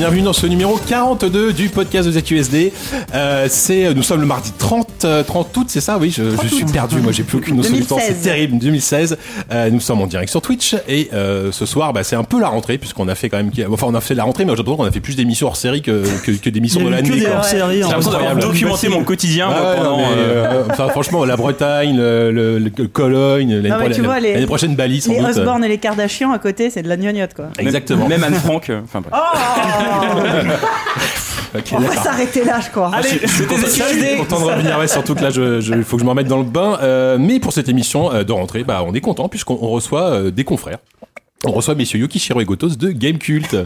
bienvenue dans ce numéro 42 du podcast de ZQSD. Euh, c'est, nous sommes le mardi 30, euh, 30 août, c'est ça? Oui, je, je suis perdu, moi j'ai plus aucune notion du temps, c'est 2016. terrible, 2016. Euh, nous sommes en direct sur Twitch et euh, ce soir, bah, c'est un peu la rentrée puisqu'on a fait quand même, enfin on a fait la rentrée, mais j'ai l'impression qu'on a fait plus d'émissions hors série que, que, que d'émissions de l'année. quoi. J'ai l'impression d'avoir documenté mon quotidien Ouais, moi, ouais, pendant. mais, euh, euh, enfin, franchement, la Bretagne, le, le, le Cologne, l'année Ah ouais, pro- tu vois, les- l'année prochaine Bali sans Les doute. Osborne et les Kardashians à côté, c'est de la gnognotte quoi. Exactement. Même Anne Frank. euh, Enfin bref. Ok, On va s'arrêter là, je crois. Allez, c'était Je suis content de revenir, ouais, surtout que là, il faut que je me remette dans le bain. Euh, mais pour cette émission euh, de rentrée, bah, on est content puisqu'on on reçoit euh, des confrères. On reçoit messieurs Yukishiro et Gotos de Game Cult.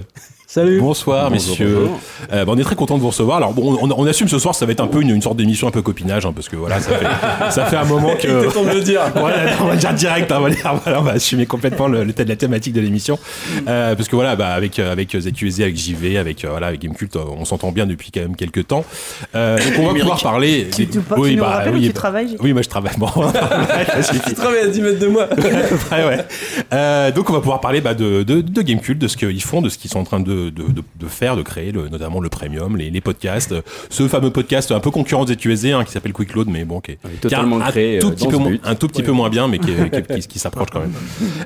Salut. Bonsoir, messieurs. Euh, bah, on est très content de vous recevoir. Alors bon, on, on assume ce soir, ça va être un peu une, une sorte d'émission un peu copinage, hein, parce que voilà, ça fait, ça fait un moment que. temps de le dire. Voilà, on va dire direct, hein, on va dire, voilà, on va assumer complètement le, le thème- la thématique de l'émission, Euh, parce que voilà, bah, avec euh, avec ZQSD, avec JV, avec euh, voilà, avec Gamecult, on s'entend bien depuis quand même quelques temps. Euh, donc on va pouvoir parler. Tu, tu, tu nous rappelles où tu travailles? bah, Oui, moi je travaille. Bon, Tu travailles à 10 mètres de moi. ouais, ouais. Euh, donc on va pouvoir parler bah, de, de, de Gamecult, de ce qu'ils font, de ce qu'ils sont en train de, de, de, de faire, de créer, le- notamment le premium, les, les podcasts, ce fameux podcast un peu concurrent des ZQSD hein, qui s'appelle Quick Load, mais bon, qui est, totalement qui est un, créé, tout petit dans peu ce moins- but. un tout petit peu moins bien, mais qui, est- qui, qui- qui s'approche quand même.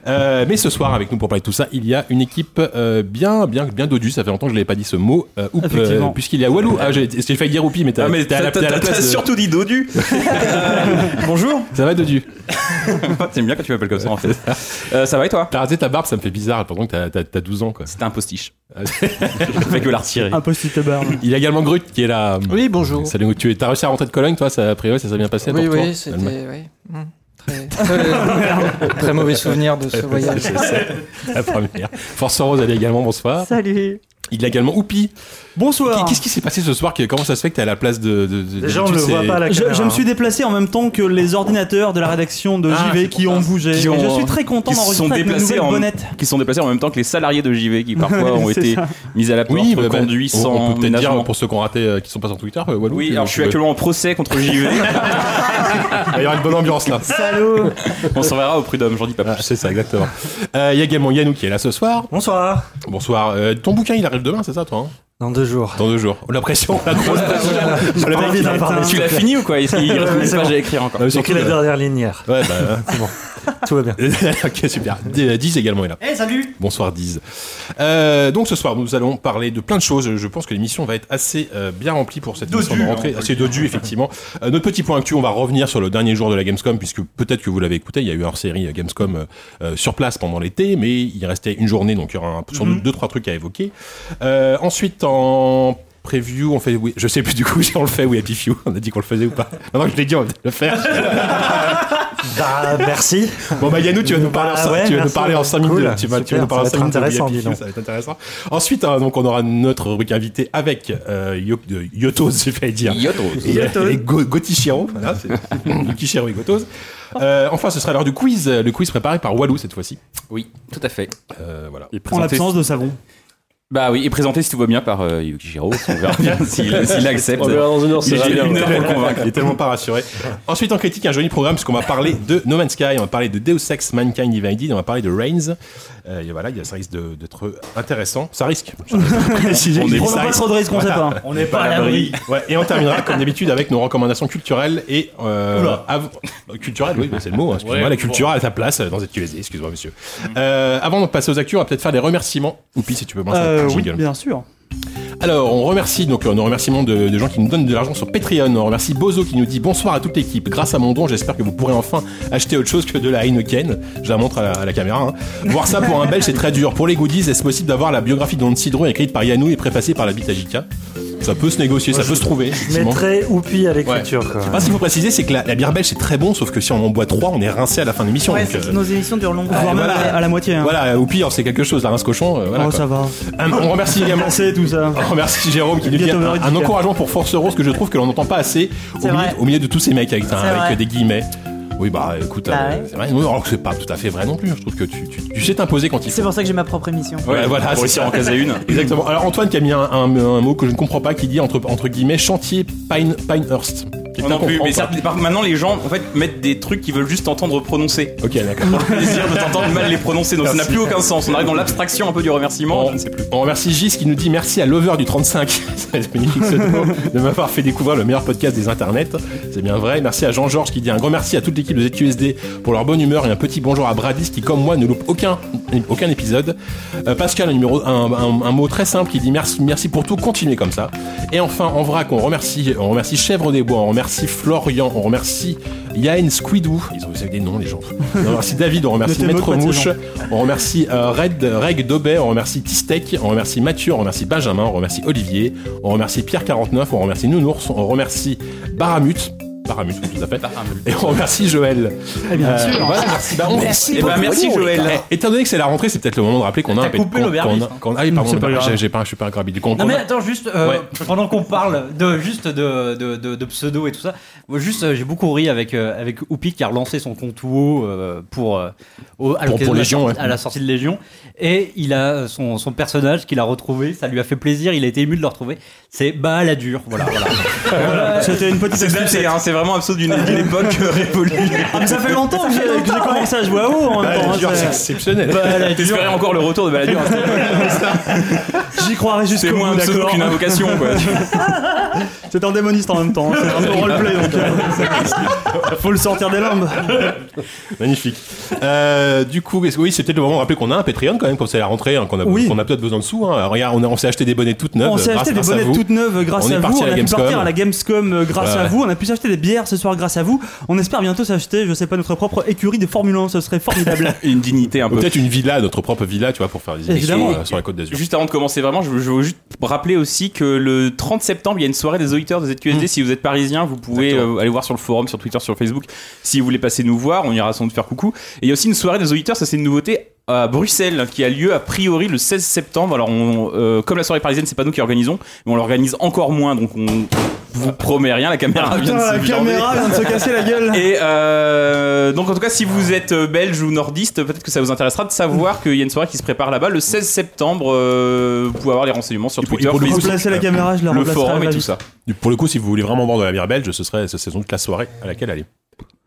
Euh, mais ce soir, avec nous pour parler de tout ça, il y a une équipe euh, bien, bien, bien dodue. Ça fait longtemps que je l'avais pas dit ce mot. Euh, euh, puisqu'il y a Walou. Ah, j'ai j'ai failli dire Oupi, mais t'as Ah surtout dit dodu. Bonjour. Ça va dodu? T'aimes bien quand tu m'appelles comme ça en fait. Ça va et toi? T'as rasé ta barbe, ça me fait bizarre, pendant que t'as- t'as t'as 12 ans, quoi. C'était un postiche. Je fais que la retirer. Un post-it barbe. Il y a également Grut qui est là. Oui, bonjour. Salut, tu as réussi à rentrer de Cologne, toi, ça, a priori, ça s'est bien passé Oui, pour toi oui, c'était oui. Hmm, très, très, très mauvais souvenir de ce voyage. La première. Force Rose, elle est également, bonsoir. Salut. Il y a également Oupi. Bonsoir. Qu'est-ce qui s'est passé ce soir Comment ça se fait que t'es à la place de. de, de Déjà, on d'habitude, le voit pas à la Je, caméra. je me suis déplacé en même temps que les ordinateurs de la rédaction de Ah, JV c'est qui pour ont ça. bougé. Qui Et ont- je suis très content qui se sont d'enregistrer avec mes déplacés en- bonnettes. Qui sont déplacés en même temps que les salariés de JV qui parfois ont C'est été ça. mis à la porte, Oui, bah, bah, conduits on- sans on peut peut-être dire ménagement. pour ceux qui ont raté, euh, qui sont pas sur Twitter, euh, Walou. Oui, tu- alors je suis tu- actuellement en procès contre JV. Il y aura une bonne ambiance là. Salaud. On s'en verra au prud'homme, j'en dis pas Ah, plus. c'est ça, exactement. Euh, Il y a également Yannou qui est là ce soir. Bonsoir. Bonsoir. Euh, ton bouquin, il demain, c'est ça, toi hein Dans deux jours. Dans deux jours. On a l'impression, la grosse J'ai pas envie d'en parler. Tu l'as fini ou quoi? Qu'il reste une page à écrire encore J'ai écrit la dernière ligne hier. Ouais, bah, C'est bon. Tout va bien. ok, super. D- Diz également est là. Eh, salut Bonsoir Diz. Euh, donc ce soir, nous allons parler de plein de choses. Je pense que l'émission va être assez euh, bien remplie pour cette émission de rentrée. Assez dodu, effectivement. Euh, notre petit point actu, on va revenir sur le dernier jour de la Gamescom, puisque peut-être que vous l'avez écouté, il y a eu hors série euh, Gamescom euh, euh, sur place pendant l'été, mais il restait une journée, donc il y aura un- sans doute deux, trois trucs à évoquer. Euh, ensuite, en preview, on fait, oui, je sais plus du coup si on le fait, oui, Happy Few, on a dit qu'on le faisait ou pas. Maintenant que je l'ai dit, on va le faire. Bah, merci. Bon bah Yannou, tu vas nous parler, Bah en, ouais, tu vas nous merci, parler en 5 cool, minutes. Tu vas, tu vas nous parler en ça 5 va minutes. être de Few. Ça va être intéressant. Ensuite, hein, donc on aura notre rubrique invité avec euh, Yo- de Yotos, j'ai failli dire. Yotos. Et, euh, et Go- Gotichiro, voilà, c'est Yukishiro et Gotos. Euh, enfin, ce sera l'heure du quiz, le quiz préparé par Walou cette fois-ci. Oui, tout à fait. Euh, voilà. Et En l'absence de savon. Bah oui, et présenté si tout va bien par euh, Yukishiro, on verra bien s'il accepte. On verra dans une heure, va une heure pour le convaincre. Il est tellement pas rassuré. Ensuite, en critique, un joli programme, puisqu'on va parler de No Man's Sky, on va parler de Deus Ex Mankind Divided, on va parler de Reigns. Euh, et voilà, il y a- ça risque d'être intéressant. Ça risque. Ça risque. On ça pas risque. trop de risques, on sait pas. On n'est pas à l'abri. Ouais, et on terminera comme d'habitude avec nos recommandations culturelles et euh, culturelles, oui, c'est le mot. hein, excuse-moi, Ouais, la culture a sa place dans cette QSD. Excuse-moi, monsieur. Euh, avant de passer aux actus, on va peut-être faire des remerciements. Oupi, si tu peux Euh, oui, bien sûr. Alors, on remercie donc euh, nos remerciements de, de gens qui nous donnent de l'argent sur Patreon. On remercie Bozo qui nous dit bonsoir à toute l'équipe. Grâce à mon don, j'espère que vous pourrez enfin acheter autre chose que de la Heineken. Je la montre à la, à la caméra. hein. Voir ça pour un Belge, c'est très dur. Pour les goodies, est-ce possible d'avoir la biographie de Don Cidro écrite par Yannou et préfacée par la Bitajika Ça peut se négocier, ça peut se trouver. Je effectivement. mettrais Oupi à l'écriture. quoi. Ah, ce qu'il faut préciser, c'est que la, la bière belge c'est très bon, sauf que si on en boit trois, on est rincé à la fin de l'émission. Ouais, euh, nos émissions durent longtemps. Ah, Voire voilà. à à la moitié. hein. Voilà, ou pire, c'est quelque chose, la rince cochon. euh, voilà, Oh, quoi. ça va. Euh, on remercie également. Tout ça. On remercie Jérôme qui nous dit Bientôt un, un encouragement pour Force Rose que je trouve que l'on n'entend pas assez au milieu, vrai. au milieu de tous ces mecs avec, un- avec vrai. des guillemets. Oui, bah écoute, Bah euh, ouais. c'est vrai. Non, alors que c'est pas tout à fait vrai non plus. Je trouve que tu, tu, tu sais t'imposer quand il C'est faut. pour ça que j'ai ma propre émission. Ouais, voilà, pour c'est réussir ça. en caser une. Exactement. Alors Antoine qui a mis un, un- un mot que je ne comprends pas qui dit entre, entre guillemets chantier Pine, Pinehurst. Non plus, mais maintenant les gens en fait mettent des trucs qu'ils veulent juste entendre prononcer. Ok, d'accord. Le plaisir de t'entendre mal les prononcer, donc ça n'a plus aucun sens. On arrive dans l'abstraction un peu du remerciement, je ne sais plus. On remercie Gis qui nous dit merci à Lover du 35, c'est magnifique ce nom, de m'avoir fait découvrir le meilleur podcast des internets. C'est bien vrai. Merci à Jean-Georges qui dit un grand merci à toute l'équipe de ZQSD pour leur bonne humeur et un petit bonjour à Bradis qui, comme moi, ne loupe aucun, aucun épisode. Euh, Pascal, un, numéro, un, un- un mot très simple qui dit merci, merci pour tout, continuez comme ça. Et enfin, en vrac, on remercie, on remercie Chèvre des Bois, on remercie Florian, on remercie Yaen Squidou. Ils ont des noms, les gens. On remercie David, on remercie Maître Mouche, on remercie euh, Red, Reg Dobet, on remercie Tistek, on remercie Mathieu, on remercie Benjamin, on remercie Olivier, on remercie Pierre49, on remercie Nounours, on remercie Baramut. Baramut, oui, tout à fait. Et on remercie Joël. Eh bien sûr. voilà, merci. Bah, on- Merci Eh ben, beaucoup, merci, les Joël. Eh, Étant donné que c'est la rentrée, c'est peut-être le moment de rappeler qu'on a un peu de coupé qu'on- l'aubergiste, qu'on a- qu'on- Ah oui, pardon, C'est pas j'ai- grave. j'ai pas, je suis pas un grabide. Qu'on- Non mais attends juste euh, Ouais. pendant qu'on parle de juste de, de, de, de pseudo et tout ça, moi juste euh, j'ai beaucoup ri avec euh, avec Oupi qui a relancé son compte WoW euh, pour euh, au- à, l'occasion pour de la Légion, sortie- ouais. à la sortie de Légion et il a euh, son, son personnage qu'il a retrouvé, ça lui a fait plaisir, il a été ému de le retrouver. C'est bah la dure, voilà voilà. Voilà. C'était une petite C'est daté, hein, c'est vraiment un pseudo d'une d'une époque révolue. Ah, mais ça fait longtemps que j'ai que j'ai commencé à jouer à WoW en même temps. Hein, c'est exceptionnel. T'espérais encore le retour de Balladur. J'y croirais C'est jusqu'au moins bout, un pseudo d'accord. qu'une invocation, quoi. C'est un démoniste en même temps. hein, C'est un peu roleplay donc. euh, Faut le sortir des limbes. Magnifique. Euh, du coup, est-ce que- oui, c'est peut-être le moment de rappeler qu'on a un Patreon quand même, comme c'est la rentrée, hein, qu'on a, Oui. qu'on a peut-être besoin de sous. Hein. Alors, regarde, on, a- on s'est acheté des bonnets toutes neuves. On s'est grâce- acheté des grâce à bonnettes vous. toutes neuves grâce On est à vous. parti à la on a pu Gamescom. partir à la Gamescom euh, grâce Ouais. à vous. On a pu s'acheter des bières ce soir grâce à vous. On espère bientôt s'acheter, je sais pas, notre propre écurie de Formule 1. Ce serait formidable. Une dignité un peu. Peut-être une villa, notre propre villa, tu vois, pour faire des émissions euh, sur la côte d'Azur. Juste avant de commencer vraiment, je veux, je veux juste rappeler aussi que le 30 septembre, il y a une soirée des auditeurs de ZQSD. Si vous êtes parisien, vous pouvez euh, aller voir sur le forum, sur Twitter, sur Facebook. Si vous voulez passer nous voir, on ira sans doute faire coucou. Et il y a aussi une soirée des auditeurs, ça c'est une nouveauté à Bruxelles qui a lieu a priori le 16 septembre. Alors on, euh, comme la soirée parisienne, c'est pas nous qui organisons, mais on l'organise encore moins, donc on vous promet rien. La caméra vient de Putain, se la viander. caméra vient de se casser la gueule. Et euh, donc en tout cas, si vous êtes euh, belge ou nordiste, peut-être que ça vous intéressera de savoir qu'il y a une soirée qui se prépare là-bas le 16 septembre. euh, vous pouvez avoir les renseignements sur Twitter, pour Facebook, Remplacer la caméra, je la le forum et tout ça. Pour le coup, si vous voulez vraiment boire de la bière belge, ce serait, ce serait sans doute la soirée à laquelle aller.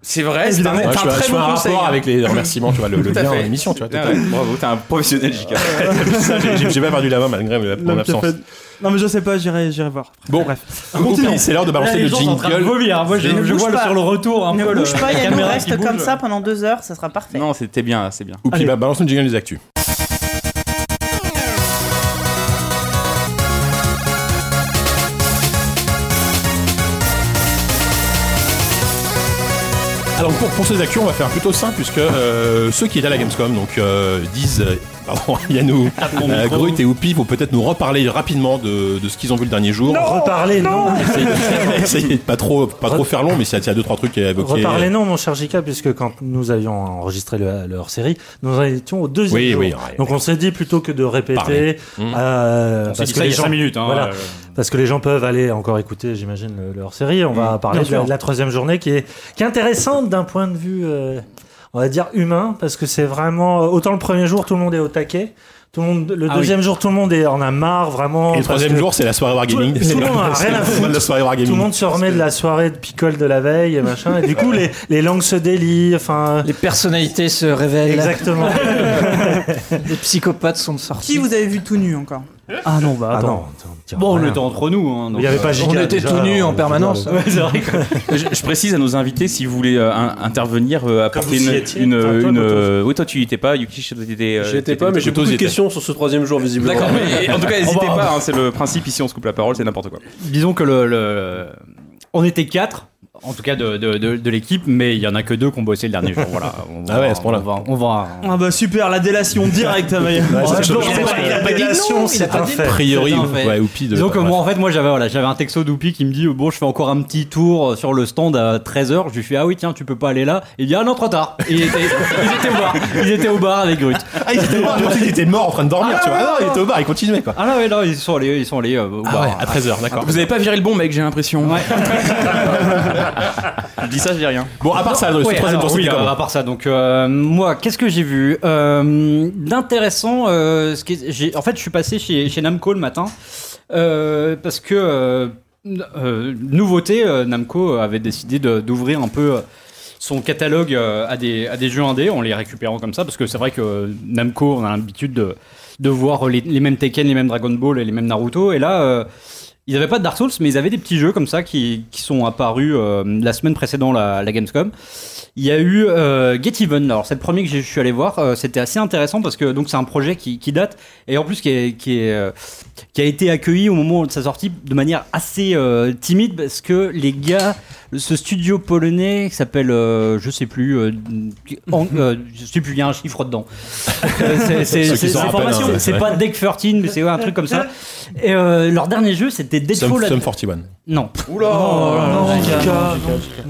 C'est vrai, c'est un, Ouais, un fais, très bon un conseil. rapport avec les remerciements, tu vois, le, le lien à l'émission, tu vois. Ah ouais, bravo, t'es un professionnel, JK. J'ai- pas perdu la main malgré mon a absence. fait- Non mais je sais pas, j'irai j'irai voir. Bon, bref. Oupi, c'est l'heure de balancer les le gens sont en train de jingle. vomir. Moi je, Ne vois le- pas. sur le retour un Ne peu bouge le- pas, il nous qui reste comme ça pendant deux heures, ça sera parfait. Non, c'était bien, c'est bien. Oupi, bah, balance le jingle des actus. Alors pour, pour ces actions, on va faire plutôt simple puisque euh, ceux qui étaient à la Gamescom donc euh, disent, pardon, Yannou, euh, Grut et Oupi vont peut-être nous reparler rapidement de, de ce qu'ils ont vu le dernier jour. Reparler, non. Essayez de, essayez de pas trop, pas trop faire long, mais s'il y a- deux trois trucs à évoquer. Reparler, non, mon cher Jika, puisque quand nous avions enregistré le, le hors-série, nous en étions au deuxième Oui, jour. oui, ouais. Donc on s'est dit plutôt que de répéter, Parler. Euh, On s'est parce dit que ça il les y a gens, 5 minutes. hein, voilà. euh, parce que les gens peuvent aller encore écouter, j'imagine, le, le hors-série. On va parler Bien de la, de la troisième journée qui est, qui est intéressante d'un point de vue, euh, on va dire humain, parce que c'est vraiment autant le premier jour tout le monde est au taquet, tout le monde, le Ah deuxième jour tout le monde est en a marre vraiment. Et le troisième jour, c'est la soirée Wargaming. Tout- tout le monde a rien à foutre. Tout le monde se remet de la soirée de picole de la veille et machin. Et du coup, les, les langues se délient. Enfin, Les personnalités se révèlent. exactement. Les psychopathes sont sortis. Qui vous avez vu tout nu encore? Ah non, bah Ah attends. non, attends, dis Bon, on était entre nous. Hein, donc, Il n'y avait pas euh, Giga. On était déjà, tout nus en permanence. Ouais, c'est vrai que- je, je précise à nos invités si vous voulez euh, intervenir, euh, apporter y une. étiez, une, enfin, toi, une, Gotos. euh, oui, toi tu y étais pas, Yuki, tu étais. euh, J'y étais pas, mais j'ai beaucoup y de questions sur ce troisième jour, visiblement. D'accord, mais en tout cas, n'hésitez pas, hein, c'est le principe ici, on se coupe la parole, c'est n'importe quoi. Disons que le, le- on était quatre. En tout cas de, de, de, de l'équipe, mais il y en a que deux qui ont bossé le dernier jour. Voilà. On va- Ah ouais, à ce point-là. On va, on va- Ah bah super, la délation directe. Ouais, je- pense que la délation, c'est un fait. A priori, C'est un fait. ouais, Oupi de. Bref. moi en fait moi j'avais voilà, j'avais un texto d'Oupi qui me dit bon je fais encore un petit tour sur le stand à 13h je lui fais ah oui tiens tu peux pas aller là il dit ah non trop tard Et il était- ils étaient au bar ils étaient au bar avec Grut Ah, il était mort, je pensais qu'il était mort en train de dormir, tu vois. Ah non, il était au bar, il continuait quoi. ah là ouais non ils sont allés ils sont allés euh, au Ah bar ouais, à 13h, d'accord. Vous avez pas viré le bon mec, j'ai l'impression. Ouais. Je dis ça, je dis rien. Bon, à part ça, ce Ouais, troisième alors, oui, à part ça, donc euh, moi, qu'est-ce que j'ai vu Euh, D'intéressant, euh, ce qui en fait, je suis passé chez, chez Namco le matin euh, parce que euh, euh, nouveauté, euh, Namco avait décidé d'ouvrir un peu. euh, son catalogue euh, à des, à des jeux indés en les récupérant comme ça parce que c'est vrai que Namco on a l'habitude de, de voir les, les mêmes Tekken, les mêmes Dragon Ball et les mêmes Naruto et là euh, ils n'avaient pas de Dark Souls, mais ils avaient des petits jeux comme ça qui, sont apparus euh, la semaine précédente la, la Gamescom. Il y a eu euh, Get Even. Alors c'est le premier que je suis allé voir. Euh, C'était assez intéressant parce que donc c'est un projet qui, qui date et en plus qui, est, qui, est, euh, qui a été accueilli au moment de sa sortie de manière assez euh, timide parce que les gars, ce studio polonais qui s'appelle euh, je sais plus, euh, en- euh, je sais plus, il y a un chiffre dedans. C'est- hein, c'est pas Deck 13 mais c'est ouais, un truc comme ça. Et euh, leur dernier jeu c'était Sum, Deadfall. Sum 41. Non. Oula Ah,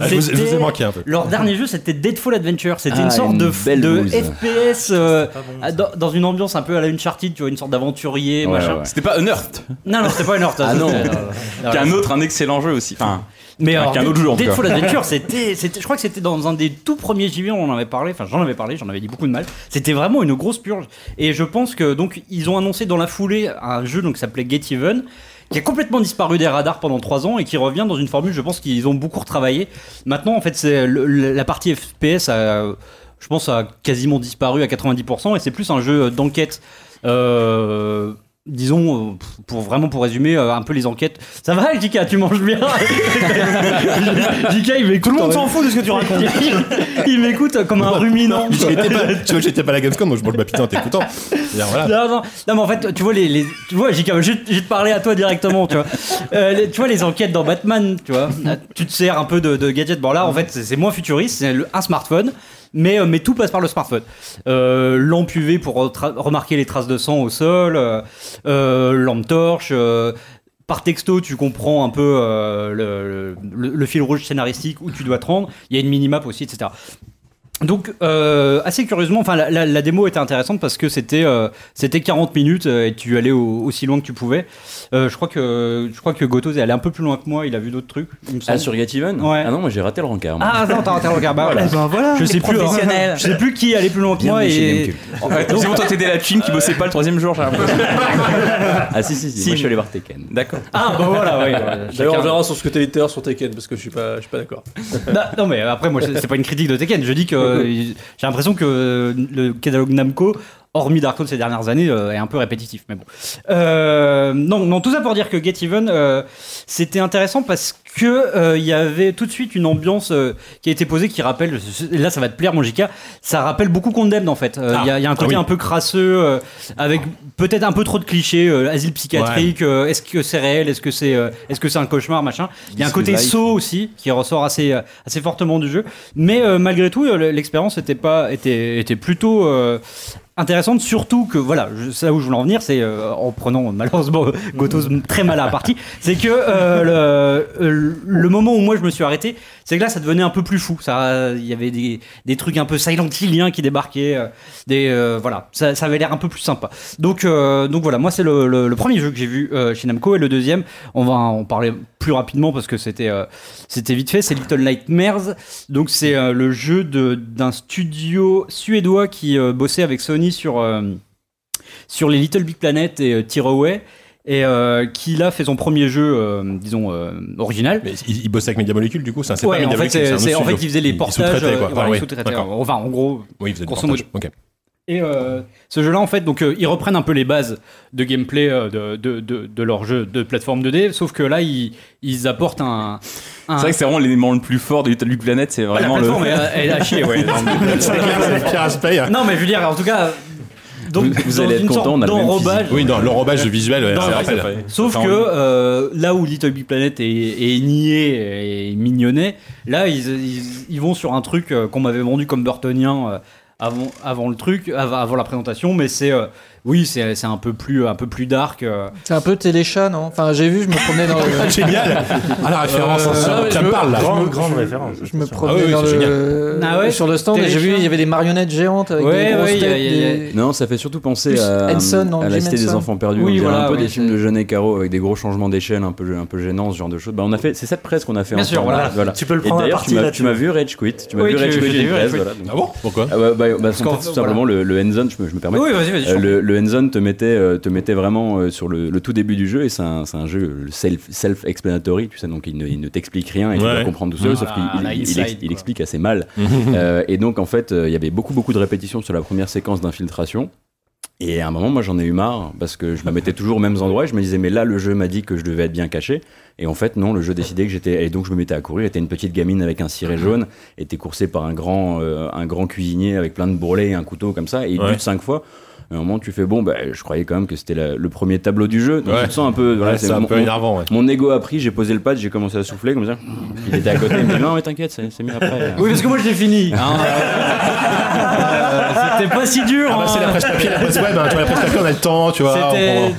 je, vous, je vous ai C'était- manqué un peu. Leur dernier jeu, c'était Deadfall Adventure. C'était Ah, une sorte une de, belle de bouse. FPS euh, dans, dans une ambiance un peu à la Uncharted, tu vois, une sorte d'aventurier, Ouais, machin. ouais. C'était pas Unearthed, Non, non, c'était pas une Horta. Ah non. euh, qui un autre, un excellent jeu aussi. Enfin, Mais alors, un autre jeu, en Deadfall Adventure, c'était, c'était, je crois que c'était dans un des tout premiers JV, on en avait parlé, enfin j'en avais parlé, j'en avais dit beaucoup de mal. C'était vraiment une grosse purge. Et je pense que donc ils ont annoncé dans la foulée un jeu donc qui s'appelait Get Even, qui a complètement disparu des radars pendant 3 ans et qui revient dans une formule, je pense qu'ils ont beaucoup retravaillé. Maintenant, en fait, c'est la partie FPS a, je pense, a quasiment disparu à 90% et c'est plus un jeu d'enquête. Euh, disons, euh, pour vraiment pour résumer euh, un peu les enquêtes. Ça va, Jika, tu manges bien Jika, il m'écoute. Tout le monde s'en fout de ce que tu racontes. il m'écoute comme un ruminant. J'étais pas, tu vois, j'étais pas à la Gamescom, donc je mange ma pizza en t'écoutant. Voilà. Non, non, non, mais en fait, tu vois, les, les- tu vois, Jika, je, vais te- je vais te parler à toi directement, tu vois. Euh, les- tu vois, les enquêtes dans Batman, tu vois, tu te sers un peu de, de gadgets. Bon, là, en fait, c'est moins futuriste, c'est un smartphone. Mais, euh, mais tout passe par le smartphone. Euh, lampe UV pour remarquer les traces de sang au sol, euh, lampe torche. par texto, tu comprends un peu le fil rouge scénaristique où tu dois te rendre. Il y a une minimap aussi, etc. Donc, euh, assez curieusement, enfin, la, la- la démo était intéressante parce que c'était euh, c'était 40 minutes euh, et tu allais au- aussi loin que tu pouvais. Euh, je crois que je crois que Gotos est allé un peu plus loin que moi. Il a vu d'autres trucs. Il me Ah, sur Get Even Ouais. Ah non, moi j'ai raté le rencard. moi. Ah non, t'as raté le regard. Bah, voilà. Eh ben voilà. Je sais plus. hein. Je sais plus qui allait plus loin que moi et Gamecube. c'est bon, toi t'étais la thune qui bossait pas le troisième jour, j'ai l'impression. Ah si, si, si, Si. moi je suis allé voir Tekken. D'accord. ah bah voilà. Ouais, ouais, D'ailleurs, on verra sur ce que t'es littéraire sur Tekken parce que je suis pas, je suis pas d'accord. Bah, non mais après moi c'est c'est pas une critique de Tekken, je dis que euh, j'ai l'impression que le catalogue Namco hormis Dark Souls ces dernières années euh, est un peu répétitif mais bon. Euh, non non tout ça pour dire que Get Even euh, c'était intéressant parce que euh, il y avait tout de suite une ambiance euh, qui a été posée qui rappelle là ça va te plaire mon JK, ça rappelle beaucoup Condemned en fait. Il y, a- il y a un côté Ah oui. un peu crasseux euh, avec peut-être un peu trop de clichés euh, asile psychiatrique, euh, est-ce que c'est réel, est-ce que c'est euh, est-ce que c'est un cauchemar machin. Il y a un côté saut aussi qui ressort assez assez fortement du jeu mais euh, malgré tout l'expérience était pas était était plutôt euh, intéressante surtout que voilà c'est là où je voulais en venir c'est euh, en prenant malheureusement Gotos très mal à la partie c'est que euh, le, euh, le moment où moi je me suis arrêté c'est que là ça devenait un peu plus fou. Il y avait des, des trucs un peu Silent Hilliens qui débarquaient euh, des euh, voilà ça, ça avait l'air un peu plus sympa. Donc euh, donc voilà moi c'est le, le- le premier jeu que j'ai vu euh, chez Namco et le deuxième on va en parler plus rapidement parce que c'était euh, c'était vite fait c'est Little Nightmares. Donc c'est euh, le jeu d'un studio suédois qui euh, bossait avec Sony sur euh, sur les Little Big Planet et euh, Tearaway et euh, qui là fait son premier jeu euh, disons euh, original Mais il, il bossait avec Media Molecule, du coup, c'est un c'est pas en fait, Molecule, c'est- un c'est- autre en fait, il faisait les Il- il portages, sous-traitait, quoi. voilà, Ah, il sous-traitait. Enfin, en gros, Oui, il faisait des portages. Et euh, ce jeu-là, en fait, donc euh, ils reprennent un peu les bases de gameplay euh, de, de, de, de leur jeu de plateforme 2D, sauf que là, ils, ils apportent un. un- C'est vrai que c'est vraiment l'élément le plus fort de Little Big Planet, c'est la vraiment le. plateforme, elle, elle a chier, ouais. C'est le pire aspect. non, mais je veux dire, en tout cas. Donc, Vous- allez être content, on a le même d'enrobage. Oui, dans l'enrobage visuel, ouais, ça rappelle. fait- Sauf que euh, là où Little Big Planet est, est niais et mignonnet, là ils, ils, ils vont sur un truc qu'on m'avait vendu comme burtonien euh, avant, avant le truc, avant, avant la présentation, mais c'est euh, oui c'est c'est un peu plus un peu plus dark. euh. C'est un peu téléchat, non? Enfin, j'ai vu, je me promenais dans le. Génial Ah, la référence, Euh, ça, ça me parle là. Grande, grande référence. Je me promenais Ah oui, dans le... Ah ouais sur le stand et j'ai vu, il y avait des marionnettes géantes avec Ouais, des ouais, a- a- Non, ça fait surtout penser Plus à, à la Cité des. Enfants Perdus. Oui, voilà, un peu des films de Jeunet Caro avec des gros changements d'échelle, un peu, un peu gênants, ce genre de choses. Bah, on a fait, c'est cette presse qu'on a fait Bien ensemble. sûr, voilà. Tu peux le Et prendre d'ailleurs, tu m'as- vu Rage Quit. Tu m'as Oui, vu Rage Quit Ah bon? Pourquoi Ah bah, bah, bah, qu'en- tout simplement, le, me, je me permets. Oui, vas-y, vas-y. Le, te mettait, euh, te mettait vraiment euh, sur le, le tout début du jeu et c'est un, c'est un jeu self, self-explanatory, tu sais, donc il ne, il ne t'explique rien et tu dois comprendre tout seul, sauf Voilà, qu'il il, il, inside, ex- il quoi. explique assez mal. Euh, et donc en fait, il y avait beaucoup beaucoup de répétitions sur la première séquence d'infiltration. Et à un moment, moi, j'en ai eu marre parce que je me mettais toujours aux mêmes endroits. Et je me disais, mais là, le jeu m'a dit que je devais être bien caché. Et en fait, non, le jeu décidait que j'étais. Et donc, je me mettais à courir. J'étais une petite gamine avec un ciré jaune, était coursée par un grand, euh, un grand cuisinier avec plein de bourrelets et un couteau comme ça. Et il Ouais. bute cinq fois. Et à un moment, tu fais, bon, bah, je croyais quand même que c'était la- le premier tableau du jeu. Donc, Ouais. tu te sens un peu. voilà, Ouais, C'est un mon- peu mon- énervant, ouais. Mon ego a pris, j'ai posé le pad, j'ai commencé à souffler comme ça. Il était à côté, il me dit non mais t'inquiète, c'est c'est mieux après. Oui, parce que moi je l'ai fini. hein. Euh, C'était pas si dur. Ah bah, hein. c'est la presse papier, la presse web, hein, tu vois, la presse papier, on a le temps, tu vois. prend-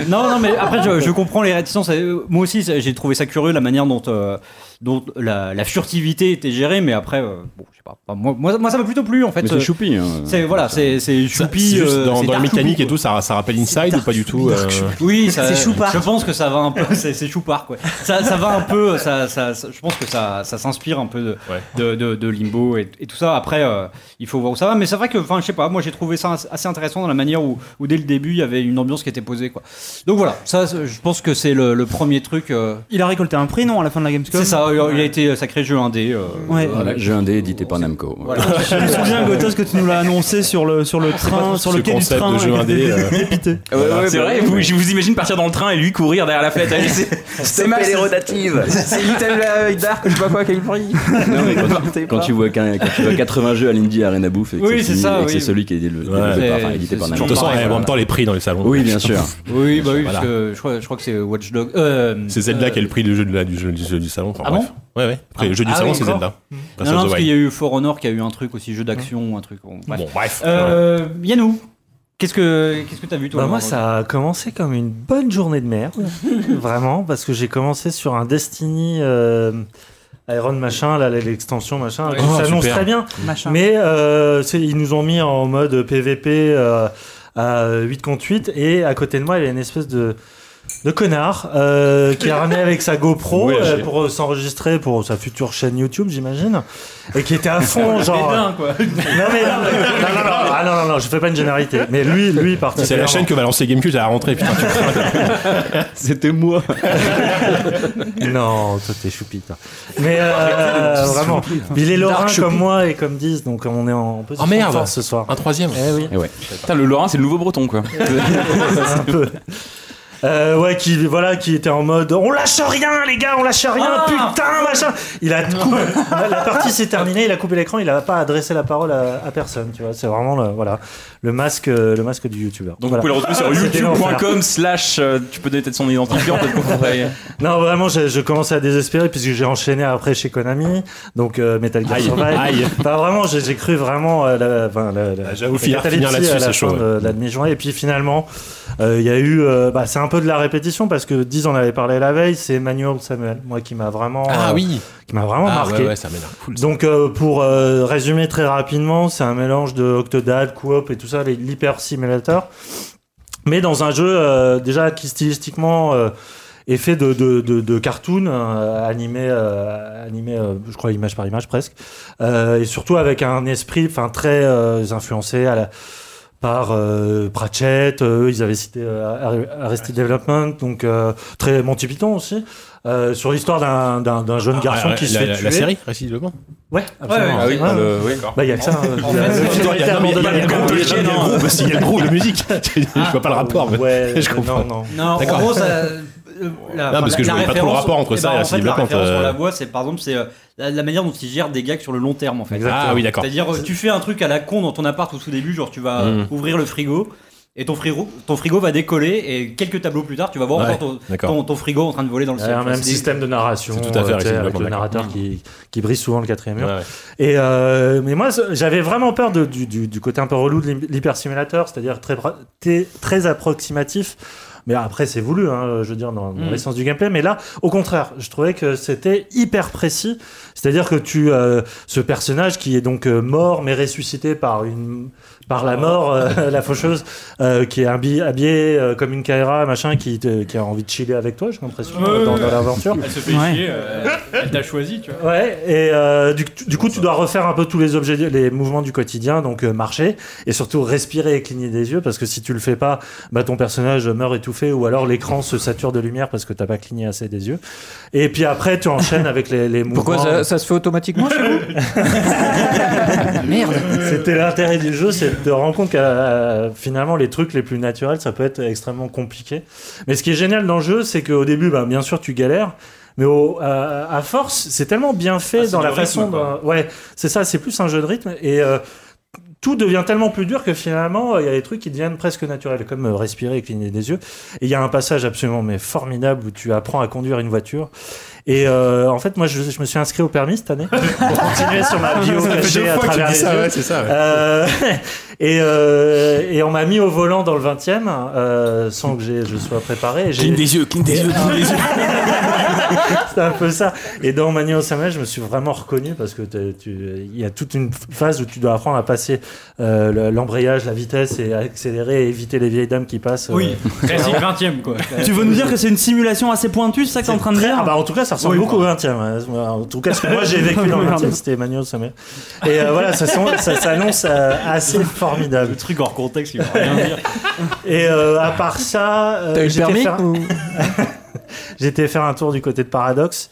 Non, non, mais après, je, je comprends les réticences. Euh, Moi aussi, j'ai trouvé ça curieux, la manière dont, euh, dont la, la furtivité était gérée, mais après, euh, bon, je sais pas. Moi, moi, moi, ça m'a plutôt plu, en fait. Mais c'est choupi. Hein. C'est voilà, c'est c'est choupi. euh, dans, dans la mécanique et tout, ça, ça rappelle Inside ou pas du tout euh, Oui, C'est choupard. Je pense que ça va un peu. C'est choupard, quoi. Ça, ça va un peu. Ça, ça, ça- je pense que ça, ça s'inspire un peu de, Ouais. de, de- de Limbo et, et tout ça. Après, euh, il faut voir où ça va. Mais c'est vrai que, enfin, je sais pas. Moi, j'ai trouvé ça assez intéressant dans la manière où, où dès le début, il y avait une ambiance qui était posée, quoi. Donc voilà. Ça, je pense que c'est le, le premier truc. euh, Il a récolté un prix, non, à la fin de la Gamescom? C'est ça. Il a été sacré jeu indé. euh, Ouais. Voilà, jeu indé édité par Namco. Voilà. Je me souviens, Gotos, que tu nous l'as annoncé sur le, sur le train, sur le quai du concept train. de jeu indé, euh. c'est vrai, vous, je vous imagine partir dans le train et lui courir derrière la fête. C'est- C'est ma les rotatives C'est Little euh, Dark, je sais pas quoi, quel prix. Non, mais quand, quand tu vois qu'un- quand tu vois 80 jeux à l'Indie Arena Bouffe et que Oui, c'est celui qui est édité par c'est De Namco. toute façon, en même temps, les prix dans les salons. Oui, bien sûr. Oui, bah oui, parce que je crois, que c'est Watch euh, C'est Zelda euh, qui est le prix du jeu, du, salon. Ah bref. Ouais, ouais. Après, le jeu du Ah salon, oui, c'est Zelda. Non, non, parce qu'il y a eu For Honor qui a eu un truc aussi, jeu d'action, un truc. bon, bref. Bon, bref. Euh, Yannou, qu'est-ce que qu'est-ce que t'as vu toi Bah, moi, ça a commencé comme une bonne journée de merde, vraiment, parce que j'ai commencé sur un Destiny euh, Iron machin, là, l'extension machin, Oh, s'annonce super. très bien. Machin. Mais euh, ils nous ont mis en mode PVP euh, à 8 contre 8 et à côté de moi il y a une espèce de de connard euh, qui a ramené avec sa GoPro Oui, euh, pour s'enregistrer pour sa future chaîne YouTube j'imagine et qui était à fond genre quoi. non mais non, non, non, ah, non, non, non, je fais pas une généralité mais lui lui particulièrement C'est la chaîne que va lancer Gamecube à la rentrée, putain. C'était moi. Non, toi t'es choupi, toi. Mais euh, vraiment, il est lorrain comme moi et comme 10, donc on est en position Oh, merde. de force ce soir. Un troisième. Eh oui, Et ouais. Putain, le Lorrain, c'est le nouveau breton, quoi. un peu. Euh, ouais, qui voilà, qui était en mode, on lâche rien, les gars, on lâche rien, Ah putain, machin. Il a coupé, la partie s'est terminée, il a coupé l'écran, il a pas adressé la parole à, à personne, tu vois. C'est vraiment le, voilà, le masque, le masque du youtubeur. Donc Voilà. vous pouvez le retrouver sur C'était youtube.com slash euh, tu peux donner peut-être son identifiant peut-être Non, vraiment, je, je commençais à désespérer puisque j'ai enchaîné après chez Konami, donc euh, Metal Gear Aïe, Survive. aïe. Bah, vraiment, j'ai j'ai cru vraiment euh, la, enfin, la, la- Ah, j'avoue, la finir- là-dessus, à la c'est fin chaud, de, de la demi-journée. Et puis finalement, il y a eu, euh, bah, c'est un peu de la répétition parce que 10 on avait parlé la veille, c'est Manuel Samuel, moi qui m'a vraiment, Ah euh, oui. qui m'a vraiment Ah marqué. ouais, ouais, ça cool. ça. Donc euh, pour euh, résumer très rapidement, c'est un mélange de Octodad, Coop et tout ça, l'hyper simulator, mais dans un jeu euh, déjà qui stylistiquement euh, est fait de, de, de, de cartoon euh, animé, euh, animé euh, je crois image par image presque, euh, et surtout avec un esprit, enfin très euh, influencé à la par euh, Pratchett, euh, eux ils avaient cité euh, Arrested Development, donc euh, très Monty Python aussi, euh, sur l'histoire d'un- jeune garçon Ah, qui se fait la- tuer. la série, précisément. Ouais, absolument. ouais, Ah oui. Bah, il y a que ça. hein. Il y a- le c'est- film a été abandonné. Il y a le groupe il y a le groupe de musique. Je vois pas le rapport. Ouais, Je comprends. Non, non. En gros, euh, la, Non, parce que je la voyais pas trop le rapport entre eh ça ben, et en Arrested fait, la référence euh. on la voit, c'est par exemple c'est euh, la, la manière dont ils gèrent des gags sur le long terme en fait. Ah oui, d'accord. C'est-à-dire, euh, tu fais un truc à la con dans ton appart au tout début, genre tu vas Mm. ouvrir le frigo. Et ton frigo, ton frigo va décoller et quelques tableaux plus tard, tu vas voir Ouais, encore ton, d'accord. ton, ton frigo en train de voler dans le Il y ciel. a un même système de narration C'est tout à fait euh, avec le narrateur qui, qui brise souvent le quatrième mur. Ouais, ouais. Et euh, mais moi, j'avais vraiment peur de- du, du- du côté un peu relou de l'hypersimulateur, c'est-à-dire très, très approximatif. Mais après, c'est voulu, hein, je veux dire, dans, dans Mm. l'essence du gameplay. Mais là, au contraire, je trouvais que c'était hyper précis. C'est-à-dire que tu, euh, ce personnage qui est donc euh, mort, mais ressuscité par une, par la mort, euh, la faucheuse, euh, qui est habillé, habillé euh, comme une Kaira, machin, qui, te- qui a envie de chiller avec toi, j'ai l'impression, Ouais, dans, l'aventure. Elle se fait Ouais. chier, euh, elle, elle t'a choisi, tu vois. Ouais, et euh, du, du coup, tu dois refaire un peu tous les objets, les mouvements du quotidien, donc euh, marcher, et surtout respirer et cligner des yeux, parce que si tu le fais pas, bah, ton personnage meurt étouffé, ou alors l'écran se sature de lumière parce que t'as pas cligné assez des yeux. Et puis après, tu enchaînes avec les, les mouvements. Pourquoi ça, ça se fait automatiquement chez vous? Merde. C'était l'intérêt du jeu, c'est te rendre compte que finalement les trucs les plus naturels, ça peut être extrêmement compliqué. Mais ce qui est génial dans le jeu, c'est qu'au début, bah, bien sûr, tu galères. Mais au- à, à force, c'est tellement bien fait Ah, dans la rythme, façon. quoi. ouais, c'est ça, c'est plus un jeu de rythme. Et euh, tout devient tellement plus dur que finalement, il y a des trucs qui deviennent presque naturels, comme euh, respirer et cligner des yeux. Et il y a un passage absolument mais formidable où tu apprends à conduire une voiture. Et euh, en fait, moi, je, je me suis inscrit au permis cette année pour continuer sur ma bio cachée à travers les yeux. c'est ça. Euh, et, euh, et on m'a mis au volant dans le 20 e euh, sans que j'ai- je sois préparé. J'ai- des yeux, cligne des yeux, cligne des yeux. C'est un peu ça. Et dans Mania au Samuel, je me suis vraiment reconnu parce que il y a toute une phase où tu dois apprendre à passer euh, le- l'embrayage, la vitesse et accélérer et éviter les vieilles dames qui passent. euh, Oui, classique 20 e quoi. Tu veux nous dire que c'est une simulation assez pointue, c'est ça que t'es en train de dire? Ah bah, en tout cas, ça ressemble Oui, beaucoup au 20 e En tout cas, ce que moi j'ai vécu dans le 20 e c'était Mania au. Et euh, voilà, ça, s'an- ça s'annonce euh, assez formidable. Le truc hors contexte, il va rien dire. Et euh, à part ça, euh, T'as eu le j'étais permis faire- ou- j'étais faire un tour du côté de Paradox.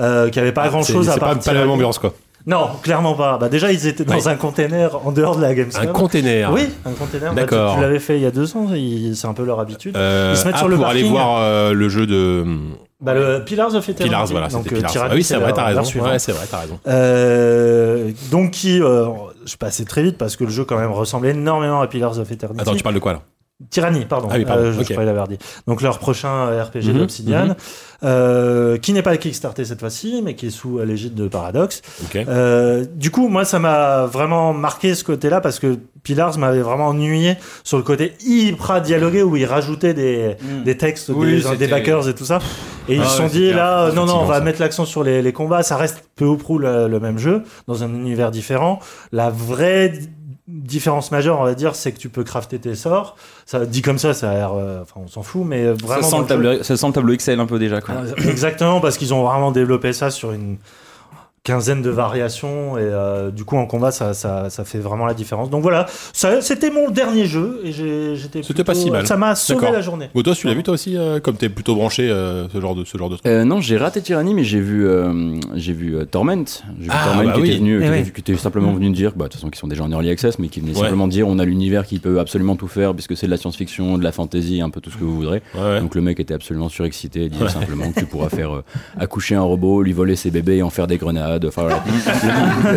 Euh, qui avait pas grand chose à Ah, C'est pas, part pas la même ambiance, quoi. Non, clairement pas. Bah déjà ils étaient dans Oui. un container en dehors de la Gamescom. Un container. Oui, un container. Bah, tu- D'accord. tu l'avais fait il y a deux ans. C'est un peu leur habitude. Euh, Ils se mettent ah, sur le pour aller voir euh, le jeu de Bah, le Pillars of Eternity. Pillars, voilà, Donc, euh, Pillars. Tyranny, Ah oui, c'est vrai, leur- t'as leur raison. suivant. Ouais, c'est vrai, t'as raison. Euh, donc qui, euh, je passais très vite parce que le jeu quand même ressemble énormément à Pillars of Eternity. Attends, tu parles de quoi là? Tyranny, pardon. Ah oui, pardon, Euh, je, ok. je croyais l'avoir dit. Donc leur prochain RPG Mhm, d'Obsidian, mhm. euh, qui n'est pas Kickstarté cette fois-ci, mais qui est sous l'égide de Paradox. Ok. Euh, du coup, moi, ça m'a vraiment marqué ce côté-là parce que Pillars m'avait vraiment ennuyé sur le côté hyper dialogué où ils rajoutaient des, Mm. des textes Oui, des, des backers et tout ça. Et ils Ah se sont ouais, dit là, euh, non, non, on va ça. mettre l'accent sur les, les combats. Ça reste peu ou prou le, le même jeu dans un univers différent. La vraie différence majeure, on va dire, c'est que tu peux crafter tes sorts. Ça dit comme ça, ça a l'air, euh, enfin, on s'en fout, mais euh, Ça vraiment. sent, dans le le jeu- tableau, ça sent le tableau Excel un peu déjà. Quoi. euh, Exactement, parce qu'ils ont vraiment développé ça sur une quinzaine de variations et euh, du coup en combat ça, ça, ça fait vraiment la différence. Donc voilà, ça- c'était mon dernier jeu et j'ai- j'étais C'était pas plutôt- si mal. Ça m'a sauvé D'accord. la journée. Bon, toi, tu l'as vu toi aussi, euh, comme t'es plutôt branché euh, ce genre de ce genre de truc? Euh, non, j'ai raté Tyranny, mais j'ai vu, euh, j'ai vu euh, Torment. J'ai vu Ah, Torment bah qui, oui. était venu, Eh qui, ouais. était, qui était simplement venu dire, bah, de toute façon, qui sont déjà en early access, mais qui venait Ouais. simplement dire on a l'univers qui peut absolument tout faire, puisque c'est de la science-fiction, de la fantasy, un peu tout ce que vous voudrez. Ouais, ouais. Donc le mec était absolument surexcité, il disait simplement que tu pourras faire euh, accoucher un robot, lui voler ses bébés et en faire des grenades. Enfin voilà.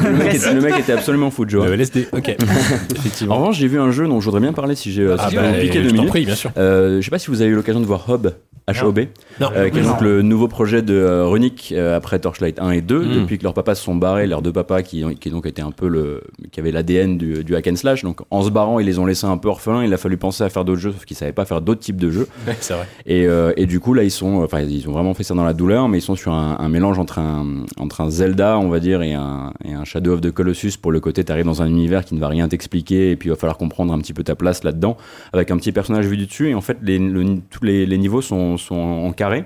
le, le mec était, le mec était absolument fou de joie. Le LSD, ok. En revanche, j'ai vu un jeu dont je voudrais bien parler si j'ai Ah si bah, je deux minutes. prie, bien sûr. Euh, je sais pas si vous avez eu l'occasion de voir Hob, H-O-B, euh, qui est donc le nouveau projet de euh, Runic euh, après Torchlight 1 et 2, Mm. depuis que leurs papas se sont barrés, leurs deux papas qui, ont- qui donc étaient un peu le, qui avaient l'ADN du, du hack and slash. Donc en se barrant, ils les ont laissés un peu orphelins. Il a fallu penser à faire d'autres jeux, sauf qu'ils savaient pas faire d'autres types de jeux. Ouais, c'est vrai. Et, euh, et du coup, là, ils sont, enfin, ils ont vraiment fait ça dans la douleur, mais ils sont sur un, un mélange entre un, entre un Zelda, on va dire, et un, et un Shadow of the Colossus pour le côté, t'arrives dans un univers qui ne va rien t'expliquer, et puis il va falloir comprendre un petit peu ta place là-dedans, avec un petit personnage vu du dessus, et en fait, les, le- tous les, les niveaux sont, sont en carré.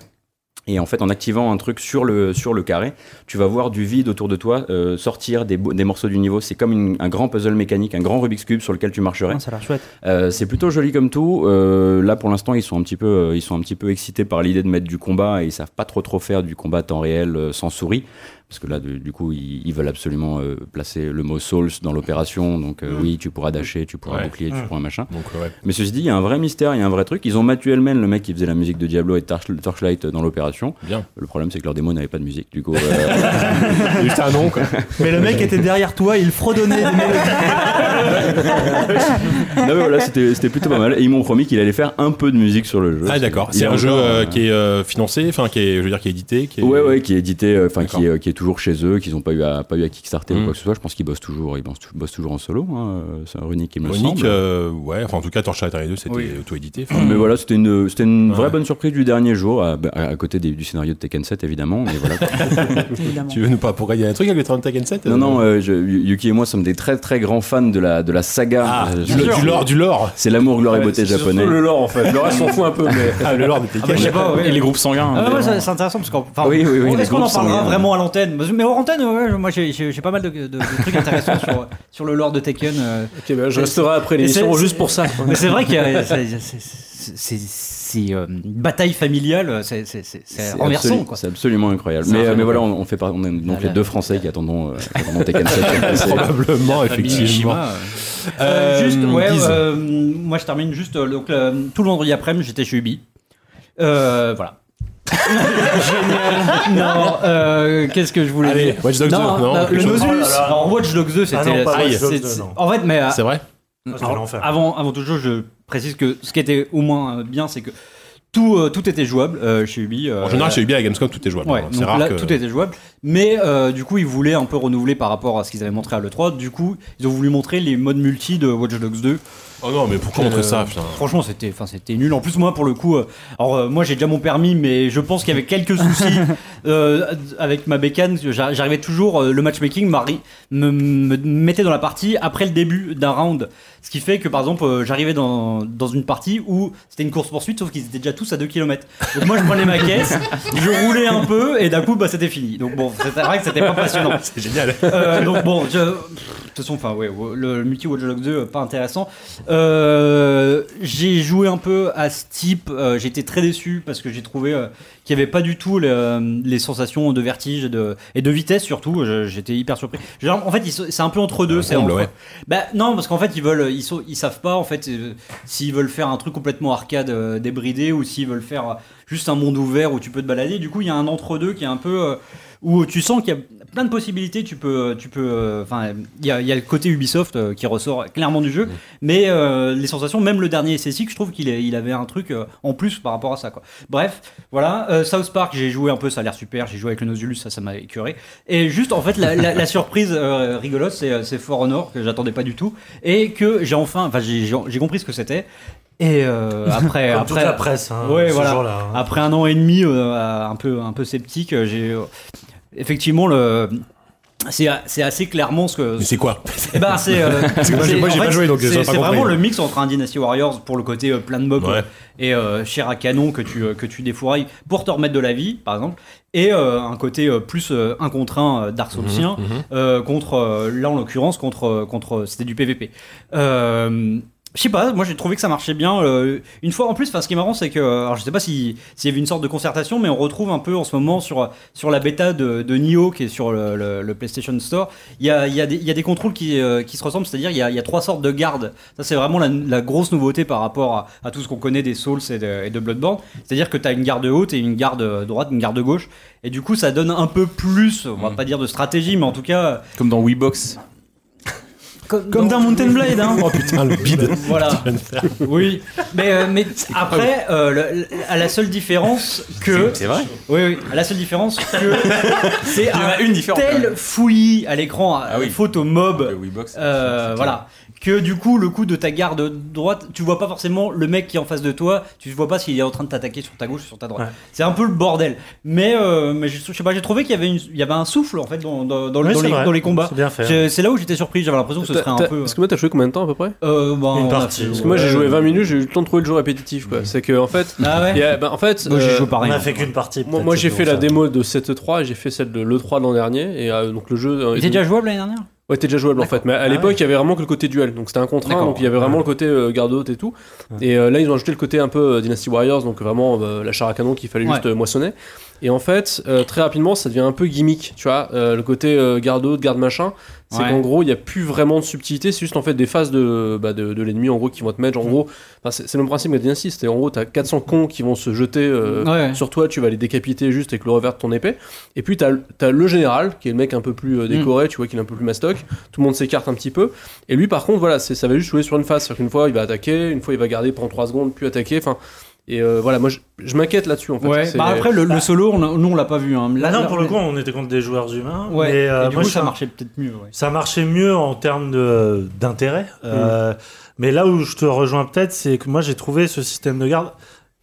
Et en fait, en activant un truc sur le, sur le carré, tu vas voir du vide autour de toi euh, sortir des, morceaux du niveau. C'est comme une- un grand puzzle mécanique, un grand Rubik's Cube sur lequel tu marcherais. Ah, ça a l'air chouette. Euh, c'est plutôt joli comme tout. Euh, là, pour l'instant, ils sont un petit peu, ils sont un petit peu excités par l'idée de mettre du combat et ils savent pas trop trop faire du combat temps réel sans souris. Parce que là, de- du coup, ils, ils veulent absolument euh, placer le mot Souls dans l'opération. Donc, euh, oui, tu pourras dasher, tu pourras Ouais. bouclier, tu pourras machin. Donc, ouais. Mais ceci dit, il y a un vrai mystère, il y a un vrai truc. Ils ont Matthew Hellman, le mec qui faisait la musique de Diablo et Torch- Torchlight dans l'opération. Bien. Le problème, c'est que leur démo n'avait pas de musique. Du coup, euh, Juste un nom, quoi. Mais le mec était derrière toi, il fredonnait des mélodies. non, mais voilà, c'était c'était plutôt pas mal. Et ils m'ont promis qu'il allait faire un peu de musique sur le jeu. Ah, d'accord. C'est est un jeu euh, euh, qui est euh, financé, enfin, qui est, je veux dire, qui est édité. Qui est... Ouais, ouais, qui est édité, enfin, qui, est- qui est toujours chez eux, qu'ils n'ont pas eu à, pas eu à Kickstarter Mm. ou quoi que ce soit. Je pense qu'ils bossent toujours, ils bossent, bossent toujours en solo. Hein. euh, C'est un Runic, il me Runic, semble. euh, ouais, enfin, en tout cas, Torchlight Arena 2, c'était Oui. auto-édité. Mais voilà, c'était une, c'était une Ouais. vraie bonne surprise du dernier jour, à, bah, à côté des- du scénario de Tekken 7, évidemment. Mais voilà. Évidemment. Tu veux nous pas pourquoi il y a un truc avec le 30 Tekken 7 non, non, euh, je- Yuki et moi sommes des très très grands fans de la, de la saga. Ah, Euh, du, lore, du lore. C'est l'amour, gloire et beauté C'est japonais. surtout le lore en fait. Le reste s'en fout un peu, mais. Ah, le lore de Tekken. bah, je sais pas, ouais. Et les groupes sanguins. Ah c'est intéressant parce qu'en Oui, oui, oui, les est-ce qu'on en parlera vraiment à l'antenne Mais hors antenne, ouais, moi j'ai- pas mal de, de- de trucs intéressants sur, sur le lore de Tekken. euh. Ok, bah, je resterai après l'émission c'est- juste pour ça. Mais c'est vrai qu'il y a c'est- euh, une bataille familiale, c'est renversant. C'est absolument incroyable. Mais, incroyable. mais voilà, on, on fait par- on est donc Ah, les là. deux Français qui attendons, euh, attendons Tekken 7. C'est- Probablement, effectivement. Euh. Euh, Euh, juste, ouais, euh, moi je termine juste euh, donc, tout le vendredi après-midi, j'étais chez Ubi. Euh, voilà. Génial. Non, euh, qu'est-ce que je voulais Allez, dire Watch Dogs 2, non, le chose. Nautilus. Oh là là. Alors Watch Dogs 2, c'était. Ah non, pas c'est- Watch Dogs c'est- 2, c'est- non. En fait, mais euh, C'est vrai alors, avant, avant toute chose, je précise que ce qui était au moins bien, c'est que tout, euh, tout était jouable euh, chez Ubi. euh, En général, chez Ubi, à Gamescom, tout est jouable. Ouais, hein. C'est donc rare là, que. tout était jouable. Mais euh, du coup, ils voulaient un peu renouveler par rapport à ce qu'ils avaient montré à l'E3. Du coup, ils ont voulu montrer les modes multi de Watch Dogs 2. Oh non, mais pourquoi montrer Euh, ça, putain Franchement, c'était, enfin, c'était nul. En plus, moi, pour le coup, euh, alors euh, moi, j'ai déjà mon permis, mais je pense qu'il y avait quelques soucis euh, avec ma bécane. J'a- J'arrivais toujours, euh, le matchmaking me, me mettait dans la partie après le début d'un round, ce qui fait que par exemple, euh, j'arrivais dans, dans une partie où c'était une course poursuite, sauf qu'ils étaient déjà tous à 2 km. Donc moi, je prenais ma caisse, je roulais un peu, et d'un coup, bah, c'était fini. Donc bon, c'était vrai que c'était pas passionnant. C'est génial. Euh, donc bon, je- de toute façon, enfin ouais, le, le multi Watch Dogs 2 euh, pas intéressant. Euh, j'ai joué un peu à ce type. euh, été très déçu parce que j'ai trouvé euh, qu'il n'y avait pas du tout le- les sensations de vertige et de, et de vitesse surtout. J'étais hyper surpris. Genre, en fait, c'est un peu entre deux. c'est entre- ouais. Bah non, parce qu'en fait, ils veulent, ils sont, ils savent pas en fait euh, s'ils veulent faire un truc complètement arcade euh, débridé ou s'ils veulent faire euh, juste un monde ouvert où tu peux te balader. Du coup, il y a un entre deux qui est un peu euh, où tu sens qu'il y a plein de possibilités. Tu peux, tu peux, euh, enfin, il y y a le côté Ubisoft euh, qui ressort clairement du jeu, mais euh, les sensations, même le dernier SSX, je trouve qu'il il avait un truc euh, en plus par rapport à ça, quoi. Bref, voilà. Euh, South Park, j'ai joué un peu, ça a l'air super. J'ai joué avec le Nautilus, ça, ça m'a écœuré. Et juste, en fait, la, la- la surprise euh, rigolote, c'est euh, For Honor que j'attendais pas du tout et que j'ai enfin, enfin, j'ai compris ce que c'était. Et euh, après, Comme après, toute la presse, hein, Ouais, ce voilà. jour-là, hein. après un an et demi, euh, un peu, un peu sceptique, euh, j'ai euh, effectivement le. C'est assez clairement ce que. C'est quoi ben, c'est. euh, moi, j'ai- pas joué, donc c'est- vraiment le mix entre un Dynasty Warriors pour le côté euh, plein de mobs Ouais. et euh, chair à canon que tu, euh, que tu défourailles pour te remettre de la vie, par exemple, et euh, un côté plus un contre un Dark Soulsien Mhm, euh, contre, là en l'occurrence, contre, contre c'était du PVP. Euh, je sais pas, moi j'ai trouvé que ça marchait bien. euh, une fois en plus, enfin, ce qui est marrant, c'est que, alors je sais pas si- s'il y avait une sorte de concertation, mais on retrouve un peu en ce moment sur, sur la bêta de, de Nioh qui est sur le, le- le PlayStation Store. Il y a, il y a y a des contrôles qui, euh, qui se ressemblent, c'est-à-dire il y a, il y a trois sortes de gardes. Ça, c'est vraiment la, la grosse nouveauté par rapport à, à tout ce qu'on connaît des Souls et de, et de Bloodborne. C'est-à-dire que tu as une garde haute et une garde droite, une garde gauche. Et du coup, ça donne un peu plus, on va pas dire de stratégie, mais en tout cas. Comme dans Weebox. Comme, dans Mountain Blade, hein. Oh putain, le bide. Voilà. Oui, mais, euh, mais après, euh, le- le- à la seule différence que. C'est vrai. Oui, oui, à la seule différence que c'est Il y en a un une différence, quand tel fouillis à l'écran, Ah oui. faute au mob. Le Weebox. Euh, voilà que du coup le coup de ta garde droite, tu vois pas forcément le mec qui est en face de toi, tu vois pas s'il est en train de t'attaquer sur ta gauche ou sur ta droite. Ouais. C'est un peu le bordel. Mais, euh, mais je, je sais pas, j'ai trouvé qu'il y avait une- il y avait un souffle en fait dans, dans, dans, Oui, dans les, dans les combats. C'est bien fait. J'ai- C'est là où j'étais surpris, j'avais l'impression que ce serait un peu. Parce que moi, t'as joué combien de temps à peu près? Euh, bah, Une on a partie. fait- Parce que moi, j'ai joué 20 minutes, j'ai eu le temps de trouver le jeu répétitif. quoi. C'est que, en fait. Ah ouais il y a- bah, en fait, Moi, j'ai euh, joué On pareil. a fait qu'une partie. moi, j'ai fait la démo de 7.3 et j'ai fait celle de l'E3 de l'an dernier. Et euh, donc le jeu. euh, Il était déjà jouable l'année dernière? Ouais, t'es déjà jouable en fait. Mais à l'époque, il y avait vraiment que le côté duel. Donc c'était un contre un, D'accord. donc il y avait vraiment le côté euh, garde haute et tout. Et euh, là, ils ont ajouté le côté un peu euh, Dynasty Warriors, donc vraiment la char à canon qu'il fallait juste moissonner. Et en fait, euh, très rapidement, ça devient un peu gimmick, tu vois. Euh, le côté euh, garde haute, garde machin, c'est Ouais. qu'en gros, il y a plus vraiment de subtilité. C'est juste en fait des phases de, bah, de, de l'ennemi en gros qui vont te mettre. En gros, enfin, c'est le même principe que Dynasty. C'était en gros, t'as 400 cons qui vont se jeter euh, Ouais. sur toi, tu vas les décapiter juste avec le revers de ton épée. Et puis t'as as le général, qui est le mec un peu plus euh, décoré, tu vois, qu'il est un peu plus mastoc. Tout le monde s'écarte un petit peu. Et lui, par contre, voilà, c'est- ça va juste jouer sur une phase. C'est-à-dire qu'une fois, il va attaquer, une fois, il va garder pendant 3 secondes, puis attaquer. Enfin, et euh, voilà, moi, je, je m'inquiète là-dessus en fait. Ouais, bah après le, le solo, on a- nous on l'a pas vu. Hein. Là, non, là, pour le coup, on était contre des joueurs humains. Ouais, mais, euh, et du moi, coup ça marchait peut-être mieux. Ouais. Ça marchait mieux en termes d'intérêt. Euh, Mais là où je te rejoins peut-être, c'est que moi j'ai trouvé ce système de garde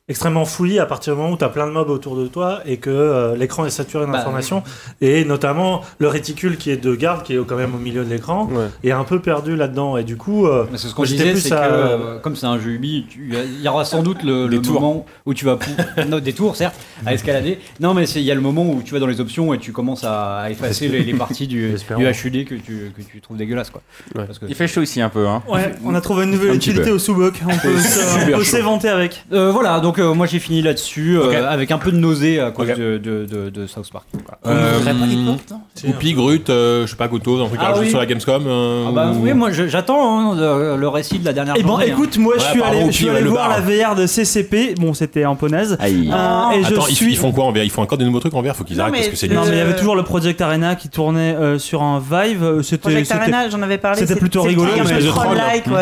extrêmement fouillis à partir du moment où tu as plein de mobs autour de toi et que euh, l'écran est saturé d'informations et notamment le réticule qui est de garde qui est quand même au milieu de l'écran Ouais. est un peu perdu là-dedans et du coup euh, Mais c'est ce qu'on Moi, j'étais disait, plus c'est que à- euh, comme c'est un jeu Ubi, il y aura sans doute le, le moment où tu vas non, des tours certes à escalader. Non mais c'est- il y a le moment où tu vas dans les options et tu commences à, effacer les, les parties du, HUD que tu, que tu trouves dégueulasse quoi. Ouais. Parce que- Il fait chaud ici un peu. Hein. Ouais, on a trouvé une nouvelle Un utilité au sous-boc. On peut s'éventer avec. Euh, voilà donc euh, moi j'ai fini là-dessus euh, avec un peu de nausée à cause de, de, de, de South Park. Voilà. Euh, c'est- Oupi, Grut, euh, je sais pas, Goto, un truc à Ah rajouter oui. sur la Gamescom. euh, Ah bah ou- oui moi j'attends hein, le, récit de la dernière Et bon, journée, hein. écoute, moi je suis allé, je suis voir bar. la VR de CCP. Bon, c'était. Aïe. Euh, et Attends, je ils, suis. ils font quoi en VR Ils font encore des nouveaux trucs en VR Faut qu'ils arrêtent parce que c'est Non, mais il y avait toujours le Project Arena qui tournait sur un Vive. C'était. Project Arena, j'en avais parlé. c'était plutôt rigolo,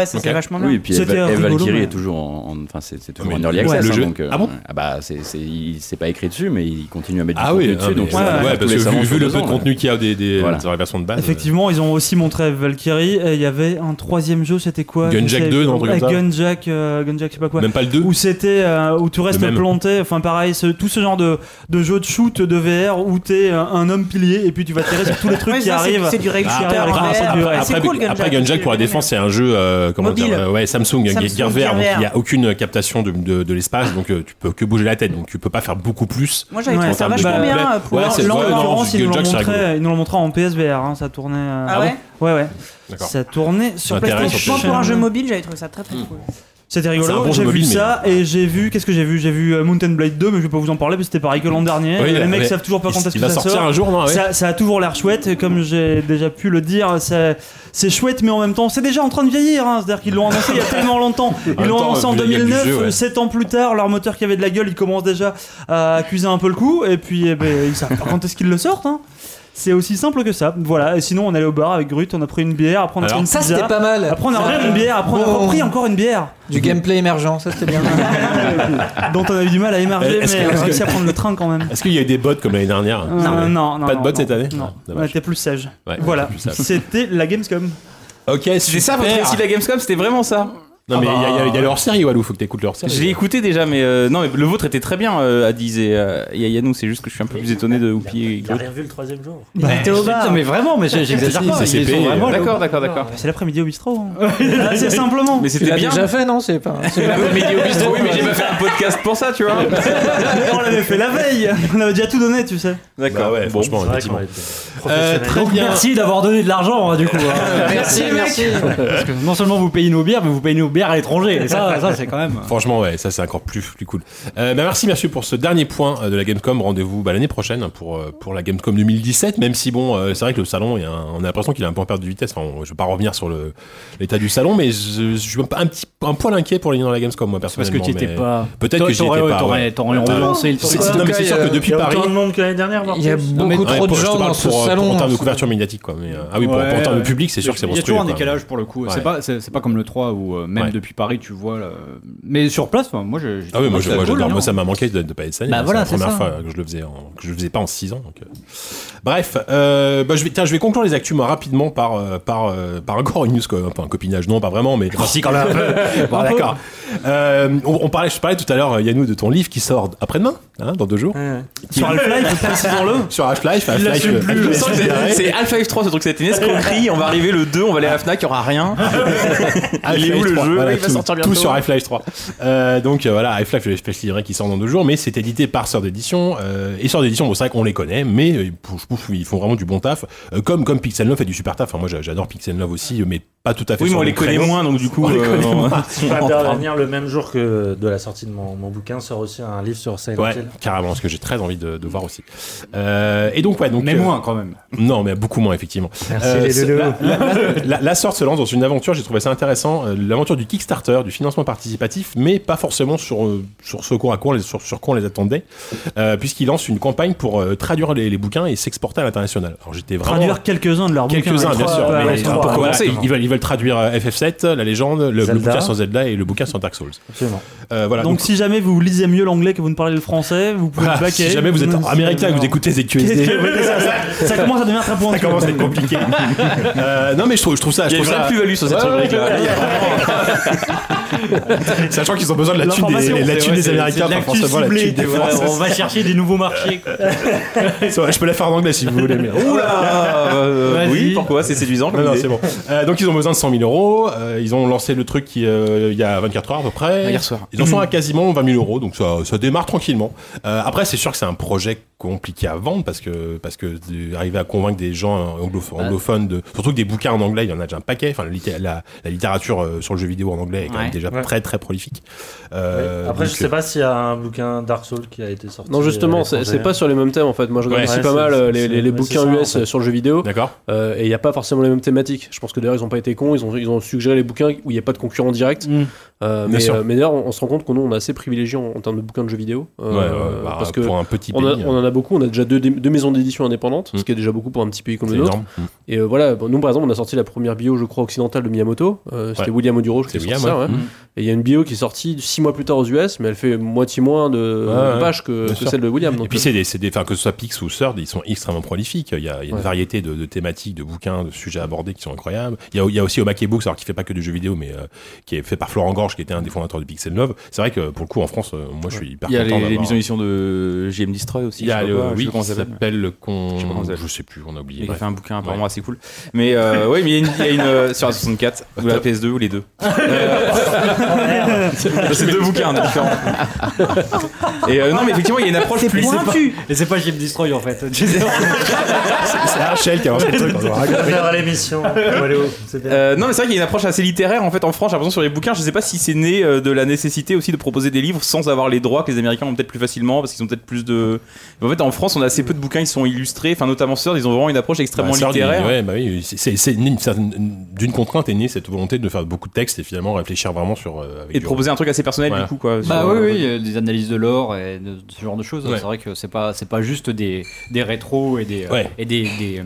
c'était vachement bien. Oui, et puis Valkyrie est toujours en, en- enfin c'est toujours en early access. le jeu- donc, euh, Ah bon bah c'est c'est il- c'est pas écrit dessus, mais il continue à mettre du Ah contenu oui, dessus. ah, donc ouais, parce que vu, le peu de contenu qu'il y a des, des, Voilà. dans la version de base. Effectivement, ils ont aussi montré Valkyrie. Et il y avait un troisième jeu, c'était quoi? Gunjack Je sais- 2, non, Gunjack, euh, Gunjack, je sais pas quoi. Même pas le 2 Où c'était, euh, où tu restes planté, enfin pareil, ce- tout ce genre de, de jeu de shoot de VR où t'es un, un homme pilier et puis tu vas tirer sur tous les trucs qui arrivent. C'est du Ah, réussite après, Gunjack. Pour la défense, c'est un jeu, euh, comment dire, euh, ouais, Samsung, Gear VR, donc il n'y a aucune captation de, de, de l'espace, donc euh, tu peux que bouger la tête, donc tu peux pas faire beaucoup plus. Moi, j'avais Ouais, trouvé ça vachement bien. euh, pour- Ouais, c'est- ils nous l'ont montré, rigolo. ils nous l'ont montré en PSVR, hein, ça tournait. euh, Ah ouais Ouais, ouais. Ça tournait sur PlayStation. pour un jeu mobile, j'avais trouvé ça très très cool. C'était rigolo. bon J'ai vu ça et j'ai vu. Qu'est-ce que j'ai vu? J'ai vu euh, Mountain Blade 2, mais je vais pas vous en parler parce que c'était pareil que l'an dernier. Oui, les mecs savent toujours pas quand est-ce que va ça sortir sort. un jour, non ouais. Ça, ça a toujours l'air chouette, et comme j'ai déjà pu le dire, c'est chouette, mais en même temps, c'est déjà en train de vieillir. hein. C'est-à-dire qu'ils l'ont annoncé il y a tellement longtemps. Ils l'ont annoncé en vu la gueule du 2009, jeu, ouais. 7 ans plus tard, leur moteur qui avait de la gueule, il commence déjà à accuser un peu le coup, et puis eh ben, ils savent pas quand est-ce qu'ils le sortent. hein. C'est aussi simple que ça. Voilà, et sinon on allait au bar avec Grut, on a pris une bière, après on a Alors, pris une Ça, pizza. c'était pas mal. Après on a repris une bière, après on a Bon. repris encore une bière. Du gameplay émergent, ça c'était bien. dont on a eu du mal à émerger, mais que- on a réussi que- à prendre le train quand même. Est-ce qu'il y a eu des bots comme l'année dernière Euh, non, non, Pas de non, bots non. cette année Non, Ah, on était plus sage. Ouais, voilà, c'était la Gamescom. Ok, C'est ça votre récit de la Gamescom, c'était vraiment ça Non, mais il y a- y y a leur série, Walou, faut que t'écoutes leur série. Je l'ai écouté déjà, mais euh, non, mais le vôtre était très bien, euh, Adiz et, euh, Yannou. C'est juste que je suis un peu plus étonné de Whoopi et Il a Grut. rien vu le troisième jour. Bah, putain, mais vraiment, mais j'ai- j'exagère pas. c'est au- D'accord, d'accord, d'accord. C'est l'après-midi au bistrot. hein. Ah, c'est simplement. Mais c'était bien. déjà fait, non C'est pas. c'est L'après-midi au bistrot, oui, mais j'ai pas fait un podcast pour ça, tu vois. On l'avait fait la veille. On avait déjà tout donné, tu sais. Bah ouais, Bon. franchement, effectivement. Euh, très bien. Merci d'avoir donné de l'argent, hein, du coup. hein. Merci, merci. Parce que non seulement vous payez nos bières, mais vous payez nos bières à l'étranger. Et ça, ça c'est quand même. Franchement, ouais, ça c'est encore plus, plus cool. Euh, bah, merci, merci pour ce dernier point euh, de la Gamescom. Rendez-vous bah, l'année prochaine hein, pour, euh, pour la Gamescom 2017. Même si, bon, euh, c'est vrai que le salon, il y a un- on a l'impression qu'il a un peu en perte de vitesse. Enfin, on- je vais pas revenir sur l'état du salon, mais je, je suis un, peu- un petit un poil inquiet pour les dans la Gamescom, moi, Parce personnellement. que tu étais pas. Peut-être que j'y étais pas. T'aurais relancé le C'est- truc. c'est- non, mais c'est sûr que depuis Il y a Paris. monde que l'année dernière, Il y a beaucoup trop de gens dans ce pour, euh, salon. en termes de couverture médiatique, quoi. Euh, ah oui, en termes de public, c'est sûr que c'est Il y a monstrueux. toujours un décalage pour le coup. C'est pas, c'est c'est pas comme le 3 où euh, même même Ouais. depuis Paris, tu vois. là. Mais sur place, enfin, moi, je. j'ai Ah oui, moi, moi cool, hein. Moi, ça m'a manqué de ne pas être Bah c'est voilà, la c'est première ça. fois que je le faisais, en- que je le faisais pas en 6 ans. donc, euh. Bref, euh, bah, je vais, tiens, je vais conclure les actus moi, rapidement par euh, par euh, par encore une news, quoi. Enfin, un copinage, non, pas vraiment, mais si quand même un peu. Bon, d'accord. Euh, on, on parlait, je parlais tout à l'heure, Yannou, de ton livre qui sort après-demain, hein, dans deux jours. Sur Half-Life, précisons-le. Sur Half-Life, Half-Life. euh, c'est- C'est Half-Life 3 ce truc, c'était une escroquerie. On va arriver le 2, on va aller à la Fnac, il y aura rien. Il est où le 3, jeu voilà, Il va tout, sortir bientôt. tout sur Half-Life 3. Euh, donc euh, voilà, Half-Life, le espèce livré qui sort dans deux jours, mais c'est édité par Sœur d'édition. Euh, et Sœur d'édition, bon, c'est vrai qu'on les connaît, mais euh, je trouve qu'ils font vraiment du bon taf. Euh, comme, comme Pixel Love fait du super taf. Enfin, moi, j'a- j'adore Pixel Love aussi, mais pas tout à fait Oui, mais on le les connaît créneau. moins, donc du coup. On les euh, connaît on- moins. Je intervenir le même jour que de la sortie de mon, mon bouquin sort aussi un livre sur Silent Ouais, Hill. carrément, parce que j'ai très envie de, de voir aussi. Euh, et donc, ouais, donc. Mais euh, moins quand même. Non, mais beaucoup moins, effectivement. Merci, Euh, les la, la- la- la sorte se lance dans une aventure, j'ai trouvé ça intéressant, euh, l'aventure du Kickstarter, du financement participatif, mais pas forcément sur, euh, sur ce quoi, à quoi on les, sur, sur quoi on les attendait, euh, puisqu'il lance une campagne pour euh, traduire les, les bouquins et s'exporter à l'international. Alors j'étais vraiment... Traduire quelques-uns de leurs bouquins. Quelques-uns, bien Trois, sûr. mais pour commencer, Voilà. ils, veulent, veulent traduire euh, FF7, la légende, le, le bouquin sur Zelda et le bouquin sur Dark Souls. Absolument. Euh, voilà. Donc, si jamais vous lisez mieux l'anglais que vous ne parlez le français, vous pouvez Ah, le baquer. si jamais vous êtes américain et que vous écoutez ZQSD, ça, ça- ça commence à devenir très ça pointu. commence à être compliqué. Euh, non mais je trouve, je trouve ça, Il y je a trouve ça. plus-value sur cette rubrique là. Sachant qu'ils ont besoin de la thune des, la thune des Américains, pas forcément la thune des Français. On va chercher des nouveaux marchés. Je peux la faire en anglais si vous voulez. Oula. Oui, pourquoi C'est séduisant Non, non, c'est bon. Donc ils ont besoin de 100 000 euros. Euh, ils ont lancé le truc qui, euh, il y a 24 heures à peu près. Hier soir. Ils en sont à quasiment 20 000 euros, donc ça, ça démarre tranquillement. Euh, après, c'est sûr que c'est un projet compliqué à vendre parce que parce que arriver à convaincre des gens anglo- anglophones de surtout que des bouquins en anglais, il y en a déjà un paquet. Enfin, la, litté- la- la littérature sur le jeu vidéo en anglais est quand même Ouais. déjà Ouais. très très prolifique. Euh, Après, je donc, sais pas s'il y a un bouquin Dark Souls qui a été sorti. Non, justement, c'est pas sur les mêmes thèmes en fait. Moi, je regarde Ouais, aussi ouais, pas mal les, bouquins ça, en US fait. sur le jeu vidéo. D'accord. Euh, et il n'y a pas forcément les mêmes thématiques. Je pense que d'ailleurs, ils ont pas été Ils ont, ils ont suggéré les bouquins où il n'y a pas de concurrent direct. Mm. Euh, mais euh, mais d'ailleurs, on, on se rend compte qu'on on est assez privilégié en, en termes de bouquins de jeux vidéo. Euh, Ouais, ouais, bah, parce que pour un petit on, a- pays, on en a beaucoup. On a déjà deux, deux maisons d'édition indépendantes, Mm. ce qui est déjà beaucoup pour un petit pays comme le nôtre. Mm. Et voilà, nous par exemple, on a sorti la première bio, je crois, occidentale de Miyamoto. C'était Ouais. William Oduro a sorti William, ça. ouais. ouais. Mm. Et il y a une bio qui est sortie six mois plus tard aux US, mais elle fait moitié moins de pages que, celle de William. Et puis c'est des, que ce soit Pix ou Third, ils sont extrêmement prolifiques. Il y a, il y a une variété de, de thématiques, de bouquins, de sujets abordés qui sont incroyables. Il y a, il y a aussi Omake Books, alors qui fait pas que du jeu vidéo, mais qui est fait par Florent Gorge, qui était un des fondateurs de Pixel Love. C'est vrai que pour le coup en France, euh, moi je suis hyper Il y a content les, les mises en édition de GM Destroy aussi. Il y a le, oui, qui s'appelle. s'appelle le con, Je je sais plus, on a oublié. Il a fait un bouquin apparemment assez cool. Mais euh, ouais, mais il y a une, il y a une, euh, sur la 64 ou la PS2 ou les deux. Euh, c'est deux bouquins différents. Et euh, non, mais effectivement, il y a une approche plus pointu. Et c'est pas Jim Destroy en fait. C'est Rachel qui a lancé le truc. on va raconter. Faire à l'émission. Euh, non, mais c'est vrai qu'il y a une approche assez littéraire en fait en France. J'ai l'impression sur les bouquins. Je sais pas si c'est né euh, de la nécessité aussi de proposer des livres sans avoir les droits que les Américains ont peut-être plus facilement parce qu'ils ont peut-être plus de. Mais en fait, en France, on a assez peu de bouquins qui sont illustrés. Enfin, notamment Sœur, ils ont vraiment une approche extrêmement Bah, littéraire. ouais, bah oui, c'est- d'une contrainte est née cette volonté de faire beaucoup de textes et finalement réfléchir vraiment sur euh, avec Et de proposer un truc assez personnel Voilà. du coup quoi. Bah sur- oui, oui, euh, des analyses de l'or et de, ce genre de choses. Ouais. C'est vrai que c'est pas, c'est pas juste des, des rétros et des, Ouais. et des, des,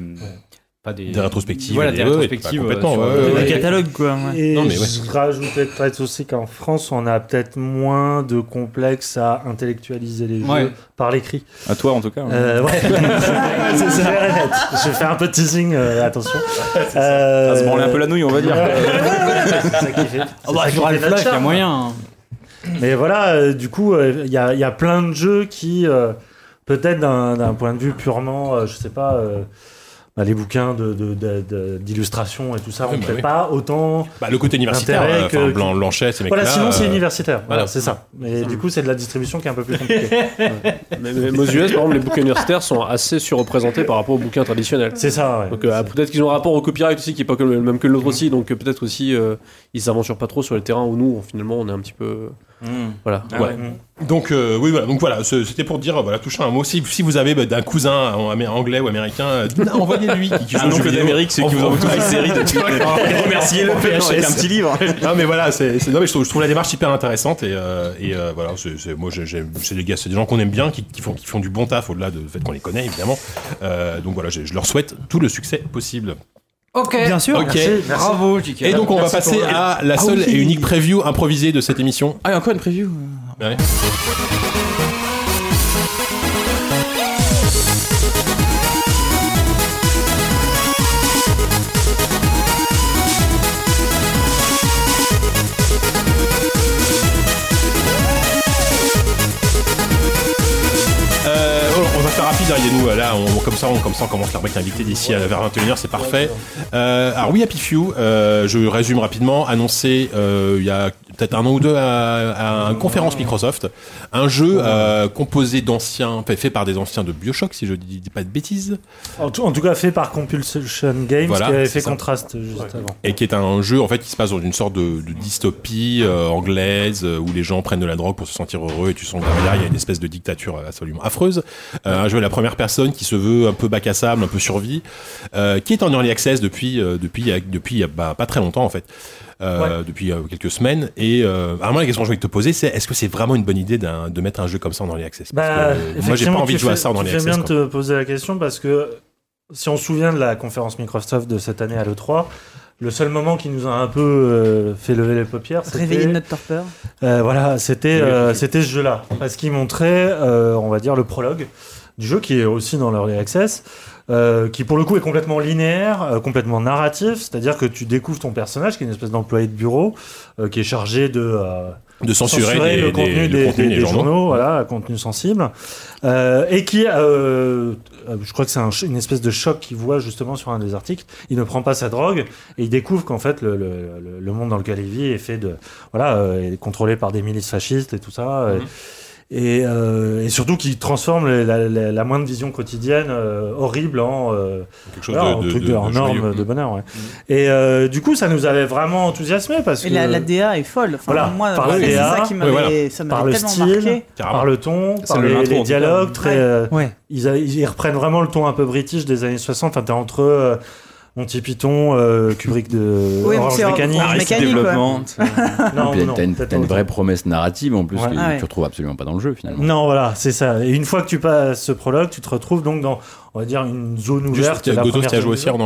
pas des, Des rétrospectives, Voilà, des- des ouais, ouais, rétrospectives. euh, sur, ouais, euh, ouais, Le ouais. catalogue, quoi. ouais. Et Non, mais ouais. je rajouterais peut-être aussi qu'en France, on a peut-être moins de complexes à intellectualiser les jeux Ouais. par l'écrit. À toi en tout cas. Euh, ouais. c'est ça. Je fais un peu de teasing, euh, attention. Euh, À se branler un peu la nouille, on va dire. c'est ça qui fait. C'est bah, ça qui sur fait Half-Life, notre il y a charme. moyen. hein. Mais voilà, euh, du coup, euh, il y, y a plein de jeux qui, euh, peut-être d'un point de vue purement, euh, je sais pas, bah, les bouquins de- de- de- de- d'illustration et tout ça, Oui, on bah peut oui. pas autant. Bah, le côté universitaire, euh, que- Blanc, Blanchet, ces. Voilà, sinon c'est euh, universitaire. Voilà, voilà. c'est ça. Mais du coup, c'est de la distribution qui est un peu plus compliquée. Mais, mais aux US, par exemple, les bouquins universitaires sont assez surreprésentés par rapport aux bouquins traditionnels. c'est ça, ouais. Donc euh, peut-être qu'ils ont un rapport au copyright aussi qui est pas le même que l'autre aussi, donc euh, peut-être aussi euh, ils s'aventurent pas trop sur les terrains où nous finalement on est un petit peu voilà. Ah Ouais. Donc euh, oui voilà. Donc voilà. C'était pour dire voilà toucher un mot. Si, si vous avez bah, d'un cousin anglais ou américain euh, envoyez-lui qui, qui joue Un oncle d'Amérique, celui qui vous envoie toutes les séries de Remerciez-le avec un petit livre. non mais voilà c'est c'est- non, mais je, trouve, je trouve la démarche hyper intéressante et, euh, et euh, voilà c'est c'est- moi c'est des gars c'est des gens qu'on aime bien qui, qui font qui font du bon taf au-delà du fait qu'on les connaît évidemment. Euh, donc voilà je, je leur souhaite tout le succès possible Ok. Bien sûr. Ok. Merci, merci. Bravo, JK. Et donc on va passer à la Ah seule oui. et unique preview improvisée de cette émission. Ah, et encore une preview Ouais. Rapide, hein, Yannou. Là, on, comme ça, on, comme ça, on commence la rubrique invité d'ici à vers 21h, c'est parfait. Euh, alors oui, Happy Few. euh, je résume rapidement. Annoncé euh, il y a peut-être un an ou deux à, à une conférence Microsoft, un jeu euh, composé d'anciens, fait, par des anciens de Bioshock, si je dis, dis pas de bêtises, En tout, en tout cas, fait par Compulsion Games, Voilà, qui avait fait ça. Contrast juste avant. et qui est un jeu en fait qui se passe dans une sorte de, de dystopie euh, anglaise euh, où les gens prennent de la drogue pour se sentir heureux et tu sens que derrière il y a une espèce de dictature absolument affreuse. Euh, un jeu à la première personne qui se veut un peu bac à sable, un peu survie, qui est en early access depuis depuis depuis bah, pas très longtemps en fait. Euh, depuis euh, quelques semaines. Et euh, alors moi la question que je voulais te poser c'est est-ce que c'est vraiment une bonne idée de mettre un jeu comme ça en early access? Parce Bah, que, euh, moi j'ai pas effectivement, envie de jouer à ça en early access bien de te poser la question parce que si on se souvient de la conférence Microsoft de cette année à l'E3, le seul moment qui nous a un peu euh, fait lever les paupières, c'était Réveiller notre torpeur. Euh, voilà, c'était euh, c'était ce jeu-là. Parce qu'il montrait, euh, on va dire, le prologue du jeu qui est aussi dans l'Early Access, euh, qui pour le coup est complètement linéaire, euh, complètement narratif, c'est-à-dire que tu découvres ton personnage qui est une espèce d'employé de bureau euh, qui est chargé de... euh, de censurer, des- le contenu des, contenu des- des des journaux. journaux, voilà, contenu sensible, euh, et qui, euh, euh, je crois que c'est un une espèce de choc qu'il voit justement sur un des articles. Il ne prend pas sa drogue et il découvre qu'en fait le, le, le- monde dans lequel il vit est fait de, voilà, euh, est contrôlé par des milices fascistes et tout ça. Et, euh, et surtout qui transforme la, la- la moindre vision quotidienne euh, horrible en euh, Quelque chose voilà, de- en de- truc de- en norme de bonheur. Ouais. Et euh, du coup, ça nous avait vraiment enthousiasmé parce Et que la, la DA est folle. Enfin, Voilà, moi, par la DA, ça qui ouais, m'avait voilà. ça par le tellement style, marqué. Par le ton, par le les, les dialogues très. Ouais. euh, Ouais. ils, a- ils reprennent vraiment le ton un peu british des années 60. Enfin, t'es entre euh, Monty Python, euh, Kubrick de Oui, Orange Mécanique. Développement. Non, Puis non, t'as une, vraie promesse narrative en plus Ouais. que Ah ouais. tu retrouves absolument pas dans le jeu finalement. Non, voilà, c'est ça. Et une fois que tu passes ce prologue, tu te retrouves donc dans, on va dire, une zone ouverte. Juste, la Gotos, première tu as joué aussi en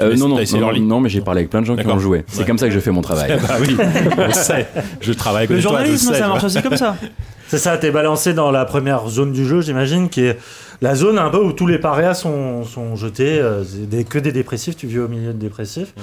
Euh, non, non, non, non, mais j'ai parlé avec plein de gens qui ont joué. C'est Ouais. comme ça que je fais mon travail. bah oui, je sais. Je travaille Le avec toi, je journalisme, ça marche aussi comme ça. C'est ça, t'es balancé dans la première zone du jeu, j'imagine, qui est la zone un peu où tous les parias sont, sont jetés, euh, c'est des, que des dépressifs, tu vis au milieu de dépressifs.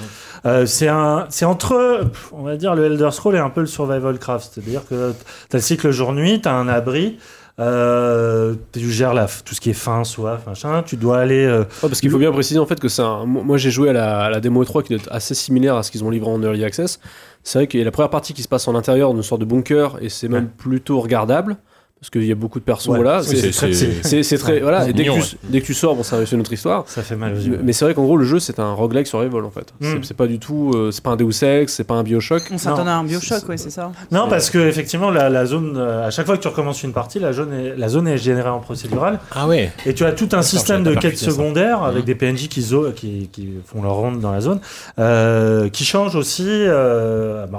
Euh, c'est un, c'est entre, on va dire, le Elder Scroll et un peu le Survival Craft, c'est-à-dire que t'as le cycle jour-nuit, t'as un abri, euh, tu gères la, tout ce qui est faim, soif, machin, tu dois aller... euh, parce qu'il faut bien préciser en fait que c'est un. Moi j'ai joué à la, à la démo 3 qui doit être assez similaire à ce qu'ils ont livré en early access. C'est vrai qu'il y a la première partie qui se passe en intérieur d'une sorte de bunker et c'est même plutôt regardable parce qu'il y a beaucoup de persos. Ouais, voilà, oui, c'est- très-. Voilà, et dès, que tu, dès que tu sors, bon, ça c'est une autre histoire. ça fait mal aux yeux. Mais c'est vrai qu'en gros, le jeu c'est un roguelike survival en fait. C'est- Mm. C'est pas du tout. euh, c'est pas un Deus Ex, c'est pas un Bioshock. On s'attendait à un Bioshock, ouais, c'est ça. Non, parce que effectivement, la, la zone, euh, à chaque fois que tu recommences une partie, la zone est, la zone est générée en procédural. Ah ouais. Et tu as tout un système de quêtes secondaires avec Mhm. des PNJ qui, zo- qui, qui font leur ronde dans la zone, euh, qui changent aussi.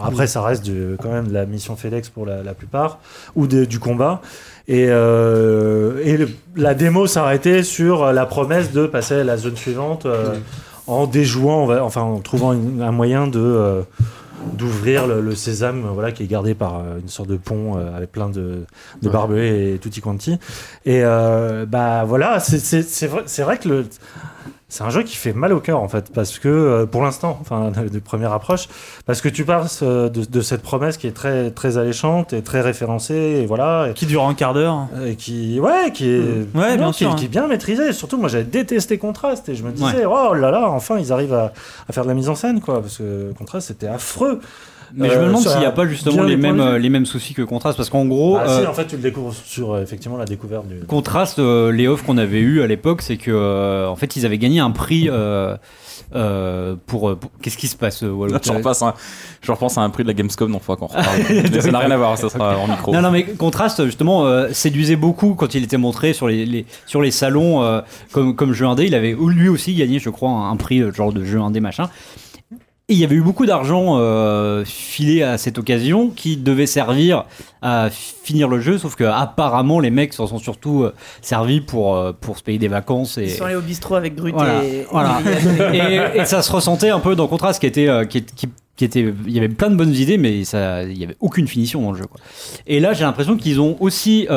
après, ça reste du- quand même de la mission FedEx pour la, la plupart, ou de- du combat. Et, euh, et le- la démo s'arrêtait sur la promesse de passer à la zone suivante euh, en déjouant, enfin en trouvant une- un moyen de euh, d'ouvrir le, le sésame, voilà, qui est gardé par une sorte de pont avec plein de, de barbelés et tutti quanti. Et bah voilà, vrai, c'est vrai que le c'est un jeu qui fait mal au cœur en fait, parce que euh, pour l'instant, enfin de, première approche, parce que tu passes euh, de, de cette promesse qui est très très alléchante et très référencée et voilà, et, Qui dure un quart d'heure. et qui ouais qui est Ouais, non, bien qui, sûr, hein. qui est bien maîtrisé. Surtout moi j'avais détesté Contrast et je me disais oh là là, enfin ils arrivent à, à faire de la mise en scène quoi, parce que Contrast c'était affreux. Mais je Euh, me demande sur s'il n'y a pas justement les mêmes, euh, les mêmes soucis que Contrast. Parce qu'en gros, Ah, euh, si, en fait tu le découvres sur euh, effectivement la découverte du. Contrast, euh, les offres qu'on avait eues à l'époque, c'est que euh, en fait ils avaient gagné un prix euh, euh, pour, euh, pour- Qu'est-ce qui se passe, euh, Walou Je repasse un- je repense à un prix de la Gamescom, donc faut qu'on ça n'a rien à voir, ça sera en micro. Non, non, mais Contrast, justement, euh, séduisait beaucoup quand il était montré sur les, les- sur les salons euh, comme, comme jeu indé. Il avait lui aussi gagné, je crois, un, un prix euh, genre de jeu indé machin. Il y avait eu beaucoup d'argent euh, filé à cette occasion qui devait servir à finir le jeu, sauf que apparemment les mecs s'en sont surtout euh, servis pour, euh, pour se payer des vacances. Et, Ils sont allés au bistrot avec Grut voilà, et. voilà. et, et ça se ressentait un peu dans le contraste qui était, qui, est- qui- qui était, il y avait plein de bonnes idées, mais ça, il y avait aucune finition dans le jeu. Quoi. Et là, j'ai l'impression qu'ils ont aussi,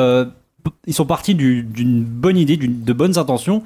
ils sont partis du- d'une bonne idée, de bonnes intentions,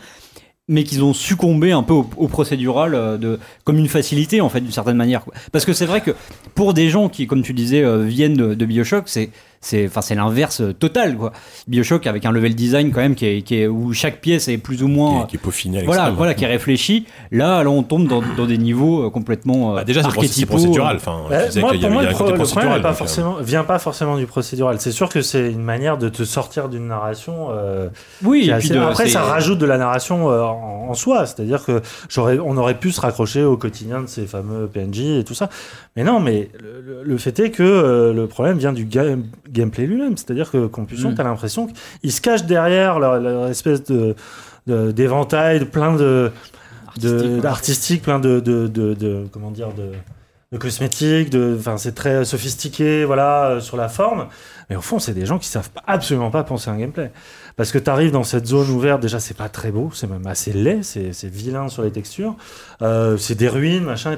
mais qu'ils ont succombé un peu au, procédural euh, de, comme une facilité en fait d'une certaine manière. Parce que c'est vrai que pour des gens qui, comme tu disais, euh, viennent de, de Bioshock, c'est c'est enfin c'est l'inverse euh, total quoi. Bioshock avec un level design quand même qui est, qui est où chaque pièce est plus ou moins Qui est- qui est peaufiné à voilà voilà qui est réfléchi. Là là on tombe dans, dans des niveaux euh, complètement euh, Bah, déjà, c'est procédural. Enfin, Bah, moi, pour moi, le, pro- le problème pas euh, forcément, vient pas forcément du procédural. C'est sûr que c'est une manière de te sortir d'une narration. euh, Oui, et puis assez- de- après, ça rajoute de la narration euh, en, en soi. C'est-à-dire que j'aurais, on aurait pu se raccrocher au quotidien de ces fameux PNJ et tout ça. Mais non, mais le, le- le fait est que euh, le problème vient du ga- gameplay lui-même. C'est-à-dire que Compulsion, Mm. tu as l'impression qu'ils se cachent derrière leur, leur espèce de, d'éventail, de plein de, Artistique, plein de, comment dire, de, de cosmétiques, de, enfin, c'est très sophistiqué, voilà, euh, sur la forme. Mais au fond, c'est des gens qui savent absolument pas penser un gameplay. Parce que tu arrives dans cette zone ouverte, déjà, c'est pas très beau, c'est même assez laid, c'est, vilain sur les textures. Euh, c'est des ruines, machin.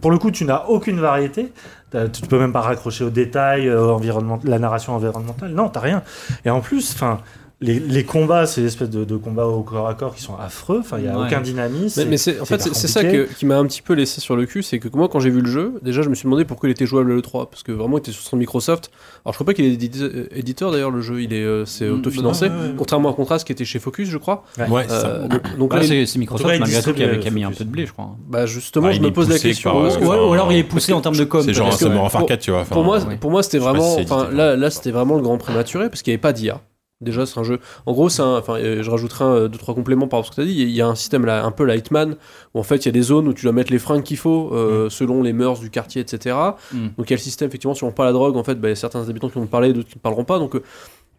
pour le coup, tu n'as aucune variété. Tu peux même pas raccrocher aux détails, euh, environnement, la narration environnementale. Non, t'as rien. Et en plus, enfin. Les, les combats, c'est l'espèce de, de combats au corps à corps qui sont affreux. Enfin, il y a Ouais. aucun dynamisme. Mais, mais c'est, en fait, c'est, ça que- qui m'a un petit peu laissé sur le cul, c'est que moi, quand j'ai vu le jeu, déjà, je me suis demandé pourquoi il était jouable le 3, parce que vraiment, il était sur son Microsoft. Alors, je crois pas qu'il est euh, éditeur d'ailleurs, le jeu, il est, euh, c'est Mm, autofinancé, ouais, ouais. contrairement à Contrast qui était chez Focus, je crois. Ouais. Euh, donc- donc Ah, là, il- c'est, Microsoft malgré tout qui, avait- distribue qui a mis un peu de blé, je crois. bah justement, Ah, je me pose la question. par, parce que- ou, alors il est poussé en termes de com. C'est genre un Summer of pour- Arcade, tu vois. pour moi, ouais. pour moi, c'était vraiment, là, c'était vraiment le grand prématuré parce qu'il n'y avait pas d'IA. Déjà, c'est un jeu. En gros, c'est un, enfin, euh, je rajouterai un, deux trois compléments par rapport à ce que tu as dit. Il y a un système là, un peu la Hitman où en fait il y a des zones où tu dois mettre les fringues qu'il faut euh, selon les mœurs du quartier, etc. Mm. Donc il y a le système effectivement si on parle la drogue, en fait, bah, il y a certains habitants qui vont parler, d'autres qui ne parleront pas. Donc euh,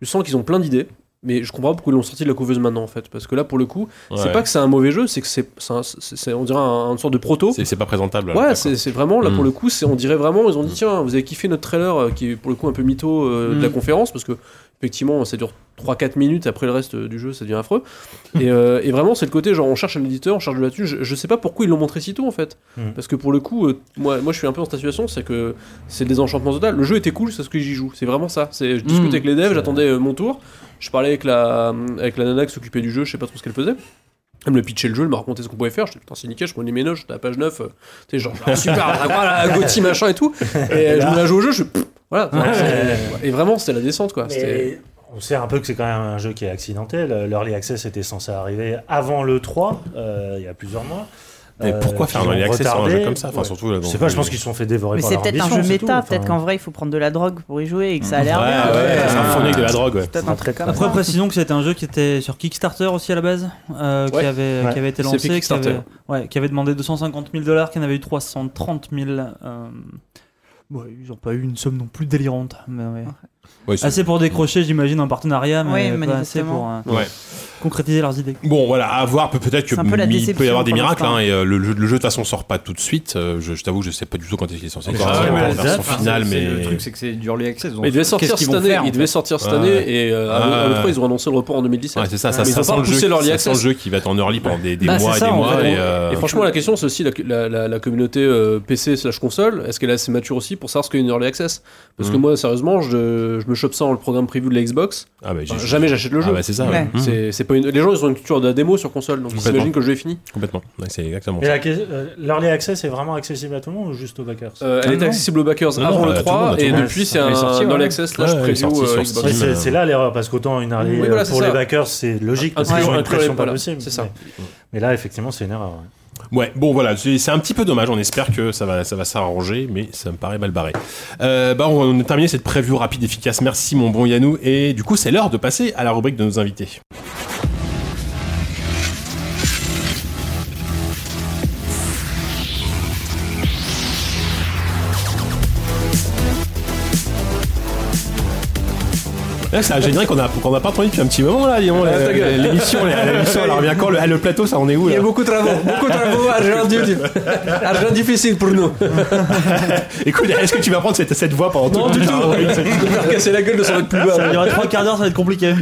je sens qu'ils ont plein d'idées. Mais je comprends pas pourquoi ils l'ont sorti de la couveuse maintenant en fait. Parce que là pour le coup, c'est Ouais. pas que c'est un mauvais jeu, c'est que c'est, c'est c'est- c'est- on dirait un, une sorte de proto. C'est c'est pas présentable. Ouais, c'est c'est vraiment là pour Mm. le coup, c'est on dirait vraiment ils ont dit tiens, vous avez kiffé notre trailer euh, qui est pour le coup un peu mytho euh, de la Mm. conférence parce que effectivement ça dure 3-4 minutes après le reste euh, du jeu ça devient affreux et, euh, et vraiment c'est le côté genre on cherche un éditeur on cherche de la thune je, je sais pas pourquoi ils l'ont montré si tôt en fait Mm. parce que pour le coup euh, moi, moi je suis un peu dans cette situation c'est que c'est le désenchantement total le jeu était cool c'est ce que j'y joue c'est vraiment ça je discutais Mm. avec les devs j'attendais euh, mon tour je parlais avec la avec la nana qui s'occupait du jeu je sais pas trop ce qu'elle faisait elle me pitchait le jeu, elle m'a raconté ce qu'on pouvait faire. Je dis putain, c'est nickel, je prenais mes notes, j'étais à la page 9. euh, tu sais, genre, genre, super, la Gauthier machin et tout. Et euh, je me la joue au jeu, je pff, voilà. Et vraiment, c'était la descente quoi. C'était- on sait un peu que c'est quand même un jeu qui est accidentel. L'Early Access était censé arriver avant le 3, euh, il y a plusieurs mois. Mais Euh, pourquoi faire un early access sur un jeu comme ça Enfin, Ouais. surtout là, Je sais pas, je pense qu'ils se sont fait dévorer Mais par c'est peut-être un jeu méta, peut-être qu'en vrai il faut prendre de la drogue pour y jouer et que ça a l'air Ouais, bien. ouais, Euh, c'est un de la drogue, ouais. Peut-être un truc comme Après, ça. précisons que c'était un jeu qui était sur Kickstarter aussi à la base, euh, qui, Ouais. avait, Ouais. qui avait été lancé, qui avait, ouais, qui avait demandé 250 000 dollars, qui en avait eu 330 000. euh, ouais, ils n'ont pas eu une somme non plus délirante. Mais ouais. Ouais, Assez pour décrocher, j'imagine, un partenariat, mais Oui, pas assez pour euh, Ouais. concrétiser leurs idées. Bon, voilà, à voir. peut- Peut-être que C'est un peu la il peut y avoir des miracles. hein, et euh, le, jeu, le jeu de toute façon sort pas tout de suite. Euh, je je t'avoue, je sais pas du tout quand est-ce qu'il est censé sortir. ouais, version finale, C'est- mais Le truc, c'est que c'est du early access. donc Mais il devait sortir cette année, faire, il devait sortir cette année et à Ouais. à l'E3 ils ont annoncé le report en 2017. Ouais, c'est ça, ça, sent le jeu, qui va être en early pendant des, Bah, mois et des mois. Et, franchement, la question c'est aussi la, communauté PC slash console. Est-ce qu'elle est assez mature aussi pour savoir ce qu'est une early access? Parce que Mhm. moi, sérieusement, je, je me chope ça dans le programme prévu de la Xbox. ah, bah, Enfin, jamais j'achète le Ah, jeu. bah, c'est ça, Ouais. ouais. Mhm. C'est c'est pas une... Les gens ils ont une culture de la démo sur console, donc ils s'imaginent que le jeu est fini. Complètement. Ouais, c'est exactement Et ça. la que- euh, l'Early Access est vraiment accessible à tout le monde ou juste aux backers? Euh, Ah elle était non. accessible aux backers Non, avant non, le à tout le 3 monde, à tout et depuis c'est est un early access slash est preview euh, c'est là l'erreur parce qu'autant une early pour les backers c'est logique parce qu'ils ont une pression pas possible. c'est ça. Mais là effectivement c'est une erreur. Ouais. Bon voilà, c'est c'est un petit peu dommage. On espère que ça va, ça va s'arranger, mais ça me paraît mal barré. Euh, bah, on a terminé cette preview rapide, efficace. Merci mon bon Yannou. Et du coup, c'est l'heure de passer à la rubrique de nos invités. Là, c'est un générique qu'on a, qu'on a pas entendu depuis un petit moment là. L'émission, l'émission, elle revient quand le, le plateau, ça en est où Il y a beaucoup de travaux, beaucoup de travaux, argent, argent difficile pour nous. Écoute, est-ce que tu vas prendre cette, cette voix pendant Non, tout du le tout. temps Je vais faire casser la gueule de son être plus bas. Il y aura trois quarts d'heure, ça va être compliqué.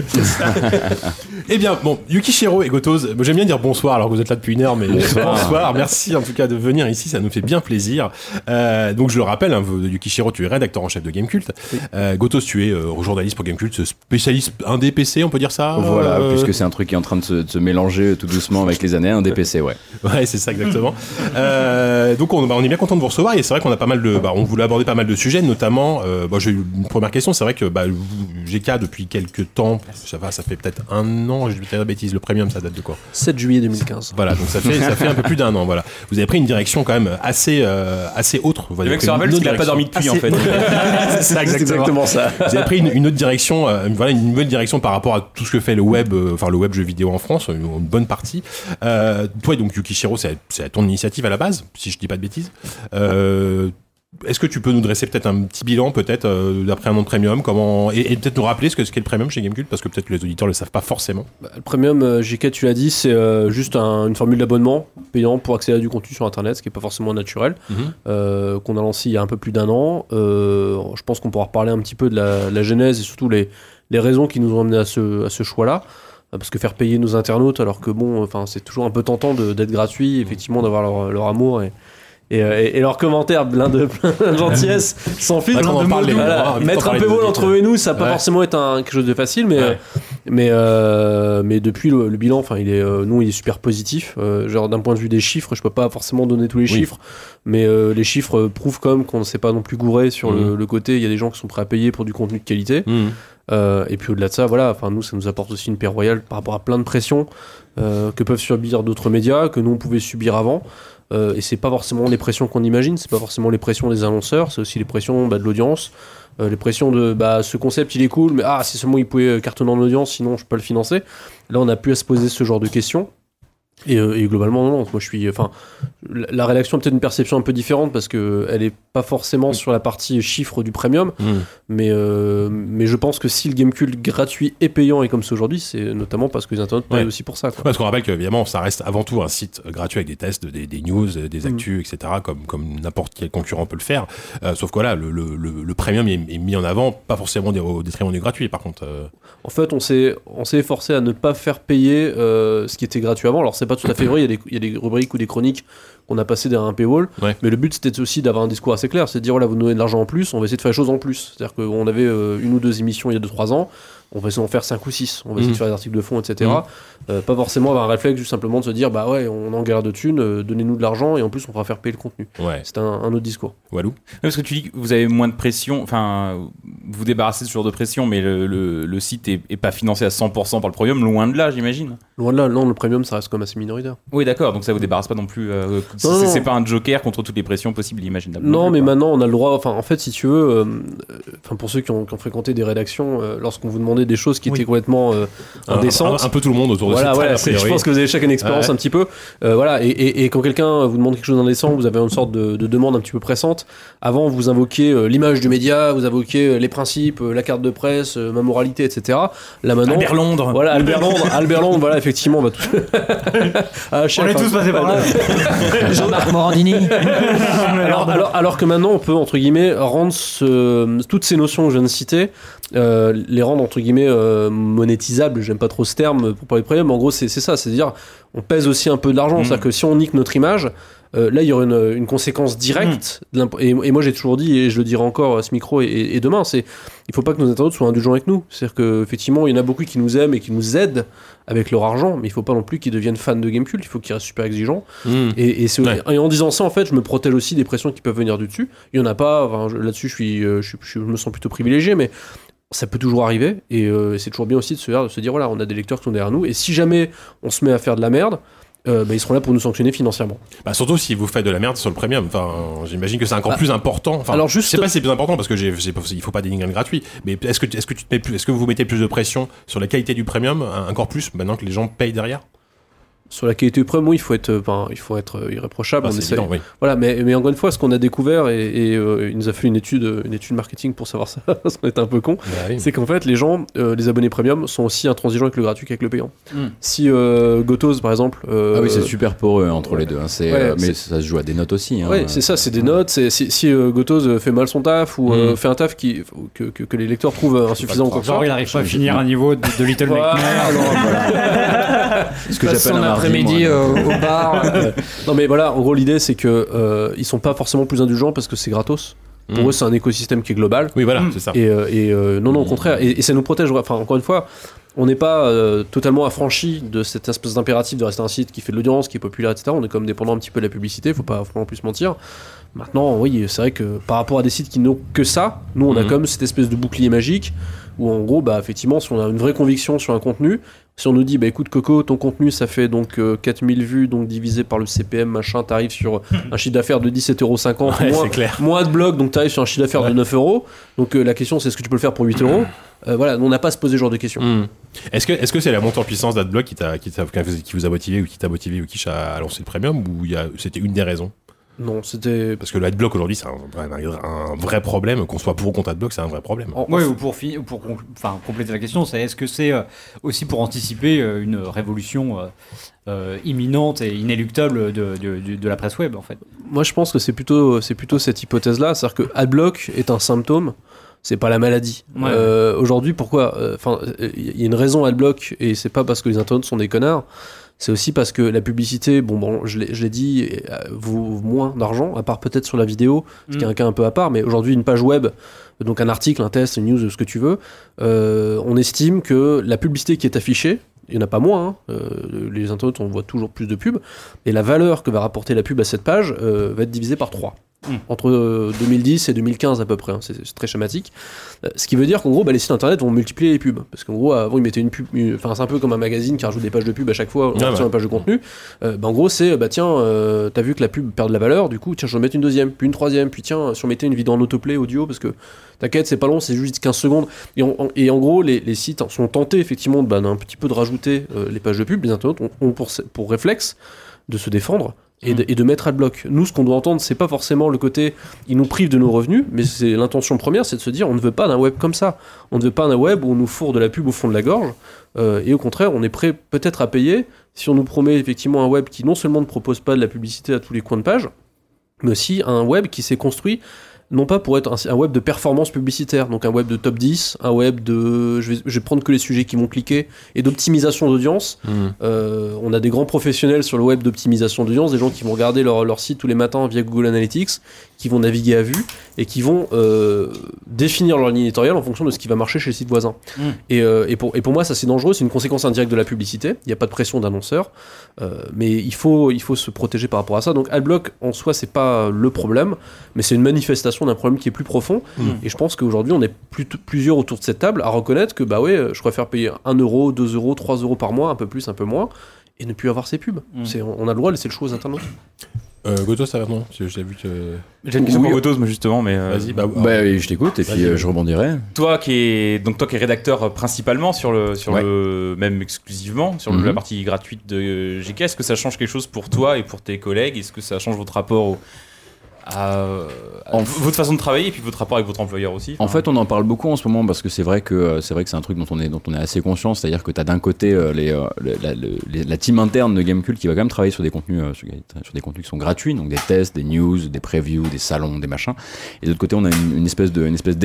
Eh bien, bon, Yukishiro et Gotoz, j'aime bien dire bonsoir alors que vous êtes là depuis une heure, mais bonsoir. Merci en tout cas de venir ici, ça nous fait bien plaisir. Euh, donc je le rappelle, hein, Yukishiro, tu es rédacteur en chef de Gamecult. Euh, Gotoz, tu es euh, journaliste pour Gamecult, spécialiste indé PC, on peut dire ça Voilà, Euh, puisque c'est un truc qui est en train de se, de se mélanger tout doucement avec les années, un DPC, ouais. Ouais, c'est ça exactement. euh, donc on, bah, on est bien content de vous recevoir et c'est vrai qu'on a pas mal de, bah, on voulait aborder pas mal de sujets, notamment. Euh, bah, j'ai eu une première question, c'est vrai que bah, vous- GK depuis quelques temps, ça va, ça fait peut-être un an, je vais dire la bêtise, le premium ça date de quoi? 7 juillet 2015. Voilà, donc ça fait ça fait un peu plus d'un an. Voilà, vous avez pris une direction quand même assez euh, assez autre. Vous Le avez mec se rappelle qu'il a pas direction. dormi depuis en fait. c'est exactement. exactement ça. Vous avez pris une, une autre direction, voilà, une nouvelle direction par rapport à tout ce que fait le web, euh, enfin le web jeu vidéo en France, une, une bonne partie. Euh, toi, donc Yukishiro, c'est à ton initiative à la base, si je dis pas de bêtises. Est-ce que tu peux nous dresser peut-être un petit bilan, peut-être euh, d'après un nom de premium, comment et, et peut-être nous rappeler ce que ce qu'est le premium chez Gamecube, parce que peut-être que les auditeurs le savent pas forcément. Bah, le premium, euh, JK, tu l'as dit, c'est euh, juste un- une formule d'abonnement payant pour accéder à du contenu sur Internet, ce qui n'est pas forcément naturel, Mhm. euh, qu'on a lancé il y a un peu plus d'un an. Je pense qu'on pourra reparler un petit peu de la, la genèse et surtout les, les raisons qui nous ont amené à ce, à ce choix-là. Parce que faire payer nos internautes, alors que bon, enfin, c'est toujours un peu tentant d'être gratuit, effectivement, d'avoir leur, leur amour et, et, euh, et- et leurs commentaires plein de, plein de gentillesse, sans filtre. Ouais, en parle, Voilà, mettre un paywall des entre eux et nous, ça va pas Ouais. forcément être un, quelque chose de facile, mais, Ouais. mais, euh, mais depuis le, le bilan, enfin, il est, euh, nous, il est super positif. Euh, genre d'un point de vue des chiffres, je peux pas forcément donner tous les Oui. chiffres, mais les chiffres prouvent comme qu'on ne s'est pas non plus gouré sur le, Mhm. le côté. Il y a des gens qui sont prêts à payer pour du contenu de qualité. Euh, et puis au-delà de ça, voilà, enfin nous, ça nous apporte aussi une paix royale par rapport à plein de pressions que peuvent subir d'autres médias, que nous on pouvait subir avant. Euh, et c'est pas forcément les pressions qu'on imagine, c'est pas forcément les pressions des annonceurs, c'est aussi les pressions bah, de l'audience, euh, les pressions de bah, ce concept il est cool, mais ah si seulement il pouvait euh, cartonner en audience, sinon je peux pas le financer. Là on a pu à se poser ce genre de questions. Et, euh, et globalement, non, non, moi je suis. Enfin, la rédaction a peut-être une perception un peu différente parce que elle est pas forcément sur la partie chiffre du premium, mais, euh, mais je pense que si le Gamecube gratuit et payant est comme c'est aujourd'hui, c'est notamment parce que les internautes payent aussi pour ça. Quoi. Parce qu'on rappelle qu'évidemment, ça reste avant tout un site gratuit avec des tests, des, des news, des Mm. actus, etc., comme, comme n'importe quel concurrent peut le faire. Euh, sauf que voilà, le, le, le, le premium est, est mis en avant, pas forcément au détriment du gratuit, par contre. euh. En fait, on s'est on s'est efforcé à ne pas faire payer ce qui était gratuit avant. Alors, c'est pas tout à fait vrai. Il y, a des, il y a des rubriques ou des chroniques qu'on a passé derrière un paywall. Ouais. Mais le but, c'était aussi d'avoir un discours assez clair. C'est de dire, voilà, vous nous donnez de l'argent en plus, on va essayer de faire les choses en plus. C'est-à-dire qu'on avait euh, une ou deux émissions il y a 2-3 ans. On va essayer d'en faire 5 ou 6. On va essayer Mhm. de faire des articles de fond, etc. Mhm. Euh, pas forcément avoir un réflexe, juste simplement de se dire, bah ouais, on en galère de thunes, euh, donnez-nous de l'argent et en plus, on fera faire payer le contenu. Ouais. C'est un, un autre discours. Walou Ouais, Parce que tu dis que vous avez moins de pression, enfin, vous débarrassez de ce genre de pression, mais le, le- le site est, est pas financé à 100% par le premium, loin de là, j'imagine. Loin de là, non, le premium, ça reste comme assez minoritaire. Oui, d'accord, donc ça vous débarrasse pas non plus. euh, c'est- Non, non. c'est pas un joker contre toutes les pressions possibles imaginables. Non, plus, mais maintenant on a le droit. Enfin, en fait, si tu veux, euh, enfin pour ceux qui ont, qui ont fréquenté des rédactions, lorsqu'on vous des choses qui Oui. étaient complètement euh, un, indécentes. un- un peu tout le monde autour de voilà, cette voilà, table, a c'est- je pense que vous avez chacun une expérience Ouais. un petit peu. Euh, voilà, et, et- et quand quelqu'un vous demande quelque chose d'indécent, vous avez une sorte de, de demande un petit peu pressante. Avant, vous invoquiez euh, l'image du média, vous invoquiez euh, les principes, euh, la carte de presse, euh, ma moralité, etc. Là maintenant, Albert Londres. voilà, Albert Londres, Albert Londres, voilà, effectivement, on va tout. Ah, chef, On est hein. tous passés par là. Jean-Marc Morandini. alors, alors, alors que maintenant, on peut, entre guillemets, rendre ce- toutes ces notions que je viens de citer, euh, les rendre, entre guillemets, euh, monétisables. J'aime pas trop ce terme pour parler de premium, mais en gros, c'est c'est ça. C'est-à-dire, on pèse aussi un peu de l'argent. Mm. C'est-à-dire que si on nique notre image, euh, là, il y aurait une, une conséquence directe. l'imp- Et, et moi, j'ai toujours dit, et je le dirai encore à ce micro et, demain, c'est il faut pas que nos internautes soient indulgents avec nous. C'est-à-dire qu'effectivement, il y en a beaucoup qui nous aiment et qui nous aident avec leur argent, mais il faut pas non plus qu'ils deviennent fans de Gamecube. Il faut qu'ils restent super exigeants. Mmh. Et, Ouais. en disant ça, en fait, je me protège aussi des pressions qui peuvent venir du dessus. Il y en a pas. enfin, Là-dessus, je suis, euh, je suis- je me sens plutôt privilégié, mais ça peut toujours arriver. Et euh, c'est toujours bien aussi de se, de se dire voilà, on a des lecteurs qui sont derrière nous. Et si jamais on se met à faire de la merde, euh, bah, ils seront là pour nous sanctionner financièrement. Bah, surtout si vous faites de la merde sur le premium. Enfin, j'imagine que c'est encore Bah, plus important. Enfin, alors je juste- sais pas si c'est plus important parce que j'ai, il faut pas dénigrer le gratuit. Mais est-ce que, est-ce que tu te mets plus, est-ce que vous mettez plus de pression sur la qualité du premium, encore plus maintenant que les gens payent derrière? Sur la qualité premium, oui, il faut être, euh, enfin, il faut être euh, irréprochable. Bah, on évident, oui. Voilà, mais, mais encore une fois, ce qu'on a découvert, et, et, euh, il nous a fait une étude, une étude marketing pour savoir ça, parce qu'on était un peu con, Bah oui. c'est qu'en fait, les gens, euh, les abonnés premium, sont aussi intransigeants avec le gratuit qu'avec le payant. Mm. Si euh, Gotos, par exemple. euh, Ah oui, c'est super pour eux entre les deux. hein. C'est, ouais, euh, mais c'est- ça se joue à des notes aussi. hein. Ouais, c'est ça, c'est des notes. c'est- Si, si euh, Gotos euh, fait mal son taf ou euh, fait un taf qui, que, que, que les lecteurs trouvent euh, insuffisant Genre, il arrive pas à finir un niveau de, de Little Nightmares. Ce que j'appelle un après-midi moi. au, au bar. euh, Non mais voilà, en gros l'idée c'est que euh, ils sont pas forcément plus indulgents parce que c'est gratos. Pour Mm. eux c'est un écosystème qui est global. Oui, voilà, c'est ça. Et, euh, et, euh, non non au contraire et, et ça nous protège. Enfin encore une fois, on n'est pas euh, totalement affranchi de cette espèce d'impératif de rester un site qui fait de l'audience, qui est populaire, etc. On est comme dépendant un petit peu de la publicité. Faut pas, faut pas en plus mentir. Maintenant, oui, c'est vrai que par rapport à des sites qui n'ont que ça, nous on a comme cette espèce de bouclier magique où en gros, bah effectivement, si on a une vraie conviction sur un contenu, si on nous dit, bah écoute Coco, ton contenu ça fait donc euh, 4000 vues, donc divisé par le CPM, machin, t'arrives sur un chiffre d'affaires de 17,50€, Ouais, moins, de blogs, donc t'arrives sur un chiffre d'affaires de 9 euros. Donc euh, la question c'est est-ce que tu peux le faire pour 8 euros Euh, Voilà, on n'a pas à se poser ce genre de questions. Hmm. Est-ce que c'est la montée en puissance d'Adblock qui qui, qui vous a motivé ou qui t'a motivé ou qui à lancer le premium ou a- c'était une des raisons? Non, c'était. Parce que le Adblock aujourd'hui c'est un, vrai- un vrai problème qu'on soit pour ou contre Adblock c'est un vrai problème. en- Ouais, ou pour, pour enfin, compléter la question, c'est est-ce que c'est euh, aussi pour anticiper euh, une révolution euh, euh, imminente et inéluctable de, de, de- de la presse web en fait? Moi, je pense que c'est plutôt, c'est plutôt cette hypothèse-là, c'est-à-dire que adblock est un symptôme, c'est pas la maladie. Ouais. Euh, Aujourd'hui, pourquoi Enfin, il y a une raison à adblock, et c'est pas parce que les internautes sont des connards. C'est aussi parce que la publicité, bon, bon je l'ai je l'ai dit, euh, vaut moins d'argent, à part peut-être sur la vidéo, ce qui est Mm. un cas un peu à part, mais aujourd'hui, une page web, donc un article, un test, une news, ce que tu veux, euh, on estime que la publicité qui est affichée, il n'y en a pas moins, hein, euh, les internautes, on voit toujours plus de pubs, et la valeur que va rapporter la pub à cette page euh, va être divisée par 3. Mm. Entre euh, 2010 et 2015 à peu près, hein, c'est très schématique. Euh, ce qui veut dire qu'en gros, bah, les sites internet vont multiplier les pubs. Parce qu'en gros, avant, ils mettaient une pub, enfin, c'est un peu comme un magazine qui rajoute des pages de pub à chaque fois, Ah sur ouais. une page de contenu. Euh, bah, en gros, c'est, bah tiens, euh, t'as vu que la pub perd de la valeur, du coup, tiens, je vais en mettre une deuxième, puis une troisième, puis tiens, si on mettait une vidéo en autoplay audio, parce que t'inquiète, c'est pas long, c'est juste 15 secondes. Et en, en- et en gros, les, les sites sont tentés, effectivement, bah, d'un petit peu de rajouter euh, les pages de pub. Les internautes ont, ont pour, pour réflexe de se défendre. Et de, et de mettre adblock. Nous, ce qu'on doit entendre, c'est pas forcément le côté ils nous privent de nos revenus, mais c'est l'intention première, c'est de se dire on ne veut pas d'un web comme ça. On ne veut pas d'un web où on nous fourre de la pub au fond de la gorge. Euh, et au contraire, on est prêt peut-être à payer si on nous promet effectivement un web qui non seulement ne propose pas de la publicité à tous les coins de page, mais aussi un web qui s'est construit non pas pour être un, un web de performance publicitaire, donc un web de top 10, un web de je vais, je vais prendre que les sujets qui vont cliquer et d'optimisation d'audience. Hmm. Euh, on a des grands professionnels sur le web d'optimisation d'audience, des gens qui vont regarder leur, leur site tous les matins via Google Analytics, qui vont naviguer à vue et qui vont euh, définir leur ligne éditoriale en fonction de ce qui va marcher chez le site voisin. Mm. Et, euh, et, pour, et pour moi, ça c'est dangereux, c'est une conséquence indirecte de la publicité. Il n'y a pas de pression d'annonceur, euh, mais il faut, il faut se protéger par rapport à ça. Donc Adblock en soi, c'est pas le problème, mais c'est une manifestation d'un problème qui est plus profond. Mm. Et je pense qu'aujourd'hui, on est plus- plusieurs autour de cette table à reconnaître que bah ouais, je préfère payer 1 euro, 2 euros, 3 euros par mois, un peu plus, un peu moins, et ne plus avoir ces pubs. Mm. On a le droit de laisser le choix aux internautes. Euh, Goto ça va non J'ai vu que J'ai une question Oui. pour Gotos, moi justement, mais euh, vas-y bah, Bah, oui, je t'écoute et puis euh, je rebondirai. toi qui est donc toi qui est rédacteur euh, principalement sur le sur Ouais. le même exclusivement sur le- Mhm. la partie gratuite de GK, est-ce que ça change quelque chose pour toi et pour tes collègues? Est-ce que ça change votre rapport au, à, à En- votre façon de travailler et puis votre rapport avec votre employeur aussi En Enfin, fait, on en parle beaucoup en ce moment parce que c'est vrai que euh, c'est vrai que c'est un truc dont on est dont on est assez conscient, c'est-à-dire que tu as d'un côté euh, les, euh, le- la, le- les- la team interne de Gamecult qui va quand même travailler sur des contenus euh, sur, sur des contenus qui sont gratuits, donc des tests, des news, des previews, des salons, des machins. Et de l'autre côté, on a une, une espèce de une espèce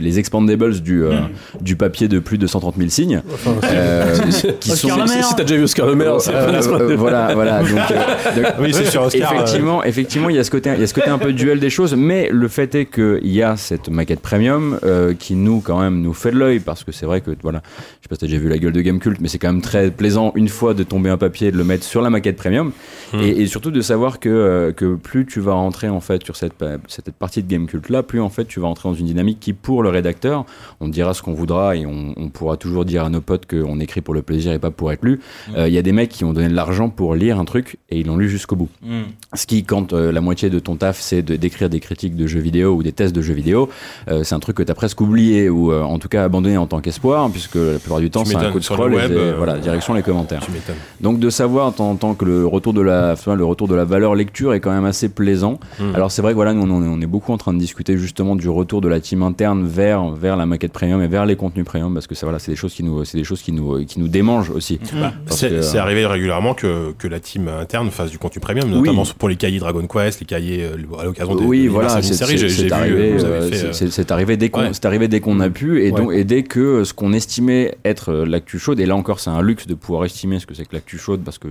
les expandables du euh, du papier de plus de 130 000 signes euh, qui sont Maire. Si t'as déjà vu Oscar Le Maire, c'est Euh, euh, euh, voilà, voilà. Donc, euh, donc, Oui, c'est sur Oscar. euh, effectivement, effectivement, il y a ce côté, il y a ce côté un peu duel des choses, mais le fait est qu'il y a cette maquette premium euh, qui nous, quand même, nous fait de l'œil parce que c'est vrai que, voilà, je sais pas si t'as déjà vu la gueule de Gamecult, mais c'est quand même très plaisant une fois de tomber un papier et de le mettre sur la maquette premium Hmm. et, et surtout de savoir que, euh, que plus tu vas rentrer en fait sur cette, cette partie de Gamecult là, plus en fait tu vas rentrer dans une dynamique qui, pour le rédacteur, on dira ce qu'on voudra et on, on pourra toujours dire à nos potes qu'on écrit pour le plaisir et pas pour être lu. Euh, Il y a des mecs qui ont donné de l'argent pour lire un truc et ils l'ont lu jusqu'au bout. hmm. Ce qui, quand euh, la moitié de ton taf, de d'écrire des critiques de jeux vidéo ou des tests de jeux vidéo, euh, c'est un truc que t'as presque oublié ou euh, en tout cas abandonné en tant qu'espoir, puisque la plupart du temps Tu c'est un coup de scroll et web, c'est- euh, voilà direction les commentaires. Tu. Donc de savoir en tant que le retour de la enfin, le retour de la valeur lecture est quand même assez plaisant. Mm. Alors c'est vrai que voilà nous on est, on est beaucoup en train de discuter justement du retour de la team interne vers vers la maquette premium et vers les contenus premium parce que ça voilà c'est des choses qui nous c'est des choses qui nous qui nous démangent aussi. Bah, Parce c'est euh, arrivé régulièrement que, que la team interne fasse du contenu premium, notamment pour les cahiers Dragon Quest, les cahiers euh, à l'occasion des oui, des voilà, c'est arrivé, euh, fait, euh, arrivé dès qu'on Ouais. c'est arrivé dès qu'on a pu et, Ouais. donc, et dès que ce qu'on estimait être euh, l'actu chaude et là encore c'est un luxe de pouvoir estimer ce que c'est que l'actu chaude parce que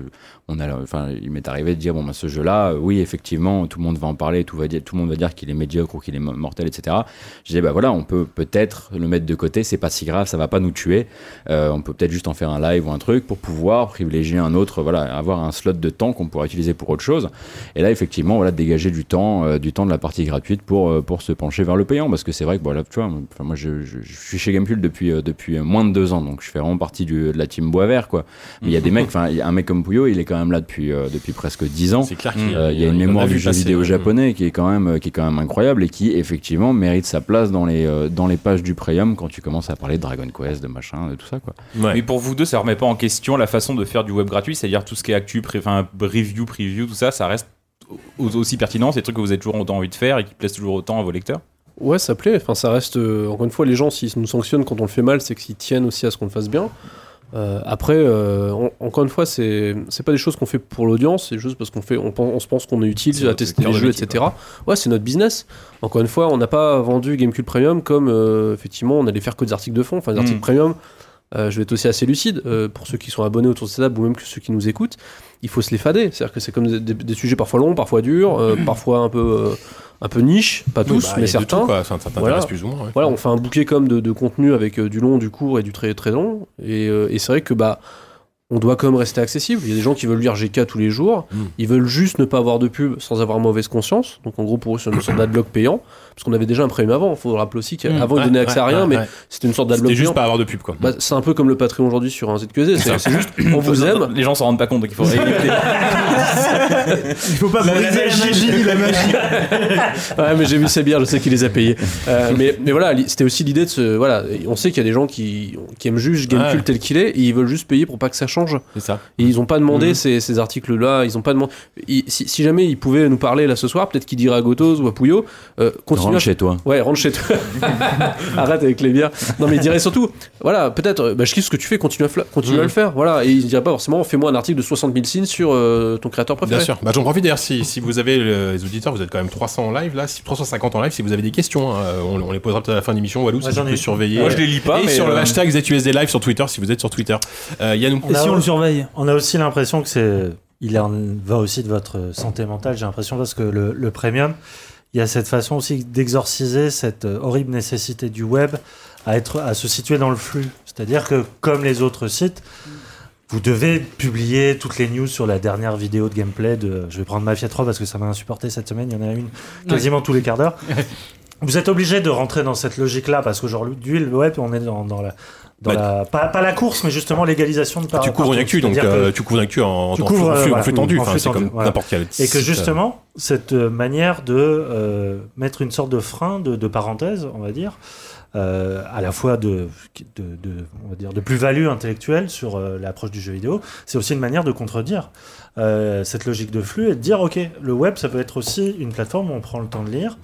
on a enfin il m'est arrivé de dire bon bah ce jeu là oui effectivement tout le monde va en parler tout va dire tout le monde va dire qu'il est médiocre ou qu'il est mo- mortel etc. Je disais bah voilà on peut peut-être le mettre de côté c'est pas si grave ça va pas nous tuer Euh, on peut peut-être juste en faire un live ou un truc pour pouvoir privilégier un autre voilà avoir un slot de temps qu'on pourra utiliser pour autre chose et là effectivement voilà dégager du temps euh, du temps de la partie gratuite pour euh, pour se pencher vers le payant parce que c'est vrai que voilà tu vois moi je, je, je suis chez Gamecube depuis euh, depuis moins de deux ans donc je fais vraiment partie du, de la team bois vert quoi mais il y a des mecs enfin il y a un mec comme Puyo il est quand même là depuis euh, depuis presque dix ans C'est clair qu'il Euh, il y a une mémoire du jeu passer, vidéo ouais. japonais qui est quand même qui est quand même incroyable et qui effectivement mérite sa place dans les euh, dans les pages du premium quand tu commences à parler de Dragon Quest de machin de tout ça quoi Ouais. Mais pour vous deux, ça remet pas en question la façon de faire du web gratuit, c'est-à-dire tout ce qui est actu, pré- review, preview, tout ça, ça reste aussi pertinent, c'est des trucs que vous avez toujours autant envie de faire et qui plaisent toujours autant à vos lecteurs. Ouais, ça plaît. Enfin, ça reste. euh, encore une fois, les gens, s'ils nous sanctionnent quand on le fait mal, c'est qu'ils tiennent aussi à ce qu'on le fasse bien. Euh, après, euh, en- encore une fois, c'est c'est pas des choses qu'on fait pour l'audience, c'est juste parce qu'on fait, on, se pense qu'on est utile à tester les jeux, métier, etc. Ouais, c'est notre business. Encore une fois, on n'a pas vendu Gamecube Premium comme effectivement on allait faire que des articles de fond, enfin des Mm. articles premium. Euh, je vais être aussi assez lucide euh, pour ceux qui sont abonnés autour de cette table ou même que ceux qui nous écoutent. Il faut se les fader, c'est-à-dire que c'est comme des, des- des sujets parfois longs, parfois durs, euh, parfois un peu un peu niche, pas tous, bah, mais certains. tout, quoi. Ça, ça Voilà. plus ou moins. ouais. Voilà, on fait un bouquet comme de, de contenu avec euh, du long, du court et du très très long. Et, euh, et c'est vrai que bah on doit quand même rester accessible. Il y a des gens qui veulent lire GK tous les jours. Mm. Ils veulent juste ne pas avoir de pub sans avoir mauvaise conscience. Donc en gros pour eux c'est une sorte d'adblock payant. Parce qu'on avait déjà un premium avant. Il faut rappeler aussi qu'avant Mm. ils donnaient Ouais, accès à rien, ouais, mais ouais. c'était une sorte d'adblock C'était juste payant. pas avoir de pub, quoi. Bah, c'est un peu comme le Patreon aujourd'hui sur un ZQSD. C'est c'est juste on vous aime. Les gens s'en rendent pas compte, donc il faut. Il faut pas briser la magie, la magie. Ouais, mais j'ai vu ces bières, je sais qu'il les a payées. Euh, mais, mais voilà, c'était aussi l'idée de se. Voilà, on sait qu'il y a des gens qui, qui aiment juste Gamecube Ouais. tel qu'il est et ils veulent juste payer pour pas que ça change. C'est ça. Et ils ont pas demandé Mhm. ces, ces articles-là, ils ont pas demandé. ils- si, si jamais ils pouvaient nous parler là ce soir, peut-être qu'ils diraient à Gotos ou à Pouillot, euh, continue rentre à- chez toi Ouais, rentre chez toi. Arrête avec les bières. Non, mais il dirait surtout, voilà, peut-être, euh, bah, je kiffe ce que tu fais, continue à, fla- continue à Mhm. le faire. Voilà, et il dirait pas forcément, fais-moi un article de 60 000 signes sur euh, ton créateur préféré. Bien sûr. Bah, J'en profite d'ailleurs, si, si vous avez le- les auditeurs, vous êtes quand même 300 en live là, si- 350 en live, si vous avez des questions, hein, on, on les posera peut-être à la fin de l'émission. Walou, Moi, si ai surveiller. Moi, je les lis pas, Et mais, sur le euh, hashtag ZUSD Live sur Twitter, si vous êtes sur Twitter. Euh, Yann, Et si on le surveille On a aussi l'impression que c'est, il en va aussi de votre santé mentale. J'ai l'impression parce que le, le premium, il y a cette façon aussi d'exorciser cette euh, horrible nécessité du web à être, à se situer dans le flux. C'est-à-dire que comme les autres sites, vous devez publier toutes les news sur la dernière vidéo de gameplay de. Je vais prendre Mafia 3 parce que ça m'a insupporté cette semaine. Il y en a une quasiment tous les quarts d'heure. Vous êtes obligé de rentrer dans cette logique-là parce qu'aujourd'hui, le web, on est dans, dans la. Dans Bah, la pas, pas la course, mais justement l'égalisation de par tu couvres une actu, donc euh, tu couvres une actu en, tu en couvres, flux, en euh, en flux voilà, tendu. en Enfin, c'est comme voilà. n'importe quel. Et que euh, justement, cette euh, manière de euh, mettre une sorte de frein, de, de parenthèse, on va dire, euh, à la fois de, de, de- on va dire, de plus-value intellectuelle sur euh, l'approche du jeu vidéo, c'est aussi une manière de contredire euh, cette logique de flux et de dire, ok, le web, ça peut être aussi une plateforme où on prend le temps de lire.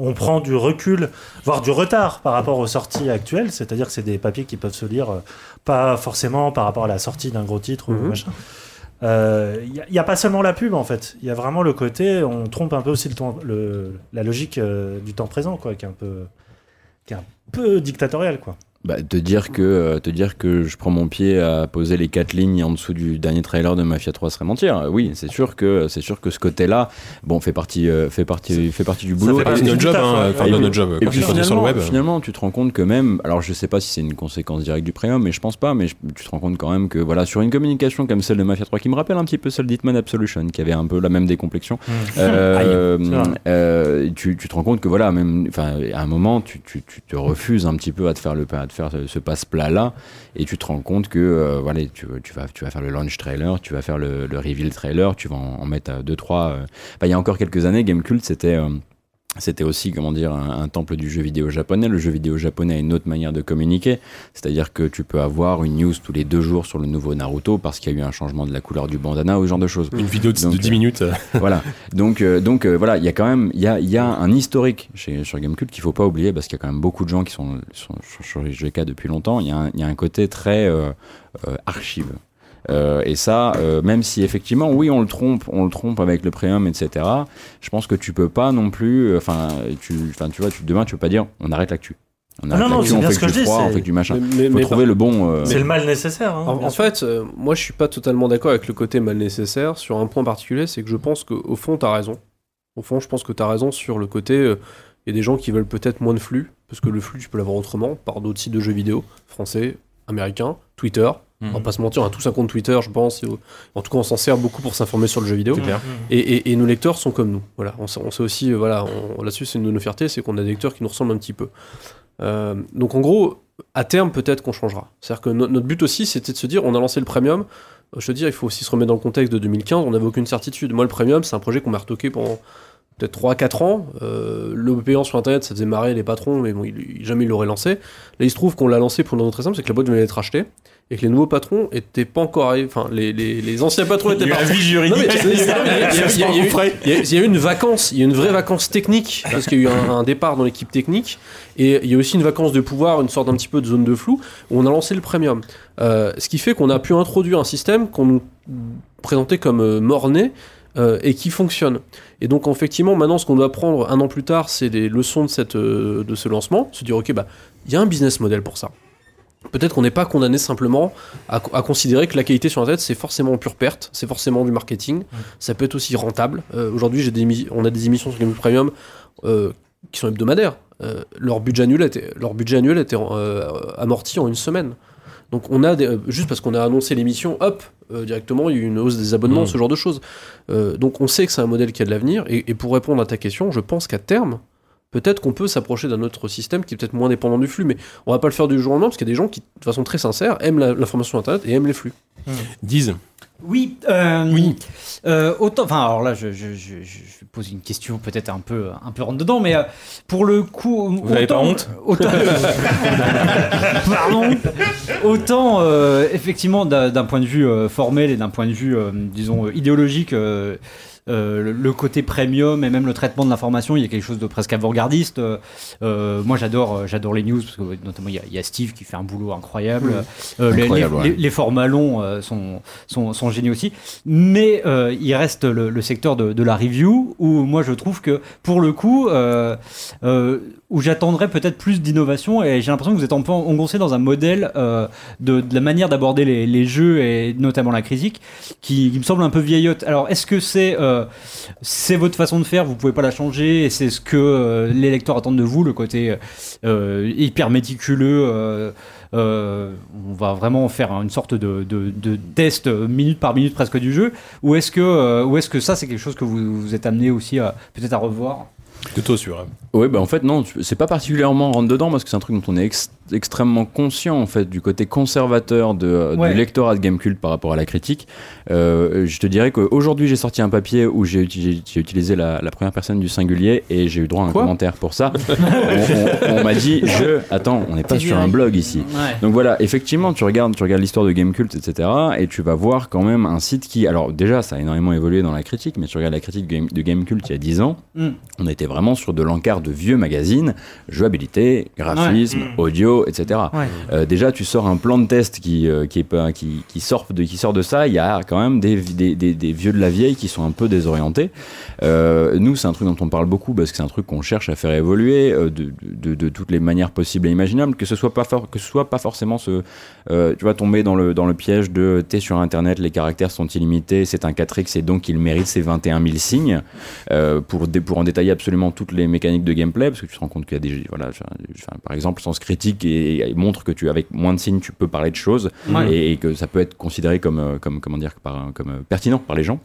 On prend du recul, voire du retard par rapport aux sorties actuelles, c'est-à-dire que c'est des papiers qui peuvent se lire euh, pas forcément par rapport à la sortie d'un gros titre ou Mhm. machin. Il n'y a, pas seulement la pub en fait, il y a vraiment le côté, on trompe un peu aussi le temps, le, la logique euh, du temps présent quoi, qui est un peu, qui est un peu dictatorial quoi. Bah, te dire que euh, te dire que je prends mon pied à poser les quatre lignes en dessous du dernier trailer de Mafia 3 serait mentir. Euh, Oui, c'est sûr que c'est sûr que ce côté-là, bon, fait partie euh, fait partie fait partie du boulot. fait partie C'est Et- notre job, fait, hein, ouais. Et puis- notre job. Et puis fais sur le finalement, web. finalement, tu te rends compte que même, alors je sais pas si c'est une conséquence directe du premium, mais je pense pas, mais je- tu te rends compte quand même que voilà, sur une communication comme celle de Mafia 3, qui me rappelle un petit peu celle d'Hitman Absolution, qui avait un peu la même décomplexion, euh, euh, tu, tu te rends compte que voilà, même, enfin, à un moment, tu, tu, tu te refuses un petit peu à te faire le, te faire ce, ce passe-plat là, et tu te rends compte que euh, voilà, tu, vas, tu vas faire le launch trailer, tu vas faire le, reveal trailer, tu vas en, mettre euh, deux trois. euh. Enfin, il y a encore quelques années, Gamecult c'était euh, c'était aussi, comment dire, un, un temple du jeu vidéo japonais. Le jeu vidéo japonais a une autre manière de communiquer. C'est-à-dire que tu peux avoir une news tous les deux jours sur le nouveau Naruto parce qu'il y a eu un changement de la couleur du bandana ou ce genre de choses. Une vidéo de, Donc, de 10 euh, minutes. euh, voilà. Donc, euh, donc euh, voilà, il y a quand même, il y a, y a un historique chez, sur Gamecult qu'il faut pas oublier parce qu'il y a quand même beaucoup de gens qui sont, sont sur, sur les GK depuis longtemps. Il y, a un- il y a un côté très euh, archive. Euh, et ça, euh, même si effectivement, oui, on le trompe, on le trompe avec le premium, etc. Je pense que tu peux pas non plus, euh, enfin, tu, enfin, tu vois, tu, demain, tu peux pas dire, on arrête l'actu. On Ah arrête non, non, on bien fait ce que que du je dis, froid, on c'est- fait que du machin. Mais- Faut mais trouver par- le bon. euh, C'est le mal nécessaire. hein, En, fait, euh, moi je suis pas totalement d'accord avec le côté mal nécessaire sur un point particulier, c'est que je pense qu'au fond t'as raison. Au fond, je pense que t'as raison sur le côté. euh, Il y a des gens qui veulent peut-être moins de flux, parce que le flux tu peux l'avoir autrement, par d'autres sites de jeux vidéo, français, américains, Twitter. On va pas se mentir, on a tous un compte Twitter, je pense. et en tout cas, on s'en sert beaucoup pour s'informer sur le jeu vidéo. Clair. Et, et- et nos lecteurs sont comme nous. Voilà, on sait, on sait aussi, euh, voilà, là-dessus, c'est une de nos fiertés, c'est qu'on a des lecteurs qui nous ressemblent un petit peu. Euh, donc en gros, à terme, peut-être qu'on changera. C'est-à-dire que no- notre but aussi, c'était de se dire, on a lancé le premium. Euh, Je te dis, il faut aussi se remettre dans le contexte de 2015. On n'avait aucune certitude. Moi, le premium, c'est un projet qu'on m'a retoqué pendant peut-être 3-4 ans. Euh, le payant sur Internet, ça faisait marrer les patrons, mais bon, il- jamais il l'aurait lancé. Là, il se trouve qu'on l'a lancé pour une raison très simple, c'est que la boîte venait d'être achetée et que les nouveaux patrons étaient pas encore arrivés. Enfin, les, les- les anciens patrons étaient pas. il y a- il y a- eu- il y a- il y a eu une vacance, il y a une vraie vacance technique, parce qu'il y a eu un, un départ dans l'équipe technique, et il y a aussi une vacance de pouvoir, une sorte d'un petit peu de zone de flou, où on a lancé le premium. Euh, ce qui fait qu'on a pu introduire un système qu'on nous présentait comme euh, mort-né, euh, et qui fonctionne. Et donc effectivement, maintenant, ce qu'on doit prendre un an plus tard, c'est les leçons de, cette, euh, de ce lancement, se dire, ok, bah, il y a un business model pour ça. Peut-être qu'on n'est pas condamné simplement à, à considérer que la qualité sur Internet, c'est forcément en pure perte, c'est forcément du marketing, ça peut être aussi rentable. Euh, Aujourd'hui, on a des émissions sur Game Premium euh, qui sont hebdomadaires. Euh, leur, budget annuel était, leur budget annuel était amorti en une semaine. Donc on a des- juste parce qu'on a annoncé l'émission, hop, euh, directement il y a eu une hausse des abonnements, ce genre de choses. Euh, donc on sait que c'est un modèle qui a de l'avenir. Et, et pour répondre à ta question, je pense qu'à terme, peut-être qu'on peut s'approcher d'un autre système qui est peut-être moins dépendant du flux, mais on va pas le faire du jour au lendemain parce qu'il y a des gens qui, de façon très sincère, aiment la- l'information internet et aiment les flux. Disent. Oui, euh, Oui. euh, autant. Enfin, alors là, je, je, je, je pose une question peut-être un peu, un peu rentre dedans, mais euh, pour le coup, Vous avez pas honte Autant, pardon. Autant, euh, effectivement, d'un point de vue euh, formel et d'un point de vue, euh, disons, euh, idéologique. Euh, le, côté premium et même le traitement de l'information, il y a quelque chose de presque avant-gardiste. Euh, euh, moi, j'adore, euh, j'adore les news parce que notamment il y, y a Steve qui fait un boulot incroyable. Euh, les- Incroyable, les, ouais. les- les formats longs euh, sont, sont, sont géniaux aussi. Mais euh, il reste le, le secteur de, de la review où moi je trouve que pour le coup, euh, euh, où j'attendrais peut-être plus d'innovation et j'ai l'impression que vous êtes un peu engoncé dans un modèle euh, de, de la manière d'aborder les, les jeux et notamment la critique qui, qui me semble un peu vieillotte. Alors est-ce que c'est euh, c'est votre façon de faire, vous pouvez pas la changer et c'est ce que euh, les lecteurs attendent de vous, le côté euh, hyper méticuleux. euh, euh, on va vraiment faire une sorte de, de, de test minute par minute presque du jeu ou est-ce que euh, ou est-ce que ça c'est quelque chose que vous, vous êtes amené aussi peut-être à revoir? Plutôt sûr. hein. Oui, bah en fait, non, c'est pas particulièrement rentre dedans parce que c'est un truc dont on est ex- extrêmement conscient en fait du côté conservateur de, Ouais. du lectorat de Gamecult par rapport à la critique. Euh, je te dirais qu'aujourd'hui, j'ai sorti un papier où j'ai uti- j'ai utilisé la, la première personne du singulier et j'ai eu droit à un Quoi commentaire pour ça. on on- on m'a dit, je. Attends, on n'est pas sur un blog ici. Ouais. Donc voilà, effectivement, tu regardes, tu regardes l'histoire de Gamecult, etc. Et tu vas voir quand même un site qui, alors déjà, ça a énormément évolué dans la critique, mais tu regardes la critique de Game- de Gamecult il y a 10 ans, Mm. on était vraiment sur de l'encart de vieux magazines, jouabilité, graphisme, audio, etc. Ouais. Euh, déjà, tu sors un plan de test qui, euh, qui, est pas, qui, qui, sort de, qui sort de ça, il y a quand même des, des, des, des vieux de la vieille qui sont un peu désorientés. Euh, nous, c'est un truc dont on parle beaucoup parce que c'est un truc qu'on cherche à faire évoluer euh, de, de, de toutes les manières possibles et imaginables, que ce soit pas, for- que ce soit pas forcément ce, euh, tu vas tomber dans le, dans le piège de t'es sur internet, les caractères sont illimités, c'est un 4x et donc il mérite ses 21 000 signes pour, en détailler absolument toutes les mécaniques de gameplay parce que tu te rends compte qu'il y a des voilà par exemple Sens Critique et, et montre que tu avec moins de signes tu peux parler de choses Ouais. et, et que ça peut être considéré comme comme comment dire par, comme pertinent par les gens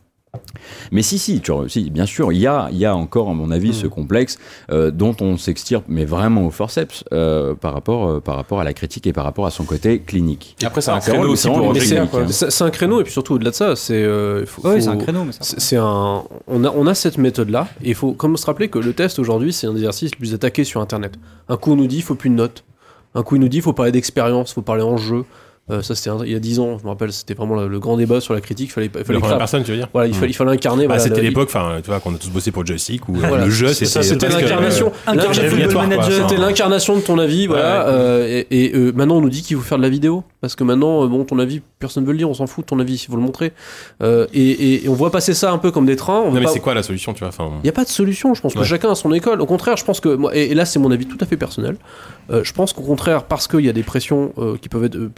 Mais si, si, tu, si, bien sûr, il y a, il y a encore, à mon avis, ce complexe euh, dont on s'extirpe, mais vraiment au forceps, euh, par, rapport, euh, par rapport à la critique et par rapport à son côté clinique. Et après, c'est un créneau aussi pour c'est hein. c'est- un créneau et puis surtout au-delà de ça, c'est euh, Ouais, c'est un créneau, mais ça. c'est c'est un on a on a cette méthode là et il faut comme se rappeler que le test aujourd'hui c'est un exercice le plus attaqué sur internet. Un coup on nous dit il faut plus de notes, un coup il nous dit il faut parler d'expérience, il faut parler en jeu. Euh, ça c'était il y a 10 ans, je me rappelle, c'était vraiment le, le grand débat sur la critique, il fallait La fallait créer- personne, tu veux dire voilà, il fallait il fallait incarner Ah, voilà, c'était l'époque, enfin, tu vois, qu'on a tous bossé pour joystick où euh, Voilà. le jeu, c'était l'incarnation. euh. C'était l'incarnation de ton avis, voilà. Ouais, ouais. euh, et et, maintenant, on nous dit qu'il faut faire de la vidéo. Parce que maintenant, bon, ton avis, personne veut le lire, on s'en fout de ton avis, il faut le montrer. Et, et- et on voit passer ça un peu comme des trains. On Non, mais pas- c'est quoi la solution, tu vois il n'y a pas de solution, je pense que chacun a son école. Au contraire, je pense que, moi, et, là c'est mon avis tout à fait personnel, je pense qu'au contraire, parce qu'il y a des pressions qui peuvent être euh,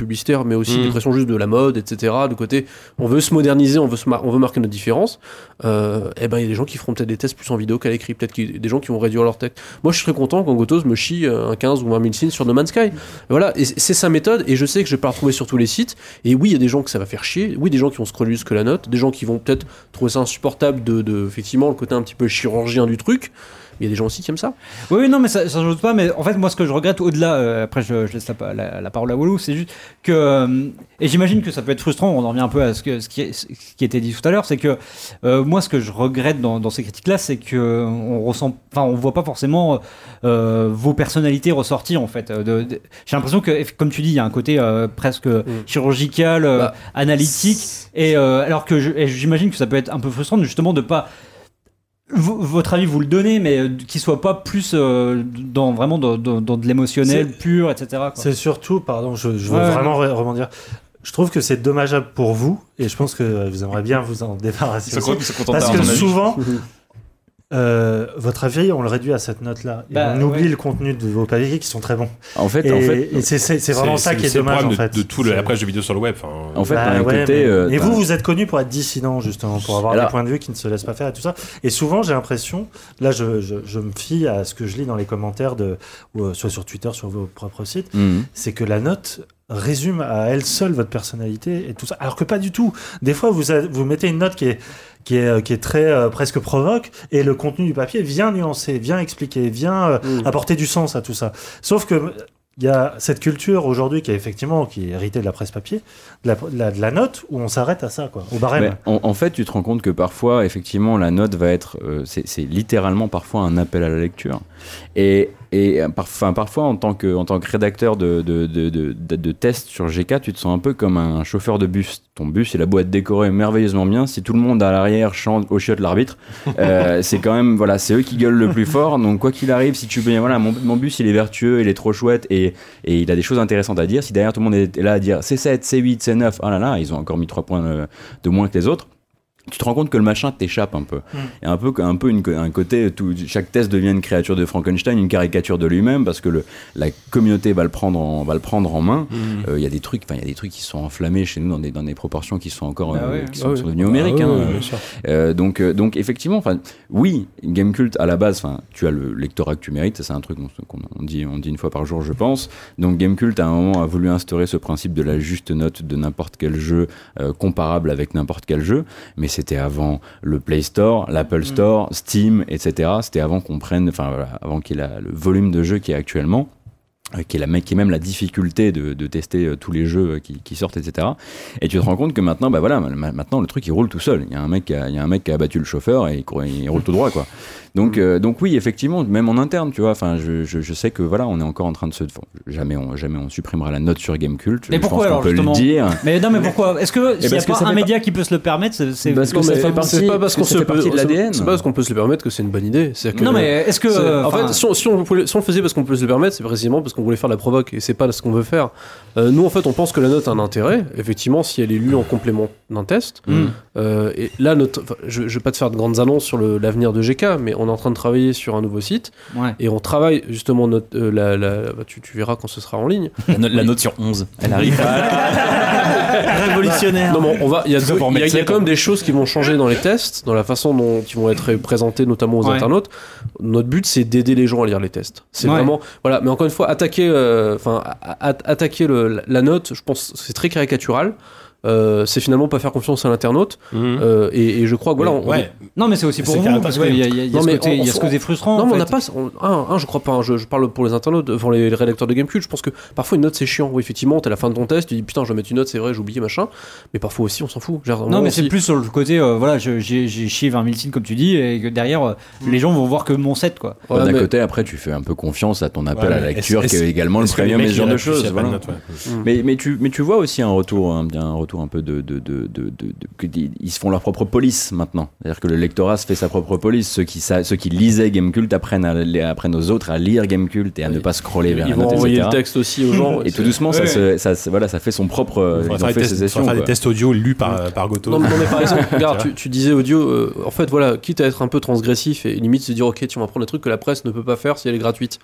mais aussi Mm. des pressions juste de la mode, etc., de côté, on veut se moderniser, on veut, se on veut marquer notre différence, euh, et ben il y a des gens qui feront peut-être des tests plus en vidéo qu'à l'écrit, peut-être des gens qui vont réduire leur texte. Moi je serais content quand Gotos me chie euh, un 15 ou 20 000 signes sur No Man's Sky. Voilà, et c'est- sa méthode, et je sais que je vais pas la retrouver sur tous les sites, et oui, il y a des gens que ça va faire chier, oui, des gens qui vont scroller jusque la note, des gens qui vont peut-être trouver ça insupportable de, de, effectivement, le côté un petit peu chirurgien du truc, il y a des gens aussi qui aiment ça. Oui, oui, non, mais ça, ça ne doute pas. Mais en fait, moi, ce que je regrette au-delà, euh, après, je, je laisse la, la- la parole à Walou, c'est juste que. euh, et j'imagine que ça peut être frustrant, on en revient un peu à ce, que, ce, qui, ce qui était dit tout à l'heure, c'est que euh, moi, ce que je regrette dans, dans ces critiques-là, c'est que on ressent. Enfin, on voit pas forcément vos personnalités ressortir, en fait. J'ai l'impression que, comme tu dis, il y a un côté presque chirurgical, euh, Bah, analytique. Et alors que j'imagine que ça peut être un peu frustrant, justement, de pas v- votre avis vous le donnez mais euh, qu'il soit pas plus euh, dans vraiment dans, dans- dans de l'émotionnel pur etc. C'est surtout, pardon, je, je veux Ouais. vraiment re- rebondir. Je trouve que c'est dommageable pour vous et je pense que vous aimeriez bien vous en débarrasser. Ils sont aussi. con- ils sont contents Parce que souvent, euh, votre avis, on le réduit à cette note-là. Et Bah, on oublie ouais. le contenu de vos papiers qui sont très bons. En fait, Et, en fait, et c'est- vraiment ça qui est le dommage en de- tout le- la presse de vidéo sur le web. enfin, en fait, Bah d'un ouais, côté, mais- euh, et t'as- vous, vous êtes connu pour être dissident, justement, pour avoir Alors- des points de vue qui ne se laissent pas faire et tout ça. Et souvent, j'ai l'impression, là, je, je, je me fie à ce que je lis dans les commentaires, de, ou, euh, soit sur Twitter, sur vos propres sites, Mhm. c'est que la note résume à elle seule votre personnalité et tout ça. Alors que pas du tout. Des fois, vous, vous mettez une note qui est, qui est, qui est très euh, presque provoque et le contenu du papier vient nuancer, vient expliquer, vient euh, Mm. apporter du sens à tout ça. Sauf que il y a cette culture aujourd'hui qui est effectivement qui est héritée de la presse papier, de la, de la, de la note où on s'arrête à ça, quoi, au barème. En, en fait, tu te rends compte que parfois, effectivement, la note va être. euh, c'est littéralement parfois un appel à la lecture. Et, et par- enfin, parfois, en tant que, en tant que rédacteur de, de, de, tests sur GK, tu te sens un peu comme un chauffeur de bus. Ton bus, il a beau être décoré merveilleusement bien. Si tout le monde à l'arrière chante au chiotte l'arbitre, euh, c'est quand même. Voilà, c'est eux qui gueulent le plus fort. Donc, quoi qu'il arrive, si tu veux. Voilà, mon, mon bus, il est vertueux, il est trop chouette et, et il a des choses intéressantes à dire. Si derrière tout le monde est là à dire c'est 7, c'est 8, c'est 9, ah là là, ils ont encore mis 3 points euh, de moins que les autres. Tu te rends compte que le machin t'échappe un peu. Y a un peu, un peu une, un côté, tout, chaque test devient une créature de Frankenstein, une caricature de lui-même, parce que le, la communauté va le prendre en, va le prendre en main. Euh, Il y a des trucs, enfin, il y a des trucs qui sont enflammés chez nous dans des, dans des proportions qui sont encore, Ah euh, ouais. qui sont, Ah sont devenues homériques. Ah hein. ouais. Euh, donc, euh, donc effectivement, enfin, oui, Gamecult à la base, enfin, tu as le lectorat que tu mérites, c'est un truc qu'on qu'on- on dit, on dit une fois par jour, je pense. Donc Gamecult à un moment a voulu instaurer ce principe de la juste note de n'importe quel jeu euh, comparable avec n'importe quel jeu, mais c'était avant le Play Store, l'Apple Store, Steam, etc. C'était avant qu'on prenne, enfin voilà, avant qu'il y ait la- le volume de jeux qui est actuellement euh, qui est, la, qui est même la difficulté de, de tester euh, tous les jeux euh, qui, qui sortent, etc. Et tu te rends compte que maintenant, bah voilà, ma- maintenant le truc il roule tout seul. Il y a un mec qui a, il y a un mec qui a abattu le chauffeur et il, il roule tout droit, quoi. Donc, euh, donc oui, effectivement, même en interne, tu vois. Enfin, je, je, je sais que voilà, on est encore en train de se. enfin, jamais, on, jamais on supprimera la note sur Gamecult. Mais je pourquoi pense alors, peut justement le dire. mais non mais pourquoi? Est-ce que s'il n'y a pas un média qui peut se le permettre c'est Parce que Non, ça mais fait partie- c'est pas parce qu'on se fait partie de c'est- l'ADN. C'est pas parce qu'on peut se le permettre que c'est une bonne idée. Non mais est-ce que en fait, si on, le faisait parce qu'on peut se le permettre, c'est précisément parce qu'on voulait faire la provoque et c'est pas ce qu'on veut faire. Euh, nous, en fait, on pense que la note a un intérêt, effectivement, si elle est lue en complément d'un test. Mm. Euh, et là, notre, je, je vais pas te faire de grandes annonces sur l'avenir de GK, mais on est en train de travailler sur un nouveau site ouais. et on travaille justement notre, euh, la, la- bah, tu, tu verras quand ce sera en ligne. La, no- la note sur 11, elle arrive. Révolutionnaire. Non, mais on va, il y a, deux- y y quand même des choses qui vont changer dans les tests, dans la façon dont ils vont être présentés, notamment aux Ouais. internautes. Notre but, c'est d'aider les gens à lire les tests. C'est Ouais. vraiment, voilà. Mais encore une fois, attaquer, euh, enfin, attaquer le- la note, je pense, que c'est très caricatural. Euh, c'est finalement pas faire confiance à l'internaute. Mhm. Euh, et, et je crois que voilà, on- ouais. Non, mais c'est aussi pour vous, parce qu'il y a, il y a- il y a Non, ce côté, on- il y a ce on- côté frustrant. Non, en mais on n'a pas. on- un, un, je crois pas. hein, je, je parle pour les internautes, pour les rédacteurs de Gamecube. Je pense que parfois une note c'est chiant. Oui, effectivement, t'es à la fin de ton test, tu dis putain, je vais mettre une note, c'est vrai, j'ai oublié machin. Mais parfois aussi, on s'en fout. Genre, Non, mais c'est plus sur le côté, euh, voilà, j'ai j'ai chié 20 000 signes comme tu dis, et que derrière, euh, les gens vont voir que mon set, quoi. Ouais, D'un mais- côté, après, tu fais un peu confiance à ton appel Ouais, à la lecture, qui est également le premium ce genre de choses. ouais. Mais, mais, tu, mais tu vois aussi un retour, un, un retour un peu de, de, de, de, ils se font leur propre police maintenant. C'est-à-dire que le lectorat se fait sa propre police. Ceux qui, sa- ceux qui lisaient Gamecult apprennent, à, les- apprennent aux autres à lire Gamecult et à ne pas scroller vers Ils la vont note, envoyer etc. le texte aussi aux gens. Et tout doucement, ça, se- ça, se- voilà, ça fait son propre. Il Ils faire, fait des ses tests, il faudra sessions. faire des tests audio lus par, par Goto. Non, non, mais par exemple, regarde, tu, tu disais audio, euh, en fait, voilà, quitte à être un peu transgressif et limite se dire, ok, tu vas prendre des trucs que la presse ne peut pas faire si elle est gratuite.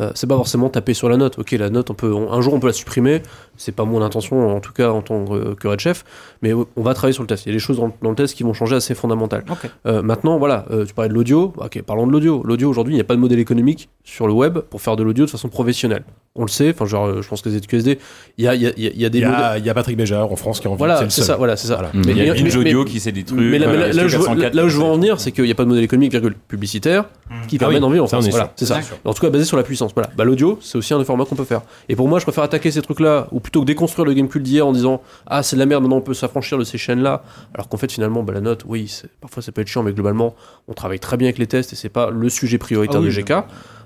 Euh, c'est pas forcément taper sur la note. Ok, la note, on peut, on- un jour on peut la supprimer. C'est pas mon intention, en tout cas en tant que, que red chef. Mais on va travailler sur le test. Il y a des choses dans, dans le test qui vont changer assez fondamentales. Euh, maintenant, voilà, euh, tu parlais de l'audio. Ok, parlons de l'audio. L'audio aujourd'hui, il n'y a pas de modèle économique sur le web pour faire de l'audio de façon professionnelle. On le sait. Enfin, genre, euh, je pense que y a, il y a- il y a- il y a des Il y, modèles. a, il y a Patrick Béja en France qui en Voilà, c'est ça, voilà, c'est ça. Voilà. Il y a mais- Audio mais- qui sait des trucs. mais là, mais là- là où je, veux- 404, là où je veux en venir, c'est qu'il n'y a pas de modèle économique, virgule, publicitaire, qui Ah permet oui, d'en vivre en France. Voilà, c'est ça. En tout cas, basé sur la puissance. Voilà. Bah, l'audio, c'est aussi un des formats qu'on peut faire. Et pour moi, je préfère attaquer ces trucs-là, ou plutôt que déconstruire le Gamecube d'hier en disant Ah, c'est de la merde, maintenant on peut s'affranchir de ces chaînes-là. Alors qu'en fait, finalement, bah, la note, oui, c'est- parfois ça peut être chiant, mais globalement, on travaille très bien avec les tests et c'est pas le sujet prioritaire Ah oui, de GK.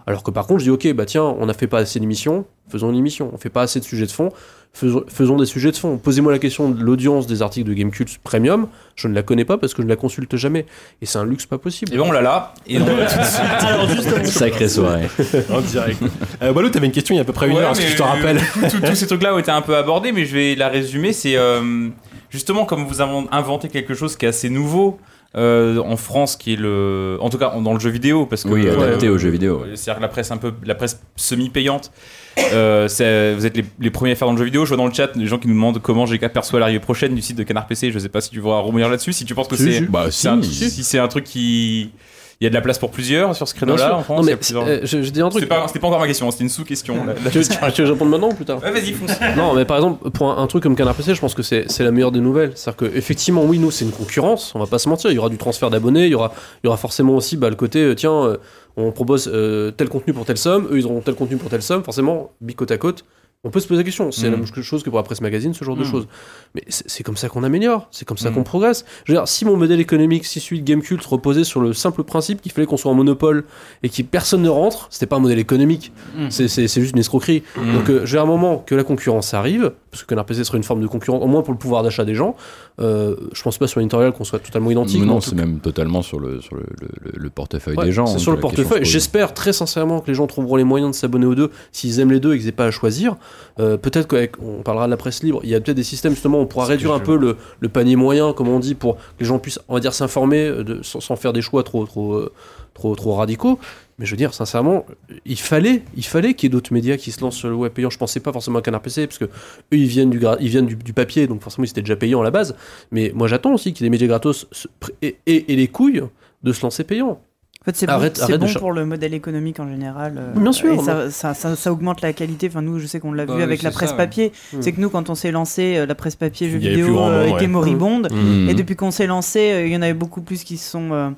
Alors que par contre, je dis Ok, bah tiens, on n'a fait pas assez d'émissions, faisons une émission. On fait pas assez de sujets de fond, faisons, faisons des sujets de fond. Posez-moi la question de l'audience des articles de Gamecube Premium. Je ne la connais pas parce que je ne la consulte jamais. Et c'est un luxe pas possible. Et bon, on l'a là. Et on va tout de suite. Alors justement, Sacrée soirée. En direct. Euh, Walou, t'avais une question il y a à peu près une Ouais, heure, est-ce que mais, tu te rappelles Tous tous ces trucs-là ont été un peu abordés, mais je vais la résumer. C'est euh, justement comme vous avez inventé quelque chose qui est assez nouveau. Euh, en France, qui est le, en tout cas dans le jeu vidéo, parce que Oui, euh, adapté au jeu vidéo. C'est-à-dire que la presse un peu, la presse semi-payante. euh, c'est- vous êtes les, les premiers à faire dans le jeu vidéo. Je vois dans le chat des gens qui nous demandent comment GK perçoit l'arrivée prochaine du site de Canard PC. Je sais pas si tu vas rebondir là-dessus. Si tu penses que c'est. Bah, si c'est un truc qui, il y a de la place pour plusieurs sur ce créneau-là en France. Non, mais plusieurs- euh, je, je dis un truc. C'était pas, encore ma question, c'était une sous-question. Tu veux, que je réponde maintenant ou plus tard Ouais, vas-y, fonce. Non, mais par exemple, pour un, un truc comme Canard PC, je pense que c'est la meilleure des nouvelles. C'est-à-dire que effectivement, oui, nous, c'est une concurrence, on va pas se mentir. Il y aura du transfert d'abonnés, il y aura, il y aura forcément aussi bah, le côté, euh, tiens, euh, on propose euh, tel contenu pour telle somme, eux, ils auront tel contenu pour telle somme. Forcément, bi côte à côte. On peut se poser la question, c'est Mm. la même chose que pour la presse magazine, ce genre de Mm. choses. Mais c'est comme ça qu'on améliore, c'est comme ça Mm. qu'on progresse. Je veux dire, si mon modèle économique, si celui de Gamecult reposait sur le simple principe qu'il fallait qu'on soit en monopole et que personne ne rentre, c'était pas un modèle économique, Mm. c'est juste une escroquerie. Mm. Donc euh, j'ai un moment que la concurrence arrive, parce que Canard PC serait une forme de concurrence, au moins pour le pouvoir d'achat des gens. Euh, je pense pas sur l'éditorial qu'on soit totalement identique. Non, c'est même totalement sur le, sur le, le- le portefeuille Ouais, des gens. C'est hein, sur le portefeuille. J'espère très sincèrement que les gens trouveront les moyens de s'abonner aux deux s'ils aiment les deux et qu'ils n'aient pas à choisir. Euh, peut-être qu'on parlera de la presse libre. Il y a peut-être des systèmes justement où on pourra réduire un peu le, le panier moyen, comme on dit, pour que les gens puissent, on va dire, s'informer euh, sans, sans faire des choix trop, trop, trop, trop radicaux. Mais je veux dire, sincèrement, il fallait, il fallait qu'il y ait d'autres médias qui se lancent sur le web payant. Je pensais pas forcément à Canard PC, parce que eux, ils viennent du, gra- ils viennent du, du papier, donc forcément, ils étaient déjà payants à la base. Mais moi, j'attends aussi qu'il y ait des médias gratos et, les couilles de se lancer payant. En fait, c'est bon, Arrête- de bon pour le modèle économique en général. euh, Bien sûr, Et ça, ça, ça- ça augmente la qualité. Enfin, nous, je sais qu'on l'a Bah vu avec la presse ouais. papier. Mm. C'est que nous, quand on s'est lancé, euh, la presse papier jeux vidéo euh, était ouais. moribonde. Mhm. Et depuis qu'on s'est lancé, euh, il y en avait beaucoup plus qui sont, euh,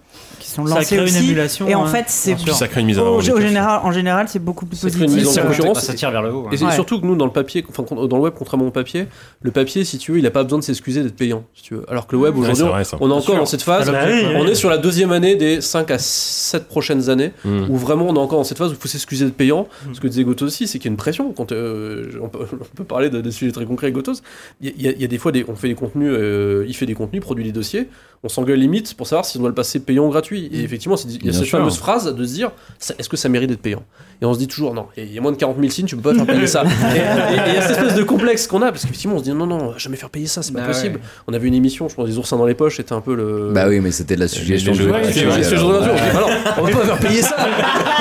sont ça lancés crée une émulation. Et en hein, fait, c'est ça crée une mise au, au classes. général, en général, c'est beaucoup plus Ça positif. mise en euh, concurrence. Ça tire vers le haut. Et Ouais. surtout que nous, dans le papier, enfin, dans le web, contrairement au papier, le papier, si tu veux, il a pas besoin de s'excuser d'être payant, si tu veux. Alors que le web, aujourd'hui, ça. on est encore sûr. dans cette phase. Bah oui, On oui. est sur la deuxième année des 5 à 7 prochaines années Mm. où vraiment on est encore dans cette phase où il faut s'excuser d'être payant. Ce que disait Gotos aussi, c'est qu'il y a une pression. Quand, euh, on, peut, on peut parler de, de sujets très concrets avec Gotos. Il y, a- y des fois, des, on fait des contenus, euh, il fait des contenus, produit des dossiers. On s'engueule limite pour savoir si on doit le passer payant ou gratuit. Et effectivement, c'est- il y a Bien cette sûr. fameuse phrase de se dire est-ce que ça mérite d'être payant? Et on se dit toujours non, il y a moins de 40 000 signes, tu peux pas faire payer ça. et il y a cette espèce de complexe qu'on a parce qu'effectivement, on se dit non, non, jamais faire payer ça, c'est pas Bah possible. ouais. On avait une émission, je pense, des oursins dans les poches, c'était un peu le. Bah oui, mais c'était de la suggestion les de Ouais, c'est vrai. On va pas faire payer ça.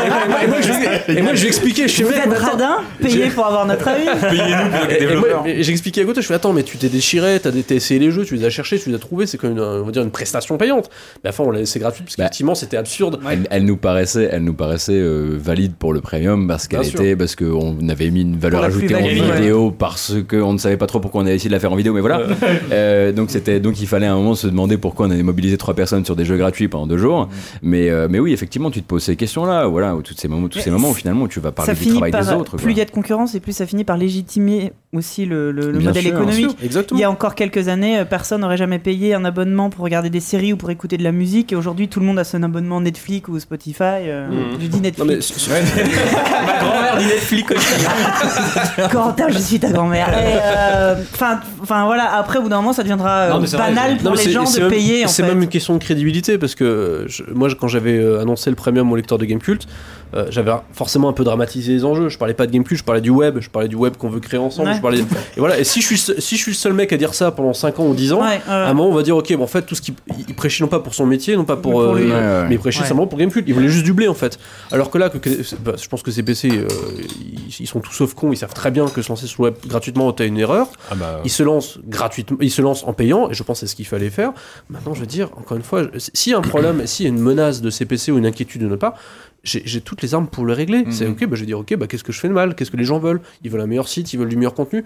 Et moi, et moi, je, lui- moi, je lui ai expliqué, je suis Vous mec, radin, payé pour avoir notre avis. Payez-nous pour expliqué à côté, je fais attends, mais tu t'es déchiré, t'as essayé les jeux, tu les as cherchés, tu les as trouvés, c'est quand même une, on va dire une prestation payante. Mais enfin, on l'a laissé gratuite parce Bah. qu'effectivement c'était absurde. Elle, elle nous paraissait, elle nous paraissait euh, valide pour le premium parce qu'elle sûr. était, parce qu'on avait mis une valeur ajoutée en ouais. vidéo parce qu'on ne savait pas trop pourquoi on avait essayé de la faire en vidéo, mais voilà. Euh, donc c'était, donc il fallait à un moment se demander pourquoi on avait mobilisé trois personnes sur des jeux gratuits pendant deux jours. Mais, euh, mais oui, effectivement, tu te poses ces questions-là, voilà, tous ces moments, tous ces moments où finalement tu vas parler ça du finit travail par, des autres. plus il y a de concurrence et plus ça finit par légitimer aussi le, le- le Bien modèle sûr, économique. Il y a encore quelques années, personne n'aurait jamais payé un abonnement pour regarder des séries ou pour écouter de la musique. Et aujourd'hui, tout le monde a son abonnement Netflix ou Spotify. euh, Mhm. Je dis Non mais Netflix. Ma grand-mère dit Netflix aussi. Corentin, je suis ta grand-mère. Euh, Enfin, enfin voilà. Après, au bout d'un moment, ça deviendra euh, Non, vrai, banal pour Non, les gens de même- payer. C'est même une question de crédibilité parce que je- moi, quand j'avais euh, annoncé le premium au lecteur de Gamecult, euh, j'avais forcément un peu dramatisé les enjeux. Je parlais pas de Gamecult, je parlais du web, je parlais du web qu'on veut créer ensemble. Ouais. Je parlais... Et voilà. Et si je suis si je suis le seul mec à dire ça pendant 5 ans ou 10 ans, Ouais, à un moment on va dire ok, bon, en fait tout ce qu'il il prêchait non pas pour son métier, non pas pour, Mais pour euh, lui. Ouais, ouais. mais il prêchait Ouais. simplement pour Gamecult. Il voulait juste du blé en fait. Alors que là, que, que- bah, je pense que ces PC, euh, ils, ils sont tous sauf cons, ils savent très bien que se lancer sur le web gratuitement, t'as une erreur. Ah bah, Il se lance gratuitement, il se lance en payant, et je pense que c'est ce qu'il fallait faire. Maintenant, je veux dire, encore une fois, s'il y a un problème, s'il y a une menace de CPC ou une inquiétude de notre part, j'ai toutes les armes pour le régler. C'est ok, bah, je vais dire, ok, bah, qu'est-ce que je fais de mal? Qu'est-ce que les gens veulent? Ils veulent un meilleur site, ils veulent du meilleur contenu.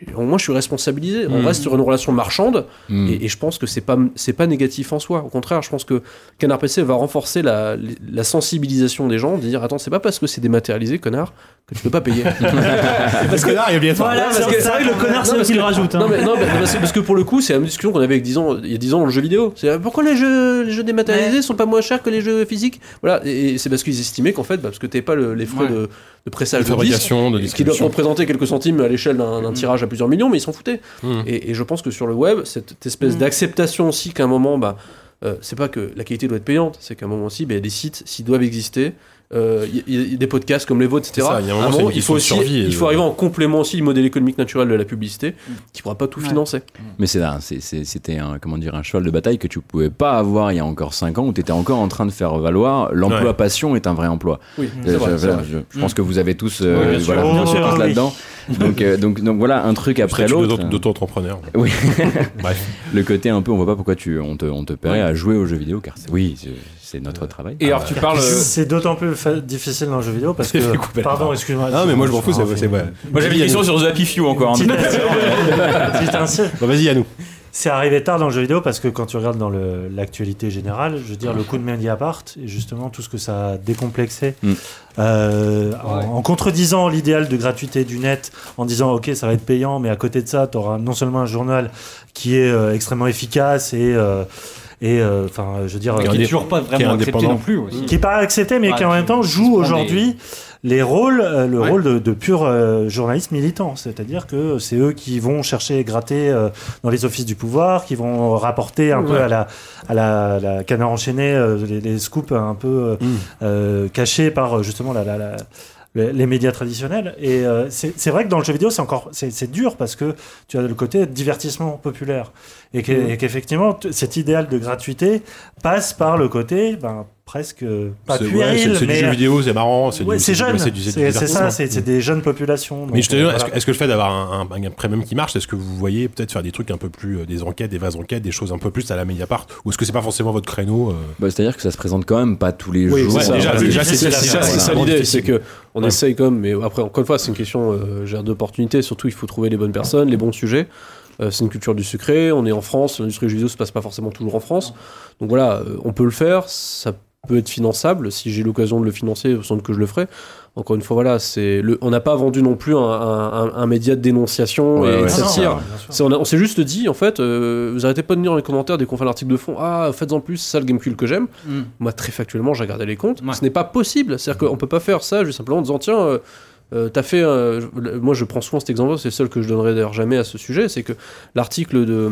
Et Au moins, je suis responsabilisé. On Mhm. reste sur une relation marchande, Mm. et, et je pense que c'est pas c'est pas négatif en soi. Au contraire, je pense que Canard PC va renforcer la, la sensibilisation des gens, de dire attends, c'est pas parce que c'est dématérialisé, connard, que tu peux pas payer. parce que là, il est obligatoire. Voilà, parce c'est que- C'est vrai que le connard, c'est Non, eux qui le rajoute. hein. Non mais, non, mais parce, que, parce que pour le coup, c'est la même discussion qu'on avait avec 10 ans, il y a 10 ans dans le jeu vidéo. C'est pourquoi les jeux, les jeux dématérialisés sont pas moins chers que les jeux physiques? Voilà, et, et c'est parce qu'ils estimaient qu'en fait, bah, parce que t'avais pas le- les frais Ouais. de, de pressage de de disques, fabrication, de qui doivent représenter quelques centimes à l'échelle d'un d'un tirage à plusieurs millions, mais ils s'en foutaient. Mm. Et, et je pense que sur le web, cette espèce Mm. d'acceptation aussi qu'à un moment, bah, euh, c'est pas que la qualité doit être payante, c'est qu'à un moment aussi, bah, il y a des sites, s'ils doivent exister, euh, y, y a des podcasts comme les vôtres, etc. Ça, il y a un À moment, c'est une il question faut aussi, survie il faut de- arriver en complément aussi du modèle économique naturel de la publicité, qui pourra pas tout Ouais. financer. Mais c'est là, c'était un, comment dire, un cheval de bataille que tu pouvais pas avoir il y a encore 5 ans où tu étais encore en train de faire valoir l'emploi Ouais. passion est un vrai emploi. Oui, Euh, vrai, je, c'est vrai. je- je pense que vous avez tous, euh, Oui, bien sûr. voilà, oui. là-dedans. donc, euh, donc, donc voilà, un truc après l'autre. d'auto- d'auto-entrepreneur. Oui. Bref. Le côté un peu, on voit pas pourquoi tu, on te, on te paierait à jouer aux jeux vidéo, car c'est- oui, c'est- notre travail. Et alors tu parles. euh, C'est d'autant plus fa- difficile dans le jeu vidéo parce que. Pardon, excuse-moi. Ah, mais moi, je m'en fous, c'est- c'est vrai. Moi j'avais une question sur The Happy Few encore. hein. Bon, vas-y, à nous. C'est arrivé tard dans le jeu vidéo parce que quand tu regardes dans le- l'actualité générale, je veux dire, le coup de Mediapart et justement tout ce que ça a décomplexé Mm. euh, en, en contredisant l'idéal de gratuité du net, en disant ok, ça va être payant, mais à côté de ça, tu auras non seulement un journal qui est euh, extrêmement efficace et. euh, et euh, enfin, je veux dire, Qui est euh, Qui indé- est toujours pas qui est vraiment accepté indépendant. non plus aussi. qui est pas accepté, mais Ouais, qui en même temps joue aujourd'hui les rôles, euh, le Ouais. rôle de, de pur euh, journaliste militant. C'est-à-dire que c'est eux qui vont chercher et gratter euh, dans les offices du pouvoir, qui vont rapporter un peu à la, à la, la canard enchaîné euh, les, les scoops un peu euh, Mm. euh, cachés par euh, justement la, la, la- les les médias traditionnels. Et euh, c'est c'est vrai que dans le jeu vidéo, c'est encore c'est dur parce que tu as le côté divertissement populaire et et qu'effectivement cet idéal de gratuité passe par le côté ben, presque pas C'est ouais, puéril, c'est- c'est du jeu vidéo, c'est marrant. C'est Ouais, du- c'est jeune, c'est du- c'est c'est du c'est ça, c'est c'est des jeunes populations. Mais donc, justement, euh, est-ce que, voilà. est-ce que le fait d'avoir un, un, un premium qui marche, est-ce que vous voyez peut-être faire des trucs un peu plus, euh, des enquêtes, des vraies enquêtes, des choses un peu plus à la Mediapart Ou est-ce que c'est pas forcément votre créneau euh Bah, C'est-à-dire que ça se présente quand même pas tous les Oui, jours. ouais, ça, déjà, ouais, déjà, c'est ça l'idée, c'est que on Ouais. essaye comme, mais après encore une fois c'est une question euh, gère d'opportunité. Surtout il faut trouver les bonnes personnes, les bons sujets. Euh, c'est une culture du secret. On est en France, l'industrie du jeu vidéo se passe pas forcément toujours en France. Donc voilà, euh, on peut le faire. Ça peut être finançable si j'ai l'occasion de le financer, sans que je le ferai. Encore une fois, voilà, c'est le, on n'a pas vendu non plus un, un- un- un média de dénonciation Ouais, et ouais, de satire. C'est- on s'est juste dit, en fait, euh, vous arrêtez pas de dire dans les commentaires dès qu'on fait l'article de fond, ah, faites en plus, c'est ça le Gamecube que j'aime. Mm. Moi, très factuellement, j'ai regardé les comptes. Ouais. Ce n'est pas possible. C'est-à-dire qu'on peut pas faire ça juste simplement en disant, tiens, euh, euh, t'as fait, euh, moi je prends souvent cet exemple, c'est le seul que je donnerai d'ailleurs jamais à ce sujet, c'est que l'article de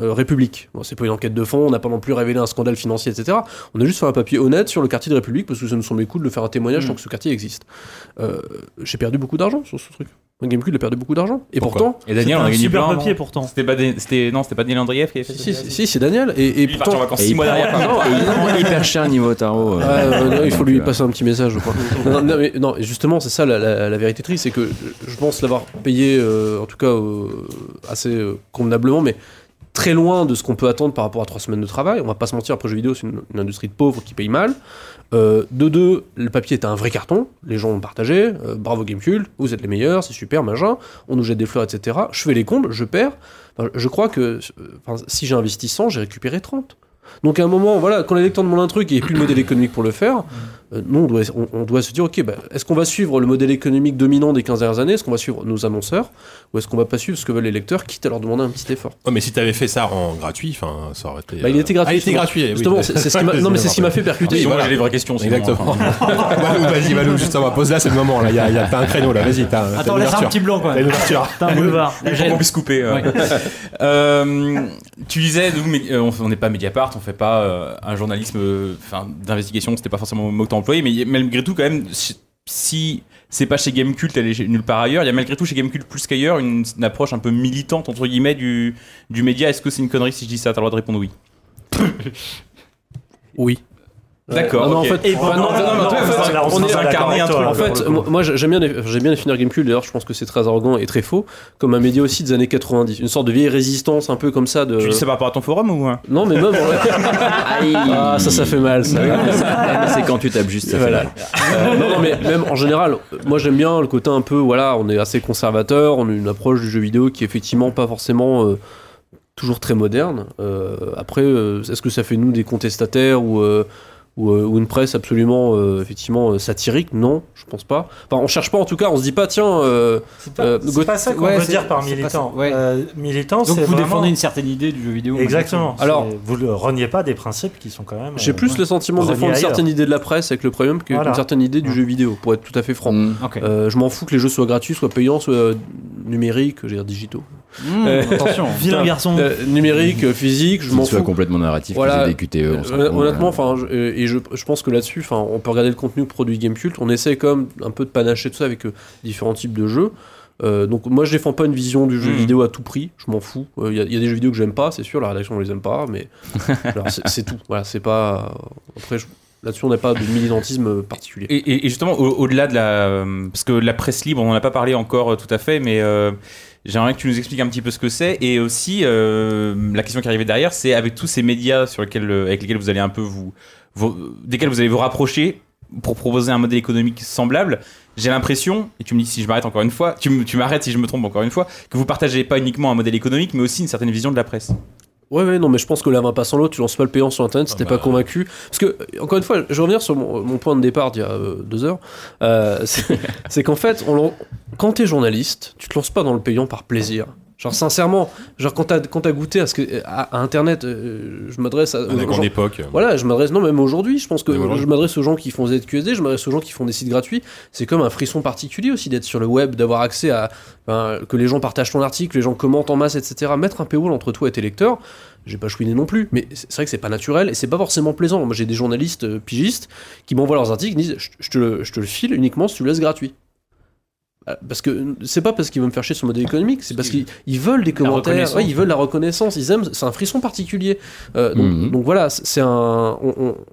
euh, République, bon, c'est pas une enquête de fond, on n'a pas non plus révélé un scandale financier, etc. On a juste fait un papier honnête sur le quartier de République parce que ça nous semblait cool de faire un témoignage Mm. tant que ce quartier existe. Euh, J'ai perdu beaucoup d'argent sur ce truc. Gamecube a perdu beaucoup d'argent. Et Pourquoi pourtant, Et Daniel, on a un gagné super plein. papier non pourtant. C'était pas, des- c'était non, c'était pas Daniel Andrieff qui avait fait si, ça si, si, c'est Daniel. Et, et Il est parti en vacances Et 6 il mois derrière. prend hyper cher niveau tarot. Euh. non, il faut lui passer un petit message, je crois. non, non, mais, non, justement, c'est ça la, la- la vérité triste, c'est que je pense l'avoir payé, euh, en tout cas, euh, assez euh, convenablement, mais très loin de ce qu'on peut attendre par rapport à trois semaines de travail. On va pas se mentir, après jeux vidéo, c'est une, industrie de pauvres qui paye mal. De deux, le papier est un vrai carton, les gens ont partagé, bravo Gamecult, vous êtes les meilleurs, c'est super, machin, on nous jette des fleurs, etc. Je fais les comptes, je perds. Je crois que si j'ai investi 100, j'ai récupéré 30. Donc à un moment, voilà, quand les lecteurs demandent un truc et il n'y a plus de modèle économique pour le faire, euh, nous, on doit, on, on doit se dire, ok, bah, est-ce qu'on va suivre le modèle économique dominant des 15 dernières années? Est-ce qu'on va suivre nos annonceurs? Ou est-ce qu'on va pas suivre ce que veulent les lecteurs, quitte à leur demander un petit effort Oh, mais si t'avais fait ça en gratuit, enfin, ça aurait été. bah, Il euh, était gratuit. Ah, il était justement. gratuit. Justement, c'est c'est ce qui m'a non, mais c'est ce qui m'a fait percuter. Oui, voilà. j'ai les vraies questions. Exactement. Walou, vas-y, Walou, justement, pose là, c'est le moment. Là, y a, y a- t'as un créneau là, vas-y, t'as. Attends, laisse un petit blanc quand T'as une ouverture. T'as un boulevard. Pour qu'on puisse couper. ouais. Euh, tu disais, nous, euh, on n'est pas Mediapart, on fait pas euh, un journalisme euh, d'investigation, c'était pas forcément le mot que t'as employé, mais malgré tout, quand même, si- si c'est pas chez Gamecult, elle est nulle part ailleurs, il y a malgré tout chez Gamecult plus qu'ailleurs une, une approche un peu militante, entre guillemets, du, du média. Est-ce que c'est une connerie si je dis ça? T'as le droit de répondre oui. Oui. D'accord. Non, en fait, Et enfin, bon, non, non, non, non, mais en non, fait, là, on est incarné un truc, En fait, moi, j'aime bien, j'aime bien définir Gamecube, d'ailleurs je pense que c'est très arrogant et très faux, comme un média aussi des années 90. Une sorte de vieille résistance un peu comme ça de... Tu dis ça par rapport à ton forum ou hein? Non mais même... Ah ça ça fait mal ça. C'est quand tu tapes juste, ça fait mal. Euh, non, non, mais même en général, moi j'aime bien le côté un peu, voilà, on est assez conservateur, on a une approche du jeu vidéo qui est effectivement pas forcément euh, toujours très moderne. Euh, après, euh, est-ce que ça fait nous des contestataires ou, euh, ou, euh, ou une presse absolument euh, effectivement euh, satirique Non, je pense pas. Enfin, on cherche pas en tout cas, on se dit pas, tiens. euh, C'est pas, Euh, pas ça qu'on ouais, veut dire par militant. ça, ouais. Euh, militant, Donc c'est vous vraiment... défendez une certaine idée du jeu vidéo. Exactement. Alors- vous ne reniez pas des principes qui sont quand même. J'ai euh, plus le sentiment de défendre une certaine idée de la presse avec le premium que- Voilà. qu'une certaine idée du Mm. jeu vidéo, pour être tout à fait franc. Mm. Euh, je m'en fous que les jeux soient gratuits, soient payants, soient numériques, je veux dire digitaux. Mmh, Euh, attention. Vilain garçon. Euh, numérique, euh, physique, je m'en fous. complètement narratif, Voilà. des QTE. on Honnêtement, enfin, je- et je, je pense que là-dessus, enfin, on peut regarder le contenu que produit Gamecult. On essaie comme un peu de panacher tout ça avec euh, différents types de jeux. Euh, donc moi, je défends pas une vision du jeu Mhm. vidéo à tout prix. Je m'en fous. Il y, a- y a des jeux vidéo que j'aime pas, c'est sûr. La rédaction, on les aime pas, mais c'est c'est tout. Voilà, c'est pas. Après, je- là-dessus, on n'a pas de militantisme particulier. Et, et- et justement, au- au-delà de la. Parce que la presse libre, on n'en a pas parlé encore tout à fait, mais euh, j'aimerais que tu nous expliques un petit peu ce que c'est. Et aussi, euh, la question qui arrivait derrière, c'est avec tous ces médias sur lesquels, euh, avec lesquels vous allez un peu vous. desquels vous allez vous rapprocher pour proposer un modèle économique semblable, j'ai l'impression, et tu me dis si je m'arrête encore une fois, tu m'arrêtes si je me trompe encore une fois, que vous partagez pas uniquement un modèle économique, mais aussi une certaine vision de la presse. Ouais, ouais, non, mais je pense que l'un va pas sans l'autre. Tu lances pas le payant sur internet si Ah t'es bah. pas convaincu. Parce que, encore une fois, je vais revenir sur mon, mon point de départ d'il y a euh, deux heures. Euh, c'est qu'en fait, on, quand t'es journaliste, tu te lances pas dans le payant par plaisir. Genre, sincèrement, genre, quand t'as quand t'as goûté à, ce que, à, à internet, euh, je m'adresse à. À la grande époque. voilà, je m'adresse, non, même aujourd'hui, je pense que je m'adresse aux gens qui font ZQSD, je m'adresse aux gens qui font des sites gratuits. C'est comme un frisson particulier aussi d'être sur le web, d'avoir accès à. enfin, que les gens partagent ton article, les gens commentent en masse, etc. Mettre un paywall entre toi et tes lecteurs, j'ai pas chouiné non plus, mais c'est vrai que c'est pas naturel et c'est pas forcément plaisant. Moi, j'ai des journalistes euh, pigistes qui m'envoient leurs articles, ils disent je, je te le, je te le file uniquement si tu le laisses gratuit. Euh, Parce que c'est pas parce qu'ils veulent me faire chier sur le modèle économique, c'est parce qu'ils ils veulent des commentaires, ouais, ils veulent la reconnaissance, ils aiment, c'est un frisson particulier. Euh, donc, Mhm. donc voilà, c'est un,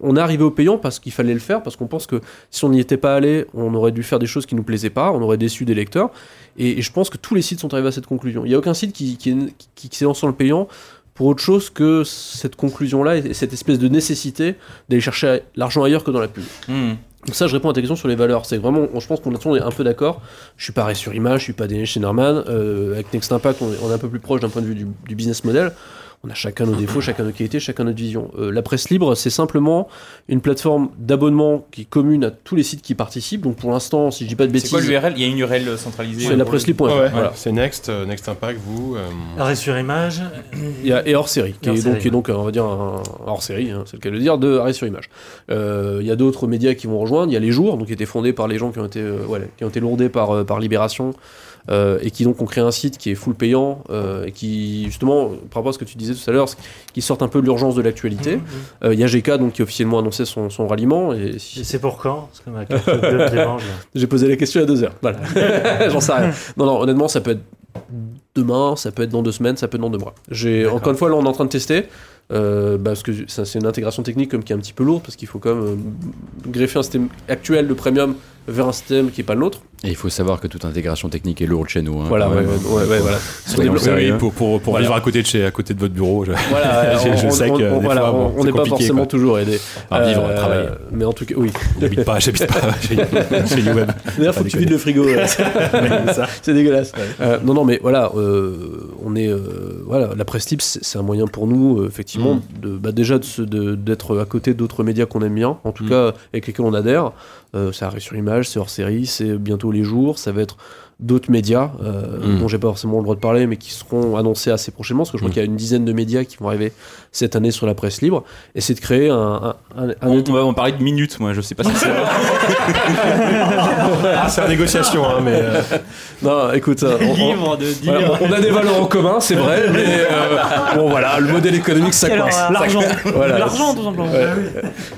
on, est arrivé au payant parce qu'il fallait le faire, parce qu'on pense que si on n'y était pas allé, on aurait dû faire des choses qui nous plaisaient pas, on aurait déçu des lecteurs. Et, et je pense que tous les sites sont arrivés à cette conclusion. Il y a aucun site qui, qui, qui, qui s'est lancé dans le payant pour autre chose que cette conclusion-là et cette espèce de nécessité d'aller chercher l'argent ailleurs que dans la pub. Hmm. Ça, je réponds à ta question sur les valeurs. C'est vraiment, je pense qu'on est un peu d'accord. Je suis pareil sur Image, je suis pas Denis Schneiderman. Euh, avec Next Impact, on est, un peu plus proche d'un point de vue du business model. On a chacun nos défauts, chacun nos qualités, chacun notre vision. Euh, la presse libre, c'est simplement une plateforme d'abonnement qui est commune à tous les sites qui participent. Donc pour l'instant, si je dis pas de C'est bêtises, quoi l'URL Il y a une URL centralisée. c'est la presse libre. Ouais, ouais. Voilà. C'est Next, euh, Next Impact, vous. euh, Arrêt sur image. Il y a et hors série, qui, est donc, qui est donc, on va dire, un hors série, hein, c'est le cas de le dire, de arrêt sur image. Euh, Il y a d'autres médias qui vont rejoindre. Il y a les jours, donc qui étaient fondés par les gens qui ont été, euh, ouais, qui ont été lourdés par, euh, par Libération. Euh, et qui donc ont créé un site qui est full payant euh, et qui justement par rapport à ce que tu disais tout à l'heure qui sortent un peu de l'urgence de l'actualité Euh, il y a GK donc qui a officiellement annoncé son, son ralliement et si- Et c'est pour quand? J'ai posé la question a deux heures. Voilà. J'en sais rien. Non, non, honnêtement, ça peut être demain, ça peut être dans deux semaines, ça peut être dans deux mois. J'ai encore une fois là, on est en train de tester. euh, bah, parce que c'est une intégration technique comme qui est un petit peu lourde parce qu'il faut quand même euh, greffer un système actuel de premium vers un système qui est pas le nôtre. Et il faut savoir que toute intégration technique est lourde chez nous. hein, Voilà, ouais, même. ouais, ouais, voilà. Oui, pour, pour, pour Voilà. vivre à côté de chez, à côté de votre bureau. Je, Voilà, je, je on- sais que on- voilà, fois, bon, on n'est pas forcément quoi. toujours aidé. À vivre, à travailler. Mais en tout cas, oui. J'habite pas, j'habite pas chez, YouWeb. D'ailleurs, faut que tu vides le frigo. ouais. c'est dégueulasse. Euh, non, non, mais voilà, euh, on est, euh, voilà, la presse libre, c'est un moyen pour nous, euh, effectivement, Mm. de, bah, déjà de se- de- d'être à côté d'autres médias qu'on aime bien, en tout Mm. cas avec lesquels on adhère. Euh, ça arrive sur image, c'est hors série, c'est bientôt les jours, ça va être d'autres médias euh, Mm. dont j'ai pas forcément le droit de parler, mais qui seront annoncés assez prochainement, parce que je crois Mm. qu'il y a une dizaine de médias qui vont arriver cette année sur la presse libre, et c'est de créer un, un, un- un- On, on va en parler de minutes, moi je sais pas si c'est. Ah, c'est la négociation, hein, mais. euh, Non, écoute, euh, on, on- Livre de voilà, dire. on a des valeurs en commun, c'est vrai, mais euh, bon voilà, le modèle économique ça coince. L'argent. Voilà. L'argent, tout simplement. Ouais.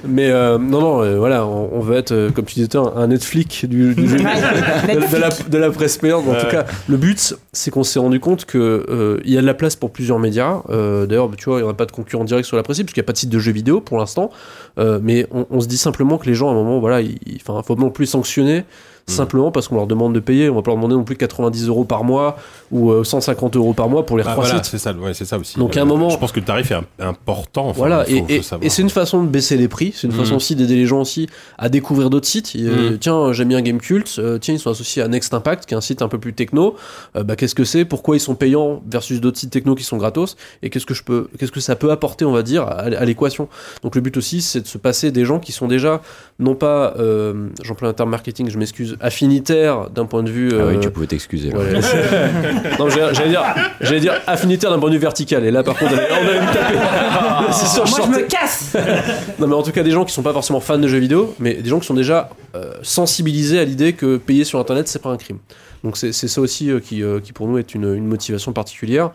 Mais euh, non, non, euh, voilà, on, on veut être, comme tu disais, un, un Netflix du, du jeu- de, de la, de la presse En tout cas, le but, c'est qu'on s'est rendu compte que euh, y a de la place pour plusieurs médias. Euh, D'ailleurs, tu vois, il n'y aura pas de concurrent direct sur la presse, libre, parce qu'il n'y a pas de site de jeux vidéo pour l'instant. Euh, mais on, on se dit simplement que les gens, à un moment, voilà, il faut non plus sanctionner. Simplement parce qu'on leur demande de payer, on va pas leur demander non plus 90 euros par mois ou euh, 150 euros par mois pour les ah, trois voilà, sites. c'est ça, ouais, c'est ça aussi. Donc, à Euh, un moment- Je pense que le tarif est im- important. enfin, Voilà, faut- et, faut c'est une façon de baisser les prix, c'est une Mhm. façon aussi d'aider les gens aussi à découvrir d'autres sites. Euh. Tiens, j'aime bien Gamecult, euh, tiens, ils sont associés à Next Impact, qui est un site un peu plus techno. Euh, bah, qu'est-ce que c'est? Pourquoi ils sont payants versus d'autres sites techno qui sont gratos? Et qu'est-ce que je peux, qu'est-ce que ça peut apporter, on va dire, à, à l'équation? Donc le but aussi, c'est de se passer des gens qui sont déjà, non pas, euh, j'emploie un terme marketing, je m'excuse, affinitaires d'un point de vue. Ah oui, euh, tu pouvais t'excuser. Ouais. non, j'allais dire, j'allais dire affinitaire d'un point de vue vertical. Et là, par contre, on allait me taper. C'est sûr, Moi, je me casse non mais en tout cas des gens qui sont pas forcément fans de jeux vidéo, mais des gens qui sont déjà euh, sensibilisés à l'idée que payer sur internet c'est pas un crime. Donc c'est c'est ça aussi euh, qui, euh, qui pour nous est une, une motivation particulière.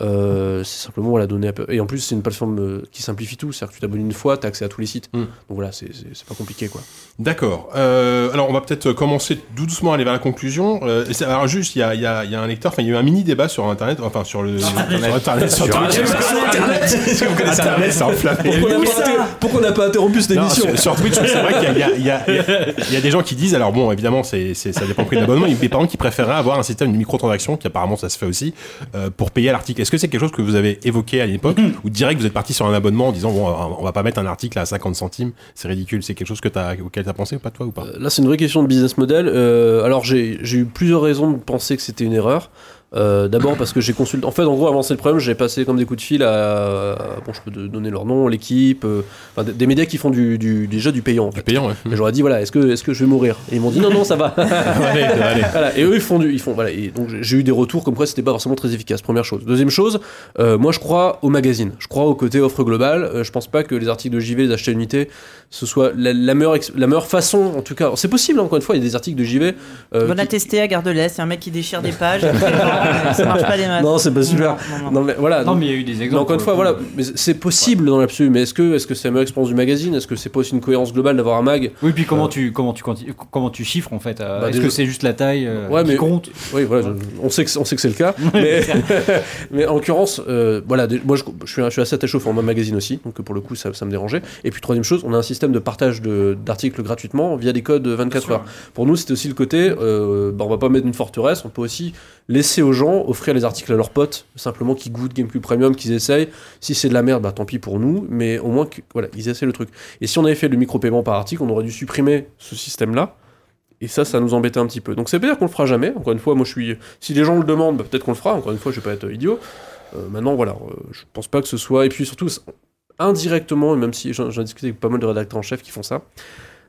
Euh, c'est simplement voilà donner un peu... et en plus c'est une plateforme euh, qui simplifie tout, c'est-à-dire que tu t'abonnes une fois, t'as accès à tous les sites. Mm. Donc voilà c'est pas compliqué quoi. D'accord. Euh, alors, on va peut-être commencer tout doucement à aller vers la conclusion. Euh, alors, juste, il y a, il y a- il y a un lecteur, enfin, il y a eu un mini débat sur Internet, enfin, sur le. Sur Internet. Sur Internet. Connaissez Internet, c'est enflammé. Pourquoi on n'a pas, inter- pourquoi on n'a pas interrompu cette émission sur, sur Twitch, c'est vrai qu'il y a, il y, a, des gens qui disent, alors bon, évidemment, c'est, c'est- ça dépend du prix de l'abonnement, mais par exemple, qui préféreraient avoir un système de microtransactions, qui apparemment ça se fait aussi, pour payer à l'article. Est-ce que c'est quelque chose que vous avez évoqué à l'époque, ou direct vous êtes parti sur un abonnement en disant, bon, on va pas mettre un article à 50 centimes, c'est ridicule, c'est quelque chose que t'as, auquel t'as pensé ou pas toi ou pas? Euh, Là, c'est une vraie question de business model. Euh, alors, j'ai j'ai eu plusieurs raisons de penser que c'était une erreur. Euh, D'abord parce que j'ai consulté. En fait, en gros, avant c'est le problème, j'ai passé comme des coups de fil à. à- Bon, je peux donner leur nom, l'équipe, euh, enfin, des- des médias qui font du, du- déjà du payant. En Du payant, ouais. Et j'aurais dit voilà, est-ce que, est-ce que je vais mourir Et ils m'ont dit non, non, ça va. allez, allez. Voilà, et eux ils font du, ils font voilà. Et donc j'ai- eu des retours comme quoi c'était pas forcément très efficace. Première chose. Deuxième chose, euh, moi je crois au magazine. Je crois au côté offre globale. Euh, je pense pas que les articles de JV, les achats unités, ce soit la, la meilleure ex- la meilleure façon. En tout cas, c'est possible. encore une fois, il y a des articles de JV. euh, Bon, qui- à tester à Gare de l'Est, un mec qui déchire des pages. ça marche pas des masses. Non, c'est pas super. Non, non, non. Non mais voilà. Non, donc- mais il y a eu des exemples. encore une fois, voilà, c'est possible dans l'absolu. Mais est-ce que, est-ce que c'est la meilleure expérience du magazine? Est-ce que c'est pas aussi une cohérence globale d'avoir un mag? Oui, puis comment Euh, tu comment tu comment tu chiffres en fait euh, Bah, Est-ce déjà- que c'est juste la taille euh, Ouais, qui mais- compte? Oui, voilà, on sait que, on sait que c'est le cas. mais, mais en l'occurrence, euh, voilà, moi je, je suis, je suis assez attaché au format magazine aussi, donc pour le coup ça, ça me dérangeait. Et puis troisième chose, on a un système de partage de- d'articles gratuitement via des codes 24 heures. Pour nous, c'était aussi le côté, euh, bah, on va pas mettre une forteresse, on peut aussi laisser aux gens offrir les articles à leurs potes, simplement qui goûtent GameCube Premium, qu'ils essayent. Si c'est de la merde, bah tant pis pour nous, mais au moins que, voilà, ils essaient le truc. Et si on avait fait le micro-paiement par article, on aurait dû supprimer ce système-là. Et ça, ça nous embêtait un petit peu. Donc c'est pas dire qu'on le fera jamais. Encore une fois, moi je suis. Si les gens le demandent, bah, peut-être qu'on le fera. Encore une fois, je vais pas être idiot. Euh, maintenant, voilà, euh, je pense pas que ce soit. Et puis surtout, indirectement, et même si j'en discuté avec pas mal de rédacteurs en chef qui font ça,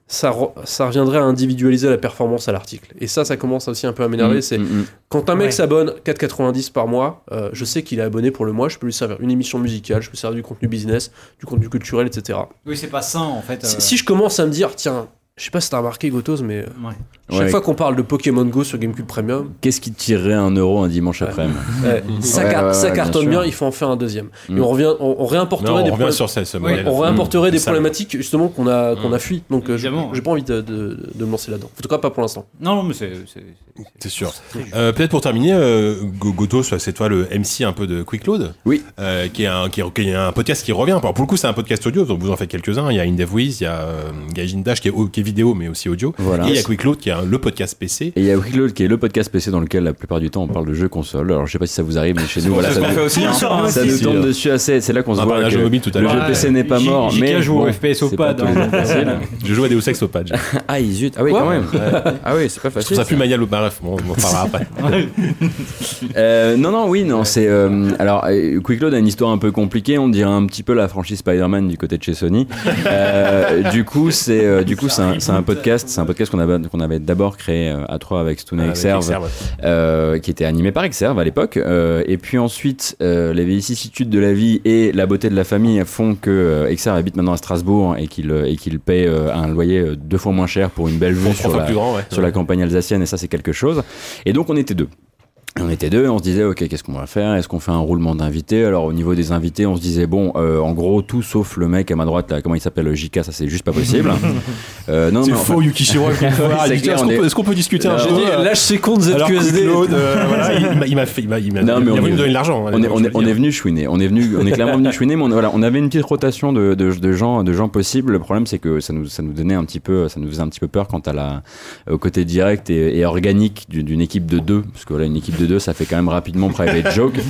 ça, re- ça reviendrait à individualiser la performance à l'article. Et ça, ça commence aussi un peu à m'énerver. Mm, c'est mm, mm. quand un mec Ouais. s'abonne 4,90 par mois, euh, je sais qu'il est abonné pour le mois, je peux lui servir une émission musicale, je peux lui servir du contenu business, du contenu culturel, etc. Oui, c'est pas sain en fait. Si, euh. si je commence à me dire, tiens, je sais pas si t'as remarqué Gotos, mais euh, Ouais. chaque Ouais. fois qu'on parle de Pokémon Go sur GameCube Premium, Qu'est-ce qui tirerait un euro un dimanche après-midi ouais, ça, Ouais, car- ouais, ça bien cartonne bien, il faut en faire un deuxième. Mm. Et on, revient, on, on réimporterait Non, des on revient problèmes- sur ce, ce modèle. on réimporterait des Ça, problématiques justement qu'on a, qu'on Mm. a fui. Donc euh, j'ai pas envie de, de- de me lancer là-dedans. En tout cas, pas pour l'instant. Non, non, mais c'est. c'est- sûr. Euh, Peut-être pour terminer, euh, Go- Goto, soit c'est toi le MC un peu de Quick Load. Oui. Euh, qui, est un, qui, est, qui est un podcast qui revient. Alors, pour le coup, c'est un podcast audio, donc vous en faites quelques-uns. Il y a InDevWiz, il y a Gaijin Dash qui est, au- qui est vidéo, mais aussi audio. Voilà. Et il y a Quick Load qui est le podcast PC. Et il y a Wickload qui est le podcast PC dans lequel la plupart du temps on parle de jeux console. Alors je sais pas si ça vous arrive, mais chez nous, voilà, ça, ce qu'on nous- aussi, hein. ça nous tombe dessus assez. C'est là qu'on se voit que jeu mobile tout à le l'heure. jeu Ouais. PC n'est pas mort, mais joue au FPS au pad, hein. Je joue à Deus Ex au pad. Ah, zut. Ah oui, quand même. Ah oui, c'est pas facile. ça plus maniable. Bah, bref, bon, on en parlera après. Euh, non, non, oui, non, c'est. euh, alors, euh, Quick Load a une histoire un peu compliquée. On dirait un petit peu la franchise Spider-Man du côté de chez Sony. Euh, du coup, c'est euh, du coup c'est un, c'est un podcast, c'est un podcast qu'on avait qu'on avait d'abord créé euh, à trois avec Stone et Exerve, euh, qui était animé par Exerve à l'époque. Euh, et puis ensuite, euh, les vicissitudes de la vie et la beauté de la famille font que euh, Exerve habite maintenant à Strasbourg et qu'il euh, et qu'il paie euh, un loyer euh, deux fois moins cher pour une belle vue la, grand, ouais. sur la campagne alsacienne et ça c'est quelque chose. Et donc on était deux. On était deux, on se disait ok qu'est-ce qu'on va faire? Est-ce qu'on fait un roulement d'invités? Alors au niveau des invités, on se disait bon, euh, en gros tout sauf le mec à ma droite là, comment il s'appelle? JK, ça c'est juste pas possible. Euh, non, C'est faux, fait- Yukishiro. Est-ce on qu'on est- peut- discuter un peu euh, lâche ses comptes ZQSD. Euh, voilà, il m'a- fait, il m'a, il m'a, Non, mais il on est- me donner de l'argent. hein, on est, je on est, on dire. est venu chouiner. On est venu, on est clairement venu chouiner, mais on, voilà, on avait une petite rotation de, de, de gens, de gens possibles. Le problème, c'est que ça nous, ça nous donnait un petit peu, ça nous faisait un petit peu peur quant à la, au côté direct et, et organique d'une équipe de deux, parce que une équipe de deux, ça fait quand même rapidement private joke.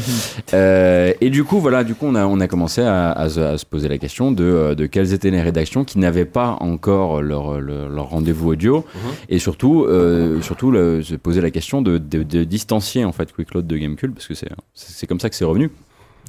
Euh, et du coup, voilà, du coup, on a, on a commencé à, à se- à se poser la question de, euh, de quelles étaient les rédactions qui n'avaient pas encore leur, leur, leur rendez-vous audio, et surtout, euh, surtout le- se poser la question de, de, de distancier en fait Quick Load de Gamecube, parce que c'est c'est comme ça que c'est revenu.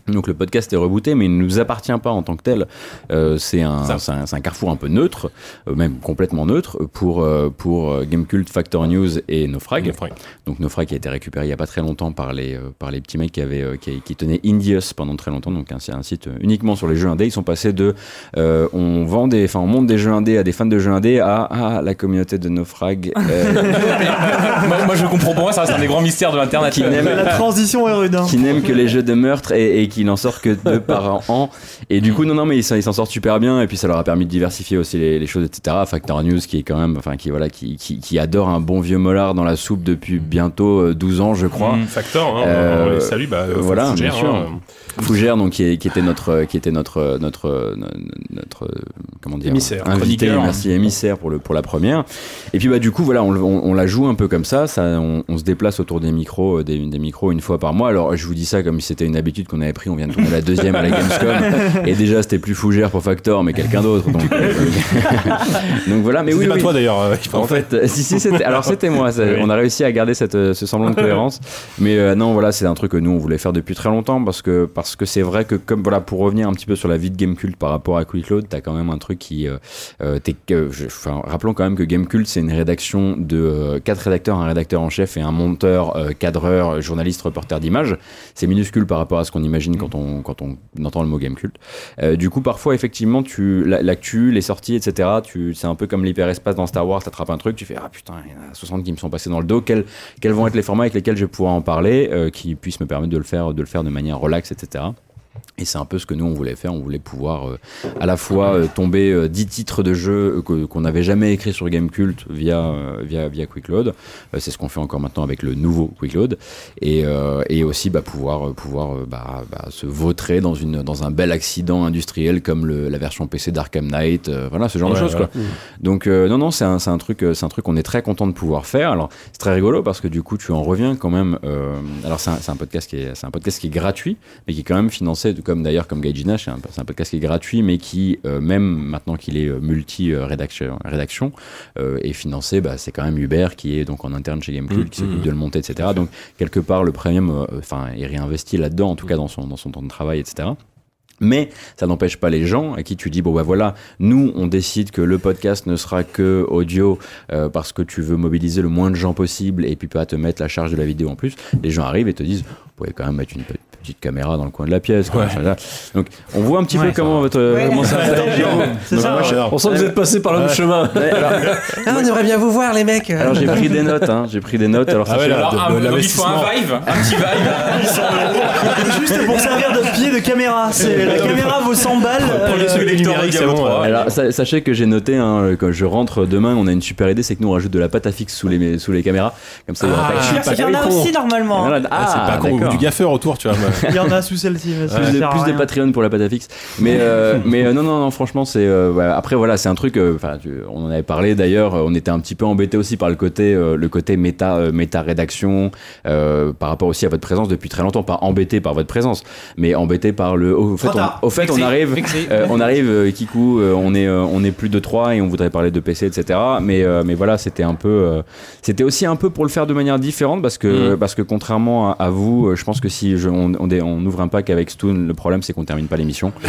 Donc le podcast est rebooté, mais il ne nous appartient pas en tant que tel. Euh, c'est un, c'est un, c'est un carrefour un peu neutre, euh, même complètement neutre, pour, euh, pour euh, Gamecult, Factor News et Nofrag. Nofrag. Donc Nofrag qui a été récupéré il y a pas très longtemps par les, euh, par les petits mecs qui, avaient, euh, qui, qui tenaient Indius pendant très longtemps, donc un, c'est un site uniquement sur les jeux indés. Ils sont passés de euh, on vend des, enfin on monte des jeux indés à des fans de jeux indés à ah, la communauté de Nofrag euh, moi, moi, je comprends pour moi, ça reste un des grands mystères de l'internet. qui n'aime La transition est rude. hein. qui n'aime que les jeux de meurtre et, et qui n'en sort que deux par an. Et du coup, non, non, mais ils s'en sortent super bien. Et puis, ça leur a permis de diversifier aussi les, les choses, etc. Factor News, qui est quand même, enfin, qui, voilà, qui, qui, qui adore un bon vieux mollard dans la soupe depuis bientôt euh, 12 ans, je crois. Mm. Factor, hein, Euh, on les salue, bah, euh, voilà, bien sûr. hein. Fougère, donc qui, est- qui était notre, qui était notre, notre, notre, comment dire, Émissaire. invité, Chroniqueur. merci émissaire pour le pour la première. Et puis bah du coup voilà, on, on, on la joue un peu comme ça, ça, on, on se déplace autour des micros, euh, des, des micros une fois par mois. Alors je vous dis ça comme si c'était une habitude qu'on avait pris, on vient de tourner la deuxième à la Gamescom, et déjà c'était plus Fougère pour Factor, mais quelqu'un d'autre. Donc, euh, donc voilà, mais oui, pas oui. toi d'ailleurs. euh, En fait, euh, si, si, c'était, alors c'était moi. ça- Oui. On a réussi à garder cette, ce semblant de cohérence. Mais non, voilà, c'est un truc que nous on voulait faire depuis très longtemps parce que parce que c'est vrai que comme voilà, pour revenir un petit peu sur la vie de Gamecult par rapport à Quick Load, t'as quand même un truc qui, euh, euh, je- enfin, rappelons quand même que Gamecult c'est une rédaction de euh, quatre rédacteurs, un rédacteur en chef et un monteur, euh, cadreur, journaliste, reporter d'image. C'est minuscule par rapport à ce qu'on imagine quand on quand on entend le mot Gamecult. Euh, du coup, parfois, effectivement, tu, la- l'actu, les sorties, etc., tu, c'est un peu comme l'hyperespace dans Star Wars, t'attrapes un truc, tu fais Ah putain, il y en a 60 qui me sont passés dans le dos, quels, quels vont être les formats avec lesquels je vais pouvoir en parler, euh, qui puissent me permettre de le faire, de le faire de manière relaxe, etc. Yeah. Et c'est un peu ce que nous on voulait faire. On voulait pouvoir euh, à la fois euh, tomber euh, 10 titres de jeux euh, que- qu'on n'avait jamais écrits sur Gamecult via, via, via Quickload. C'est ce qu'on fait encore maintenant avec le nouveau Quickload. Et, et aussi bah, pouvoir, pouvoir bah, bah, se vautrer dans, une, dans un bel accident industriel comme le- la version PC d'Arkham Knight. voilà, ce genre de choses. ouais. Quoi. Donc non, non, c'est un, c'est un truc, c'est un truc qu'on est très content de pouvoir faire. Alors c'est très rigolo parce que du coup tu en reviens quand même. alors c'est un, podcast qui est, c'est un podcast qui est gratuit, mais qui est quand même financé financé, comme d'ailleurs comme Gaijina, c'est un, c'est un podcast qui est gratuit, mais qui, euh, même maintenant qu'il est euh, multi-rédaction, rédaction, euh, est financé, bah, c'est quand même Hubert qui est donc en interne chez Gamecube, Mm, qui s'occupe mm, de le monter, etc. Donc, quelque part, le premium, euh, enfin, est réinvesti là-dedans, en tout cas dans son, dans son temps de travail, etc. Mais ça n'empêche pas les gens à qui tu dis bon bah voilà nous on décide que le podcast ne sera que audio euh, parce que tu veux mobiliser le moins de gens possible et puis pas te mettre la charge de la vidéo en plus les gens arrivent et te disent vous pouvez quand même mettre une petite caméra dans le coin de la pièce quoi, donc on voit un petit peu Ouais. comment votre comment ça interagit. Moi, je- On sent que vous êtes passé par le même chemin. Alors, Ah, on aimerait bien vous voir, les mecs. alors, j'ai pris des notes hein, j'ai pris des notes alors Ah ça là, Alors, de- un- de donc il faut un l'investissement. vibe, un petit vibe. Juste pour servir de pied de caméra. La caméra vaut 100 balles. Pour les euh, souris numériques, c'est bon. euh, Alors, sa- sachez que j'ai noté, hein, quand je rentre demain, on a une super idée, c'est que nous on rajoute de la pâte à fixe sous les, sous les caméras. Comme ça, il y aura Ah, pas Il y en a aussi normalement. Ah, c'est pas con, du gaffeur autour, tu vois. Il y en a sous celle-ci. plus plus de rien. Patreon pour la pâte à fixe. Mais, euh, mais euh, non, non, non, franchement, c'est. euh, ouais, après, voilà, c'est un truc. euh, Enfin, tu- on en avait parlé d'ailleurs. On était un petit peu embêté aussi par le côté, euh, le côté méta, euh, méta rédaction, euh, par rapport aussi à votre présence depuis très longtemps. Pas embêté par votre présence, mais embêté par le. Au fait, on, au fait, on arrive. euh, on arrive, euh, Kikou, euh, on est, euh, on est plus de trois et on voudrait parler de PC, etc. Mais, euh, mais voilà, c'était un peu, euh, c'était aussi un peu pour le faire de manière différente parce que, parce que contrairement à, à vous, je pense que si je- on, on, on ouvre un pack avec Stoon, le problème c'est qu'on termine pas l'émission.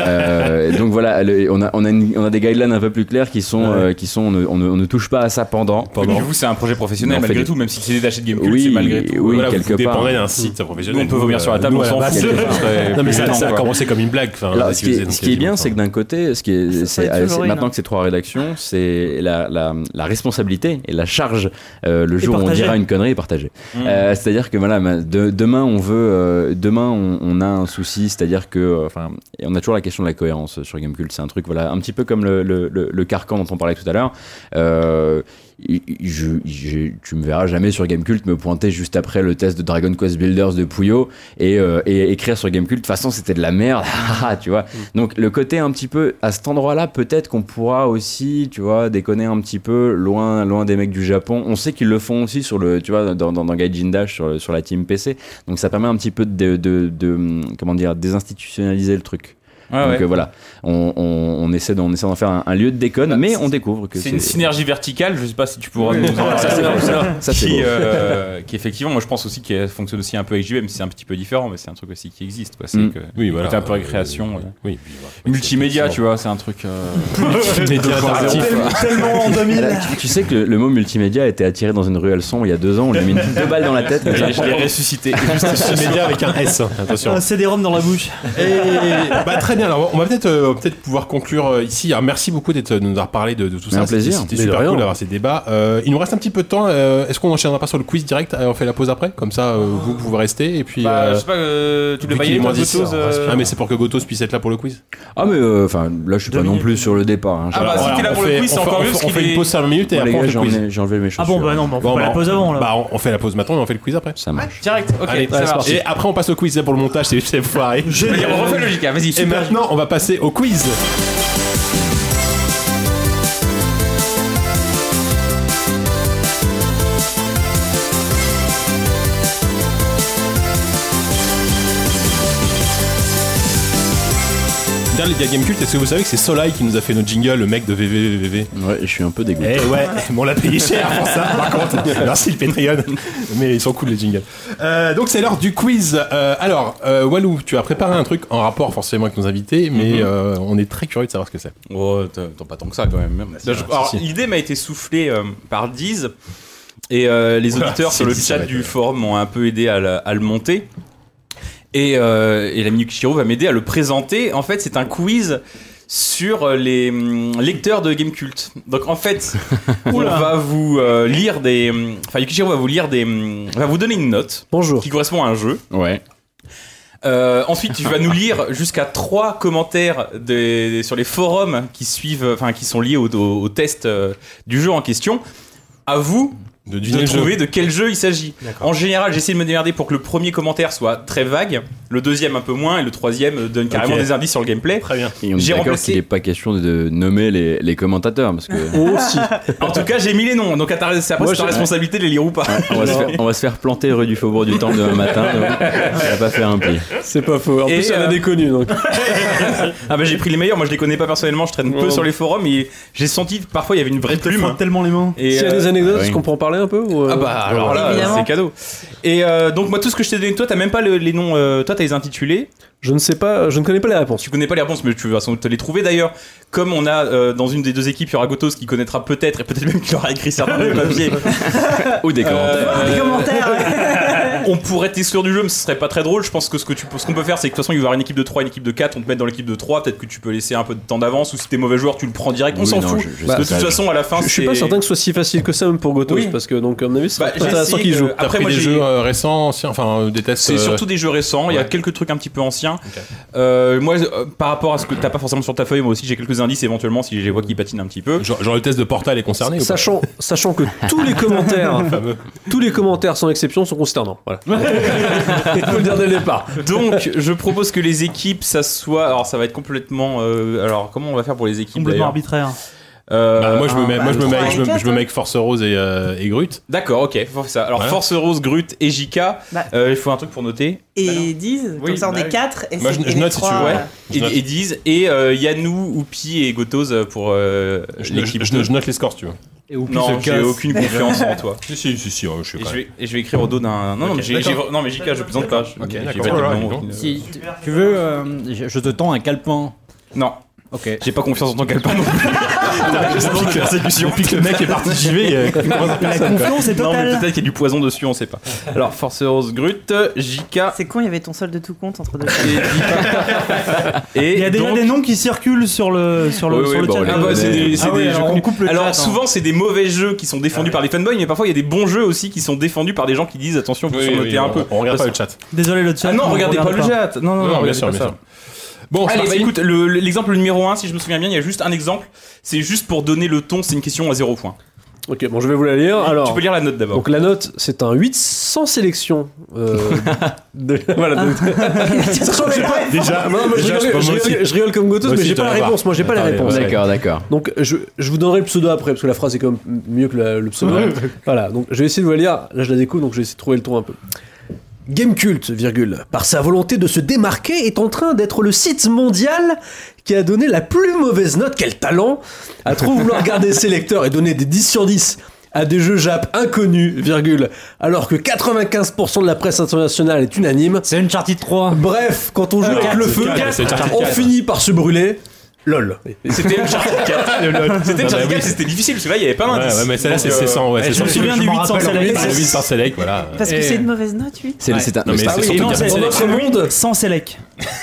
Euh, donc voilà, le- on a, on a, une- on a des guidelines un peu plus claires qui sont, euh, qui sont, on ne, on ne- on ne touche pas à ça pendant. Oui, mais vous, c'est un projet professionnel malgré tout, même si c'est détaché de Gamecube, Oui, c'est malgré tout. oui, Voilà, quelque vous part. d'un site professionnel. On peut vomir sur la table, nous, on s'en fout. Non, mais ça, a commencé comme une blague. Alors, ce qui, est, utilisé, ce qui est bien, c'est que d'un côté, ce qui est, c'est, maintenant hein. que c'est trois rédactions, c'est la, la, la responsabilité et la charge euh, le jour où on dira une connerie est partagée. Mm. Euh, c'est-à-dire que voilà, ma- de- demain on veut, euh, demain on, a un souci, c'est-à-dire que, euh, enfin, on a toujours la question de la cohérence sur Gamecult. C'est un truc, voilà, un petit peu comme le, carcan dont on parlait tout à l'heure. Je, je- tu me verras jamais sur Gamecult me pointer juste après le test de Dragon Quest Builders de Puyo et, euh, et écrire sur Gamecult. De toute façon, c'était de la merde, tu vois. Donc le côté un petit peu à cet endroit-là, peut-être qu'on pourra aussi, tu vois, déconner un petit peu loin, loin des mecs du Japon. On sait qu'ils le font aussi sur le, tu vois, dans, dans, dans Gaijin Dash sur, sur la team PC. Donc ça permet un petit peu de, de, de- comment dire, désinstitutionnaliser le truc. Ouais, Donc ouais. euh, voilà, on, on, on essaie d'en faire un, un lieu de déconne, mais on découvre que C'est une synergie verticale, je sais pas si tu pourras nous en Ça, ça. Ça, c'est qui, euh, qui effectivement, moi je pense aussi qu'elle fonctionne aussi un peu avec JV, même si c'est un petit peu différent, mais c'est un truc aussi qui existe. quoi. C'est Mm. que Oui, voilà. côté un peu récréation, euh, Oui. multimédia, tu vois, c'est un truc. euh, Média interactif. Tellement en 2000. Là, tu, sais que le, mot multimédia a été attiré dans une ruelle sombre il y a deux ans, on lui a mis une- deux balles dans la tête. je l'ai- ressuscité. Média avec un S, attention. Un CD-ROM dans la bouche. Et bah, très bien, alors on va peut-être euh, peut-être pouvoir conclure euh, ici. Alors, merci beaucoup d'être de nous avoir parlé de, de tout ça. un plaisir. C'était- super cool d'avoir ces débats. Euh, il nous reste un petit peu de temps. euh, Est-ce qu'on enchaînera pas sur le quiz direct? Euh, On fait la pause après Comme ça, euh, vous pouvez rester. Et puis. Bah, euh, je sais pas, euh, tu le qu'il est baillais, moins toi, 10, Gotos, euh, Ah, mais c'est pour que Gotos puisse être là pour le quiz. Ah mais euh, enfin là je suis pas non plus sur le départ. hein. Ah bah, si t'es là on pour le fait- quiz, c'est on fait- encore mieux On fait une pause 5 minutes et après on fait j'ai le quiz. enlevé, j'ai enlevé mes Ah chaussures. bon, bah non, bah, on fait la pause avant là. Bah, on- fait la pause maintenant et on fait le quiz après. Ça marche. Direct, ok. Et après, on passe au quiz pour le montage, c'est foiré. Vas-y, on refait le JK, vas-y. Et maintenant, on va passer au quiz. Lydia Gamecult, est-ce que vous savez que c'est Solai qui nous a fait notre jingle, le mec de VVVVV Ouais, je suis un peu dégoûté. Eh ouais, mais on l'a payé cher pour ça, par contre. Merci le Patreon. Mais ils sont cool les jingles. Euh, donc c'est l'heure du quiz. Euh, alors, euh, Walou, tu as préparé un truc en rapport forcément avec nos invités, mais Mhm. euh, on est très curieux de savoir ce que c'est. Oh, t'as t'as pas tant que ça quand même. Là, je- alors. L'idée m'a été soufflée euh, par Diz et euh, les auditeurs sur le chat du forum m'ont un peu aidé à le monter. Et, euh, et l'ami va m'aider à le présenter. En fait, c'est un quiz sur les hum, lecteurs de Gamecult. Donc en fait, on va vous euh, lire des. hum, Enfin, Yukishiro va vous lire des. hum, va vous donner une note Bonjour. qui correspond à un jeu. Ouais. Euh, ensuite, tu vas nous lire jusqu'à trois commentaires des- des- sur les forums qui suivent, enfin qui sont liés au, au- au test euh, du jeu en question. À vous De de jeu. trouver de quel jeu il s'agit. En général, j'essaie de me démerder pour que le premier commentaire soit très vague Le deuxième un peu moins et le troisième euh, donne carrément des indices sur le gameplay. Très bien. Et on est remplacé- qu'il n'est pas question de nommer les, les commentateurs parce que Aussi. En tout cas, j'ai mis les noms. Donc à ta- c'est après Moi, c'est ta responsabilité de les lire ou pas. on va, se faire, on va se faire planter rue du Faubourg du Temple demain matin. donc ça va pas faire un pli. C'est pas faux. En Et, plus, il y en a euh, des connus. Donc. Ah bah j'ai pris les meilleurs. Moi je les connais pas personnellement. Je traîne peu sur les forums et j'ai senti que parfois il y avait une vraie plume. Tellement les mains. Et S'il y a euh, des anecdotes, qu'on peut en parler un peu ou, euh, Ah bah alors là c'est cadeau. Et euh, donc moi tout ce que je t'ai donné, toi t'as même pas le- les noms, euh, toi t'as les intitulés. Je ne sais pas, je ne connais pas les réponses. Tu connais pas les réponses, mais tu vas sans doute te les trouver d'ailleurs. Comme on a euh, dans une des deux équipes, il y aura Gotos qui connaîtra peut-être et peut-être même qu'il aura écrit certains des papiers. Ou des commentaires. Euh, Des commentaires, on pourrait t'exclure du jeu, mais ce serait pas très drôle. Je pense que ce que tu, ce qu'on peut faire, c'est que de toute façon, il va y avoir une équipe de 3, une équipe de 4. On te met dans l'équipe de 3. Peut-être que tu peux laisser un peu de temps d'avance. Ou si t'es mauvais joueur, tu le prends direct. On Oui, s'en non, fout. je- je de toute façon, à la fin, Je suis c'est- pas certain que ce soit si facile que ça même pour Gotos Oui. parce que donc à mon avis, c'est Bah, intéressant qu'il joue. Après, moi, des j'ai- jeux euh, récents, anciens, enfin des tests. C'est surtout des jeux récents, il y a quelques trucs un petit peu anciens. Euh, moi, euh, par rapport à ce que t'as pas forcément sur ta feuille, moi aussi j'ai quelques indices éventuellement si je les vois qui patinent un petit peu. Genre, genre le test de Portal est concerné Sachant, sachant que tous les commentaires, tous les commentaires sans exception sont consternants. Voilà. Il faut le dire dès le départ. Donc, je propose que les équipes, ça soit. Alors, ça va être complètement. euh, alors, comment on va faire pour les équipes Complètement arbitraire. Euh, Bah, moi je me mets, moi je me trois mets, et je me, quatre, je me mets avec Force Rose et, euh, et Grut. D'accord, ok, faut faire ça. Alors, Voilà. Force Rose, Grut et JK, Bah. euh, il faut un truc pour noter. Et 10, Oui, comme ça on bah est oui. 4 et Moi, c'est je- je et les note si tu trois, veux, ouais. euh, Je note. Et, et 10, et euh, Yanou, Oupi et Gotos pour euh, Je, l'équipe. je- je- je note les scores si tu veux. Et au Non, j'ai aucune confiance en toi. Si, si, si, si, ouais, je sais Et pas. je, vais, et je vais écrire au dos d'un. Non, mais j'ai- d'accord. j'ai- non, mais JK, je plaisante pas. Je- Ok, j'ai d'accord. pas dit Voilà, non, dis donc. aucune- Si tu, tu veux, euh, je, je te tends un calepin. Non, Ok. j'ai pas confiance en ton calepin non plus. Depuis que le mec est parti à faire La confiance est Non, mais totale. peut-être qu'il y a du poison dessus, on sait pas. Alors, Force Rose, Grut, JK C'est con, il y avait ton solde de tout compte entre deux. et. Il y a déjà des noms qui circulent sur le sur le le chat. Ah bah, c'est des- Ah alors jeux on coupe le Alors chat, hein. souvent c'est des mauvais jeux qui sont défendus par les fanboys, mais parfois il y a des bons jeux aussi qui sont défendus par des gens qui disent attention, vous surnotez un peu. On regarde pas le chat. Désolé le chat. Ah non, on regardez pas le chat. Non, non, non, Non, bien regardez sûr, bien sûr. Bon, c'est Allez, bah écoute, le- le- l'exemple numéro 1, si je me souviens bien, il y a juste un exemple. C'est juste pour donner le ton, c'est une question à 0 point. Ok, bon, je vais vous la lire. Alors, tu peux lire la note d'abord. donc la note, c'est un 8 sans sélection. Euh, de- voilà. donc- Déjà, Non, moi, je, déjà, rigole, je- je moi aussi. rigole- je rigole comme Gotos, mais j'ai je pas la réponse. Moi, j'ai pas la réponse. D'accord, d'accord. Donc je, je vous donnerai le pseudo après parce que la phrase est quand même mieux que la- le pseudo. Voilà, donc je vais essayer de vous la lire. Là je la découvre donc je vais essayer de trouver le ton un peu. Gamecult, virgule, par sa volonté de se démarquer, est en train d'être le site mondial qui a donné la plus mauvaise note, quel talent, à trop vouloir garder ses lecteurs et donner des 10 sur 10 à des jeux Jap inconnus, virgule, alors que 95% de la presse internationale est unanime. C'est Uncharted 3. Bref, quand on joue avec le feu, on finit par se brûler. LOL. C'était Uncharted 4. le lol. C'était Uncharted 4, c'était difficile parce que là il y avait pas Ouais, d'indice. ouais, mais celle-là, c'est euh. Ouais, c'est Je me souviens du 8 sans rappelle, select. C'est 8 par select, voilà. Parce que c'est une mauvaise note, 8 C'est un. Non, mais c'est- select. monde. Sans select.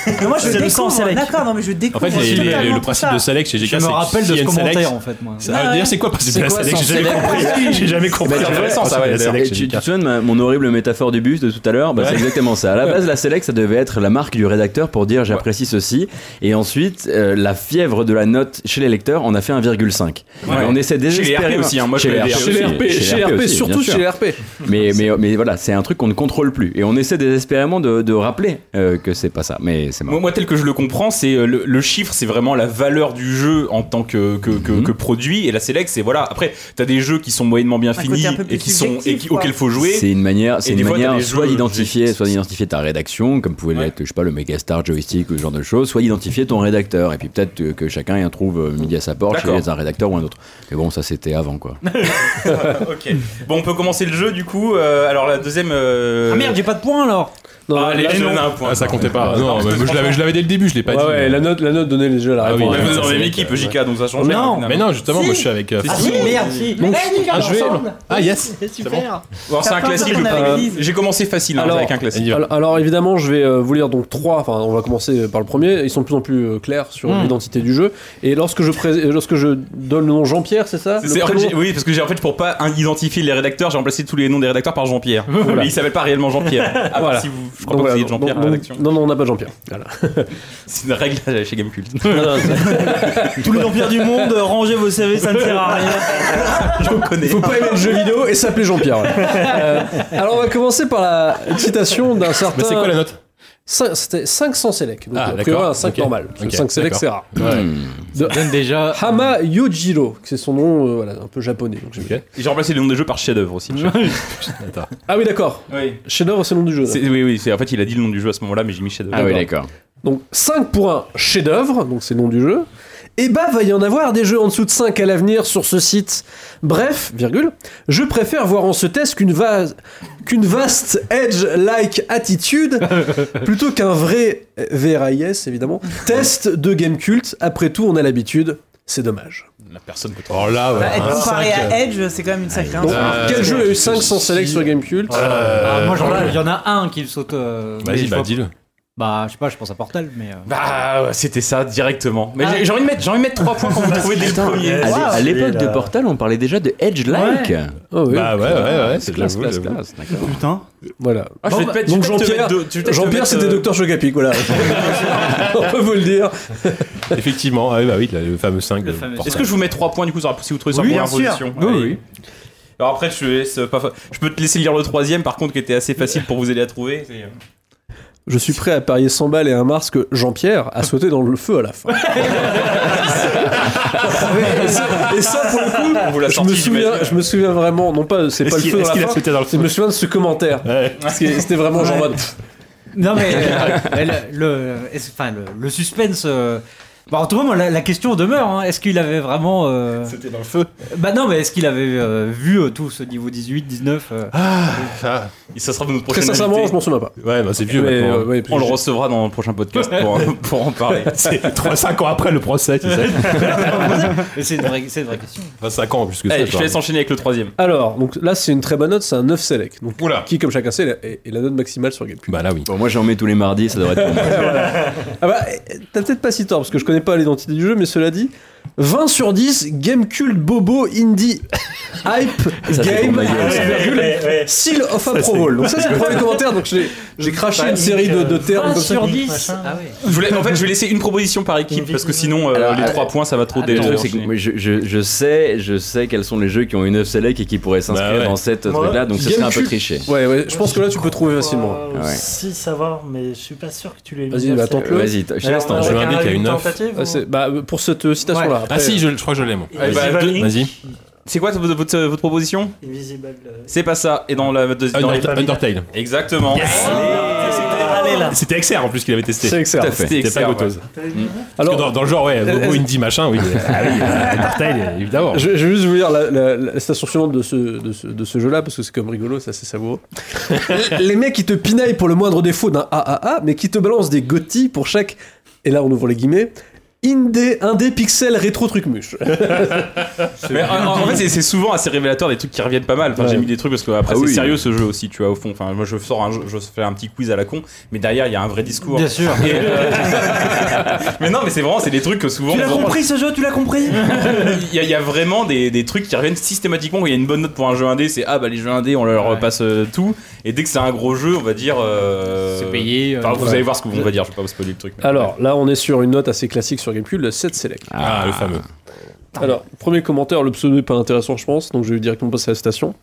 Mais moi je le découvre. sans select. D'accord, non mais je En fait, le principe de select chez GK, Je me c'est rappelle de ce commentaire en fait, moi. Dire c'est quoi parce que C'est la quoi, select sans J'ai jamais select compris. J'ai jamais compris. C'est intéressant, ça, ouais, La select Tu, te souviens mon horrible métaphore du bus de tout à l'heure bah, C'est exactement ça. À la base, la Select, ça devait être la marque du rédacteur pour dire j'apprécie ceci. Et ensuite, euh, la fièvre de la note chez les lecteurs, on a fait 1,5. Ouais. Et on essaie Chez les désespérément. RP aussi, hein, moi, je Chez les RP Chez les aussi, RP, chez les RP, aussi, surtout chez les RP. Mais, mais, mais voilà, c'est un truc qu'on ne contrôle plus. Et on essaie désespérément de, de rappeler euh, que c'est pas ça. Mais c'est. Moi, moi, tel que je le comprends, c'est euh, le, le chiffre, c'est vraiment la valeur du jeu en tant que, que, que, Mhm. que produit. Et la select, c'est voilà. Après, t'as des jeux qui sont moyennement bien finis et qui sont et qui, auxquels faut jouer. C'est une manière, c'est une manière soit d'identifier, soit d'identifier ta rédaction, comme pouvait l'être, je sais pas, le Megastar joystick ou ce genre de choses, soit d'identifier ton rédacteur. Et puis peut-être euh, que chacun y en trouve euh, midi à sa porte chez un rédacteur ou un autre. Mais bon, ça c'était avant quoi. ok. Bon, on peut commencer le jeu du coup. Euh, alors la deuxième. euh, Ah merde, j'ai pas de points alors Non, Ah, donne un point. Ah, ça comptait pas. Ah, Non, mais je l'avais je l'avais dès le début, je l'ai pas Ouais, dit. ouais, la note, la note donnait déjà la Ah oui, réponse. Ouais, vous êtes dans même équipe, JK, donc ça change Non, rien. Mais non, justement, Si. moi je suis avec. Ah si, merde, si. Donc, Ah, je vais. Ah, yes. Super Alors, c'est un classique. J'ai commencé facile hein, avec un classique. Alors, évidemment, je vais euh, vous lire donc trois. Enfin, on va commencer par le premier. Ils sont de plus en plus euh, clairs sur Hmm. l'identité du jeu. Et lorsque je pré- lorsque je donne le nom Jean-Pierre, c'est ça? Oui, parce que j'ai en fait pour pas identifier les rédacteurs, j'ai remplacé tous les noms des rédacteurs par Jean-Pierre. Mais il s'appelle pas réellement Jean-Pierre. À Voilà. Je crois Donc, pas que vous ayez Jean-Pierre à la rédaction. Non, non, on n'a pas Jean-Pierre. Voilà. C'est une règle chez Gamecult. Tous les empires du monde, rangez vos CV, ça ne sert à rien. Je connais. faut pas aimer le jeu vidéo et s'appeler Jean-Pierre. Euh, alors, on va commencer par la citation d'un certain. Mais c'est quoi la note? C'était 500 select. Donc, Ah, a priori, d'accord. un 5 Ok. normal. Parce que Ok, 5 select, c'est rare. Ouais. De donne déjà. Hama Yojiro, c'est son nom, euh, voilà, un peu japonais. donc. Et j'ai remplacé le nom des jeux par chef-d'œuvre aussi. Ah oui, d'accord. Oui. Chef-d'œuvre, c'est le nom du jeu. C'est- Oui, oui, c'est- en fait, il a dit le nom du jeu à ce moment-là, mais j'ai mis chef-d'œuvre. Ah oui, d'accord. Donc 5 pour un chef-d'œuvre, donc c'est le nom du jeu. Et bah, va y en avoir des jeux en dessous de 5 à l'avenir sur ce site. Bref, virgule, je préfère voir en ce test qu'une va- qu'une vaste edge-like attitude plutôt qu'un vrai euh, VRIS, évidemment, test de game cult. Après tout, on a l'habitude. C'est dommage. La personne peut Alors là, ouais. Bah, être un comparé à Edge, c'est quand même une sacrée Donc, Euh, quel jeu a eu je- 500 select sur Game Cult Euh, Ah, moi, il y en a un qui me saute. euh, Vas-y, bah dis-le. Bah, je sais pas, je pense à Portal, mais. euh, Bah, ouais, c'était ça directement. Mais Ah. j'ai- j'ai envie de mettre, j'ai envie de mettre 3 points quand vous trouvez des Putain, premiers. à l'é- à l'époque de. Portal, on parlait déjà de Edge-like. Oh oui. Bah ouais, ouais, ouais, C'est c'est classe, classe, j'avoue. classe. D'accord. Putain. Voilà. Ah, je vais te mettre- je Donc vais peut-être te Jean-Pierre, mettre deux- je vais peut-être te Jean-Pierre, mettre, c'était euh, Dr Chocapic, voilà. On peut vous le dire. Effectivement, ah oui, bah oui, le le fameux 5 de fameux- Portal. Est-ce que je vous mets 3 points du coup sur- si vous trouvez sur Oui, bien sûr. Oui, oui. Alors après, je, te laisse pas fa- je peux te laisser lire le troisième, par contre, qui était assez facile pour vous aider à trouver. C'est- Je suis prêt à parier 100 balles et un Mars que Jean-Pierre a sauté dans le feu à la fin. et, ça, et ça, pour le coup, vous je me, souviens, je me souviens vraiment, non pas, c'est pas le feu à la fin, dans le c'est- je me souviens de ce commentaire. Ouais. C'était vraiment genre en mode, Non mais euh, le, le suspense. euh, Bah, en tout cas, moi, la, la question demeure. hein. Est-ce qu'il avait vraiment. euh, C'était dans le feu. Bah non, mais est-ce qu'il avait euh, vu euh, tout ce niveau 18, 19 euh, Ah, Et ça sera notre très prochaine sincèrement, invité. je m'en souviens pas. ouais, bah c'est vieux Mais, maintenant. euh, ouais, On le recevra dans le prochain podcast pour, pour en parler. C'est 5 ans après le procès, tu sais. mais C'est une, vraie- c'est une vraie question. Enfin, 5 ans en plus que ça. Allez, je te laisse enchaîner avec le troisième. Alors, donc là, c'est une très bonne note, c'est un 9 select. Donc, Oula. qui, comme chacun sait, est, est la note maximale sur Gamecube. Bah là, oui. Bon, moi j'en mets tous les mardis, ça devrait être moi. Ah bah, eh, t'as peut-être pas si tort, parce que je connais pas l'identité du jeu, mais cela dit, 20 sur 10, Game Cult Bobo Indie Hype Ça, Game, ça. virgule, Seal of Approval. Donc ça, c'est le premier commentaire, donc j'ai j'ai craché une série de, de termes 20 comme ça. sur 10 Ah ouais. Je voulais, en fait, je vais laisser une proposition par équipe parce que sinon, euh, Alors, les euh, 3 points, ça va trop déranger. je, je, je sais, je sais quels sont les jeux qui ont une 9 select et qui pourraient s'inscrire Bah ouais. dans cette truc-là, donc ce serait un peu triché. Ouais, ouais, je pense que là, tu peux trouver facilement. Euh. Si savoir, mais je suis pas sûr que tu l'aies mis. Vas-y, neuf, bah, tente-le. Vas-y, je tenter. je avec m'indique un- à une tentative Ah, bah, pour cette euh. Ah si, je, je crois que je l'ai, moi. Vas-y. C'est quoi votre, votre, votre proposition Invisible. euh, C'est pas ça. Et dans la deuxième. Undertale. Undertale. Exactement. Allez là. C'était XR en plus qu'il avait testé. C'est excellent. Tout à fait. C'était pas excellent, Gotos. ouais. Alors, dans, dans le genre, ouais, euh, Bobo euh, Indie machin, oui. Ah oui, euh, Undertale, évidemment. Je, je vais juste vous lire la, la- la station suivante de ce, de ce, de ce jeu-là, parce que c'est comme rigolo, c'est assez savoureux. Les mecs qui te pinaillent pour le moindre défaut d'un AAA, mais qui te balancent des GOTY pour chaque, et là on ouvre les guillemets, indé, indé pixel rétro truc muche. Mais en, en fait, c'est- c'est souvent assez révélateur des trucs qui reviennent pas mal. Enfin, Ouais. j'ai mis des trucs parce que après Ah c'est oui. sérieux ce jeu aussi, tu vois au fond. Enfin, moi je sors un jeu, je fais un petit quiz à la con, mais derrière il y a un vrai discours. Bien sûr. Et, euh, mais non, mais c'est vraiment c'est des trucs que souvent. Tu l'as vraiment- compris ce jeu, tu l'as compris? Il y, a- il y a vraiment des, des trucs qui reviennent systématiquement. Où il y a une bonne note pour un jeu indé, c'est ah bah les jeux indés on leur Ouais. repasse euh, tout. Et dès que c'est un gros jeu, on va dire. euh, C'est payé. euh, Enfin, vous ouais. allez voir ce que on va dire. Je vais pas vous spoiler le truc. mais- Alors là on est sur une note assez classique sur Gamecube, le 7 select. Ah, le fameux. Alors, premier commentaire, le pseudo est pas intéressant je pense, donc je vais directement passer à la station.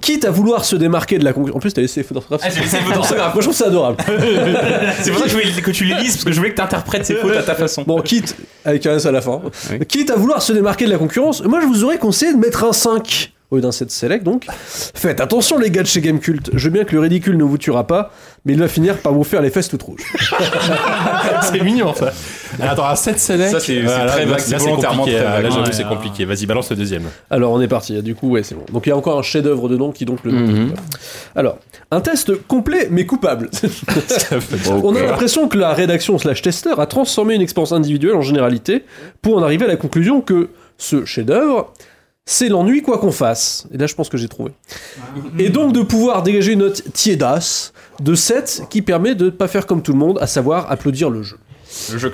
Quitte à vouloir se démarquer de la concurrence. En plus t'as laissé les d'orthographe. Ah, j'ai laissé les d'orthographe. Moi je trouve ça adorable. c'est pour ça que je voulais que tu les lises parce que je voulais que tu interprètes ces fautes à ta façon. Bon, quitte, avec un S à la fin, Oui. quitte à vouloir se démarquer de la concurrence, moi je vous aurais conseillé de mettre un 5 au lieu d'un 7 select donc. Faites attention les gars de chez Gamecult, je veux bien que le ridicule ne vous tuera pas, mais il va finir par vous faire les fesses toutes rouges. c'est mignon ça. Alors, attends, un 7 select. Ça, c'est- Voilà, très là, vague, là, c'est c'est volontairement compliqué. très Là, vague. j'avoue, Ouais, c'est alors. compliqué. Vas-y, balance le deuxième. Alors on est parti, du coup ouais c'est bon. Donc il y a encore un chef d'œuvre dedans qui donc le... Mhm. Alors, un test complet mais coupable. On a l'impression que la rédaction slash testeur a transformé une expérience individuelle en généralité pour en arriver à la conclusion que ce chef-d'œuvre, c'est l'ennui quoi qu'on fasse. Et là, je pense que j'ai trouvé. Et donc de pouvoir dégager une note tiédasse de 7 qui permet de ne pas faire comme tout le monde, à savoir applaudir le jeu. Le jeu.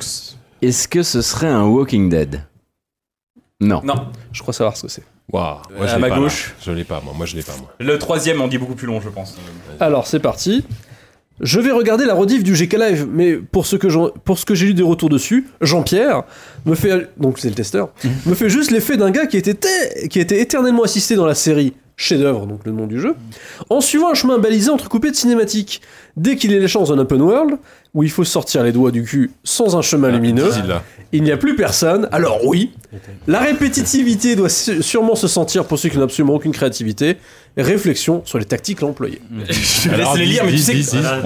Est-ce que ce serait un Walking Dead? Non. Non. Je crois savoir ce que c'est. Waouh. À ma pas, là. gauche. Je l'ai pas, moi. Moi, je l'ai pas, moi. Le troisième en dit beaucoup plus long, je pense. Alors, c'est parti. Je vais regarder la rediff du GK Live, mais pour ce que j'en- pour ce que j'ai eu des retours dessus, Jean-Pierre me fait donc c'est le testeur me fait juste l'effet d'un gars qui était qui était éternellement assisté dans la série chef-d'œuvre, donc le nom du jeu, en suivant un chemin balisé entrecoupé de cinématiques. Dès qu'il est les chances d'un open world, où il faut sortir les doigts du cul sans un chemin lumineux, difficile, là. il n'y a plus personne. Alors oui, la répétitivité doit sûrement se sentir pour ceux qui n'ont absolument aucune créativité. Réflexion sur les tactiques à employer. Je vais Alors, laisser les lire, mais tu sais, Ah,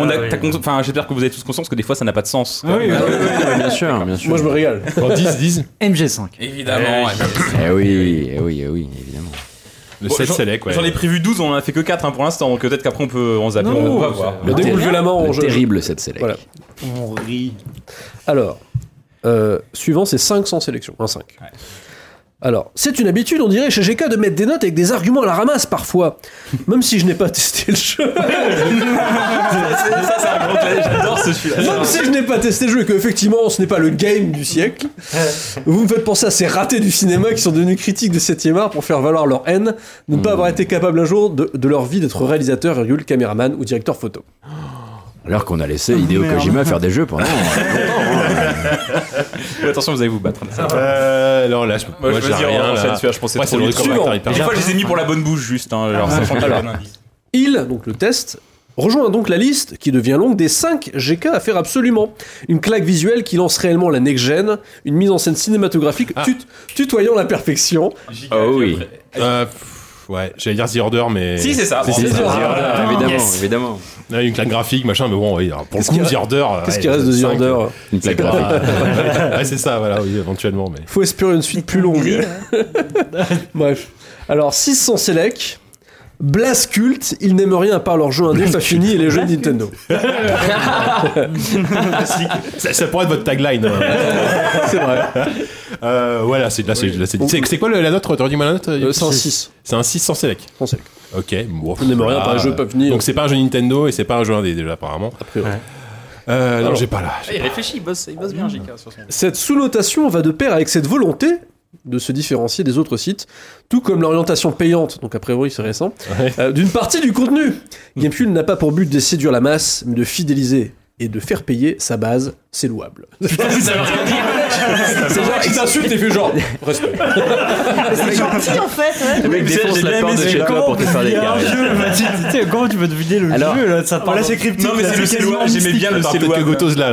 enfin, j'espère que vous avez tous conscience que des fois ça n'a pas de sens. quoi. Oui, oui, bien sûr, bien sûr. Moi je me régale. Bon, 10, 10. MG5. Évidemment. ouais. Eh oui, eh oui, eh oui, évidemment. Le Bon, 7 j'en- select, ouais. J'en ai prévu 12, on en a fait que 4 hein, pour l'instant, donc peut-être qu'après on peut en zapper, on va voir. Le dès que vous levez la main, on terrible cette select. Voilà. On rit. Alors, euh, suivant, c'est 5 sans sélection. Un 5. Alors, c'est une habitude, on dirait, chez GK de mettre des notes avec des arguments à la ramasse parfois. Même si je n'ai pas testé le jeu. ça, c'est un gros clavier, j'adore ce film. Même si je n'ai pas testé le jeu et que effectivement ce n'est pas le game du siècle, vous me faites penser à ces ratés du cinéma qui sont devenus critiques de 7ème art pour faire valoir leur haine de ne pas avoir été capable un jour de, de leur vie d'être réalisateur, virgule, caméraman ou directeur photo. Alors qu'on a laissé Hideo merde. Kojima faire des jeux pendant. Attention, vous allez vous battre. Euh, non, là, je, Moi, je j'ai veux dire, rien, là. celui-là, je pensais Ouais, trop c'est le Des fois, je les ai mis pour la bonne bouche, juste, hein, genre, sachant qu'il y a Alors. un indice. Il, donc le test, rejoint donc la liste qui devient longue des 5 GK à faire absolument. Une claque visuelle qui lance réellement la next-gen, une mise en scène cinématographique tut- tutoyant la perfection. Oh oui. Euh, pff, ouais, j'allais dire The Order, mais. Si, c'est ça. C'est- c'est- Ah, évidemment, évidemment. Une claque graphique, machin, mais bon, oui, pour le coup, The Order. Qu'est-ce ouais, qui reste de The Order Une plaque graphique. ouais, c'est ça, voilà, oui, éventuellement, mais. Faut espérer une suite plus longue. Bref. Alors, 600 Select. Blast Cult, ils n'aiment rien à part leurs jeux indés pas finis et les jeux de Nintendo. Ça, ça pourrait être votre tagline. hein. C'est vrai. Euh, voilà, c'est là, c'est là, c'est- c'est- c'est quoi le- la note? Redis-moi la note Euh, c'est un 6. C'est un 6 sans select. Sans select. Ok, bon. On n'aime rien voilà. par les jeux pas. Donc c'est pas un jeu Nintendo et c'est pas un jeu indé déjà apparemment. a priori. Euh, non, Alors. j'ai pas là. Ah, Il réfléchit, il bosse, il bosse bien, JK, sur son. Cette sous-notation va de pair avec cette volonté de se différencier des autres sites, tout comme l'orientation payante, donc a priori c'est récent, Ouais. euh, d'une partie du contenu. Gamecube n'a pas pour but de séduire la masse, mais de fidéliser et de faire payer sa base, c'est louable. c'est genre, il t'insulte et fait genre, respect. C'est gentil en fait. Le mec défonce la porte de chez toi pour te faire des carrés. Comment tu veux deviner le jeu là, ça te Voilà, c'est cryptique. Non, mais c'est le Célois, j'aimais bien le Célois.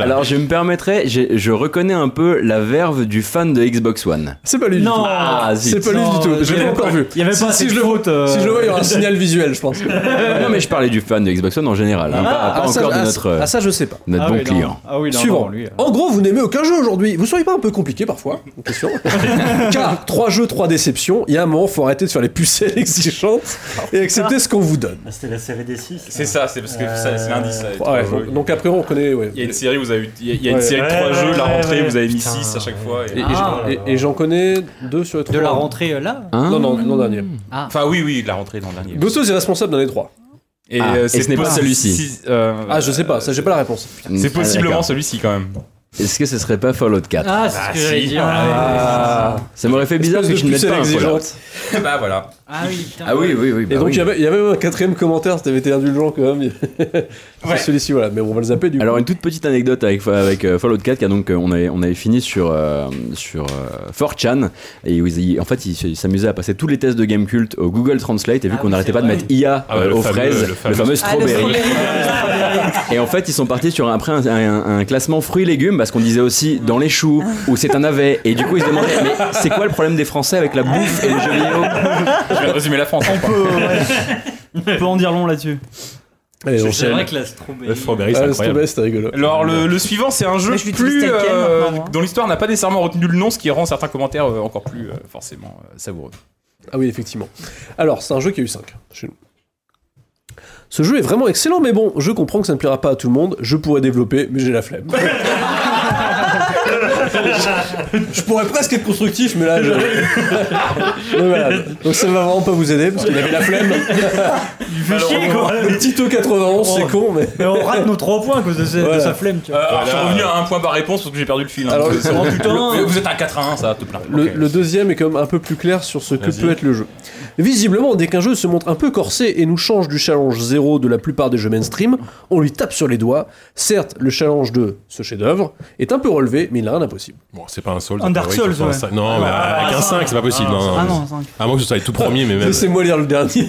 Alors je me permettrais, j'ai- je reconnais un peu la verve du fan de Xbox One. C'est pas lui Non. du tout. Ah. C'est pas lui du tout. Je l'ai encore vu. il y avait Si- pas si assez je le vois- euh. Si je le vois, il y aura un signal visuel, je pense. non mais je parlais du fan de Xbox One en général, hein, pas, pas ah, encore de ah, notre, ah, ça, je sais pas. notre Ah bon client. Ah Suivant. euh. En gros, vous n'aimez aucun jeu aujourd'hui. Vous seriez pas un peu compliqué parfois question. Car trois jeux, trois déceptions. Il y a un moment, faut arrêter de faire les pucelles exigeantes et accepter ce qu'on vous donne. Ah, C'était la série des 6. C'est ça, c'est parce que ça, c'est l'indice. Ouais, donc, après, on connaît. Ouais. Il y a une série, vous avez eu, il y a, il y a une Ouais. série de trois ouais, jeux, la rentrée, ouais, vous avez mis putain. 6 à chaque fois. et- Et, et Ah. j'en- et- et j'en connais deux sur les trois. De la rentrée euh, là Hein Non, non, l'an dernier. Enfin, oui, oui, la rentrée l'an dernier. Gotos est responsable d'un des trois. Et, Ah, euh, et ce n'est pas celui-ci. euh, Ah, je sais pas, ça j'ai pas la réponse. C'est Ah, possiblement celui-ci quand même. Est-ce que ce serait pas Fallout 4 Ah, c'est ce que j'allais dire. Ah, Ça m'aurait fait bizarre que tu ne mettes pas un Fallout. bah voilà. Ah oui, putain. Ah oui, oui, oui. bah Et donc oui. il y avait- il y avait même un quatrième commentaire, t'avais été indulgent quand même. C'est celui-ci, voilà. Mais on va le zapper du coup. Alors une toute petite anecdote avec, avec euh, Fallout 4 car donc euh, on avait, on avait fini sur, euh, sur euh, 4chan et ils- ils- en fait ils s'amusaient à passer tous les tests de Gamecult au Google Translate et vu Ah qu'on oui, n'arrêtait c'est pas de vrai. mettre IA Ah ouais, euh, le aux fameux- fraises, le le fameux- fameux Ah, le strawberry. strawberry. Et en fait, ils sont partis sur après un, un- un classement fruits et légumes parce qu'on disait aussi dans les choux ou c'est un navet. Et du coup, ils se demandaient mais c'est quoi le problème des Français avec la bouffe et les jeux vidéo Je vais résumer la France. On peut, ouais. On peut en dire long là-dessus. C'est vrai que la strawberry. Le strawberry, Ah, c'est incroyable. strawberry, c'était rigolo. Alors le, le suivant c'est un jeu je plus euh, moi. dont l'histoire n'a pas nécessairement retenu le nom, ce qui rend certains commentaires euh, encore plus euh, forcément euh, savoureux. Ah oui, effectivement. Alors, c'est un jeu qui a eu 5 chez nous. Ce jeu est vraiment excellent, mais bon, je comprends que ça ne plaira pas à tout le monde. Je pourrais développer, mais j'ai la flemme. je pourrais presque être constructif, mais là, je... Donc voilà. Donc ça va vraiment pas vous aider, parce qu'il avait la flemme. Le petit taux 91, c'est con, mais... Mais on rate nos 3 points à cause de, sa- de sa flemme, tu vois. alors je suis revenu à un point par réponse parce que j'ai perdu le fil. hein. Alors, putain. le- vous êtes un 4 à 1, ça te plaît. Le, deuxième est quand même un peu plus clair sur ce que peut être le jeu. Visiblement, dès qu'un jeu se montre un peu corsé et nous change du challenge zéro de la plupart des jeux mainstream, on lui tape sur les doigts. Certes, le challenge de ce chef-d'œuvre est un peu relevé, mais il a rien Bon, c'est pas un Souls. Un a Dark Souls, il faut un ouais. cinq. Non, mais avec un 5, c'est pas possible. Non, Ah non, non, cinq. À moins que ce soit les tout premiers, mais même. Laissez-moi lire le dernier.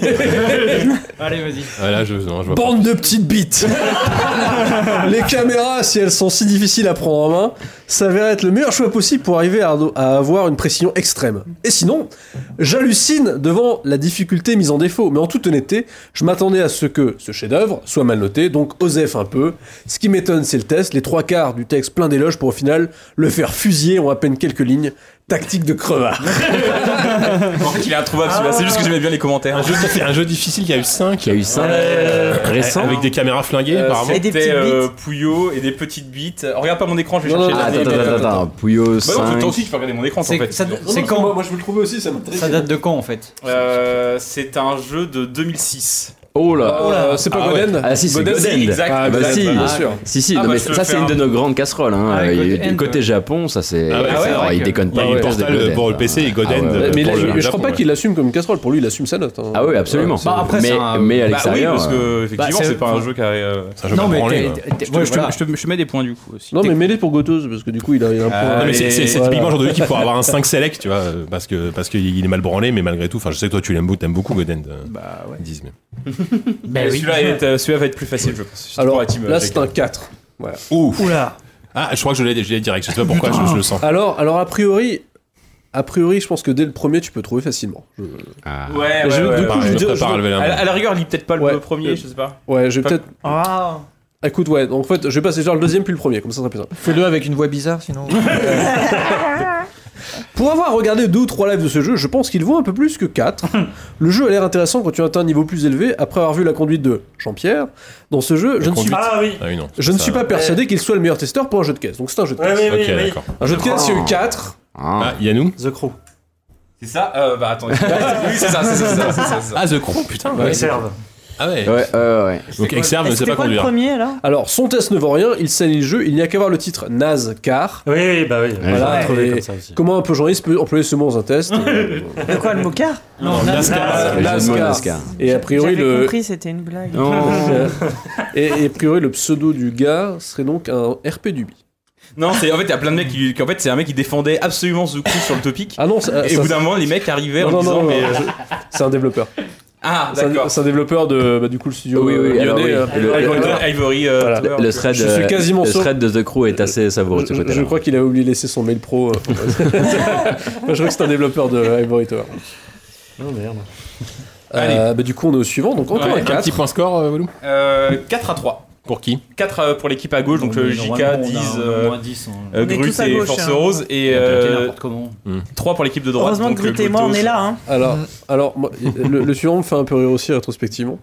Allez, vas-y. Ah, là, je, non, je vois pas. Bande de petites bites Les caméras, si elles sont si difficiles à prendre en main, s'avèrent être le meilleur choix possible pour arriver à, à avoir une précision extrême. Et sinon, j'hallucine devant la difficulté mise en défaut, mais en toute honnêteté, je m'attendais à ce que ce chef-d'œuvre soit mal noté, donc osef un peu. Ce qui m'étonne, c'est le test, les trois quarts du texte plein d'éloges pour au final le faire fusiller en à peine quelques lignes. Tactique de crevard. En fait, il est introuvable celui-là. C'est juste que j'aimais bien les commentaires. Un jeu, diffi- un jeu difficile qui a eu 5. Il y a eu 5 récents. Avec des caméras flinguées, Euh, apparemment. Et des petites euh. Pouillot et des petites bites. Euh, Regarde pas mon écran, je vais Non, chercher non, la Attends, les- attends, les- attends, attends. Puyo Bah non, 5. toi aussi, tu peux regarder mon écran en C'est fait. ça- Non, c'est non, quand moi, moi, je veux le trouver aussi, ça m'intéresse. Ça date de quand en fait? Euh, C'est un jeu de 2006. Oh là. Euh, c'est pas Ah ouais. Godend Ah si, c'est Godend, Godend. exact. Ah bah si. bien sûr. Si, si, Ah non, bah, mais ça c'est une un- de nos grandes casseroles. Hein. Ah, du côté. Japon, ça c'est. Ah ouais, vrai il déconne pas. Il y a une eu pièce de Portal Godend, pour le hein. PC et Godend Ah Mais, je crois pas qu'il l'assume comme une casserole, pour lui il assume sa note. hein. Ah oui, absolument. Bah, après, mais, c'est un- mais à Bah oui, l'extérieur. parce euh, que effectivement, Bah, c'est- pas un jeu qui a. euh, Non, pas mais Je te- mets des points du coup aussi. Non, mais mêlé pour Gotos, parce que du coup il a, un Ah, point. Non, mais c'est typiquement le genre de jeu qui pourrait avoir un 5 select, tu vois, parce que parce qu'il est mal branlé, mais malgré tout, enfin, je sais que toi tu l'aimes beaucoup, t'aimes beaucoup Godend. Bah ouais. Ben oui. Celui-là est, euh, celui-là va être plus facile, je pense. Alors euh, là Jack. c'est un 4. Voilà. Ouf. Oula. Ah, je crois que je l'ai je l'ai direct, je sais pas pourquoi, je, je le sens. Alors, alors a priori, a priori, je pense que dès le premier, tu peux trouver facilement. Je- Ah. Ouais, Je- ouais, du ouais. coup, je je prépare à la À, main. la- à la rigueur, lis peut-être pas Ouais. le premier, je sais pas. Ouais, je vais peut-être. Ah. Écoute, ouais. Donc en fait, je vais passer genre le deuxième puis le premier, comme ça, ça sera plus simple. Fais-le avec une voix bizarre, sinon. Pour avoir regardé deux ou trois lives de ce jeu, je pense qu'il vaut un peu plus que 4. le jeu a l'air intéressant quand tu atteins un niveau plus élevé. Après avoir vu la conduite de Jean-Pierre dans ce jeu, je ne suis. Ah oui. Ah oui, non. je ne Ça- suis pas persuadé qu'il soit le meilleur testeur pour un jeu de caisse. Donc c'est un jeu de caisse. oui, oui. Ok, oui. d'accord. Un jeu de caisse, il y a eu 4. Ah. Ah, Yannou The Crew. C'est ça? Euh, Bah attends. oui, c'est ça, c'est ça, c'est ça. Ah, The Crew, putain. Ouais. Ah ouais. Ouais, ouais, ouais. Donc Exerve ne sait pas quoi le conduire. premier là Alors, son test ne vaut rien, il salit le jeu, il n'y a qu'à voir le titre Naze Car. Oui, oui, bah oui. Ouais, Voilà, trouvé et comme ça aussi. Comment un peu journaliste peut employer ce mot dans un test De quoi le Non, jeu de mots NASCAR. Et a priori, J'avais le, compris, c'était une blague. Non. et, et a priori, le pseudo du gars serait donc un RP Dubi. Non, c'est en fait, il y a plein de mecs qui, qui- en fait, c'est un mec qui défendait absolument The Crew sur le topic. Ah non, et ça- au bout d'un moment, les mecs arrivaient non, en non, disant, non, mais. non, euh, je- c'est un développeur. Ah, C'est un, d'accord. c'est un développeur de bah, du coup le studio Oui, oui, euh, alors lyonnais. oui. euh, Le- Ivory le- Tower. Ivory. euh, Voilà. Tower. Le thread, Je suis euh, quasiment le sûr. thread de The Crew est assez savoureux de ce Je, côté-là. je crois qu'il a oublié de laisser son mail pro. euh, Moi, je crois que c'est un développeur de Ivory Tower. Oh merde. Euh, bah, du coup, on est au suivant, donc encore Ouais, un Un 4. petit point score, euh, Walou? Euh, 4 à 3. Pour qui 4 pour l'équipe à gauche, donc euh, JK, 10, euh, moins 10. hein. euh, On est Grut tous à et gauche, Force hein. Rose, et Claquer euh, n'importe comment. 3 pour l'équipe de droite. Heureusement que donc, euh, Grut et moi on est là. Hein. Alors, alors moi, le, le suivant me fait un peu rire aussi rétrospectivement.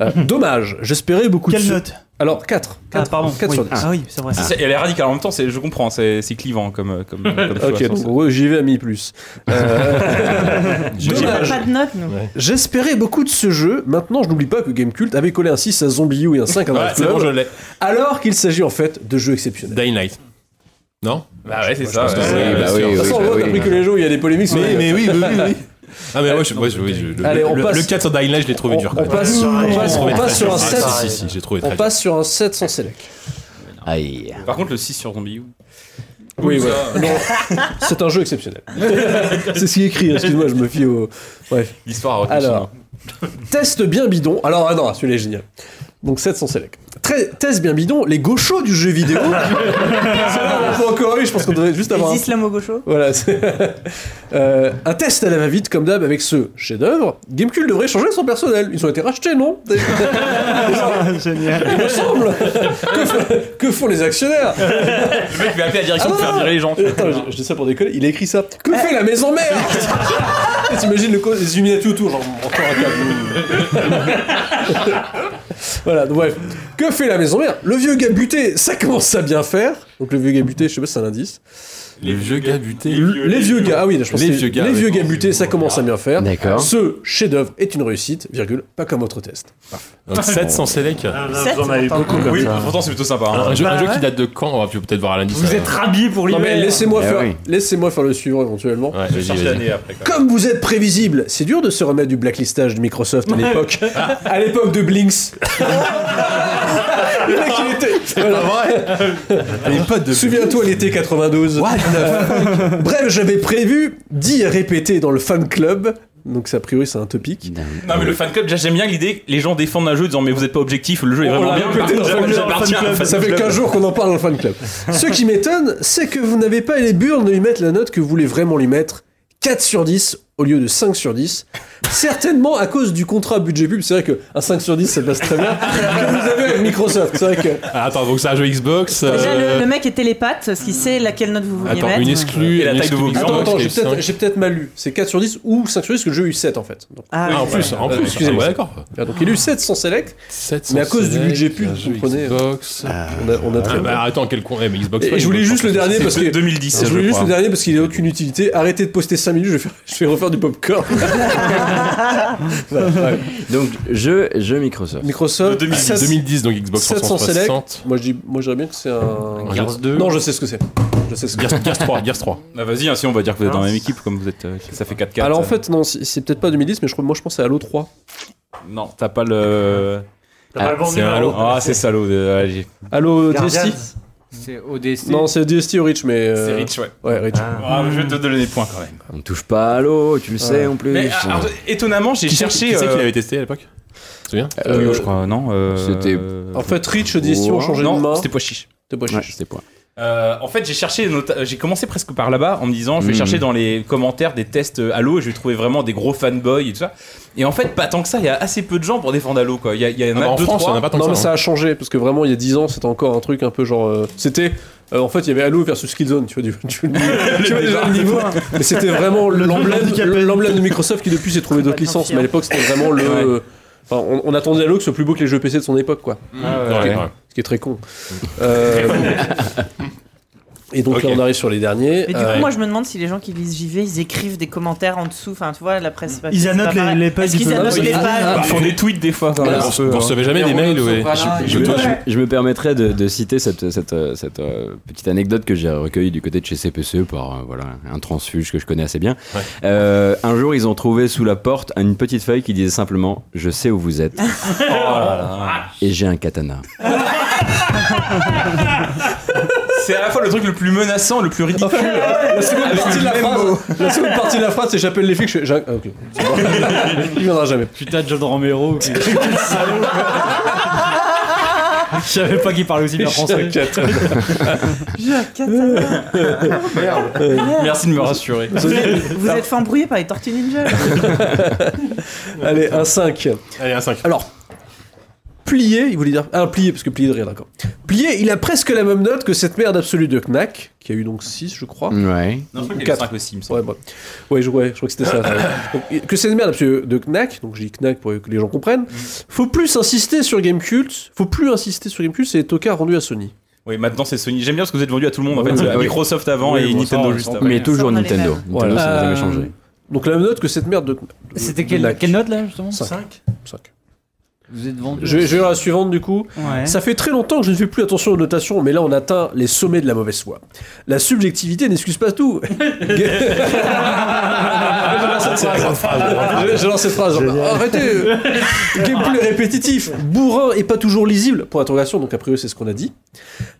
Euh, dommage, j'espérais beaucoup Quelle de. note Alors, 4. Ah, pardon. 4 oui. sur 10. Ah oui, c'est vrai. C'est- Elle est radicale en même temps, je comprends, c'est c'est clivant comme, euh, comme, comme choix, Ok, donc ouais, j'y vais à mi plus. Euh, On n'a dommage. pas de note nous. J'espérais beaucoup de ce jeu. Maintenant, je n'oublie pas que Gamecult avait collé un 6 à Zombie U et un 5 à Ouais, Drive c'est Club, bon, je l'ai. alors qu'il s'agit en fait de jeux exceptionnels. Dying Light. Non? Bah ouais, c'est ça. ouais. De toute façon, on voit que les jeux où il y a des polémiques. Mais, mais oui, oui, oui. Ah, mais ouais, je, ouais, je- oui, je- le, Allez, on le- passe- le 4 sur Dying Light, je l'ai trouvé on, dur. on quand même. passe, on J'ai passe- trouvé on très passe sur dur. un Ah, 7. Si, si, si, j'ai trouvé On très dur. passe sur un 7 sans select. Aïe. Par contre, le 6 sur Zombie U. Oui, ouais. Non, c'est un jeu exceptionnel. c'est ce qui est écrit, excuse-moi, je me fie au. Bref. L'histoire Alors, test bien bidon. Alors, ah non, celui-là est génial. Donc 700 select. Très, test bien bidon, les gauchos du jeu vidéo. Ça, on peut encore eu, je pense qu'on devrait juste avoir Les un islamo-gauchos Voilà, c'est- Euh, un test à la va-vite comme d'hab avec ce chef-d'œuvre. Gamecube devrait changer son personnel. Ils ont été rachetés, non? Génial. Il me semble. Que, font les actionnaires? Le mec va appeler la direction Ah pour faire virer les gens. vois. Attends, je, je dis ça pour décoller. Il a écrit ça. Que fait la maison mère? T'imagines le co- les Illuminati autour, genre encore un câble. Voilà, donc bref. Que fait la maison mère? Le vieux gars buté, ça commence à bien faire. Donc le vieux gars buté, je sais pas si c'est un indice. Les vieux gars butés. Les vieux gars, ah oui, je pense Les que vieux gars, les vieux gars butés, ça commence à bien faire. D'accord. Ce chef-d'œuvre est une réussite, virgule, pas comme votre test. Donc 700 select. Ah, là, Sept, vous en avez pourtant. beaucoup comme Oui, ça. pourtant c'est plutôt sympa. hein. Un jeu, un Bah jeu ouais. qui date de quand? On va peut-être voir à l'indice. Vous êtes rhabillés pour Non l'hiver. mais laissez-moi Eh faire, oui. faire le suivant éventuellement. Ouais, Je vas-y, cherche vas-y. l'année après. quoi. Comme vous êtes prévisible, c'est dur de se remettre du blacklistage de Microsoft à l'époque, à l'époque de Blinks. Le mec, il était. Voilà. Les potes de Souviens-toi l'été 92. Euh, bref, j'avais prévu d'y répéter dans le fan club. Donc, a priori, c'est un topic. Non, mais le fan club, déjà, j'aime bien l'idée que les gens défendent un jeu en disant, mais vous êtes pas objectif, le jeu est On vraiment bien. Ça fait club. 15 jours qu'on en parle dans le fan club. Ce qui m'étonne, c'est que vous n'avez pas les burnes de lui mettre la note que vous voulez vraiment lui mettre. 4 sur 10 au lieu de 5 sur 10. Certainement à cause du contrat budget pub. C'est vrai qu'un 5 sur 10, ça passe très bien. Que vous avez avec Microsoft. C'est vrai que. Ah, attends, donc c'est un jeu Xbox. Déjà, euh, le, le mec est télépathe, parce qu'il sait laquelle note vous vouliez Attends, mettre. une exclue. Et la une taille de exclue vos Xbox, Attends, attends, j'ai peut-être, j'ai peut-être mal lu. C'est 4 sur 10 ou 5 sur 10 que le jeu a eu 7 en fait. Donc, Ah, Ah, en oui. plus, en Euh, plus. excusez-moi. Ah, ouais, d'accord. ah, donc il a eu 7 sans select. 700 Mais à cause du budget pub, vous comprenez. Xbox. On a, on a très Ah, bah, attends, quel con. eh, mais Xbox Et je voulais Xbox juste le dernier parce que 2010, je je voulais juste le dernier parce qu'il a aucune utilité. Arrêtez de poster 5 minutes, je vais, faire- je vais refaire du popcorn. Ouais. Donc, jeu, jeu Microsoft. Microsoft 2010, 2010, donc Xbox 700 select. 360. Moi je dis, moi je dirais bien que c'est un. Gears 2. Non, je sais ce que c'est. Je sais ce que Gears, Gears 3, Gears 3. Bah, vas-y, hein, si on va dire que vous êtes dans la même équipe, comme vous êtes. euh, ça fait 4-4. Alors en fait, non, c'est c'est peut-être pas 2010, mais je crois, moi je pense que c'est Halo 3. Non, t'as pas le. T'as pas le bon c'est un numéro. Halo. Ah, c'est salaud. euh, allez. Halo Guardians. C'est ODST. Non, c'est DST ou Reach, mais. euh, C'est Rich, ouais. Ouais, Reach. Ah. Ah, je vais te donner des points quand même. On touche pas à l'eau, tu le sais en plus. Mais alors, étonnemment, j'ai cherché. qui c'est euh, qui l'avait testé à l'époque? Tu te souviens? Euh, Yo, je crois, non euh, C'était- En fait, Reach, DST ont changé de non, main. c'était pas chiche. C'était pas Ouais, c'était point. Euh, en fait, j'ai cherché, j'ai commencé presque par là-bas en me disant, je vais Mhm. chercher dans les commentaires des tests euh, Halo et je vais trouver vraiment des gros fanboys et tout ça. Et en fait, pas tant que ça, il y a assez peu de gens pour défendre Halo quoi. Il y, a- il y en Ah a bah, En deux, France, il y trois. en a pas tant Non, que mais ça. ça hein. a changé parce que vraiment, il y a 10 ans, c'était encore un truc un peu genre. euh, c'était. euh, en fait, il y avait Halo versus Killzone, tu vois, du, tu, tu vois déjà le niveau. Mais c'était vraiment l'emblème, l'emblème de Microsoft qui depuis s'est trouvé d'autres Bah, licences. Mais à hein. l'époque, c'était vraiment le. Enfin, on, on attendait Halo que ce soit plus beau que les jeux PC de son époque, quoi. Ouais, qui est très con. Euh, Et donc là, on arrive sur les derniers. Mais du Euh, coup, moi, je me demande si les gens qui lisent JV, ils écrivent des commentaires en dessous. Enfin, tu vois, la presse. Ils annotent les- les pages annotent Ah, Ils font des tweets des fois. Voilà, vous, vous euh, recevez jamais des mails ouais. Je, je- je me permettrais de, de citer cette, cette, euh, cette, euh, petite anecdote que j'ai recueillie du côté de chez CPCE par euh, voilà, un transfuge que je connais assez bien. Ouais. Euh, un jour, ils ont trouvé sous la porte une petite feuille qui disait simplement Je sais où vous êtes et j'ai un katana. C'est à la fois le truc le plus menaçant, le plus ridicule. La seconde, Avec partie de la, le même phrase, mot. la seconde partie de la phrase, c'est j'appelle les flics. Je fais, ah, ok. C'est bon. Il viendra jamais. Putain, John Romero. Quel salaud. Je savais pas qu'il parlait aussi bien français. J'ai un katana. Merci de me rassurer. Vous êtes fait embrouiller par les Tortues Ninja. Allez, un 5. Allez, un 5. Alors, plié, il voulait dire. Ah, plié, parce que plié de rire, d'accord. Plié, il a presque la même note que cette merde absolue de Knack, qui a eu donc 6, je crois. Ouais. Non, je crois qu'il y a Quatre. 5 aussi, il me semble. Ouais, bah. ouais, je, ouais, je crois que c'était ça. Donc, que cette merde absolue de Knack, donc je dis Knack pour que les gens comprennent, faut plus insister sur Gamecult, faut plus insister sur Gamecult, c'est Toka rendu à Sony. Oui, maintenant c'est Sony. J'aime bien parce que vous êtes vendu à tout le monde en fait. Ouais. À Microsoft avant Oui, et bon, Nintendo juste après. Mais toujours les Nintendo. Nintendo, ça n'a jamais changé. Donc la même note que cette merde de. de- C'était quelle note là justement? 5. 5. Vous êtes vendu. Je vais, je vais à la suivante du coup. Ouais. Ça fait très longtemps que je ne fais plus attention aux notations, mais là on atteint les sommets de la mauvaise foi. La subjectivité n'excuse pas tout. J'ai lancé cette phrase. Arrêtez Gameplay répétitif, bourrin et pas toujours lisible, pour interrogation, donc a priori c'est ce qu'on a dit.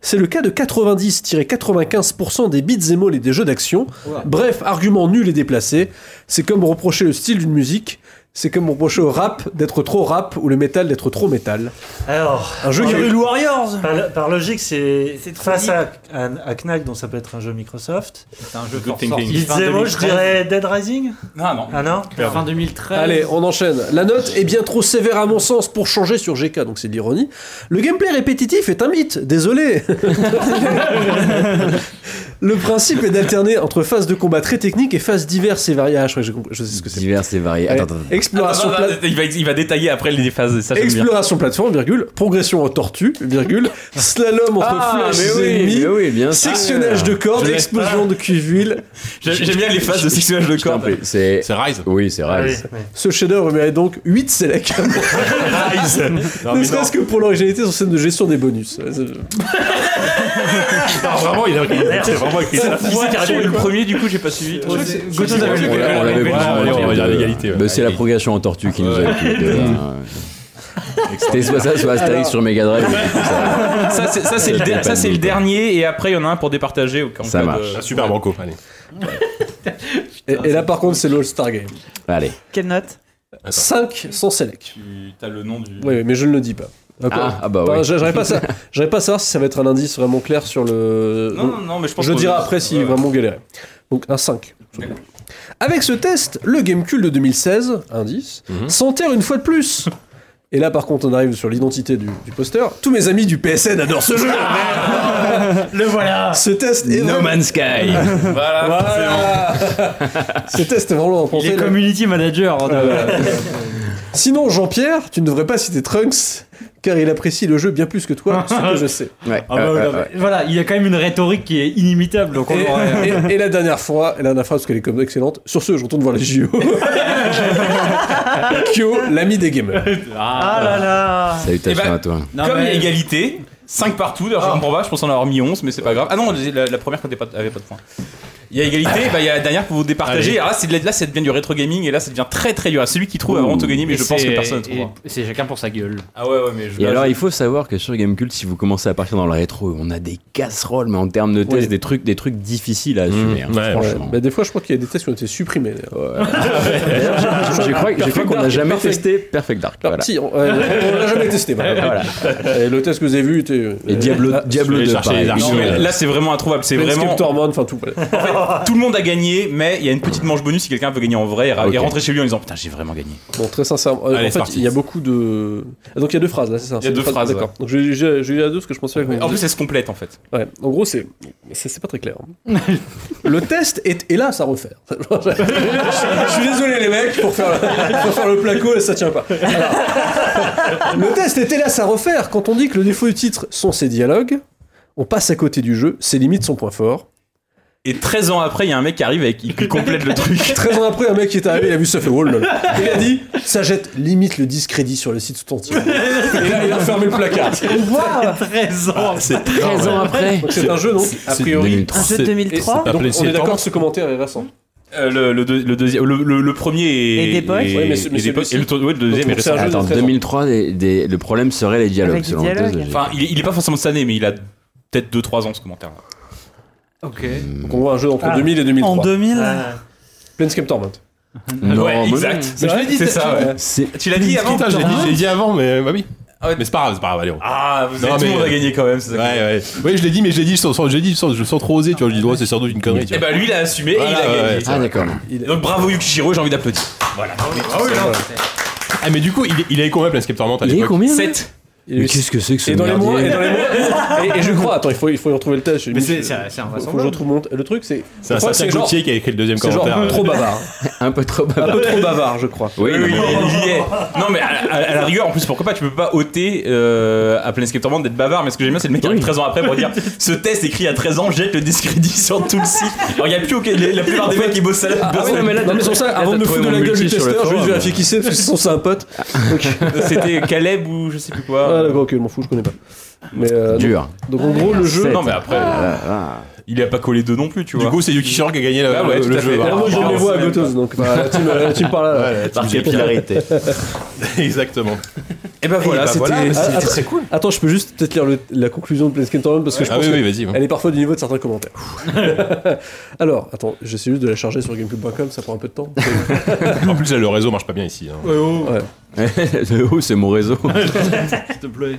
C'est le cas de 90-95% des beats et et des jeux d'action. Bref, argument nul et déplacé. C'est comme reprocher le style d'une musique. C'est comme reprocher au rap d'être trop rap ou le métal d'être trop métal. Alors, Un jeu qui Hyrule Warriors par, par logique, c'est face à, à, à Knack, donc ça peut être un jeu Microsoft. C'est un jeu Good thinking. moi, je 2013. dirais Dead Rising Non, non. Ah non Fin 2013. Allez, on enchaîne. La note est bien trop sévère à mon sens pour changer sur GK, donc c'est de l'ironie. Le gameplay répétitif est un mythe, désolé. Le principe est d'alterner entre phases de combat très techniques et phases diverses et variées. Ah, je, crois que j'ai compris, je sais ce que c'est. Divers et variés. Allez, Attends, attends. Exploration, Ah, pla- il, va, il va détailler après les phases. Ça, exploration plateforme, virgule, progression en tortue, virgule, slalom entre Ah, flèches mais oui, oui, bien sectionnage de cordes, explosion de cuivre J'aime bien les phases de sectionnage de cordes. C'est. Rise. Oui, c'est Ah oui, Rise. oui. Ce chef-d'œuvre mérite donc 8 sélects. Non, ne mais serait-ce que pour l'originalité sur scène de gestion des bonus. Non, vraiment, il a vraiment écrit ça. Qui c'est qui a répondu le premier du coup j'ai pas suivi. On l'a- on l'avait Ouais, on va dire l'égalité, ouais. bah, c'est la progression en tortue qui nous a. C'était soit ça, soit Astérix Alors- sur Mega Drive. Ça, c'est ça, c'est le, le dernier, et après, il y en a un pour départager. au Ça de- marche. Ah, super banco, allez. Et, et là, par contre, c'est l'All-Star Game. Allez. Quelle note? 5 sans select. Tu as le nom du. Oui, mais je ne le dis pas. Ah, ah bah Enfin, ouais. J'arrive pas, j'arrive pas savoir si ça va être un indice vraiment clair sur le. Non, non, non, mais je pense Je dirai après si Ouais. vraiment galérer. Donc un 5. Avec ce test, le Gamecube de 2016, indice, Mhm. s'enterre une fois de plus. Et là, par contre, on arrive sur l'identité du, du poster. Tous mes amis du PSN adorent ce jeu. Le voilà Ce test est No. Man's Sky. Voilà, Voilà. ce test est vraiment Il pensé. est community manager. hein, Sinon, Jean-Pierre, tu ne devrais pas citer Trunks, car il apprécie le jeu bien plus que toi, ce que je sais. Ouais. Ah bah, ouais. Voilà, il y a quand même une rhétorique qui est inimitable. Donc on Et, aurait- et- et la dernière fois, et la dernière phrase, parce qu'elle est comme excellente, sur ce, je retourne voir les JO. Kyo, l'ami des gamers. Ah là là Salutations Eh ben, à toi. Non, Comme il y a mais- égalité, 5 partout, d'ailleurs je comprends pas, je pense en avoir mis 11, mais c'est pas grave. Ah non, la, la première n'avait pas, avait pas de points. Il y a égalité, bah, il y a la dernière pour vous départager. Allez. Là, c'est de- là, ça devient du rétro gaming, et là, ça devient très très dur. Celui qui trouve va vraiment tout gagner, mais je pense que personne ne trouvera. C'est chacun pour sa gueule. Ah ouais, ouais, mais je. Et là, alors, je- il faut savoir que sur Gamecult, si vous commencez à partir dans le rétro, on a des casseroles, mais en termes de tests, des trucs, des trucs difficiles à assumer. hein, ouais, Ouais, franchement. bah, des fois, je crois qu'il y a des tests qui ont été supprimés. d'ailleurs. J'ai crois, j'ai cru qu'on n'a Dark, jamais Perfect- testé Perfect Dark. Alors, voilà. si, on, l'a jamais testé. voilà. Et le test que vous avez vu était. Et Diablo, Ah, Diablo je vais 2, chercher pareil. les archives. Non, mais là, c'est vraiment introuvable. C'est Planescape vraiment. Torment, enfin tout. voilà. Tout le monde a gagné, mais il y a une petite manche bonus si quelqu'un veut gagner en vrai et, ra- Ok. et rentrer chez lui en disant Putain, j'ai vraiment gagné. Bon, très sincèrement. euh, Allez, en c'est fait, parti. il y a beaucoup de. Ah, donc il y a deux phrases là, c'est ça Il y a c'est deux une phrases, D'accord. Donc j'ai eu la deux parce que je pensais que. En plus, elle se complète en fait. Ouais, en gros, c'est c'est c'est pas très clair. hein. le test est hélas à refaire. je, je suis désolé les mecs pour faire, pour faire le placo ça tient pas. Alors, le test est hélas à refaire quand on dit que le défaut du titre sont ses dialogues. On passe à côté du jeu, c'est limite son point fort. Et 13 ans après, il y a un mec qui arrive et qui complète le truc. 13 ans après, un mec qui est arrivé, il a vu ça fait oh lol. Il a dit ça jette limite le discrédit sur le site tout entier. Et là, il a fermé le placard. 13 ans. C'est 13 ans après. C'est un jeu donc a priori. 2003. Un jeu de C'est- 2003 Donc, on est d'accord que ce commentaire est récent. Euh, le, le, deux- le deuxième, le, le- le premier est. Et des poches. Ouais, mais c'est- mais et des poches. Et le, ouais, le deuxième Donc, est c'est un récent. jeu de Attends, 13 ans. 2003, des- des- le problème serait les dialogues, selon thèse dialogues. Enfin, il, est- il est pas forcément de cette année, mais il a peut-être 2-3 ans ce commentaire. Ok. Donc on voit un jeu entre Ah. 2000 et 2003. En 2000 Planescape Torment. Non, ouais, mais- exact. Mais je l'ai dit, c'est ça, ouais. C'est Tu l'as dit avant Putain, je l'ai dit, je l'ai dit avant, mais bah oui. Ah ouais. Mais c'est pas grave, c'est pas grave, allez. on- Ah, vous Non, avez, tout le monde a gagné quand même, c'est ça. Ouais, ouais. Oui, je l'ai dit, mais je l'ai dit sans, sans- je l'ai dit sans, je- sans trop oser, tu vois. Je dis, ouais, c'est sans doute une connerie, tu Et vois. bah lui, il a assumé et Voilà, il a ouais, gagné. ouais, Ah, d'accord. Et Donc bravo Yukishiro, j'ai envie d'applaudir. Ah, mais du coup, il, il avait combien Planescape Torment à Il est l'époque combien là 7. Mais qu'est-ce que c'est que ce Et dans les mois, et dans les mois, et, et je crois, attends, il faut, il faut y retrouver le test. Mais Faut- c'est un- un faut que je retrouve mon. Le truc, c'est. C'est un certain Gauthier qui a écrit le deuxième C'est genre commentaire. trop bavard. Un peu trop Un peu bavard. trop bavard, je crois. Oui, Oui, non, oui, mais- il y est. Non, mais à, à- à la rigueur, en plus, pourquoi pas, tu peux pas ôter euh, à Planescape Torment d'être bavard, mais ce que j'aime bien, c'est le mec qui arrive 13 ans après pour dire ce test écrit à 13 ans jette le discrédit sur tout le site. Alors, il y a plus aucun. La plupart des mecs qui bossent à la Ah non, mais là, non, ça, avant de me foutre de la gueule du testeur, je vais vérifier qui c'est, parce que c'est un pote. C'était Caleb ou je sais plus ah, d'accord, ok, je m'en fous, je connais pas. Mais, euh, Dur. Donc, en gros, le jeu. Non, mais après, Ah, ah. il a pas collé deux non plus, tu vois. Du coup, c'est Yukishiro qui a gagné le, Ah ouais, le- tout le à jeu. fait. voilà. Ah, moi, je Ah, les vois à Gotos, donc bah, la team, la team par là. Ouais, la Par team capillarité. Exactement. Et ben voilà, bah c'était. voilà, Ah, c'était très cool. Attends, je peux juste peut-être lire le- la conclusion de Planescape Torment parce que je Ah pense oui, oui, vas-y. ouais. elle est parfois du niveau de certains commentaires. Alors, attends, j'essaie juste de la charger sur gamecube.com, ça prend un peu de temps. En plus, le réseau marche pas bien ici. hein. oh, c'est mon réseau. S'il te plaît.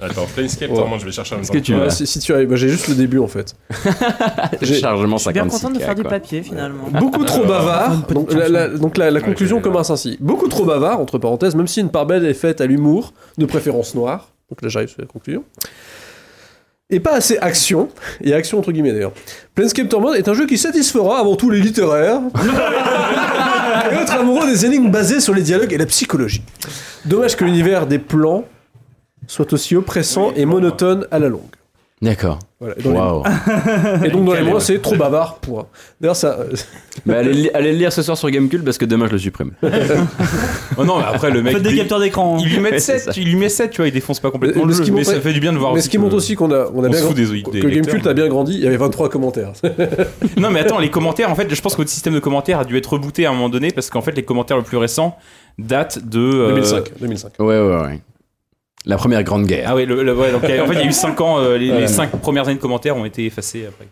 Attends, Planescape Ouais. Torment, je vais chercher un Est-ce que tu Ouais, vas si, si tu arrives, bah, j'ai juste le début en fait. J'ai- Chargement Je suis bien 56. contente de faire du papier finalement. Beaucoup trop bavard. Donc la, la- donc la, la conclusion commence ainsi. Beaucoup trop bavard, entre parenthèses, même si une part belle est faite à l'humour, de préférence noire. Donc là j'arrive sur la conclusion. Et pas assez action, et action entre guillemets d'ailleurs. Planescape Torment est un jeu qui satisfera avant tout les littéraires et autres amoureux des énigmes basées sur les dialogues et la psychologie. Dommage que l'univers des plans soit aussi oppressant et monotone à la longue. D'accord. Voilà. Et, les- Waouh. et donc dans les mois, c'est trop bavard, point. D'ailleurs, ça, Mais allez, li- allez le lire ce soir sur Gamecube parce que demain je le supprime. Oh non, mais après, le mec. Faites des d'écran. hein. Il lui met Ouais, c'est 7, ça. il lui met 7, tu vois, il défonce pas complètement Mais le ce jeu, qui mais ça fait du bien de voir Mais aussi ce qui montre aussi qu'on a, on a on bien grandi- des- des que lecteurs, Gamecult a mais- bien grandi, il y avait 23 commentaires. Non, mais attends, les commentaires, en fait, je pense que votre système de commentaires a dû être rebooté à un moment donné parce qu'en fait, les commentaires le plus récents datent de. euh, 2005, 2005. Ouais, ouais, ouais. La première grande guerre. Ah oui, le, le- ouais, donc, il y a- en fait, il y a eu 5 ans, euh, les, Ouais. les 5 premières années de commentaires ont été effacées après.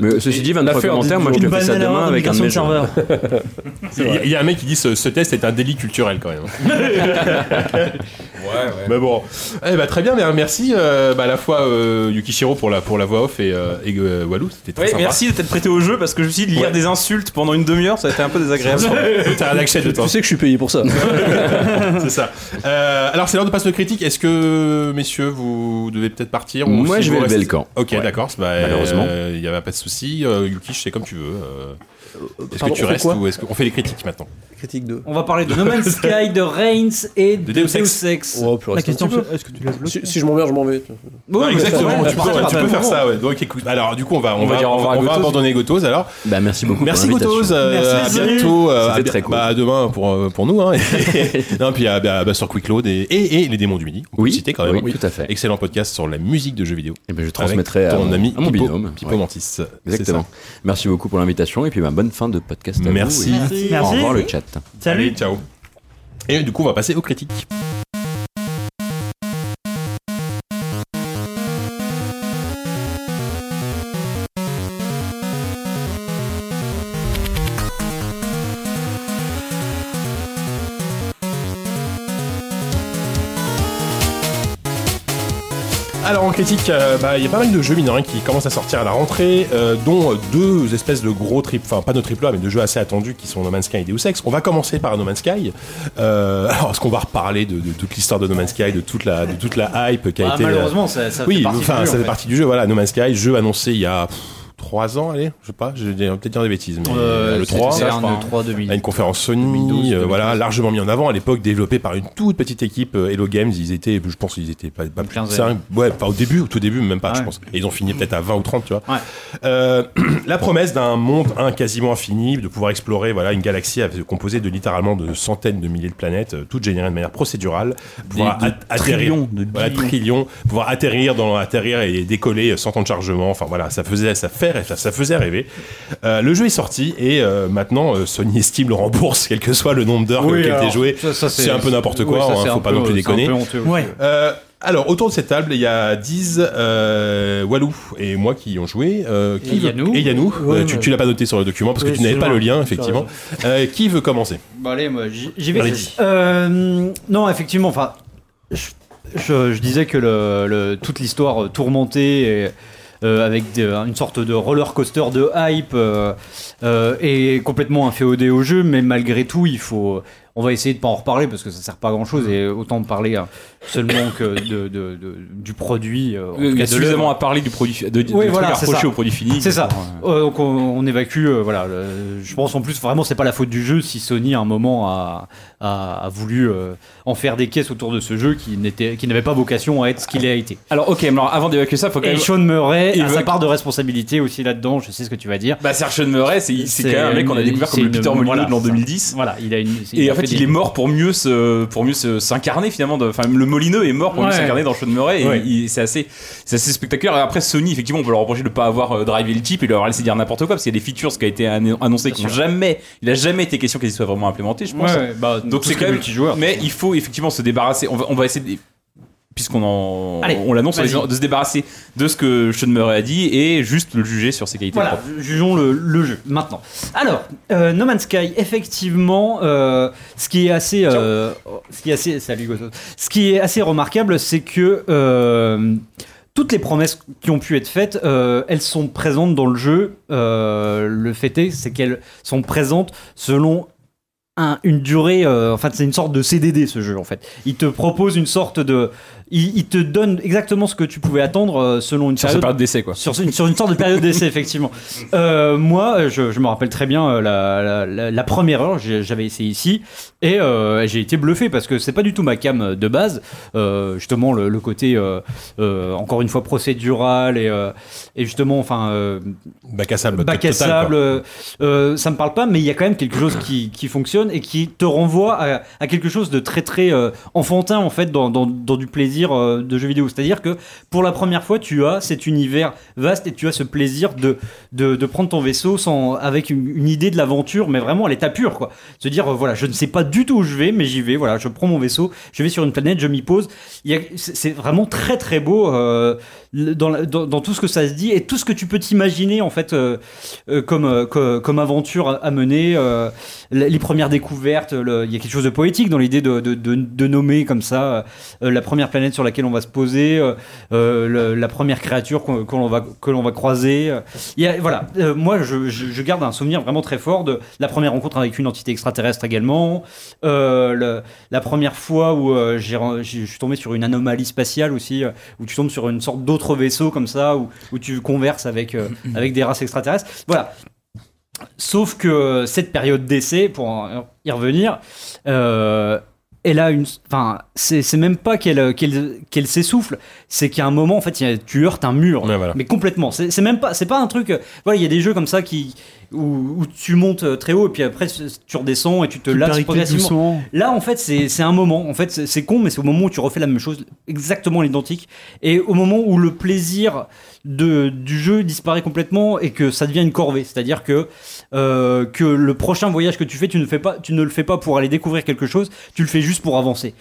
Mais ceci dit, 23 l'affaire commentaires, moi je te fais ça demain de avec un de de serveur. Il y, a- un mec qui dit ce, ce test est un délit culturel quand même. Ouais, ouais. Mais bon, eh ben, très bien, mais merci euh, bah, à la fois euh, Yukishiro pour la, pour la voix off et, euh, et euh, Walou, c'était très Ouais, sympa. merci d'être prêté au jeu parce que je me suis dit, lire Ouais. des insultes pendant une demi-heure, ça a été un peu désagréable. T'as un accès de temps. Tu sais que je suis payé pour ça. C'est ça. Euh, alors c'est l'heure de passer le critique. Est-ce que messieurs vous devez peut-être partir ou Moi, si je vais restez- le camp. Ok, Ouais. d'accord. Bah, Malheureusement. euh, il y avait pas de souci. Euh, Yuki, je sais comme tu veux. Euh, est-ce que tu restes ou est-ce qu'on fait les critiques maintenant Critique 2. On va parler de No Man's Sky, de Reigns et de, De Deus Deus Ex. Oh, La question, est-ce que tu laisses bloquer Si, si je m'emmerde, je m'en vais. Ouais, Exactement. tu peux, tu faire ça. Ouais. Donc écoute, alors du coup on va on, On va va dire au revoir à on va Gotos. abandonner Gotos alors. Bah, merci beaucoup. Merci. Gotos. euh, Merci. à bientôt. euh, C'était à, bi- très cool. bah, à demain pour euh, pour nous. Hein. non puis à- bah, bah, sur Quick Load et, et, et les démons du midi. On Oui, citer quand même. oui, tout à fait. Excellent podcast sur la musique de jeux vidéo. Et ben, je transmettrai à, ton mon- ami Pipo. Mantis. Exactement. Merci beaucoup pour l'invitation et puis bah, bonne fin de podcast. à vous Merci. et Merci. Au revoir le chat. Salut. Allez, ciao. Et du coup on va passer aux critiques. Critique, euh, bah, il y a pas mal de jeux mineurs qui commencent à sortir à la rentrée, euh, dont deux espèces de gros triple, enfin pas de triple A, mais de jeux assez attendus qui sont No Man's Sky et Deus Ex. On va commencer par No Man's Sky. Euh, alors est-ce qu'on va reparler de, de toute l'histoire de No Man's Sky, de toute la, de toute la hype qui a Ah, été... euh, malheureusement, ça, ça oui, fait partie enfin du jeu, ça en fait fait. partie du jeu. Voilà, No Man's Sky, jeu annoncé il y a pff, trois ans, allez, je sais pas, je vais peut-être dire des bêtises, mais Euh, le c'était 3, ça, un crois, de 3 2000. à une conférence Sony, 2012, euh, voilà, largement mis en avant à l'époque, développé par une toute petite équipe euh, Hello Games. Ils étaient, je pense, qu'ils étaient pas, pas plus de quinzaine. 5, ouais, pas au début, au tout début, même pas, Ouais. je pense. Et ils ont fini peut-être à 20 ou 30, tu vois. Ouais. Euh, la promesse d'un monde un quasiment infini, de pouvoir explorer, voilà, une galaxie composée de littéralement de centaines de milliers de planètes, euh, toutes générées de manière procédurale, pouvoir de atterrir, trillions, de voilà, billions. trillions, pouvoir atterrir dans atterrir et décoller sans temps de chargement. Enfin voilà, ça faisait ça fait ça, ça faisait rêver. Euh, le jeu est sorti et euh, maintenant euh, Sony estime le rembourse quel que soit le nombre d'heures Oui, qui a été alors, joué. C'est un peu n'importe quoi, ça, hein, faut pas peu- non plus déconner. Ouais. Alors autour de cette table, il y a Diz, euh, Walou et moi qui y ont joué. Euh, qui Et Yannou. Et Yannou. Ouais, Euh, tu, ouais. tu l'as pas noté sur le document parce que Oui, tu n'avais pas le lien effectivement. Euh, qui veut commencer? Bah allez, moi j'y vais. Euh, non, effectivement, enfin, je, je- je disais que le, le- toute l'histoire tourmentée et, euh, avec des- une sorte de roller coaster de hype euh, euh, est complètement inféodée au jeu, mais malgré tout, il faut. On va essayer de pas en reparler parce que ça sert pas à grand chose et autant parler euh, seulement que de, de- de- du produit. euh, en Il y a suffisamment à parler du produit, de, Oui, voilà, c'est approché au produit fini. C'est ça. pour, euh, donc on, on évacue, euh, voilà. le- je pense en plus vraiment c'est pas la faute du jeu si Sony à un moment a, a, a voulu en faire des caisses autour de ce jeu qui n'était, qui n'avait pas vocation à être ce qu'il a été. Alors ok, mais alors avant d'évacuer ça, faut quand Et même. Sean Murray Il a veut- sa part de responsabilité aussi là-dedans. Je sais ce que tu vas dire. Bah Serge Sean Murray, c'est c'est quand même un mec qu'on a découvert comme c'est le Peter Molyneux voilà, de l'an ça. 2010. Voilà, il a une. Et en fait, il est mort pour mieux se, pour mieux s'incarner finalement. Enfin, le Molineux est mort pour s'incarner dans Sean Murray. Et c'est assez, c'est assez spectaculaire. Et après, Sony, effectivement, on peut leur reprocher de ne pas avoir euh, drivé le type et leur laisser dire n'importe quoi parce qu'il y a des features qui a été annoncé qui n'ont jamais, il a jamais été question qu'elles soient vraiment implémentées, je pense. Bah, Donc c'est quand même. Mais il faut effectivement se débarrasser. On va, on va essayer de puisqu'on en, Allez, on l'annonce, de se débarrasser de ce que Sean Murray a dit et juste le juger sur ses qualités. Voilà, propres. jugeons le, le jeu maintenant. Alors, euh, No Man's Sky, effectivement, euh, ce qui est assez, euh, ce qui est assez, salut. Ce qui est assez remarquable, c'est que toutes les promesses qui ont pu être faites, euh, elles sont présentes dans le jeu. Euh, le fait est, c'est qu'elles sont présentes selon un- une durée, euh, enfin c'est une sorte de CDD ce jeu en fait. Il te propose une sorte de, il, il te donne exactement ce que tu pouvais attendre euh, selon une Sur période d'essai, quoi. sur une, sur une sorte de période d'essai, effectivement. Euh, moi, je, je me rappelle très bien euh, la, la- la- la première heure, j'avais essayé ici, et euh, j'ai été bluffé parce que c'est pas du tout ma cam de base. Euh, justement, le, le côté, encore une fois, procédural, et, et justement, enfin. Bac à sable. bac à sable, ça me parle pas, mais il y a quand même quelque chose qui, qui fonctionne et qui te renvoie à, à quelque chose de très très enfantin en fait, dans, dans, dans du plaisir euh, de jeu vidéo. C'est-à-dire que pour la première fois, tu as cet univers vaste et tu as ce plaisir de, de, prendre ton vaisseau sans, avec une, idée de l'aventure, mais vraiment à l'état pur. Quoi. Se dire, euh, voilà, je ne sais pas du tout où je vais, mais j'y vais. Voilà, je prends mon vaisseau, je vais sur une planète, je m'y pose. C'est vraiment très très beau euh, dans, dans, tout ce que ça se dit et tout ce que tu peux t'imaginer en fait comme, co- comme, aventure à, mener. les premières découvertes, il y a quelque chose de poétique dans l'idée de, de, nommer comme ça la première planète sur laquelle on va se poser, euh, euh, le- la première créature qu'on que l'on va, que l'on va croiser. Il y a- voilà, Euh, moi je, je, je garde un souvenir vraiment très fort de la première rencontre avec une entité extraterrestre également, le- la première fois où je suis tombé sur une anomalie spatiale aussi, où tu tombes sur une sorte d'autre vaisseau comme ça, où, où tu converses avec, avec des races extraterrestres. Voilà. Sauf que cette période d'essai, pour y revenir, euh, elle a une. Enfin, c'est même pas qu'elle qu'elle qu'elle s'essouffle, c'est qu'à un moment, en fait, tu heurtes un mur. Ouais, voilà. Mais complètement. C'est même pas. C'est pas un truc. euh, Voilà, il y a des jeux comme ça qui. Où, où tu montes euh, très haut et puis après tu redescends et tu te Tu lasses progressivement. Là, en fait, c'est un moment. En fait, c'est- c'est con, mais c'est au moment où tu refais la même chose, exactement l'identique. Et au moment où le plaisir de, du jeu disparaît complètement et que ça devient une corvée. C'est-à-dire que, euh, que le prochain voyage que tu fais, tu ne, le fais pas pour aller découvrir quelque chose, tu le fais juste pour avancer.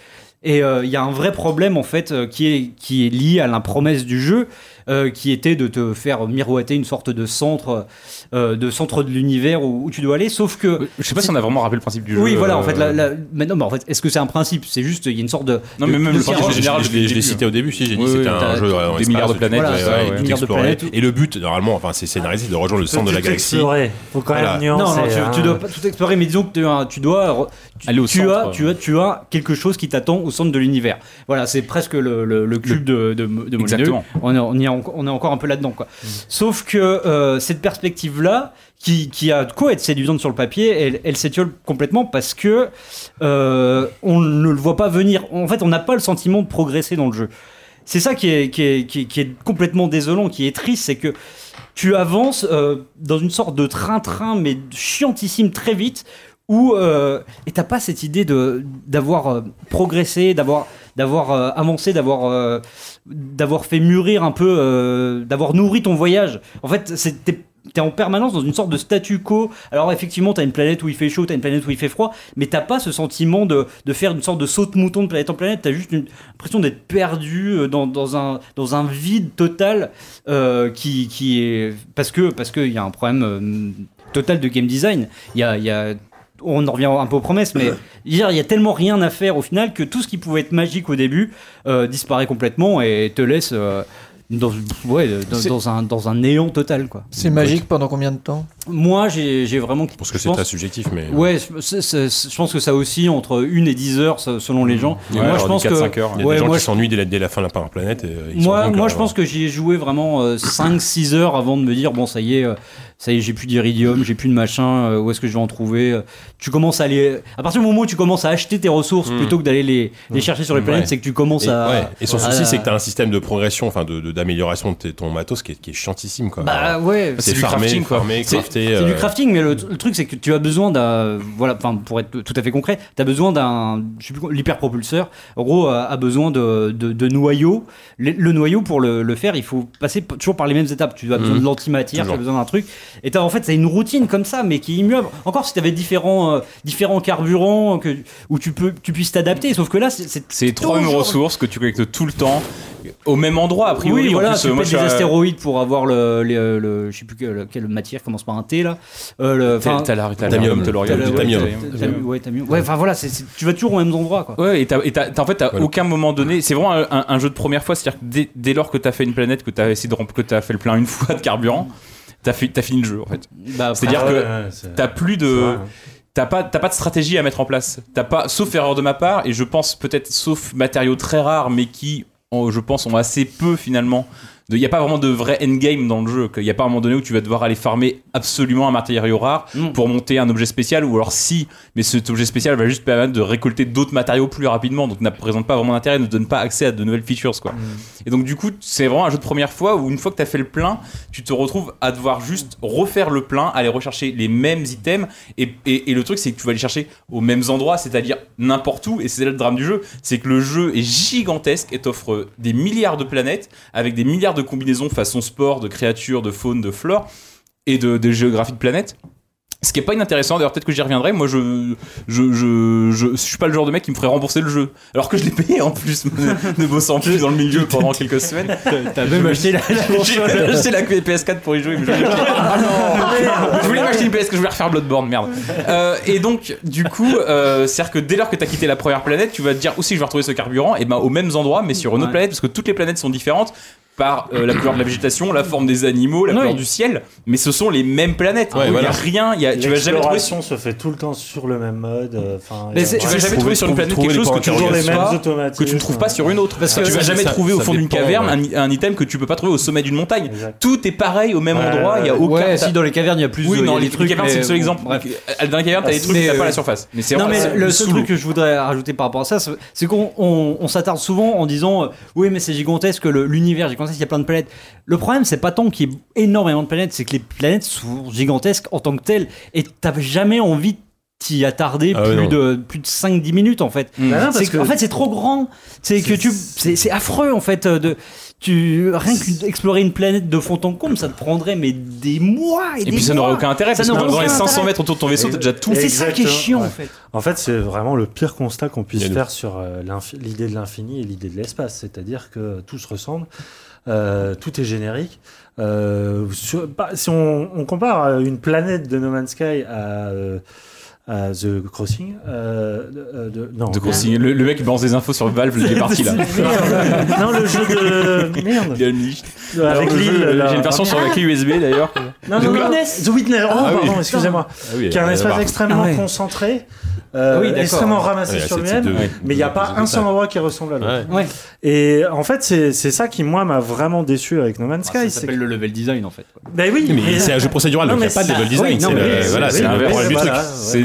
Et euh, il y a un vrai problème en fait euh, qui est, qui est lié à la promesse du jeu, euh, qui était de te faire miroiter une sorte de centre, euh, de centre de l'univers où, où tu dois aller. Sauf que Je sais pas si on a vraiment rappelé le principe du jeu. oui, voilà, en euh, fait, la, la- mais non, mais en fait, est-ce que c'est un principe? C'est juste, il y a une sorte de. Non, mais même de le principe général, je, l'ai- je l'ai cité au début, si j'ai dit Oui, que c'était un jeu en des milliards de planètes. Et le but, normalement, enfin, c'est scénarisé de rejoindre le centre de la galaxie. Faut quand même Non, nuancer. non, tu, hein. tu dois pas tout explorer, mais disons que tu, dois. Tu, Aller au tu centre. as, tu, as, tu as quelque chose qui t'attend au centre de l'univers. Voilà, c'est presque le, le, le cube de, de. Exactement. On y en- on est encore un peu là-dedans, quoi. Sauf que euh, cette perspective-là, qui, qui a de quoi être séduisante sur le papier, elle, elle s'étiole complètement parce que euh, on ne le voit pas venir. En fait, on n'a pas le sentiment de progresser dans le jeu. C'est ça qui est, qui, est, qui, est, qui est complètement désolant, qui est triste, c'est que tu avances euh, dans une sorte de train-train, mais chiantissime très vite, où euh, et t'as pas cette idée de d'avoir progressé, d'avoir d'avoir euh, avancé, d'avoir euh, d'avoir fait mûrir un peu, euh, d'avoir nourri ton voyage. En fait, c'est t'es en permanence dans une sorte de statu quo. Alors effectivement, t'as une planète où il fait chaud, t'as une planète où il fait froid, mais t'as pas ce sentiment de, de faire une sorte de saut de planète en planète. T'as juste une impression d'être perdu euh, dans, dans, un, dans un vide total qui, qui est parce que parce qu'il y a un problème total de game design. Il y a on en revient un peu aux promesses, mais il y a tellement rien à faire au final que tout ce qui pouvait être magique au début euh, disparaît complètement et te laisse euh, dans, ouais, dans, C'est- dans un, dans un néant total. Quoi. C'est magique pendant combien de temps? Moi, j'ai vraiment. Parce que c'est pense- très subjectif, mais. Ouais, je pense que ça aussi entre 1 et 10 heures se- selon les gens. Ouais, moi, je pense 4-5 que. heures. Il y a Ouais, des gens moi, qui s'ennuient dès la, dès la fin de la planète. Et, euh, ils moi, moi je pense que j'y ai joué vraiment 5-6 heures avant de me dire bon, ça y est, euh, ça y est, j'ai plus d'iridium, j'ai plus de machin, euh, où est-ce que je vais en trouver euh, Tu commences à aller. À partir du moment où tu commences à acheter tes ressources Mm. plutôt que d'aller les, les chercher sur les planètes, Ouais. c'est que tu commences Et, à. ouais. et son à- souci, c'est que tu as un système de progression, enfin de- de- d'amélioration de, tes- ton matos qui est, qui est chiantissime. Quoi. Bah ouais, c'est du crafting, quoi. C'est- du euh, crafting, mais le, le truc c'est que tu as besoin d'un, voilà, enfin pour être tout à fait concret, tu as besoin d'un, l'hyperpropulseur. En gros, a, a besoin de, de, de noyaux. Le, le noyau pour le, le faire, il faut passer toujours par les mêmes étapes. Tu as besoin Mhm. de l'antimatière, tu as besoin d'un truc. Et t'as, en fait, c'est une routine comme ça, mais qui est immuable. Encore si tu avais différents, euh, différents carburants que, où tu peux, tu puisses t'adapter. Sauf que là, c'est, c'est C'est trois mêmes ressources que tu collectes tout le temps au même endroit a priori. oui, En voilà, plus, tu euh, moi, pètes je des à- astéroïdes pour avoir le, les, euh, le, je sais plus quelle, quelle matière commence par un T là. Euh, le, le- t'as- Ouais, Tamium. Ouais, enfin voilà, c'est- c'est- tu vas toujours aux mêmes endroits quoi. Ouais, et t'as, et en fait, t'as Voilà. aucun moment donné. C'est vraiment un, un jeu de première fois. C'est-à-dire que dès, dès lors que t'as fait une planète, que t'as essayé de remplir, que t'as fait le plein une fois de carburant, t'as, fini le jeu en fait. Bah, C'est-à-dire Ah que ouais, t'as plus de. hein. T'as pas, de stratégie à mettre en place. T'as pas, sauf erreur de ma part, et je pense peut-être sauf matériaux très rares, mais qui, je pense, ont assez peu finalement Il n'y a pas vraiment de vrai endgame dans le jeu. Il n'y a pas un moment donné où tu vas devoir aller farmer absolument un matériau rare Non. pour monter un objet spécial, ou alors si, mais cet objet spécial va juste permettre de récolter d'autres matériaux plus rapidement, donc ne présente pas vraiment d'intérêt, ne donne pas accès à de nouvelles features. Quoi. Et donc du coup, c'est vraiment un jeu de première fois où une fois que tu as fait le plein, tu te retrouves à devoir juste refaire le plein, aller rechercher les mêmes items, et, et- et le truc c'est que tu vas les chercher aux mêmes endroits, c'est-à-dire n'importe où, et c'est là le drame du jeu, c'est que le jeu est gigantesque et t'offre des milliards de planètes avec des milliards de combinaisons façon sport, de créatures, de faune, de flore et de, de géographie de planètes. Ce qui est pas inintéressant, d'ailleurs peut-être que j'y reviendrai. Moi, je, je, je, je, je suis pas le genre de mec qui me ferait rembourser le jeu, alors que je l'ai payé en plus, ne, bossant plus dans le milieu pendant quelques semaines. T'as même acheté la, la J'ai acheté la PS4 pour y jouer, mais Ah non je voulais m'acheter une PS que je voulais refaire Bloodborne, merde. Euh, et donc, du coup, euh, c'est-à-dire que dès lors que t'as quitté la première planète, tu vas te dire aussi je vais retrouver ce carburant, et ben aux mêmes endroits, mais sur une autre Ouais. planète, parce que toutes les planètes sont différentes par euh, la couleur de la végétation, la forme des animaux, la Oui. couleur du ciel, mais ce sont les mêmes planètes. Ouais, il voilà. y a rien, y a, tu vas jamais trouver se fait tout le temps sur le même mode. euh, Enfin, Mais tu vas jamais trouver sur une planète quelque chose que tu pas, que tu ne trouves pas sur une autre. Parce tu que vas ça- jamais ça- trouver au fond d'une caverne ouais. un, un item que tu peux pas trouver au sommet d'une montagne. Exact. Tout est pareil au même endroit, il y a aucun. Si dans les cavernes il y a plus Oui, a les trucs. cavernes, c'est le seul exemple. Dans les cavernes, t'as des trucs t'as pas à la euh, surface. Mais c'est Non mais le truc que je voudrais rajouter par rapport à ça, c'est- qu'on on, on s'attarde souvent en disant euh, oui mais c'est gigantesque, l'univers gigantesque, il y a plein de planètes. Le problème c'est pas tant qu'il y ait énormément de planètes, c'est que les planètes sont gigantesques en tant que telles et t'as jamais envie de t'y attarder Ah plus, de, plus de 5-10 minutes en fait. Bah non, parce C'est que- que- En fait c'est trop grand, c'est que tu c'est affreux en fait de tu rien qu'explorer une planète de fond en comble ça te prendrait mais des mois et, Et des puis ça n'aurait aucun intérêt Ça parce que dans les aucun 500 intérêt. mètres autour de ton vaisseau, t'as déjà tout. C'est ça qui est chiant en fait. En fait, c'est vraiment le pire constat qu'on puisse faire sur euh, l'idée de l'infini et l'idée de l'espace. C'est-à-dire que tout se ressemble, euh, tout est générique. Euh, sur- bah, si on, on compare une planète de No Man's Sky à, euh, à The Crossing, euh, de, non, De consigner- le, le mec il balance des infos sur Valve, il est parti là. Non, le jeu de merde Il a une liste. avec l'île. J'ai une version sur la clé USB d'ailleurs. Non, The non, Witness. The Witness. Oh, Ah oui. pardon, excusez-moi. Ah oui, Qui est un euh, espace voilà. extrêmement Ah ouais. concentré, euh, Oui, d'accord. extrêmement ramassé Ouais, sur lui-même, mais il n'y a pas un seul endroit qui ressemble à l'autre. Ouais. Ouais. Et en fait, c'est ça qui, moi, m'a vraiment déçu avec No Man's Sky. Ça s'appelle le level design en fait. Ben oui, Mais c'est un jeu procédural, donc il n'y a mais pas de level design. oui, c'est mais le- oui, voilà, oui, c'est oui, un oui, problème du truc. ouais. C'est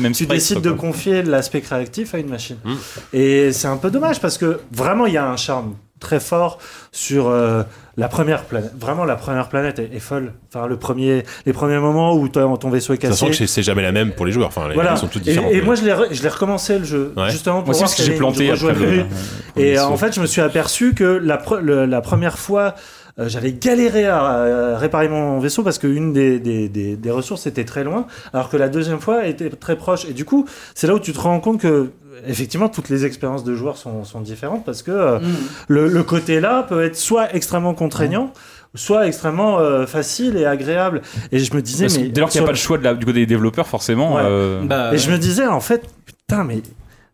Mais même tu décides de confier l'aspect créatif à une machine. Mm. Et c'est un peu dommage parce que vraiment, il y a un charme très fort sur euh, la première planète. Vraiment, la première planète est, est folle. Enfin, le premier, les premiers moments où ton ton vaisseau est cassé. Sachant que c'est- c'est jamais la même pour les joueurs. Enfin, les Voilà. ils sont tous Et, différents. et moi, je l'ai, re- je l'ai recommencé le jeu, Ouais. justement pour Moi aussi voir parce que j'ai planté après le. Et euh, en fait, je me suis aperçu que la, pre- le- la première fois, euh, j'avais galéré à, à réparer mon vaisseau parce qu'une des, des, des, des ressources était très loin, alors que la deuxième fois était très proche. Et du coup, c'est là où tu te rends compte que effectivement toutes les expériences de joueurs sont, sont différentes parce que euh, le, le côté là peut être soit extrêmement contraignant. Soit extrêmement euh, facile et agréable. Et je me disais, Parce mais Dès lors qu'il n'y a pas le choix de la- du côté des développeurs, forcément. Ouais. euh, Bah, et je me disais, en fait, putain, mais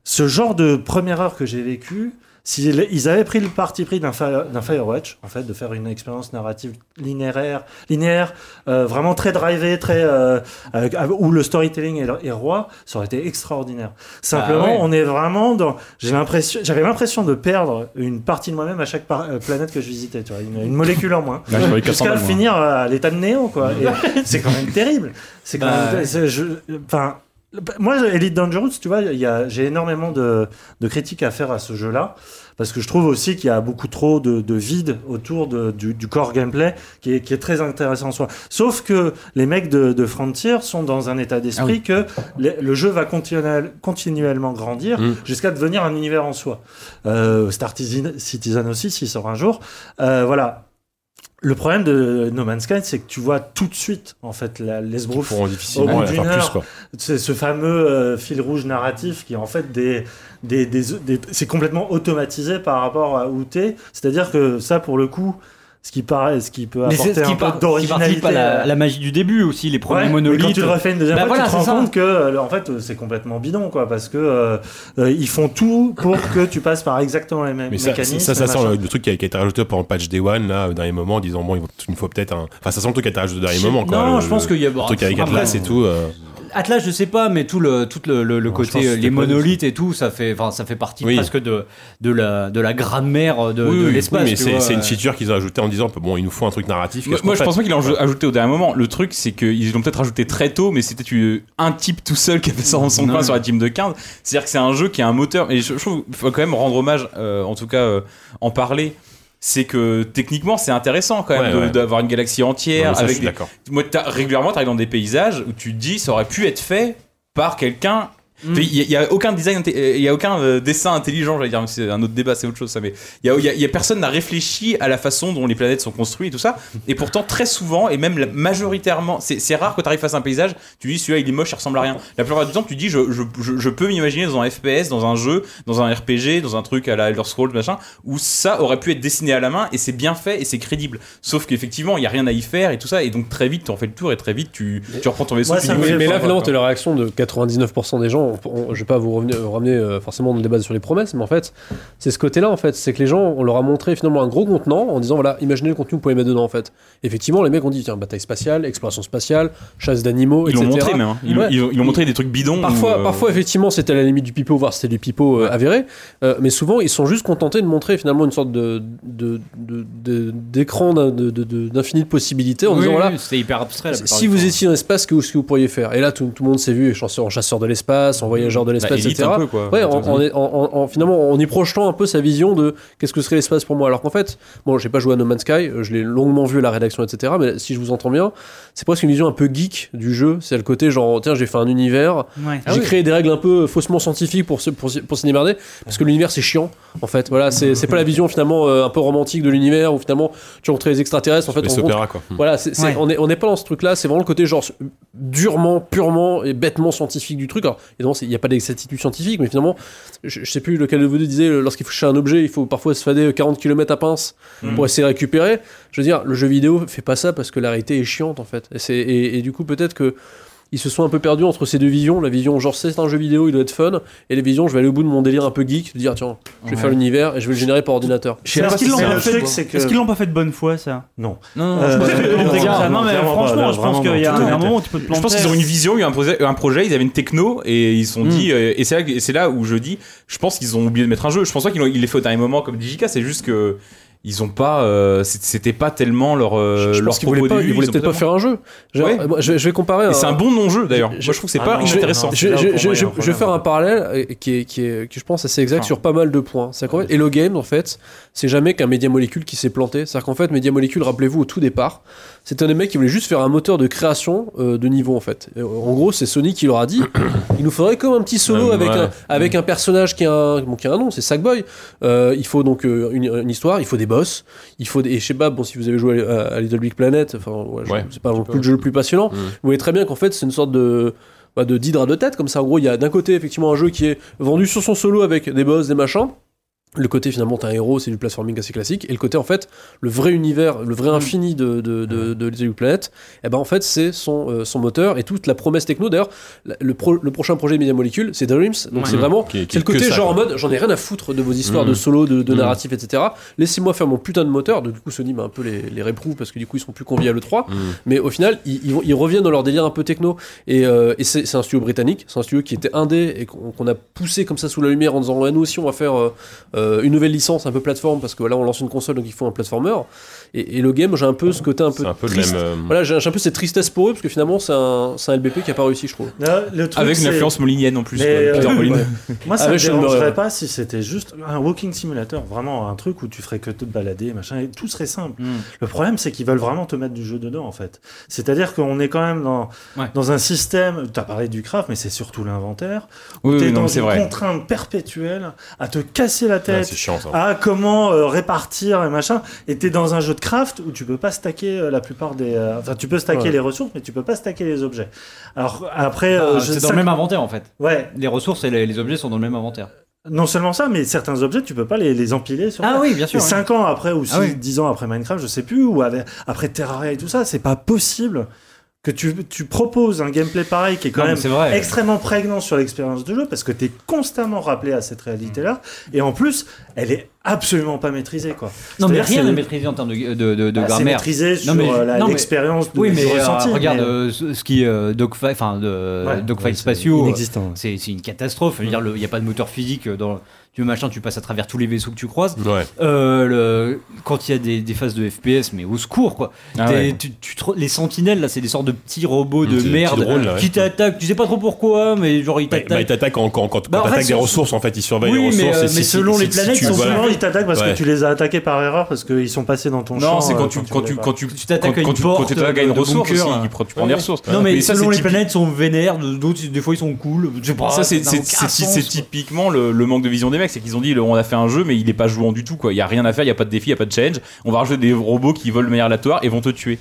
ce genre de première heure que j'ai vécu, s'ils ils avaient pris le parti pris d'un Fire- d'un Firewatch, en fait, de faire une expérience narrative linéaire, linéaire euh, vraiment très drivée, très, euh, avec- où le storytelling est, est roi, ça aurait été extraordinaire. Simplement, Bah ouais. on est vraiment dans. J'avais l'impression de perdre une partie de moi-même à chaque euh, planète que je visitais, tu vois, une, une molécule en moins. 400 Jusqu'à moi. finir à l'état de néant, quoi. C'est quand même terrible. C'est quand Bah, même. Enfin. Moi, Elite Dangerous, tu vois, j'ai énormément de, de critiques à faire à ce jeu-là, parce que je trouve aussi qu'il y a beaucoup trop de, de vide autour de- du, du core gameplay, qui est, qui est très intéressant en soi. Sauf que les mecs de, Frontier sont dans un état d'esprit que le, le jeu va continuel- continuellement grandir Mm. jusqu'à devenir un univers en soi. Euh, Star Citizen Citizen aussi, s'il sort un jour. Euh, voilà. Le problème de No Man's Sky, c'est que tu vois tout de suite, en fait, l'esbrouf Au bout d'une heure. c'est ce fameux euh, fil rouge narratif qui est en fait des, des, des, des- c'est complètement automatisé par rapport à où t'es. C'est-à-dire que ça, pour le coup, ce qui paraît, ce qui peut apporter ce qui, un par- peu d'originalité. à la, euh, la magie du début aussi, les premiers Ouais, mais monolithes. quand tu le refais une deuxième Bah fois, voilà, tu te rends ça. compte que, euh, en fait, euh, c'est complètement bidon, quoi, parce que euh, ils font tout pour que tu passes par exactement les mêmes Mais ça, mécanismes. ça, ça sent le, le truc qui a, qui a été rajouté pendant le patch Day One, là, au dernier moment, en disant, bon, il faut- peut-être un. Enfin, ça sent le truc qui a été rajouté au dernier moment, quoi. non, le- je pense qu'il y a. Le truc avec Atlas et tout. euh. Atlas, je sais pas, mais tout le, tout le, le- côté, euh, les monolithes et tout, ça fait, enfin, ça fait partie Oui. presque de, de, la, de la grammaire de, Oui, de oui, l'espace. oui, mais c'est une feature qu'ils ont ajoutée en disant bon, il nous faut un truc narratif. Moi, je pense fait pas qu'ils l'ont ajouté au dernier moment. Le truc, c'est qu'ils l'ont peut-être ajouté très tôt, mais c'était euh, un type tout seul qui avait ça dans son coin sur la team de 15. C'est-à-dire que c'est un jeu qui a un moteur. Et je, je trouve qu'il faut quand même rendre hommage, euh, en tout cas, euh, en parler. C'est que techniquement, c'est intéressant quand même Ouais, ouais. d'avoir une galaxie entière je avec suis des, moi, t'as- régulièrement, tu arrives dans des paysages où tu te dis, ça aurait pu être fait par quelqu'un. Mm. Il n'y a, aucun design, euh, il y a aucun euh, dessin intelligent, j'allais dire, c'est un autre débat, c'est autre chose ça. Mais il y a, y y personne n'a réfléchi à la façon dont les planètes sont construites et tout ça. Et pourtant, très souvent, et même majoritairement, c'est rare quand tu arrives face à un paysage, tu dis celui-là il est moche, il ressemble à rien. La plupart du temps, tu dis je, je, je, je peux m'imaginer dans un FPS, dans un jeu, dans un RPG, dans un truc à la Elder Scrolls, machin, où ça aurait pu être dessiné à la main et c'est bien fait et c'est crédible. Sauf qu'effectivement, il n'y a rien à y faire et tout ça. Et donc, très vite, tu en fais le tour et très vite, tu, tu reprends ton vaisseau. Tu dis, mais mais là, finalement, t'as la réaction de 99% des gens. On- on- je vais pas vous revenir- euh, ramener euh, forcément dans le débat sur les promesses, mais en fait, c'est ce côté-là, en fait. C'est que les gens, on leur a montré finalement un gros contenant en disant, voilà, imaginez le contenu que vous pouvez mettre dedans, en fait. Effectivement, les mecs ont dit, tiens, bataille spatiale, exploration spatiale, chasse d'animaux, ils l'ont etc. montré, même. hein. Ils, Ouais. ils ont- ils ont montré des trucs bidons. Parfois, euh, parfois effectivement, c'était à la limite du pipeau, voir si c'était du pipeau euh, avéré. Euh, mais souvent, ils sont juste contentés de montrer finalement une sorte de de- de- de- d'écran d'infini de possibilités en Oui, disant voilà, oui, c'est hyper abstrait. si vous étiez dans l'espace, que, ce que vous pourriez faire Et là, tout, tout le monde s'est vu chasseur, en chasseur de l'espace, en voyageur de bah, l'espace, élite etc. un peu, quoi. Ouais, en, en- en- en- finalement, en y projetant un peu sa vision de qu'est-ce que serait l'espace pour moi. Alors qu'en fait, bon, j'ai pas joué à No Man's Sky, je l'ai longuement vu à la rédaction, etc. Mais si je vous entends bien, c'est presque une vision un peu geek du jeu. C'est le côté genre, tiens, j'ai fait un univers, Ouais. j'ai créé des règles un peu faussement scientifiques pour se, pour, pour démerder, parce que l'univers c'est chiant, en fait. Voilà, c'est c'est pas la vision finalement euh, un peu romantique de l'univers où finalement tu rentres les extraterrestres. En fait, Les on quoi. voilà, Ouais. on est on n'est pas dans ce truc-là. C'est vraiment le côté genre durement, purement et bêtement scientifique du truc. Alors, il n'y a pas d'exactitude scientifique, mais finalement, je, je sais plus lequel de vous deux disait, lorsqu'il faut chercher un objet, il faut parfois se fader 40 km à pince pour essayer de récupérer. Je veux dire, le jeu vidéo fait pas ça parce que la réalité est chiante en fait. Et, et du coup, peut-être que ils se sont un peu perdus entre ces deux visions. La vision, genre, c'est un jeu vidéo, il doit être fun. Et les visions, je vais aller au bout de mon délire un peu geek, de dire, tiens, je vais faire l'univers et je vais le générer par ordinateur. Je sais pas Est-ce si qu'ils l'ont. Est-ce qu'ils l'ont pas fait de bonne foi, ça Non. Non, non, Euh, je pense que- non, mais franchement, je pense qu'il y a un moment où tu peux te planter. Je pense qu'ils ont une vision, eu un projet, un projet, ils avaient une techno et ils se sont Mm. dit, euh, et c'est là, et c'est là où je dis, je pense qu'ils ont oublié de mettre un jeu. Je pense pas qu'ils l'ont- ils l'aient fait au dernier moment comme DJK, c'est juste que ils ont pas, euh, c'est- c'était pas tellement leur, euh, je leur pense qu'ils voulaient propos début, ils voulaient peut-être pas faire un jeu. Genre, Ouais. euh, moi, je, vais- je vais comparer. C'est un bon non-jeu d'ailleurs. je- Moi je trouve que c'est Ah pas non, inintéressant. non, Je, là je- moi, vais faire un parallèle euh, qui est, qui est, qui je pense assez exact sur pas mal de points. C'est qu'en fait, Hello Games, en fait, c'est jamais qu'un Media Molecule qui s'est planté. C'est-à-dire qu'en fait, Media Molecule, rappelez-vous, au tout départ, c'était un des mecs qui voulait juste faire un moteur de création euh, de niveau, en fait. Et, en gros, c'est Sony qui leur a dit il nous faudrait comme un petit solo Euh, avec, ouais. un, avec un personnage qui a un, bon, qui a un nom, c'est Sackboy. Euh, il faut donc euh, une, une histoire, il faut des boss, il faut des, et je sais pas, bon, si vous avez joué à, à Little Big Planet, enfin, ouais, c'est pas non plus le jeu le plus passionnant. Mm. Vous voyez très bien qu'en fait, c'est une sorte de bah, de d'hydre de tête comme ça. En gros il y a d'un côté effectivement un jeu qui est vendu sur son solo avec des boss des machins le côté finalement t'as un héros c'est du platforming assez classique et le côté en fait le vrai univers le vrai infini de de, de, de Big Planet et ben en fait c'est son euh, son moteur et toute la promesse techno d'ailleurs le, pro- le prochain projet de Media Molecule c'est Dreams donc Ouais. c'est vraiment c'est est le côté ça, genre en mode j'en ai rien à foutre de vos histoires Mm. de solo de, de Mm. narratif etc laissez-moi faire mon putain de moteur donc du coup Sony m'a un peu les, les réprouve parce que du coup ils sont plus conviés à l'E3 Mm. mais au final ils, ils, reviennent dans leur délire un peu techno et, euh, et c'est c'est un studio britannique c'est un studio qui était indé et qu'on a poussé comme ça sous la lumière en disant ouais, nous aussi on va faire euh, une nouvelle licence un peu plateforme parce que là on lance une console donc il faut un platformer et, et le game j'ai un peu ce côté un peu un peu le triste même. euh, voilà j'ai un peu cette tristesse pour eux parce que finalement c'est un, LBP qui a pas réussi je trouve Là, le truc, Avec une influence molinienne en plus. Mais, quoi, Peter euh, ouais. Moi, ça Ah, ne me- dérangerait ouais. pas si c'était juste un walking simulator, vraiment un truc où tu ferais que te balader, machin, et tout serait simple. Mm. Le problème, c'est qu'ils veulent vraiment te mettre du jeu dedans, en fait. C'est-à-dire qu'on est quand même dans, Ouais. dans un système, tu as parlé du craft, mais c'est surtout l'inventaire, où Oui, tu es oui, non, dans c'est une vrai. contrainte perpétuelle à te casser la ouais, tête. chiant ça. à comment euh, répartir et machin. Et t'es dans un jeu de craft où tu peux pas stacker euh, la plupart des. euh, Enfin, tu peux stacker Ouais. les ressources, mais tu peux pas stacker les objets. Alors après, Bah, euh, c'est dans le même inventaire en fait. Ouais, Les ressources et les, les objets sont dans le même inventaire. non seulement ça, mais certains objets, tu peux pas les, les empiler sur. Ah oui, bien Et sûr. ouais. 5 ans après, ou Ah oui. 10 ans après Minecraft, je sais plus, ou avec- après Terraria et tout ça, c'est pas possible que tu, tu proposes un gameplay pareil qui est quand Non, même c'est vrai. extrêmement prégnant sur l'expérience de jeu parce que tu es constamment rappelé à cette réalité-là. Et en plus, elle est absolument pas maîtrisé quoi. Non, mais rien c'est- n'est maîtrisé en termes de, de, de, de Bah, c'est grammaire. maîtrisé sur Non, mais- euh, l'expérience de Oui, mais euh, regarde mais- euh, ce qui est euh, dogfight, enfin de Ouais, dogfight ouais, c'est spatiaux, inexistant. c'est c'est une catastrophe. Il n'y a pas de moteur physique dans tu machin, tu passes à travers tous les vaisseaux que tu croises. Ouais. Euh, le- quand il y a des, des phases de FPS, mais au secours quoi. Ah T'es- ouais. tu- tu te- les sentinelles là, c'est des sortes de petits robots de merde ouais. qui t'attaquent. Tu sais pas trop pourquoi, mais genre ils Bah, bah, t'attaquent. ils t'attaquent quand, quand, quand, Bah, quand en fait, t'attaques des ressources, en fait, ils surveillent Oui, les mais, ressources. euh, et mais si- selon si- les si planètes, tu- ils sont voilà. Souvent, ils t'attaquent parce Ouais. que tu les as attaqués par erreur parce qu'ils sont passés dans ton champ. Non, c'est euh, quand tu, quand tu, quand tu, t'attaques à une quand tu- porte tu t'attaques à une ressource tu prends- des ressources. Non mais, selon les planètes sont vénères, d'autres des fois ils sont cool. Ça, c'est typiquement le, le manque de vision des mecs. C'est qu'ils ont dit le- on a fait un jeu, mais il est pas jouant du tout. quoi. Il y a rien à faire, il y a pas de défi, il y a pas de challenge. On va rajouter des robots qui volent de manière aléatoire et vont te tuer.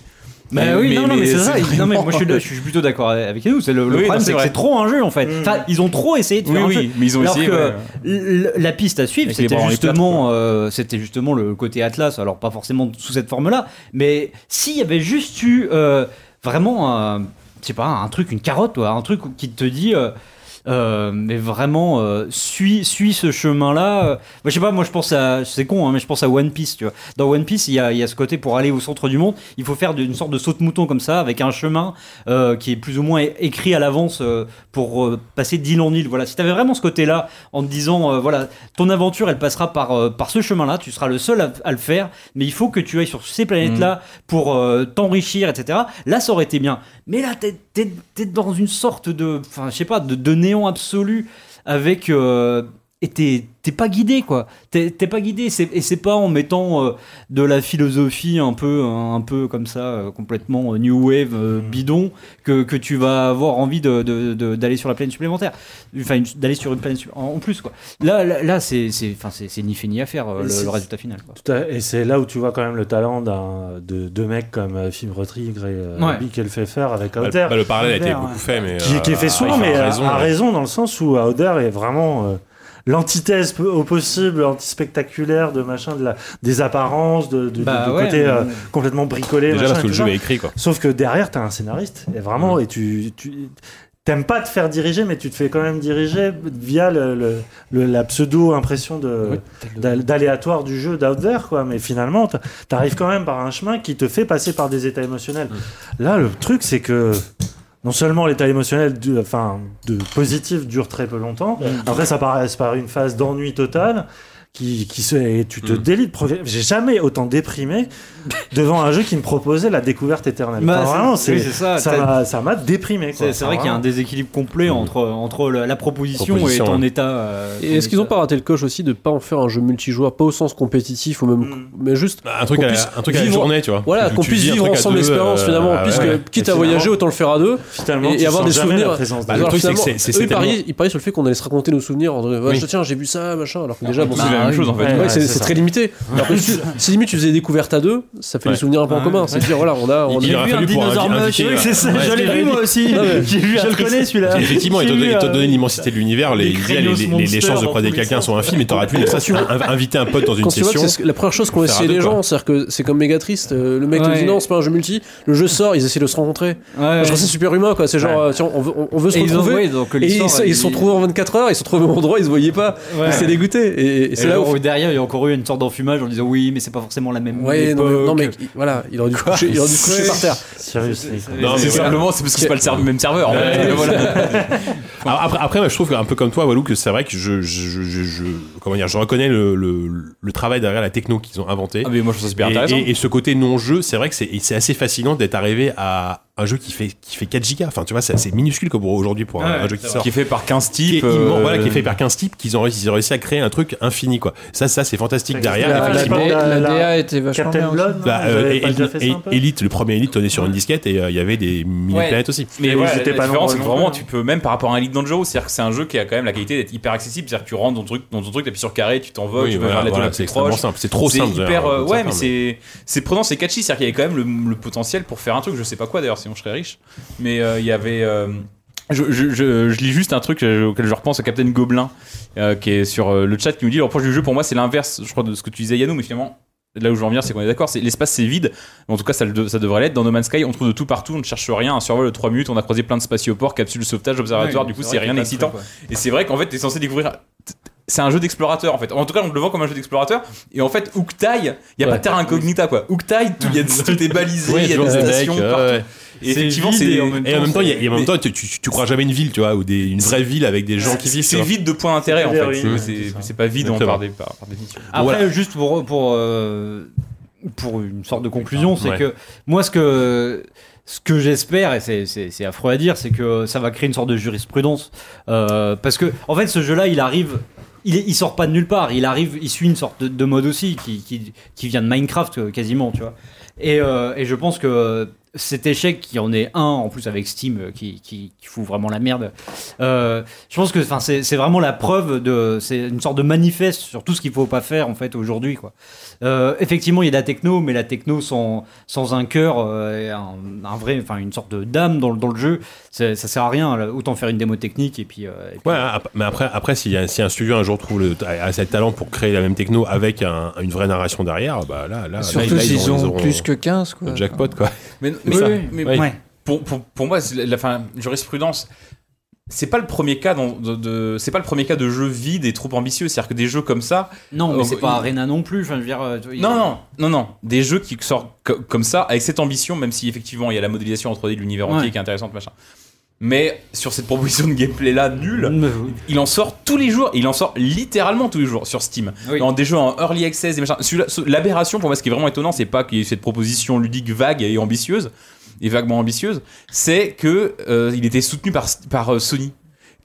Bah Mais- oui, mais- non, non, mais mais c'est ça. Non, mais moi je suis, je suis plutôt d'accord avec nous. C'est le, le Oui, problème, c'est que c'est trop un jeu en fait. Mm. Enfin, ils ont trop essayé de Oui, faire un oui, jeu. mais ils ont Alors essayé, que ouais. la piste à suivre, c'était justement, euh, c'était justement le côté Atlas. Alors pas forcément sous cette forme-là, mais s'il y avait juste eu euh, vraiment, euh, je sais pas, un truc, une carotte, toi, un truc qui te dit. Euh, euh, mais vraiment euh, suis suis ce chemin là moi je sais pas moi je pense à c'est con hein, mais je pense à One Piece tu vois. Dans One Piece il y a, il y a ce côté pour aller au centre du monde il faut faire une sorte de saut de mouton comme ça avec un chemin euh, qui est plus ou moins écrit à l'avance euh, pour euh, passer d'île en île voilà. Si t'avais vraiment ce côté là en te disant euh, voilà ton aventure elle passera par euh, par ce chemin là tu seras le seul à, à le faire mais il faut que tu ailles sur ces planètes là pour euh, t'enrichir etc là ça aurait été bien. Mais là t'es t'es- t'es dans une sorte de enfin je sais pas de, de néant absolu avec euh, et t'es pas guidé quoi t'es pas guidé et c'est pas en mettant euh, de la philosophie un peu un peu comme ça euh, complètement euh, new wave euh, bidon que, que tu vas avoir envie de- de- de- d'aller sur la planète supplémentaire enfin d'aller sur une planète su- en, en plus quoi là là, là, c'est c'est enfin c'est c'est ni fait ni à faire euh, le, résultat final quoi. Tout à- Et c'est là où tu vois quand même le talent d'un de deux mecs comme Fibre Tigre et euh, Ouais. Fait faire avec Bah, Outer. bah, le parallèle a été beaucoup fait, mais. qui, qui est fait souvent, il mais a à, raison, raison dans le sens où Outer est vraiment euh, l'antithèse au possible, anti-spectaculaire de machin, de la, des apparences, de, de- Bah de ouais, côté mais- euh, complètement bricolé. Déjà machin parce que le jeu ça. est écrit, quoi. Sauf que derrière, t'as un scénariste, et vraiment, et tu. tu T'aimes pas te faire diriger, mais tu te fais quand même diriger via le, le- le- la pseudo-impression de, d'al- d'aléatoire du jeu d'Out There, quoi. Mais finalement, t'a- t'arrives quand même par un chemin qui te fait passer par des états émotionnels. Là, le truc, c'est que non seulement l'état émotionnel du- enfin, de positif dure très peu longtemps, après ça passe par une phase d'ennui total. Qui, qui se, et tu te délites. progr- J'ai jamais autant déprimé devant un jeu qui me proposait la découverte éternelle. Bah, Enfin, vraiment, oui, ça, ça, m'a, ça m'a déprimé. c'est vrai qu'il y a un déséquilibre complet entre entre la, la proposition, Proposition, et ton ouais. état euh, Et est-ce qu'ils ont pas raté le coche aussi de pas en faire un jeu multijoueur, pas au sens compétitif ou même, Mm. mais juste Un truc, à, un truc à la vivre- journée, tu vois. voilà, qu'on puisse vivre ensemble l'expérience euh, finalement, ah, puisque ouais. quitte à voyager autant le faire à deux et, avoir des souvenirs. Bah, le Alors, truc, c'est que c'est- ils parient, sur le fait qu'on allait se raconter nos souvenirs. Tiens, j'ai vu ça, machin. Alors que déjà, bon, la même chose en fait. Ouais, Ouais, ouais, c'est c'est c'est très limité. Alors que si, si limite tu faisais des découvertes à deux, ça fait Ouais. des souvenirs un peu en commun. C'est dire voilà, on a. On aurait vu un pour dinosaure moche, c'est je l'ai vu moi aussi. J'ai vu, je le connais celui-là. Effectivement, J'ai étant donné, euh, l'immensité de l'univers, les, chances de croiser quelqu'un sont infimes et t'aurais pu inviter un pote dans une session. c'est la première chose qu'ont essayé les gens, c'est-à-dire que c'est comme méga triste. euh, Le mec te dit non, c'est pas un jeu multi. Le jeu sort, ils essaient de se rencontrer. Je trouve ça super humain, quoi. C'est genre, euh, tiens, on veut, se retrouver. Et ils, se- sont trouvés en 24 heures, ils se sont trouvés au même endroit, ils se voyaient pas. S'étaient dégoûtés. Et, c'est là où. alors, derrière, il y a encore eu une sorte d'enfumage en disant oui, mais c'est pas forcément la même. Ouais, non, mais, époque. non, mais il- voilà, il aurait dû coucher, il aurait dû coucher par terre. Non, mais c'est simplement c'est parce que c'est pas le serve- même serveur. en fait. Voilà. Alors, après, après, moi, je trouve un peu comme toi, Walou, que c'est vrai que je, je, je, je- je- comment dire, je reconnais le, le, le travail derrière la techno qu'ils ont inventé. Ah mais moi je trouve ça super et, intéressant. et- et ce côté non-jeu, c'est vrai que c'est assez fascinant d'être arrivé à un jeu qui fait, qui fait 4 gigas. Enfin, tu vois, c'est assez minuscule comme aujourd'hui pour un- Ouais, un jeu qui sort. Qui est fait par 15 Qui est types. euh, voilà, qui est fait par 15 types, qu'ils ont réussi, ils ont réussi à créer un truc infini, quoi. Ça, ça, c'est fantastique derrière. La, la, effectivement. la- la la- DA était vachement Captain bien. aussi. Blood, Bah, euh, et- peu? Elite, le premier Elite tournait sur une disquette et euh, il y avait des mini-planètes aussi. Mais voilà, ils la pas différence, c'est que vraiment, tu peux même par rapport à un Elite Dangerous, c'est-à-dire que c'est un jeu qui a quand même la qualité d'être hyper accessible. C'est-à-dire que tu rentres dans ton truc, dans ton truc, t'appuies sur carré, tu t'envoles, tu vas voilà, vers la c'est simple. C'est trop C'est simple. euh, comme ouais, mais c'est c'est prenant, c'est catchy. C'est-à-dire qu'il y avait quand même le, le potentiel pour faire un truc. Je sais pas quoi d'ailleurs, sinon je serais riche. Mais euh, il y avait. euh, je, je, je, je lis juste un truc euh, auquel je repense à Captain Gobelin euh, qui est sur euh, le chat qui nous dit le reproche du jeu pour moi c'est l'inverse je crois de ce que tu disais Yannou mais finalement là où je veux en venir c'est qu'on est d'accord c'est l'espace c'est vide en tout cas ça, devrait l'être dans No Man's Sky on trouve de tout partout on ne cherche rien un survol de 3 minutes on a croisé plein de spatioports capsules de sauvetage observatoires du coup c'est rien d'excitant et c'est vrai qu'en fait t'es censé découvrir c'est un jeu d'explorateur en fait. En tout cas, on le vend comme un jeu d'explorateur. Et en fait, Uktai, il y a Ouais. pas terra incognita quoi. Uktai, tout, est balisé, il y a des stations mecs, ouais. Et effectivement, c'est et en même Et en même temps, il y a- et en même temps, tu, tu, tu crois jamais une ville, tu vois, ou des, une vraie ville avec des gens qui vivent. C'est vide de points d'intérêt en fait. C'est- pas vide en Exactement. par, des- par, par définition. Après, Voilà. juste pour pour euh, pour une sorte de conclusion, c'est Ouais. que moi ce que ce que j'espère et c'est- c'est c'est affreux à dire, c'est que ça va créer une sorte de jurisprudence Euh, parce que en fait ce jeu-là, il arrive. Il, est- il sort pas de nulle part, il arrive, il suit une sorte de, de mode aussi qui, qui, qui vient de Minecraft euh, quasiment, tu vois. Et, euh, et je pense que cet échec, qui en est un en plus avec Steam euh, qui, qui, qui fout vraiment la merde, euh, je pense que enfin, c'est c'est vraiment la preuve de. C'est une sorte de manifeste sur tout ce qu'il faut pas faire en fait aujourd'hui. quoi. Euh, effectivement, il y a de la techno, mais la techno sans, sans un cœur euh, un, un vrai, enfin une sorte de d'âme dans, le- dans le jeu, c'est- ça sert à rien. là. Autant faire une démo technique et puis. euh, et puis- Ouais, mais après, après si, un- si un studio un jour trouve le, assez de talent pour créer la même techno avec un- une vraie narration derrière, bah là, là, là, Surtout là, s'ils ont, ils auront plus que 15, quoi. jackpot, quoi. Mais, mais, Oui, ça- oui. mais Oui. Ouais. pour, pour, pour moi, c'est la, la fin, jurisprudence. C'est pas le premier cas de, de- c'est pas le premier cas de jeu vide et trop ambitieux. C'est-à-dire que des jeux comme ça. Non, mais euh, c'est pas il- Arena non plus. Enfin, je veux dire, euh, il- Non, non, non, non. Des jeux qui sortent co- comme ça, avec cette ambition, même si effectivement il y a la modélisation en 3D de l'univers entier qui est intéressante, machin. Mais sur cette proposition de gameplay là nulle, il en sort tous les jours. Il en sort littéralement tous les jours sur Steam. Oui. Dans des jeux en early access, des machins. L'aberration pour moi, ce qui est vraiment étonnant, c'est pas qu'il y ait cette proposition ludique vague et ambitieuse, et vaguement ambitieuse, c'est que euh, il était soutenu par, par euh, Sony.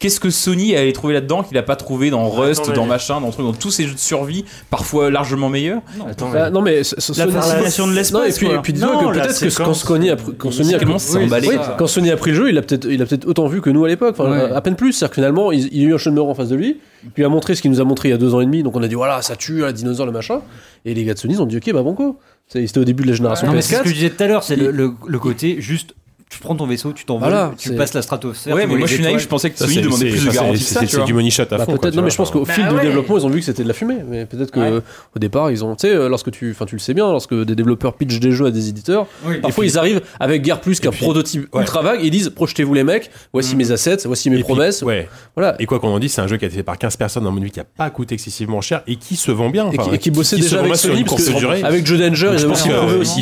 Qu'est-ce que Sony allait trouver là-dedans qu'il a pas trouvé dans Rust, Attends, mais- dans machin, dans, truc, dans tous ces jeux de survie, parfois largement meilleurs Attends, Bah, non mais ce- ce- La Sony- fascination de l'espace, Non, et puis, quoi. et puis dis-toi Non, que la peut-être que quand séquence Sony a pris, quand Sony a pris, initialement, c'est oui, emballé, oui, quoi. quand Sony a pris le jeu, il a peut-être il a peut-être autant vu que nous à l'époque, enfin Ouais. à peine plus, c'est-à-dire que finalement il, il a eu un Shenmue en face de lui, puis il a montré ce qu'il nous a montré il y a deux ans et demi, donc on a dit voilà ça tue, la dinosaure le machin, et les gars de Sony ils ont dit ok bah banco, C'est- c'était au début de la génération Non, mais c'est ce PS4. que je disais tout à l'heure, c'est Il- le, le, le côté juste. Tu prends ton vaisseau, tu t'envoles, Voilà, tu passes la stratosphère. Ouais, mais moi je suis naïf, je pensais que Sony demandait plus de garantie que c'est- du money shot à Bah, fond. quoi, non mais je pense qu'au enfin. fil Bah du développement ils ont vu que c'était de la fumée mais peut-être que Ouais. au départ ils ont tu sais lorsque tu enfin tu le sais bien lorsque des développeurs pitchent des jeux à des éditeurs Oui. parfois ils arrivent avec guère plus qu'un prototype ouais. ultra vague et ils disent projetez-vous les mecs voici mes assets voici mes Et puis, promesses ouais. voilà Et quoi qu'on en dise, c'est un jeu qui a été fait par 15 personnes dans mon vie qui a pas coûté excessivement cher et qui se vend bien. et qui, enfin, et qui bossait se déjà vend avec Sony que de durée. avec Joe Danger ils avaient aussi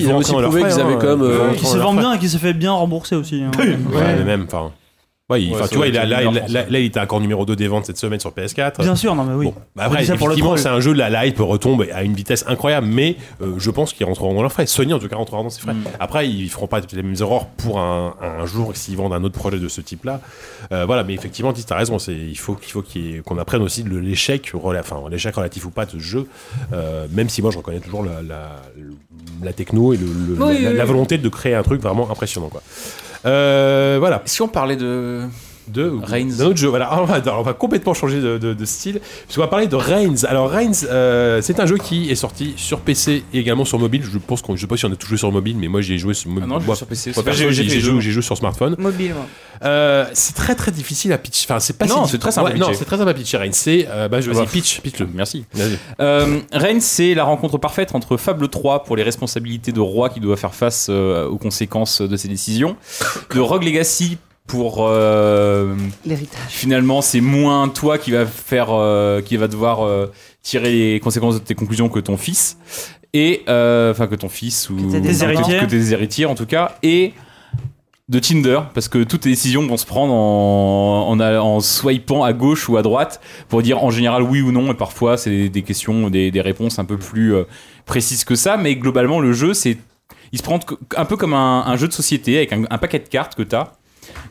prouvé qu'ils avaient quand même ouais. Qui s'est vendu bien et qui s'est fait bien rembourser aussi. hein. Ouais, mais même, enfin. Ouais, il- Ouais, tu vois, il a- là, une là, heure, là, là, il était encore numéro 2 des ventes cette semaine sur PS4. Bien sûr, non mais oui. Bon, bah après, ça effectivement, c'est un jeu, la hype retombe à une vitesse incroyable, mais euh, je pense qu'ils rentreront dans leurs frais. Sony, en tout cas, rentrera dans ses frais. Après, ils feront pas les mêmes erreurs pour un, un jour s'ils vendent un autre projet de ce type-là. Euh, voilà, mais effectivement, tu as raison, il faut, qu'il qu'on apprenne aussi l'échec, enfin, l'échec relatif ou pas de ce jeu, euh, même si moi je reconnais toujours la, la, la techno et le, le- Oui, la, oui, la volonté de créer un truc vraiment impressionnant. Quoi. Euh, voilà. Si on parlait de. De Reigns. d'un autre jeu. Voilà, Alors, on va, alors, on va complètement changer de, de- de style. Puisqu'on va parler de Reigns. Alors Reigns, euh, c'est un jeu qui est sorti sur PC et également sur mobile. Je pense qu'on, je sais pas si on a tous joué sur mobile, mais moi j'ai joué sur Ah mobile. non, je Moi, sur PC. moi, j'ai- j'ai, j'ai joué, j'ai joué sur smartphone. Mobile, moi. Euh, c'est très très difficile à pitch. Enfin, c'est pas Non, si c'est très simple Ouais, non, pitcher. c'est très simple à pitcher. Reigns, c'est euh, bah, je vas-y, pitch, pitch le. Merci. Euh, Reigns, c'est la rencontre parfaite entre Fable 3 pour les responsabilités de roi qui doit faire face euh, aux conséquences de ses décisions, de Rogue Legacy pour euh, L'héritage. finalement c'est moins toi qui va faire euh, qui va devoir euh, tirer les conséquences de tes conclusions que ton fils. Et enfin que ton fils ou Que tes héritiers. que tes héritiers en tout cas. Et de Tinder parce que toutes tes décisions vont se prendre en, en, en swipant à gauche ou à droite pour dire en général oui ou non. Et parfois c'est des, questions des, des réponses un peu plus précises que ça. Mais globalement le jeu c'est il se prend un peu comme un, un jeu de société avec un, un paquet de cartes que tu as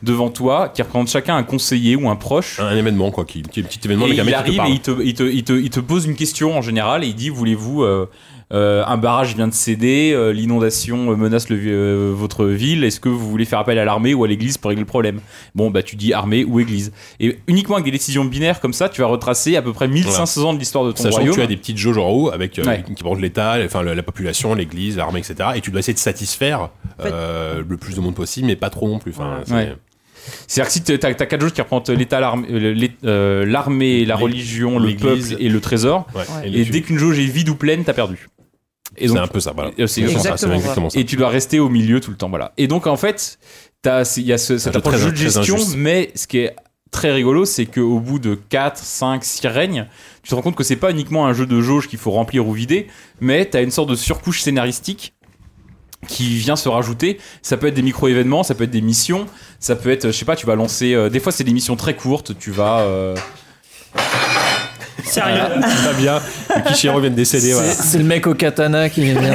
devant toi qui représente chacun un conseiller ou un proche. Un événement quoi, qui, qui est un petit événement et un il te arrive et il te, il, te, il, te, il te pose une question en général et il dit voulez-vous euh, euh, un barrage vient de céder, euh, l'inondation euh, menace le, euh, votre ville, est-ce que vous voulez faire appel à l'armée ou à l'église pour régler le problème? Bon bah tu dis armée ou église. Et uniquement avec des décisions binaires comme ça, tu vas retracer à peu près 1500 ans de l'histoire de ton Sachant royaume. que tu as des petites jauges en haut avec euh, Ouais. qui représentent l'État, enfin la population, l'Église, l'armée, etc. Et tu dois essayer de satisfaire fait- euh, le plus de monde possible, mais pas trop non plus. Enfin, c'est- Ouais. C'est-à-dire que si t'as t'as quatre jauges qui représentent l'État, l'armée, euh, la religion, le l'Église. peuple et le trésor. ouais. Et, Et dès qu'une jauge est vide ou pleine, t'as perdu. Et c'est un peu ça, voilà. C'est Exactement ça, exactement c'est exactement ça. et tu dois rester au milieu tout le temps voilà et donc en fait t'as- il y a ce, cette jeu approche de très gestion mais ce qui est très rigolo, c'est qu'au bout de 4, 5, 6 règnes, tu te rends compte que c'est pas uniquement un jeu de jauge qu'il faut remplir ou vider, mais t'as une sorte de surcouche scénaristique qui vient se rajouter. Ça peut être des micro-événements, ça peut être des missions, ça peut être, je sais pas, tu vas lancer. euh, des fois, c'est des missions très courtes, tu vas. euh, Sérieux Très bien. Le Kishiro vient de décéder. C'est le mec au katana qui vient de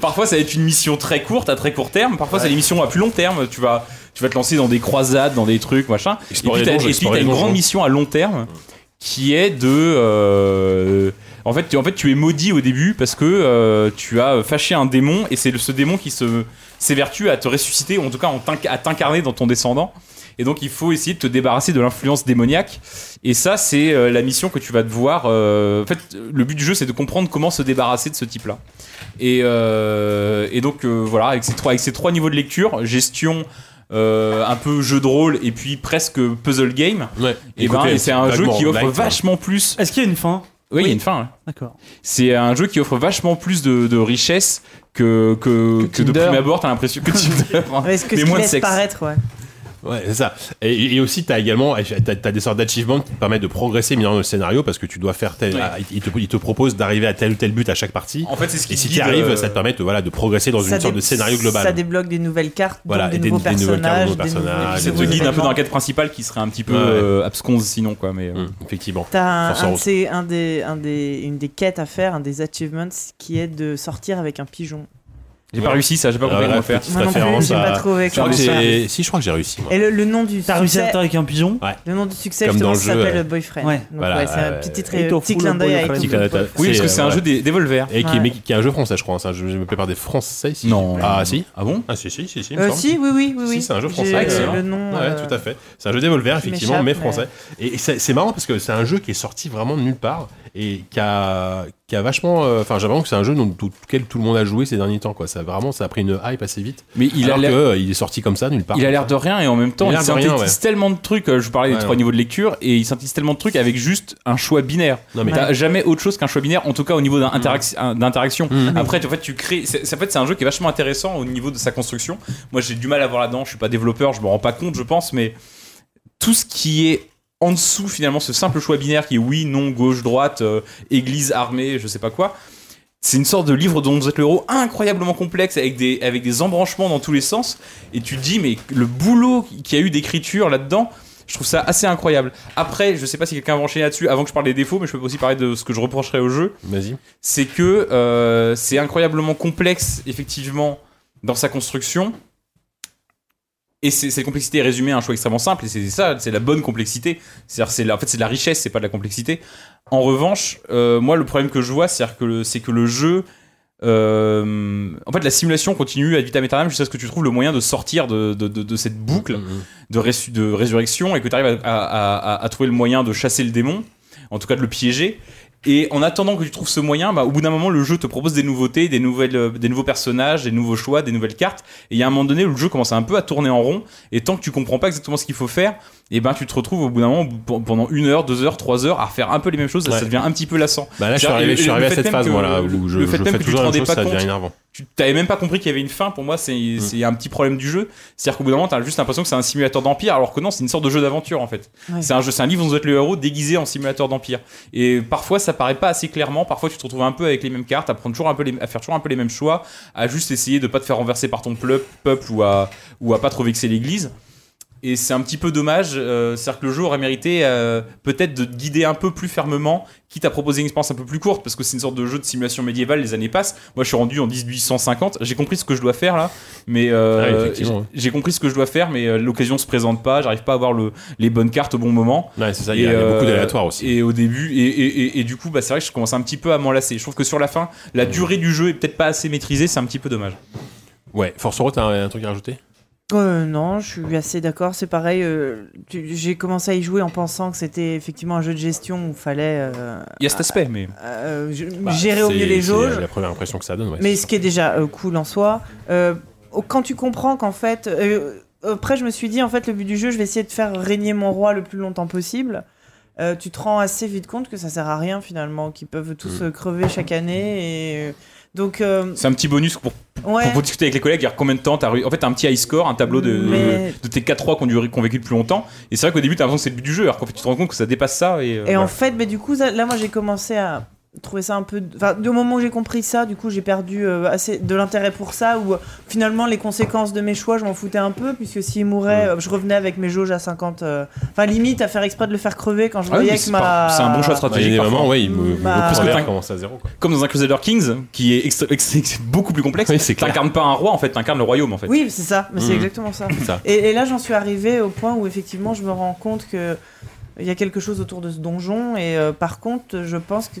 Parfois, ça va être une mission très courte, à très court terme. Parfois, c'est des missions à plus long terme. Tu vas, tu vas te lancer dans des croisades, dans des trucs, machin. Explorer et puis, explorer t'as une grande mission à long terme qui est de. euh, en fait, tu, en fait, tu es maudit au début parce que euh, tu as fâché un démon et c'est ce démon qui se s'évertue à te ressusciter, ou en tout cas en à t'incarner dans ton descendant. Et donc, il faut essayer de te débarrasser de l'influence démoniaque. Et ça, c'est euh, la mission que tu vas devoir. euh, en fait, le but du jeu, c'est de comprendre comment se débarrasser de ce type-là. Et, euh, et donc, euh, voilà, avec ces, trois, avec ces trois niveaux de lecture, gestion. euh, un peu jeu de rôle et puis presque puzzle game Ouais. et, ben, et c'est un jeu qui offre light, vachement plus Est-ce qu'il y a une fin? Oui, il y a une fin. ouais. D'accord. C'est un jeu qui offre vachement plus de, de richesse que, que, que de Tinder. prime abord, t'as l'impression que Tinder. hein. Est-ce que Mais ce moins de sexe. paraître, ouais. Ouais, c'est ça. Et, et aussi, tu as également t'as, t'as des sortes d'achievements qui te permettent de progresser minimum dans le scénario parce que tu dois faire tel. Ouais. ah, il, te, il te propose d'arriver à tel ou tel but à chaque partie. En fait, c'est ce qui Et si tu arrives, euh, ça te permet de, voilà, de progresser dans Ça une sorte de scénario global. Ça débloque des nouvelles cartes, Voilà, donc des, des- nouveaux des nouvelles cartes, des nouveaux- personnages, des ça te nouveaux guide un peu dans la quête principale qui serait un petit peu Ouais. euh, absconse sinon, quoi. Mais, euh, Hum, effectivement. T'as un, un des, une des quêtes à faire, un des achievements qui est de sortir avec un pigeon. J'ai pas réussi ça, j'ai pas compris Alors là, comment faire. Moi non plus, j'ai pas trouvé Je crois comment que faire. j'ai- Si, je crois que j'ai réussi. moi. Et le, le nom du T'as réussi à succès, avec un pigeon le nom du succès Comme justement, dans le ça jeu, s'appelle boyfriend. Ouais. Donc Voilà, ouais, c'est un euh, petit, et trait- t'en petit clin d'œil Petit clin. Oui, parce que c'est un jeu des, des Volver. Et qui, est un jeu français, je crois. C'est un jeu, je me prépare des français. Non. Ah, si? Ah bon? Ah, si, si, si, si. Euh, si, oui, oui, oui. C'est un jeu français. le nom. Ouais, euh, tout à fait. C'est un jeu Devolver, effectivement, mais français. Et c'est c'est marrant parce que c'est un jeu qui est sorti vraiment de nulle part et qui a, qui a vachement. euh, Enfin, j'ai l'impression que c'est un jeu dont, tout le monde a joué ces derniers temps. Quoi. Ça, vraiment, ça a pris une hype assez vite. Mais il a alors que, euh, il est sorti comme ça, nulle part. Il a l'air de rien et en même temps Il il, synthétise tellement de trucs. euh, Je vous parlais des Ouais, trois ouais. niveaux de lecture et il synthétise tellement de trucs avec juste un choix binaire. Non, mais- T'as jamais autre chose qu'un choix binaire, en tout cas au niveau Mm. d'interaction. Après, en fait, tu crées. c'est- c'est- En fait, c'est un jeu qui est vachement intéressant au niveau de sa construction. Moi, j'ai du mal à voir là-dedans. Je suis pas développeur, je me rends pas compte, je pense, mais tout ce qui est en dessous, finalement, ce simple choix binaire qui est oui, non, gauche, droite, euh, église, armée, je sais pas quoi. C'est une sorte de livre dont vous êtes le héros incroyablement complexe avec des, avec des embranchements dans tous les sens. Et tu te dis, mais le boulot qu'il y a eu d'écriture là-dedans, je trouve ça assez incroyable. Après, je sais pas si quelqu'un va enchaîner là-dessus avant que je parle des défauts, mais je peux aussi parler de ce que je reprocherais au jeu. Vas-y. C'est que euh, c'est incroyablement complexe, effectivement, dans sa construction. Et cette complexité est résumée à un choix extrêmement simple, et c'est ça, c'est la bonne complexité. C'est-à-dire, c'est en fait, c'est de la richesse, c'est pas de la complexité. En revanche, euh, moi, le problème que je vois, que c'est que le jeu, euh, en fait, la simulation continue ad vitam aeternam jusqu'à ce que tu trouves le moyen de sortir de, de- de- de cette boucle Mhm. de, résu- de résurrection et que tu arrives à, à- à- à trouver le moyen de chasser le démon, en tout cas de le piéger. Et en attendant que tu trouves ce moyen, bah, au bout d'un moment, le jeu te propose des nouveautés, des, nouvelles, euh, des nouveaux personnages, des nouveaux choix, des nouvelles cartes. Et il y a un moment donné où le jeu commence un peu à tourner en rond. Et tant que tu comprends pas exactement ce qu'il faut faire, et ben tu te retrouves au bout d'un moment, pendant une heure, deux heures, trois heures, à faire un peu les mêmes choses. Ça, Ouais. ça devient un petit peu lassant. Bah là, je suis arrivé, le- je suis le arrivé à cette phase, que- où je, le fait je même fais que tu te rendais chose, pas compte. Tu t'avais même pas compris qu'il y avait une fin. Pour moi c'est Mm. c'est un petit problème du jeu. C'est à dire qu'au bout d'un moment t'as juste l'impression que c'est un simulateur d'empire alors que non c'est une sorte de jeu d'aventure en fait. Ouais. c'est un jeu c'est un livre dont vous êtes le héros déguisé en simulateur d'empire. Et parfois ça paraît pas assez clairement. Parfois tu te retrouves un peu avec les mêmes cartes à prendre toujours un peu les, à faire toujours un peu les mêmes choix à juste essayer de pas te faire renverser par ton peuple ou à ou à pas trop vexer l'église et c'est un petit peu dommage, euh, c'est-à-dire que le jeu aurait mérité euh, peut-être de guider un peu plus fermement, quitte à proposer une expérience un peu plus courte, parce que c'est une sorte de jeu de simulation médiévale, les années passent. Moi je suis rendu en 1850, j'ai compris ce que je dois faire là, mais euh, Ah j'ai compris ce que je dois faire, mais euh, l'occasion se présente pas, j'arrive pas à avoir le, les bonnes cartes au bon moment. Ouais, c'est ça, il y y a beaucoup d'aléatoires aussi. Et au début, et, et- et- et du coup, bah, c'est vrai que je commence un petit peu à m'enlacer. Je trouve que sur la fin, la durée du jeu est peut-être pas assez maîtrisée, c'est un petit peu dommage. Ouais, Force Road, t'as un, un truc à rajouter? Euh, non, je suis assez d'accord. C'est pareil. euh, tu- J'ai commencé à y jouer en pensant que c'était effectivement un jeu de gestion où il fallait euh, Il y a cet aspect, mais. euh, Bah, gérer au c'est- mieux les c'est jauges. la première impression que ça donne, ouais. Mais c'est ce qui est déjà euh, cool en soi, euh, quand tu comprends qu'en fait, euh, après je me suis dit en fait le but du jeu, je vais essayer de faire régner mon roi le plus longtemps possible. Euh, tu te rends assez vite compte que ça sert à rien finalement, qu'ils peuvent tous Mm. euh, crever chaque année et euh, Donc, euh, C'est un petit bonus pour, Ouais. pour, pour discuter avec les collègues, dire combien de temps t'as. En fait, t'as un petit high score, un tableau de, Mais- de tes 4-3 qui ont, duré- qui ont vécu depuis longtemps. Et c'est vrai qu'au début, t'as l'impression que c'est le but du jeu, alors qu'en fait, tu te rends compte que ça dépasse ça. Et, euh, Et en fait, mais du coup, là, moi, j'ai commencé à trouver ça un peu. Enfin, du moment où j'ai compris ça, du coup, j'ai perdu euh, assez de l'intérêt pour ça. Où euh, finalement, les conséquences de mes choix, je m'en foutais un peu, puisque s'il mourait, euh, je revenais avec mes jauges à 50. euh, Enfin, limite, à faire exprès de le faire crever quand je Ah voyais que c'est ma. c'est un bon choix stratégique. parfois. moments, ouais, il me, Bah, commence à zéro. Quoi. Comme dans un Crusader Kings, qui est extra- ex- ex- beaucoup plus complexe, Oui, c'est t'incarnes pas un roi, en fait, t'incarnes le royaume, en fait. Oui, c'est ça, mais c'est Mm. exactement ça. Et, et là, j'en suis arrivé au point où effectivement, je me rends compte que il y a quelque chose autour de ce donjon. Et euh, par contre, je pense que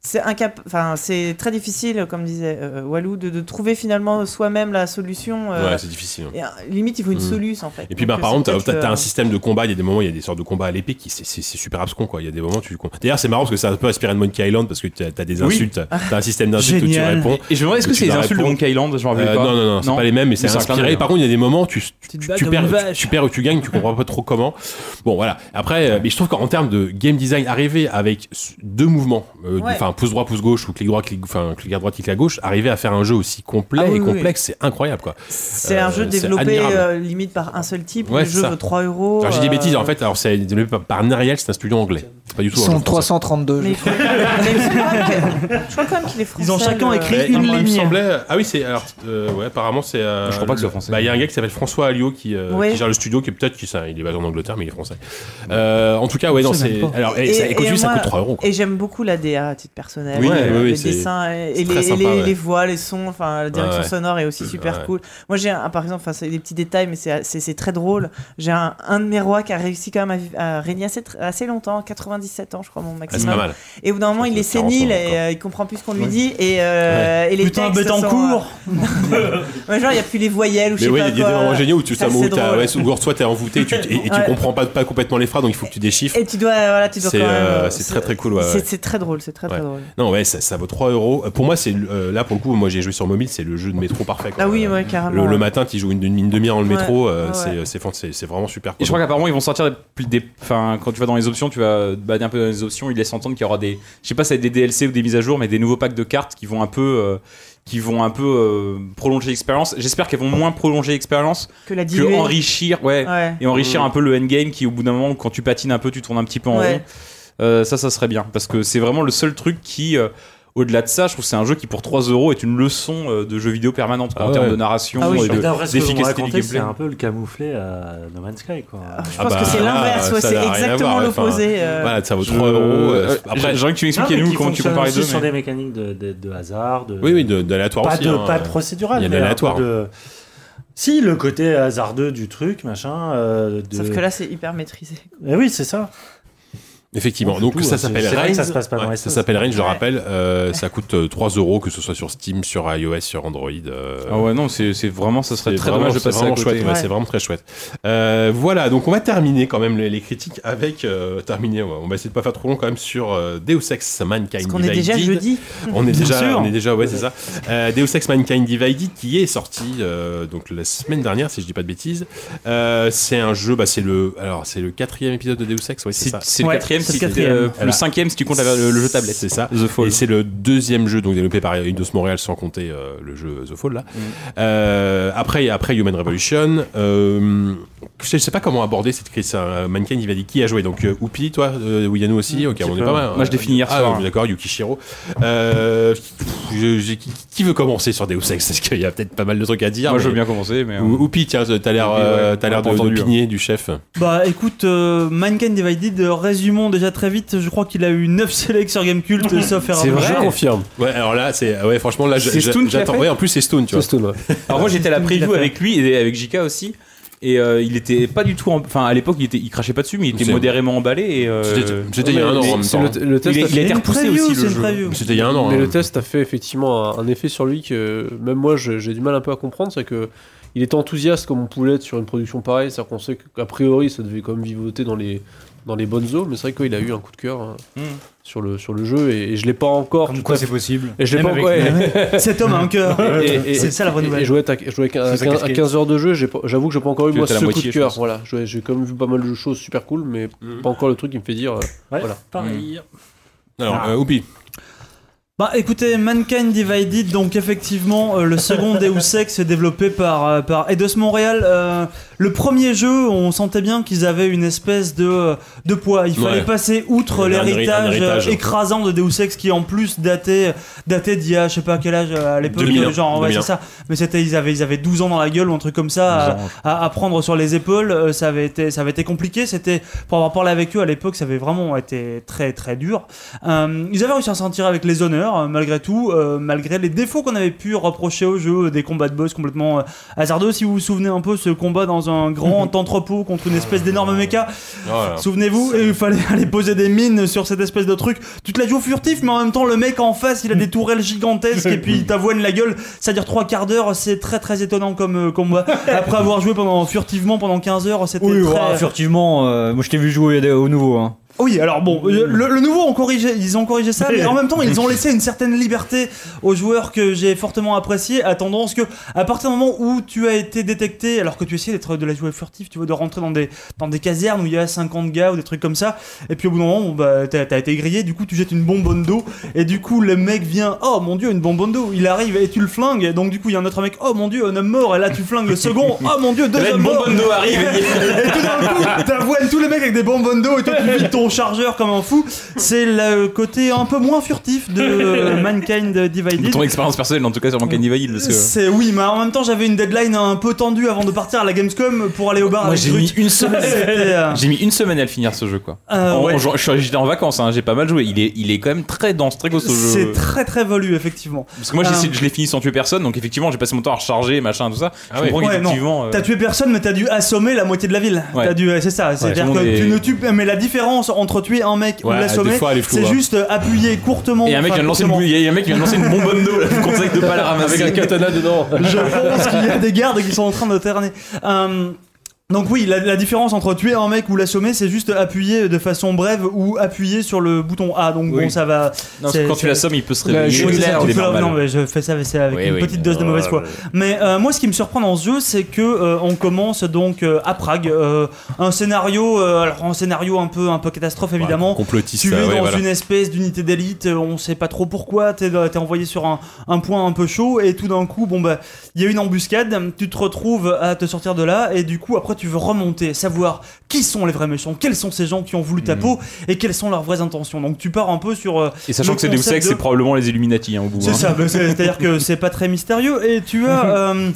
c'est enfin, c'est très difficile, comme disait euh, Walou, de, de trouver finalement soi-même la solution. euh, Ouais, c'est difficile. et, euh, limite, il faut une Mm. solution en fait. Et puis, bah, par contre, t'as- euh, un système de combat. Il y a des moments, il y a des sortes de combats à l'épée qui c'est- super abscon, quoi. Il y a des moments, tu. D'ailleurs, c'est marrant parce que c'est un peu inspiré de Monkey Island parce que t'as as des Oui. insultes. T'as un système d'insultes où tu réponds. Et je me demande, est-ce que c'est les insultes de. Monkey Island Je me rappelle Euh, pas. Non, non, non, c'est pas les mêmes, mais c'est inspiré. Par contre, il y a des moments, tu, perds, ou tu gagnes, tu comprends pas trop comment. Bon, voilà. Après, euh, mais je trouve qu'en termes de game design, arriver avec deux mouvements, euh, Ouais. enfin pouce droit, pouce gauche ou clic droit, clic, enfin clic à droite, clic à gauche, arriver à faire un jeu aussi complet Ah oui, et oui, complexe, c'est incroyable, quoi. C'est Euh, un jeu c'est développé euh, limite par un seul type. Ouais, le c'est jeu ça. vaut 3 euros. J'ai des euh, bêtises, en fait, alors c'est développé par- Neriel, c'est un studio anglais. C'est pas du tout Ils jeu sont français. 332. Mais, je crois que- je crois quand même qu'il est français. Ils ont chacun écrit une il me ligne. semblait- Ah oui, c'est alors euh, ouais, apparemment c'est. euh, Je crois pas que ce soit le- français. Bah il y a un gars qui s'appelle François Alliot qui, euh, gère le studio, qui est peut-être qui il est basé en Angleterre, mais il est français. Euh, en tout cas, ouais, non, c'est. Alors, et, ça, coûte 3 euros. quoi. Et j'aime beaucoup la DA à titre personnel. Oui, Euh, oui, les dessins et, les, sympa, les- ouais. les voix, les sons, enfin la direction Ouais, sonore est aussi super Ouais. cool. Moi j'ai un, par exemple, c'est des petits détails, mais c'est très drôle. J'ai un, un de mes rois qui a réussi quand même à, régner assez, assez longtemps, 97 ans je crois mon Ah, maximum. pas mal. et au bout d'un moment il est que c'est 40 sénile et euh, il comprend plus ce qu'on lui dit et, euh, et les Putain, textes sont, Bettencourt euh, ouais, genre il y a plus les voyelles ou je sais pas il y a des quoi. moments géniaux où tu soit t'es envoûté et tu, comprends pas, complètement les phrases, donc il faut que tu déchiffres. Et tu dois voilà tu dois C'est euh, très très cool. C'est très drôle, c'est très très Ouais. drôle. Non, ouais, ça, ça vaut 3 euros. Euh, Pour moi, c'est euh, là pour le coup, moi j'ai joué sur mobile, c'est le jeu de métro parfait. quoi. Ah oui, ouais, carrément. Le, matin, tu joues une, une demi-heure dans le Ouais, métro, euh, c'est- ouais. c'est fan- c'est c'est vraiment super. Et je crois qu'apparemment ils vont sortir des, des- enfin quand tu vas dans les options, tu vas te balader un peu dans les options, ils laissent entendre qu'il y aura des, je sais pas si c'est des DLC ou des mises à jour, mais des nouveaux packs de cartes qui vont un peu, euh, qui vont un peu euh, prolonger l'expérience. J'espère qu'elles vont moins prolonger l'expérience Que la que diluer. enrichir, ouais, Ouais. et enrichir un peu le endgame qui au bout d'un moment quand tu patines un peu, tu tournes un petit peu en Ouais. rond. Euh, ça, ça serait bien parce que c'est vraiment le seul truc qui euh, au-delà de ça, je trouve que c'est un jeu qui pour 3 euros est une leçon euh, de jeu vidéo permanente quoi, Ah en termes de narration Ah oui, et de- d'efficacité du racontez, c'est gameplay. un peu le camouflé à No Man's Sky, quoi. Ah, Je Ah pense bah, que c'est l'inverse, ouais, c'est exactement l'opposé. euh. Voilà, ça vaut Je- 3 euros. euh, Après, j'aimerais que tu m'expliques nous comment tu fonctionne compares les deux. sur des mécaniques de, de, de hasard. De... oui, oui, pas aussi. de, hein. pas de procédural. Il y a de- Si, le côté hasardeux du truc, machin. euh, de... Sauf que là, c'est hyper maîtrisé. Eh oui, c'est ça. Effectivement. Donc tout, ça hein. s'appelle Range. ça se passe pas dans Ouais, les ça sauces. s'appelle Range, je le rappelle. Euh, ça coûte euh, 3 euros, que ce soit sur Steam, sur iOS, sur Android. euh, Ah ouais non, c'est vraiment ça serait très dommage de à vraiment côté. chouette, ouais, Ouais. c'est vraiment très chouette. Euh, voilà, donc on va terminer quand même les, les critiques avec euh, terminer. ouais, on va essayer de pas faire trop long quand même sur euh, Deus Ex Mankind Parce qu'on est déjà Divided. jeudi. On est Bien déjà, sûr. on est déjà, ouais, c'est ça. Euh, Deus Ex Mankind Divided qui est sorti euh, donc la semaine dernière, si je dis pas de bêtises. Euh, c'est un jeu, bah c'est le, alors c'est le quatrième épisode de Deus Ex, ouais, c'est ça. c'est le quatrième, c'est le quatrième. euh, le cinquième si tu comptes la- le, le jeu tablette. C'est ça. The Fall. Et c'est le deuxième jeu donc développé par Eidos Montréal sans compter euh, le jeu The Fall là. Mm. Euh, après après Human Revolution, euh, je sais pas comment aborder cette crise. Euh, Mankind il va dire qui a joué? Donc euh, Oupi toi, euh, Wiyano aussi? Ok, petit on est peu. pas mal. Moi, je fini hier Ah, soir. D'accord, Yukishiro. Euh, je- je- qui, veut commencer sur Deus Ex? Parce qu'il y a peut-être pas mal de trucs à dire. Moi je veux bien commencer, mais. Ou- Oupi, tiens, t'as l'air, euh, ouais, t'as on l'air d'opinier du chef. Bah écoute, euh, Mankind Divided, résumons déjà très vite. Je crois qu'il a eu 9 sélects sur Gamecult, sauf erreur C'est de vrai. Je confirme. Ouais, alors là, c'est, ouais, franchement, là, j'attends. Ouais, en plus, c'est Stone, tu vois. Stone, ouais. Alors moi j'étais à la preview avec lui et avec Jika aussi. Et euh, il était pas du tout. en- Enfin, à l'époque, il, était... il crachait pas dessus, mais il était modérément emballé. Et, euh, C'était- il y a un an Mais en même temps. le, le test il, a a, il a été Une repoussé preview, aussi le jeu. C'était il y a un an. Mais hein. le test a fait effectivement un, un effet sur lui que même moi j'ai du mal un peu à comprendre, c'est que il était enthousiaste comme on pouvait l'être sur une production pareille, c'est-à-dire qu'on sait qu'a priori ça devait quand même vivoter dans les dans les bonnes eaux, mais c'est vrai qu'il a eu un coup de cœur hein, Mm. sur le sur le jeu et, et je l'ai pas encore. Comme quoi c'est possible. Et je l'ai pas encore. ouais. Cet homme a un cœur. C'est ça la bonne nouvelle. Et jouer à, jouer à, C'est sa 15, à casquette. 15 heures de jeu, j'avoue que j'ai pas encore eu Tu moi ce coup moitié, de cœur. Voilà, j'ai quand même vu pas mal de choses super cool, mais Mhm. pas encore le truc qui me fait dire. euh, Ouais, Voilà. pareil. Alors, Ah. euh, Oupi. Bah écoutez, Mankind Divided, donc effectivement, euh, le second Deus Ex est développé par, euh, par Eidos Montréal. Euh, le premier jeu, on sentait bien qu'ils avaient une espèce de, de poids. Il fallait passer outre l'héritage héritage. euh, écrasant de Deus Ex qui en plus datait, datait d'il y a je sais pas quel âge euh, à l'époque. 2001, Genre, ouais, 2001. c'est ça. Mais c'était, ils avaient, ils avaient 12 ans dans la gueule ou un truc comme ça à, à- à prendre sur les épaules. Euh, ça, avait été, ça avait été compliqué. C'était, pour avoir parlé avec eux à l'époque, ça avait vraiment été très très dur. Euh, ils avaient réussi à s'en tirer avec les honneurs, euh, malgré tout, euh, malgré les défauts qu'on avait pu reprocher au jeu, des combats de boss complètement euh, hasardeux. Si vous vous souvenez un peu, ce combat dans un grand entrepôt contre une espèce d'énorme méca, Voilà. souvenez-vous, et il fallait aller poser des mines sur cette espèce de truc. Tu te la joues furtif, mais en même temps, le mec en face, il a des tourelles gigantesques et puis il t'avoine la gueule. Ça dure trois quarts d'heure, c'est très très étonnant comme euh, combat. Après avoir joué pendant furtivement pendant 15 heures, c'était Oui, très. ouais, furtivement, euh, moi je t'ai vu jouer au nouveau. Hein. Oui, alors bon, euh, le, le nouveau ont corrigé, ils ont corrigé ça, mais en même temps ils ont laissé une certaine liberté aux joueurs que j'ai fortement apprécié, à tendance que à partir du moment où tu as été détecté, alors que tu essayais d'être de la jouer furtif, tu vois, de rentrer dans des dans des casernes où il y a 50 gars ou des trucs comme ça, et puis au bout d'un moment, bah t'as t'as été grillé, du coup tu jettes une bonbonne d'eau, et du coup le mec vient, oh mon dieu, une bonbonne d'eau, il arrive et tu le flingues, et donc du coup il y a un autre mec, oh mon dieu, un homme mort, et là tu flingues le second, oh mon dieu, deux une hommes bonbonne d'eau arrive. Et- Et tout d'un coup, t'avoines tous les mecs avec des bonbonnes d'eau et toi tu vides ton chargeur comme un fou. C'est le côté un peu moins furtif de euh, Mankind Divided. Ton expérience personnelle, en tout cas, sur Mankind Divided. Parce que... C'est oui, mais en même temps j'avais une deadline un peu tendue avant de partir à la Gamescom pour aller au bar. Moi, j'ai mis une semaine. Euh, J'ai mis une semaine à le finir ce jeu quoi. Euh, En- ouais. en- je suis- J'étais en vacances, hein, j'ai pas mal joué. Il est, il est quand même très dense, très costaud ce C'est jeu. très très volu effectivement. Parce que moi j'ai Euh, je l'ai fini sans tuer personne, donc effectivement j'ai passé mon temps à recharger, machin, tout ça. Je comprends Ouais, euh, T'as tué personne, mais t'as dû assommer la moitié de la ville. Ouais. T'as dû, c'est ça. C'est-à-dire que est- tu ne tues, mais la différence entre tuer un mec ou Ouais, l'assommer, c'est hein. juste euh, appuyer courtement. Et un mec enfin, vient de lancer une, courtement. il y a un mec qui vient de lancer une bonbonne d'eau, là, je vous conseille de pas la ramasser. Avec un katana dedans. Je pense qu'il y a des gardes qui sont en train de terner. Euh, donc oui, la, la différence entre tuer un mec ou l'assommer, c'est juste appuyer de façon brève ou appuyer sur le bouton A. Donc bon, ça va. Non, quand tu l'assommes, il peut se réveiller. Oui, non, mais je fais ça mais avec une petite dose de mauvaise foi. Mais euh, moi, ce qui me surprend dans ce jeu, c'est que euh, on commence donc euh, à Prague, un scénario, alors un scénario un peu un peu catastrophe évidemment. Complotiste, Tu es ouais, dans voilà. une espèce d'unité d'élite, on sait pas trop pourquoi, t'es es envoyé sur un, un point un peu chaud et tout d'un coup, bon bah, il y a une embuscade, tu te retrouves à te sortir de là et du coup après tu veux remonter, savoir qui sont les vrais méchants, quels sont ces gens qui ont voulu ta peau et quelles sont leurs vraies intentions. Donc tu pars un peu sur euh, Et sachant le que c'est Deus concept Ex, de- c'est probablement les Illuminati hein, au bout. c'est hein. ça, mais c'est- c'est-à-dire que c'est pas très mystérieux et tu as. euh,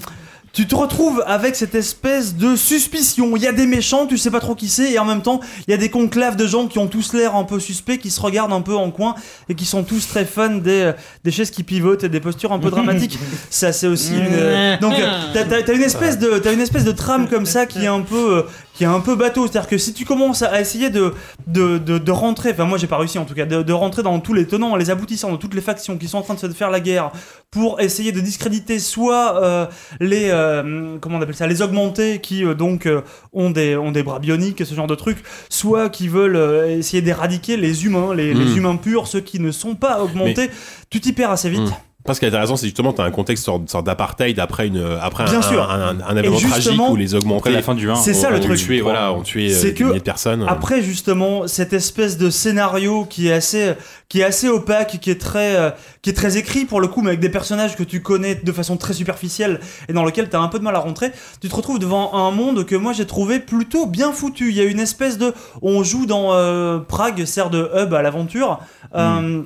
tu te retrouves avec cette espèce de suspicion. Il y a des méchants, tu sais pas trop qui c'est, et en même temps, il y a des conclaves de gens qui ont tous l'air un peu suspects, qui se regardent un peu en coin, et qui sont tous très fans des, euh, des chaises qui pivotent et des postures un peu dramatiques. ça, c'est aussi une. euh, Donc, euh, t'as, une espèce de, t'as une espèce de trame comme ça qui est un peu, qui est un peu bateau. C'est-à-dire que si tu commences à essayer de, de, de, de rentrer, enfin moi j'ai pas réussi en tout cas, de, de rentrer dans tous les tenants, les aboutissants de toutes les factions qui sont en train de se faire la guerre pour essayer de discréditer soit euh, les euh, comment on appelle ça, les augmentés qui euh, donc ont des ont des bras bioniques, ce genre de trucs, soit qui veulent essayer d'éradiquer les humains, les, les Mm. humains purs, ceux qui ne sont pas augmentés. Tu t'y perds assez vite. Mm. Parce ce qui est intéressant, c'est justement, tu as un contexte sorte, sorte d'apartheid après, une, après Bien un, sûr. un, un- un événement tragique où les augmentés Après la fin du 1. C'est ça, le truc. tué, voilà, ont tué euh, C'est des que milliers de personnes. Après justement cette espèce de scénario qui est assez qui est assez opaque, qui est très euh, qui est très écrit pour le coup, mais avec des personnages que tu connais de façon très superficielle et dans lequel tu as un peu de mal à rentrer, tu te retrouves devant un monde que moi j'ai trouvé plutôt bien foutu. Il y a une espèce de on joue dans euh, Prague, sert de hub à l'aventure. euh,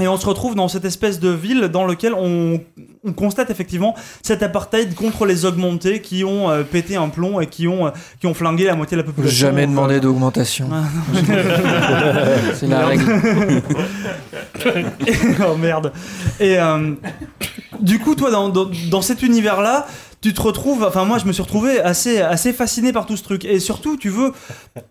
Et on se retrouve dans cette espèce de ville dans lequel on, on constate effectivement cet apartheid contre les augmentés qui ont euh, pété un plomb et qui ont, euh, qui ont flingué la moitié de la population. Jamais demandé d'augmentation. C'est la règle. oh merde. Et euh, du coup, toi, dans, dans, dans cet univers-là, tu te retrouves, enfin moi je me suis retrouvé assez, assez fasciné par tout ce truc. Et surtout, tu veux,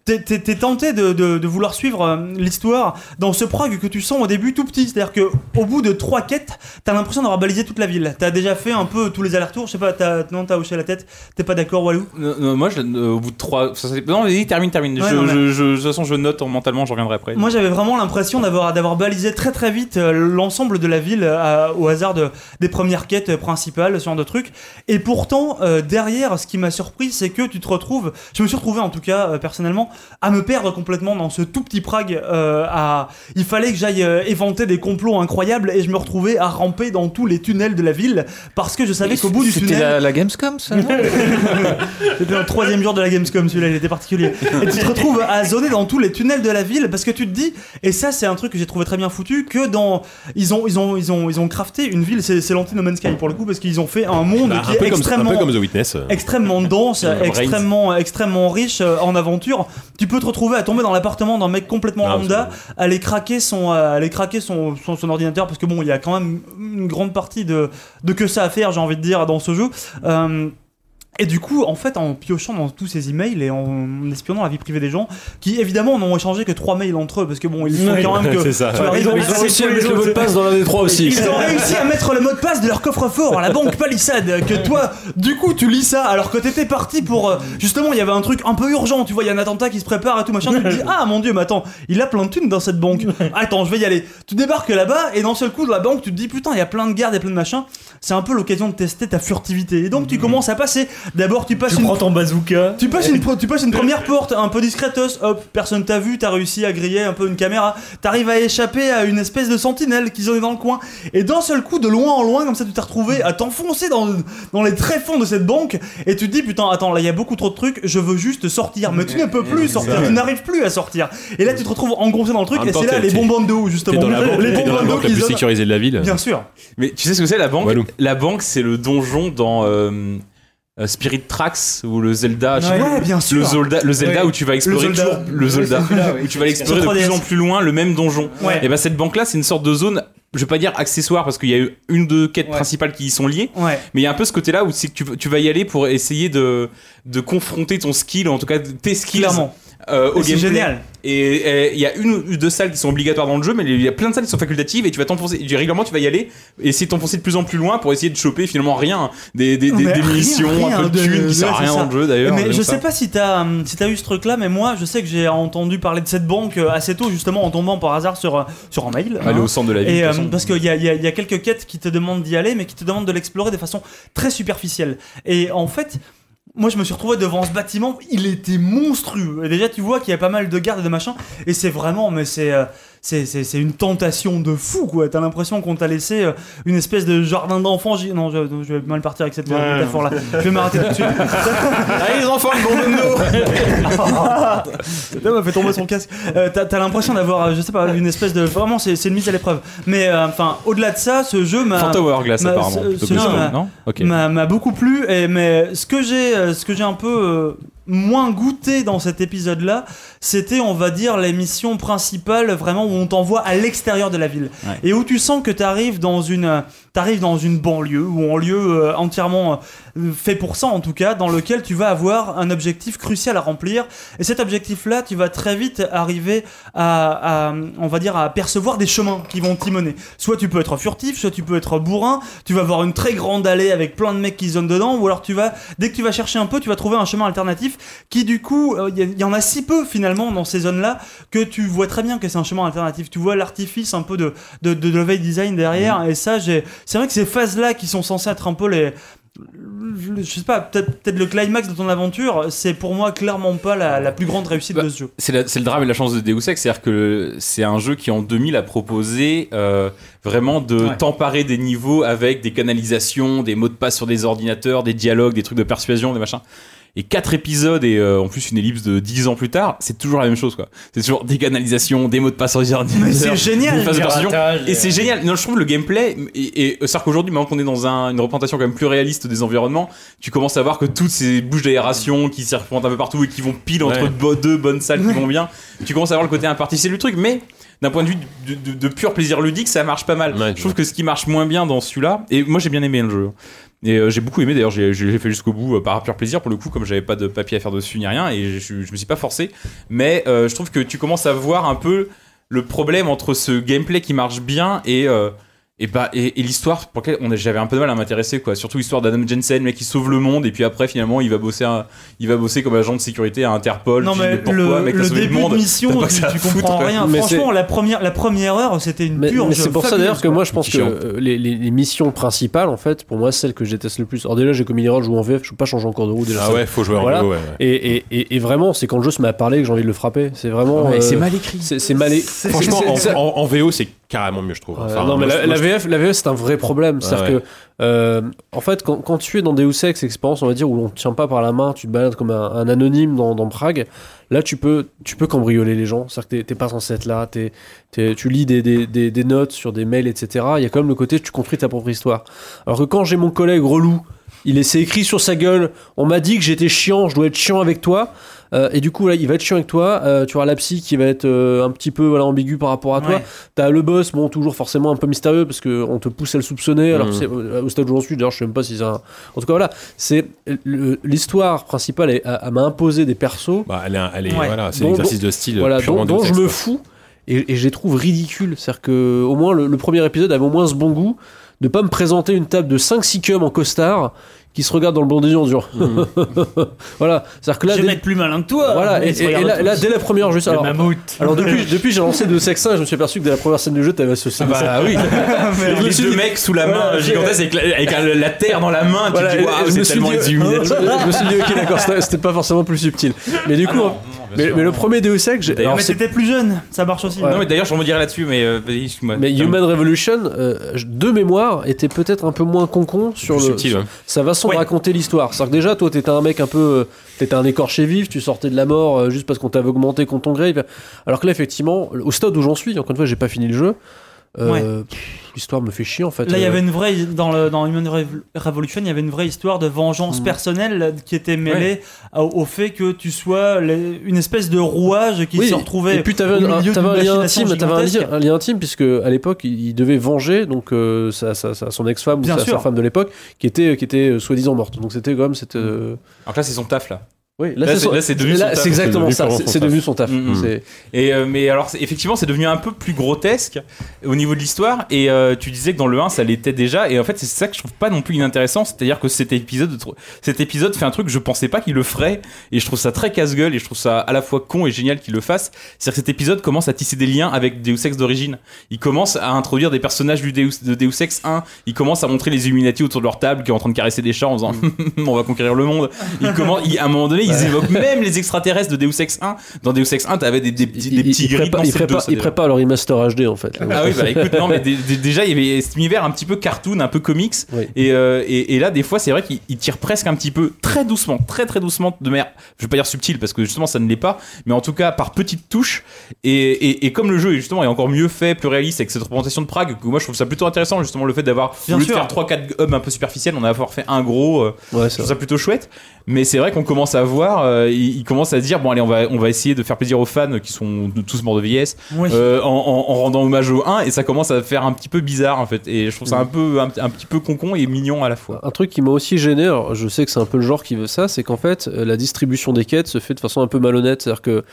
t'es, tenté de, de- de vouloir suivre euh, l'histoire dans ce Prague que tu sens au début tout petit. C'est-à-dire que au bout de trois quêtes, t'as l'impression d'avoir balisé toute la ville. T'as déjà fait un peu tous les allers-retours. Je sais pas, t'as, non, t'as hoché la tête. T'es pas d'accord, Walou? Non, non, moi, je, euh, au bout de 3. Ça, c'est- non, vas-y, termine, termine. Ouais, je, non, mais- je- je- de toute façon, je note en- mentalement, j'en reviendrai après. Moi j'avais vraiment l'impression d'avoir balisé très très vite euh, l'ensemble de la ville euh, à- au hasard de, des premières quêtes euh, principales, ce genre de trucs. Et pourtant pourtant, euh, derrière, ce qui m'a surpris, c'est que tu te retrouves, je me suis retrouvé en tout cas euh, personnellement, à me perdre complètement dans ce tout petit Prague. euh, à... Il fallait que j'aille euh, éventer des complots incroyables et je me retrouvais à ramper dans tous les tunnels de la ville parce que je savais qu'au bout du C'était tunnel. la, la Gamescom, ça C'était le troisième jour de la Gamescom, celui-là, il était particulier. Et tu te retrouves à zoner dans tous les tunnels de la ville parce que tu te dis, et ça, c'est un truc que j'ai trouvé très bien foutu, que dans. Ils ont, ils ont, ils ont, ils ont crafté une ville, c'est l'anti-No Man's Sky pour le coup, parce qu'ils ont fait un monde Bah, qui un, est peu un extrêmement. peu comme The Witness. euh. Extrêmement dense, extrêmement, extrêmement riche euh, en aventure. Tu peux te retrouver à tomber dans l'appartement d'un mec complètement Ah, lambda, aller craquer son, euh, aller craquer son, son, son ordinateur parce que bon, il y a quand même une grande partie de, de que ça à faire, j'ai envie de dire, dans ce jeu. Euh, et du coup, en fait, en piochant dans tous ces emails et en espionnant la vie privée des gens, qui évidemment n'ont échangé que trois mails entre eux, parce que bon, il faut Ouais. quand même que C'est ça. Ils ont réussi à mettre le mot de passe dans l'un des trois aussi. ils ont réussi à mettre le mot de passe de leur coffre-fort à la banque Palisade. Que toi, du coup, tu lis ça alors que t'étais parti pour. euh, justement, il y avait un truc un peu urgent. Tu vois, il y a un attentat qui se prépare et tout machin. Tu te dis, ah mon dieu, mais attends, il a plein de thunes dans cette banque. Attends, je vais y aller. Tu débarques là-bas et d'un seul coup, dans la banque, tu te dis, putain, il y a plein de gardes, il y a plein de machins. C'est un peu l'occasion de tester ta furtivité. Et donc, tu commences à passer. D'abord, tu passes Tu une prends ton bazooka. tu passes, une, tu passes une première porte un peu discretos, hop, personne t'a vu, t'as réussi à griller un peu une caméra, t'arrives à échapper à une espèce de sentinelle qui zonait dans le coin, et d'un seul coup, de loin en loin, comme ça, tu t'es retrouvé à t'enfoncer dans, dans les tréfonds de cette banque, et tu te dis, putain, attends, là, il y a beaucoup trop de trucs, je veux juste sortir, mais tu ne peux plus sortir, tu n'arrives plus à sortir. Et là, tu te retrouves engoncé dans le truc, En et c'est là les bonbons de haut, T'es justement. dans la banque, les bonbons de haut banque la qui plus zonnent- sécurisée de la ville. Bien sûr. Mais tu sais ce que c'est la banque? Walou. La banque, c'est le donjon dans euh, Spirit Tracks ou le Zelda. je sais Ouais, plus. bien sûr. Le Zelda, le Zelda Ouais. où tu vas explorer Le Zelda. toujours le Zelda, où tu vas explorer de plus 3DS. en plus loin le même donjon. Ouais. Et ben cette banque là, c'est une sorte de zone. Je vais pas dire accessoire parce qu'il y a eu une ou deux quêtes Ouais. principales qui y sont liées, Ouais. mais il y a un peu ce côté-là où c'est que tu, tu vas y aller pour essayer de, de confronter ton skill, en tout cas tes skills, Clairement. Euh, au gameplay. génial. Et euh, il y a une ou deux salles qui sont obligatoires dans le jeu, mais il y a plein de salles qui sont facultatives et tu vas t'enfoncer. Régulièrement, tu vas y aller et essayer de t'enfoncer de plus en plus loin pour essayer de choper finalement rien. Des, des, munitions, rien un peu de de- thunes qui sert à rien dans le jeu d'ailleurs. Mais comme je ça. sais pas si t'as hum, si eu ce truc là, mais moi je sais que j'ai entendu parler de cette banque euh, assez tôt justement en tombant par hasard sur, euh, sur un mail. Aller hein. au centre de la ville. Et de euh, toute façon. parce qu'il y a, y a- y a quelques quêtes qui te demandent d'y aller, mais qui te demandent de l'explorer de façon très superficielle. Et en fait, moi je me suis retrouvé devant ce bâtiment, il était monstrueux. Déjà tu vois qu'il y a pas mal de gardes et de machins, et c'est vraiment, mais c'est euh, c'est c'est- c'est une tentation de fou quoi. T'as l'impression qu'on t'a laissé euh, une espèce de jardin d'enfants. Non, je, je vais mal partir avec cette Ouais. métaphore là. Je vais m'arrêter tout de suite. Allez les enfants, le bon de Cet homme a fait tomber son casque. Euh, T'as t'as l'impression d'avoir, euh, je sais pas, une espèce de. Vraiment, c'est c'est une mise à l'épreuve. Mais euh, enfin, au-delà de ça, ce jeu m'a. Fanta Hourglass apparemment. ce- ce jeu m'a- non? Ok. m'a m'a beaucoup plu et mais ce que j'ai euh, ce que j'ai un peu euh, moins goûté dans cet épisode là c'était on va dire les missions principales vraiment où on t'envoie à l'extérieur de la ville Ouais. et où tu sens que tu arrives dans une t'arrives dans une banlieue ou en lieu euh, entièrement euh, fait pour ça en tout cas dans lequel tu vas avoir un objectif crucial à remplir. Et cet objectif là tu vas très vite arriver à, à, on va dire à percevoir des chemins qui vont t'y mener. Soit tu peux être furtif soit tu peux être bourrin tu vas avoir une très grande allée avec plein de mecs qui zonent dedans ou alors tu vas dès que tu vas chercher un peu tu vas trouver un chemin alternatif qui du coup il y, en a si peu finalement dans ces zones là que tu vois très bien que c'est un chemin alternatif. Tu vois l'artifice un peu de de, de level design derrière et ça j'ai c'est vrai que ces phases là qui sont censées être un peu les je sais pas, peut-être le climax de ton aventure, c'est pour moi clairement pas la, la plus grande réussite Bah, de ce jeu. C'est le drame et la chance de Deus Ex, c'est-à-dire que c'est un jeu qui en 2000 a proposé euh, vraiment de Ouais. t'emparer des niveaux avec des canalisations, des mots de passe sur des ordinateurs, des dialogues, des trucs de persuasion, des machins. Et quatre épisodes et euh, en plus une ellipse de 10 ans plus tard, c'est toujours la même chose quoi. C'est toujours des canalisations, des mots de passe ordinateurs. Mais c'est génial, de Et c'est génial. Non, je trouve le gameplay et, et c'est-à-dire qu'aujourd'hui, maintenant qu'on est dans un- une représentation quand même plus réaliste des environnements, tu commences à voir que toutes ces bouches d'aération qui serpentent un peu partout et qui vont pile entre Ouais. deux bonnes salles qui vont bien, tu commences à voir le côté impartial du truc, mais d'un point de vue de, de- de pur plaisir ludique, ça marche pas mal. Ouais, je trouve que ce qui marche moins bien dans celui-là, et moi j'ai bien aimé le jeu. Et euh, j'ai beaucoup aimé d'ailleurs, j'ai j'ai fait jusqu'au bout euh, par pur plaisir pour le coup, comme j'avais pas de papier à faire dessus ni rien, et je, me suis pas forcé. Mais euh, je trouve que tu commences à voir un peu le problème entre ce gameplay qui marche bien et, Et bah et, et l'histoire pour laquelle on a- j'avais un peu de mal à m'intéresser quoi, surtout l'histoire d'Adam Jensen, mec qui sauve le monde et puis après finalement il va bosser un- il va bosser comme agent de sécurité à Interpol. Non Tu dis, mais, pourquoi, le, mec, le début monde de mission, tu, comprends quoi. rien. Mais Franchement, c'est- la première, la première heure, c'était une Mais, mais c'est pour ça d'ailleurs que moi je pense que euh, les, les- les missions principales en fait pour moi celles que je déteste le plus alors déjà j'ai commis l'erreur de jouer en VF je peux pas changer en cours de route déjà Ah ouais, faut jouer en Voilà. VO, ouais, ouais. et, et, et, et vraiment c'est quand le jeu se met à parler que j'ai envie de le frapper c'est vraiment Ouais, euh, c'est mal écrit. c'est c'est mal Franchement, c'est- en, c'est- en- en VO, c'est carrément mieux, je trouve. Enfin, non mais la, moi, VF, la VF c'est un vrai problème. C'est-à-dire ouais. que, euh, en fait, quand, quand tu es dans Deus Ex expérience, on va dire, où on te tient pas par la main, tu te balades comme un, un anonyme dans, dans Prague, là tu peux, tu peux cambrioler les gens. C'est-à-dire que t'es- pas censé être là, t'es- t'es- tu lis des, des, des, des notes sur des mails, etc. Il y a quand même le côté, tu construis ta propre histoire. Alors que quand j'ai mon collègue relou, il est c'est écrit sur sa gueule, on m'a dit que j'étais chiant, je dois être chiant avec toi. Euh, et du coup, là, il va être chiant avec toi. Euh, tu auras la psy qui va être euh, un petit peu voilà, ambigu par rapport à toi. Ouais. T'as le boss, bon, toujours forcément un peu mystérieux parce qu'on te pousse à le soupçonner. Alors, que c'est- euh, au stade où j'en suis, d'ailleurs, je sais même pas si c'est un. En tout cas, voilà, c'est l'histoire principale elle, elle m'a imposé des persos. Bah, elle est, elle est- Ouais. voilà, c'est l'exercice de style voilà, purement dont, je me fous et, et je les trouve ridicules. C'est-à-dire que au moins le, le premier épisode avait au moins ce bon goût de pas me présenter une table de 5-6 cums en costard qui se regardent dans le bon des yeux en disant voilà. C'est-à-dire que là, Je dès- vais être plus malin que toi. voilà, et, là, là, dès la première, juste alors, mammouth. alors depuis, depuis j'ai lancé de Sex 1, je me suis aperçu que dès la première scène du jeu, t'avais ce Ah bah oui. Les deux dit- mecs sous la main gigantesque avec, la, avec la- la terre dans la main, Voilà, tu dis waouh, je me c'est suis tellement dit- je me suis dit, ok, d'accord, c'était pas forcément plus subtil. Mais du coup, mais, mais le premier Deus Ex, j'ai- D'ailleurs, alors Mais c'était plus jeune, ça marche aussi. Ouais. Non mais d'ailleurs je rebondirai là-dessus mais euh, vas-y excuse-moi. mais Human Revolution, euh, de mémoire, était peut-être un peu moins concon sur le, subtil, ouais. sa façon Ouais. de raconter l'histoire. C'est-à-dire que déjà, toi, t'étais un mec un peu, euh, t'étais un écorché vif, tu sortais de la mort euh, juste parce qu'on t'avait augmenté contre ton grave. Alors que là, effectivement, au stade où j'en suis, encore une fois, j'ai pas fini le jeu. Euh, L'histoire me fait chier en fait. Là, il y Euh, avait une vraie dans le dans Human Rev- Revolution, il y avait une vraie histoire de vengeance Mhm. personnelle qui était mêlée au, au fait que tu sois les- une espèce de rouage qui Oui, se retrouvait Et puis t'avais un, d'une un lien intime, t'avais un, lien- un lien intime puisque à l'époque il, il devait venger donc euh, sa, sa- sa- son ex-femme ou sa, femme de l'époque qui était qui était soi-disant morte. Donc c'était quand même cette. euh, Alors là c'est son taf là. Oui, Là, c'est- son- là, c'est devenu là, son taf. c'est exactement C'est ça. devenu C'est son c'est devenu son taf. Et euh, mais alors effectivement c'est devenu un peu plus grotesque au niveau de l'histoire. Et euh, tu disais que dans le 1 ça l'était déjà. Et en fait c'est ça que je trouve pas non plus inintéressant. C'est-à-dire que cet épisode cet épisode fait un truc que je pensais pas qu'il le ferait. Et je trouve ça très casse-gueule et je trouve ça à la fois con et génial qu'il le fasse. C'est-à-dire que cet épisode commence à tisser des liens avec Deus Ex d'origine. Il commence à introduire des personnages du Deus, de Deus Ex 1 il commence à montrer les Illuminati autour de leur table qui est en train de caresser des chats en faisant on va conquérir le monde. Il commence il- à un moment donné ils évoquent même les extraterrestres de Deus Ex 1 dans Deus Ex 1 t'avais des, des, petits- des il, petits gris prépare, dans il prépare- ça, il déjà. prépare le remaster HD en fait. Ah oui, bah écoute, non, mais dé- dé- déjà, il y avait cet univers un petit peu cartoon, un peu comics. Oui. Et, euh, et, et là, des fois, c'est vrai qu'il il tire presque un petit peu, très doucement, très très doucement, de manière, je vais pas dire subtile, parce que justement, ça ne l'est pas, mais en tout cas, par petites touches. Et, comme le jeu, justement, est encore mieux fait, plus réaliste, avec cette représentation de Prague, que moi, je trouve ça plutôt intéressant, justement, le fait d'avoir, au lieu de faire 3-4 hubs un peu superficiels, on a avoir fait un gros. euh, Ouais, je trouve ça plutôt chouette. Mais c'est vrai qu'on commence à voir, euh, il, il commence à se dire, bon, allez, on va, on va essayer de faire plaisir aux fans qui sont tous morts de vieillesse. Oui. Euh, en, en- en rendant hommage au 1 et ça commence à faire un petit peu bizarre en fait et je trouve ça un peu un, un petit peu concon et mignon à la fois Un truc qui m'a aussi gêné, alors je sais que c'est un peu le genre qui veut ça, c'est qu'en fait euh, la distribution des quêtes se fait de façon un peu malhonnête, c'est-à-dire que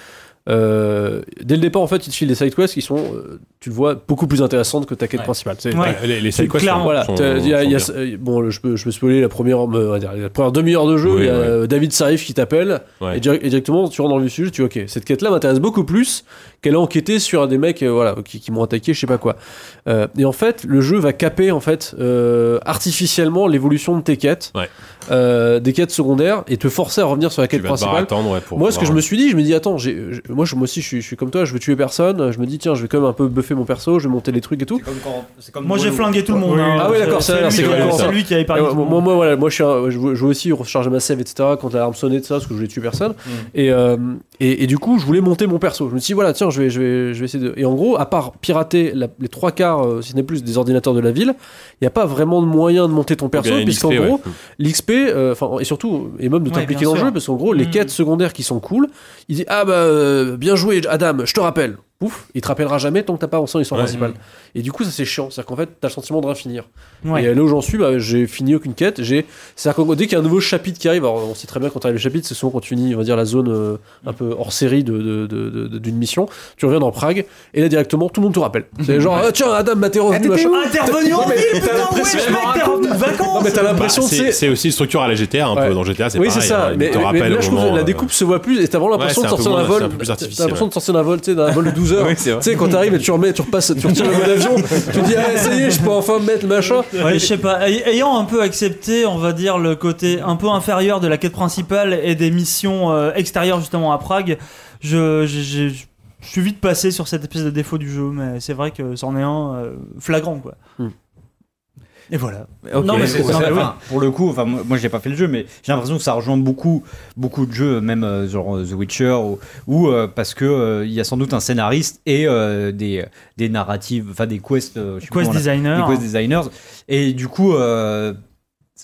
euh, dès le départ en fait ils te filent des side quests qui sont, euh, tu le vois, beaucoup plus intéressantes que ta quête Ouais. principale. Ouais. Les, les side quests voilà. sont- t'as- il y a- il y a- sont bien. bon, je peux, je peux spoiler la première, euh, la première demi-heure de jeu. Oui, il y a ouais. David Sarif qui t'appelle Ouais. et, dir- et directement tu rentres dans le vif du sujet. Tu dis, ok, cette quête-là m'intéresse beaucoup plus qu'elle a enquêté sur des mecs, euh, voilà, qui, qui m'ont attaqué, je sais pas quoi. Euh, et en fait, le jeu va caper en fait euh, artificiellement l'évolution de tes quêtes, Ouais. euh, des quêtes secondaires, et te forcer à revenir sur la quête principale. attendre ouais, pour Moi, ce que je me suis dit, je me dis, attends, j'ai, j'ai- moi, je, moi aussi, je suis, je suis comme toi, je veux tuer personne. Je me dis, tiens, je vais quand même un peu buffer mon perso, je vais monter des trucs et tout. Moi j'ai flingué tout le monde. hein. Ah oui, d'accord, C'est ça a l'air, lui lui qui avait parlé. Moi, moi, voilà, moi, je, suis un- je, veux, je veux aussi recharger ma save, etc. Quand l'alarme sonnait, de ça, parce que je voulais tuer personne. Et, euh, et, et du coup, je voulais monter mon perso. Je me suis dit, voilà, tiens, je vais, essayer de. Et en gros, à part pirater les trois quarts, euh, si ce n'est plus, des ordinateurs de la ville, il n'y a pas vraiment de moyen de monter ton perso, puisqu'en ouais. gros, l'XP, euh, enfin, et surtout, et même de t'impliquer dans le jeu, parce qu'en gros, les Mhm. quêtes secondaires qui sont cool, il dit, ah bah, euh, bien joué, Adam, je te rappelle. pouf, il te rappellera jamais tant que t'as pas avancé l'histoire Ouais. principale. Et du coup, ça c'est chiant. C'est-à-dire qu'en fait, t'as le sentiment de rien finir. Ouais. Et là où j'en suis, bah, j'ai fini aucune quête. J'ai, c'est-à-dire que dès qu'il y a un nouveau chapitre qui arrive, alors on sait très bien quand arrive le chapitre, c'est souvent quand tu finis, on va dire, la zone euh, un peu hors série de, de- de- de- de- d'une mission. Tu reviens dans Prague, et là directement, tout le monde te rappelle. C'est genre, ah, tiens, Adam, bah, t'es revenu, machin. Ah, en ville, t'as putain, l'impression- wesh, mec, t'es revenu de vacances Non, mais t'as l'impression, Bah, c'est aussi une structure à la GTA un Ouais. peu dans GTA c'est oui, pareil c'est ça. hein, il mais, te mais- rappelle mais là, au je trouve moment, que la euh, découpe se voit plus et t'as vraiment l'impression Ouais, de sortir d'un vol. T'as l'impression ouais. de sortir d'un vol, tu sais, d'un vol de 12 heures. Oui. Tu sais, quand t'arrives et tu remets, tu repasses, tu retires le mode avion, tu te dis, ah, ça y est, je peux enfin me mettre le machin. Ouais, je sais pas. Ay- Ayant un peu accepté, on va dire, le côté un peu inférieur de la quête principale et des missions euh, extérieures justement à Prague, je, je, je- je suis vite passé sur cette espèce de défaut du jeu, mais c'est vrai que c'en est un euh, flagrant, quoi. Hmm. Et voilà. Non, mais c'est enfin, pour le coup, enfin moi, j'ai pas fait le jeu, mais j'ai l'impression que ça rejoint beaucoup, beaucoup de jeux, même euh, genre euh, The Witcher, ou, ou, euh, parce que euh, il y a sans doute un scénariste et euh, des, des narratives, enfin des quests, euh, Quest comment on l'a- designer. des quest designers, et du coup.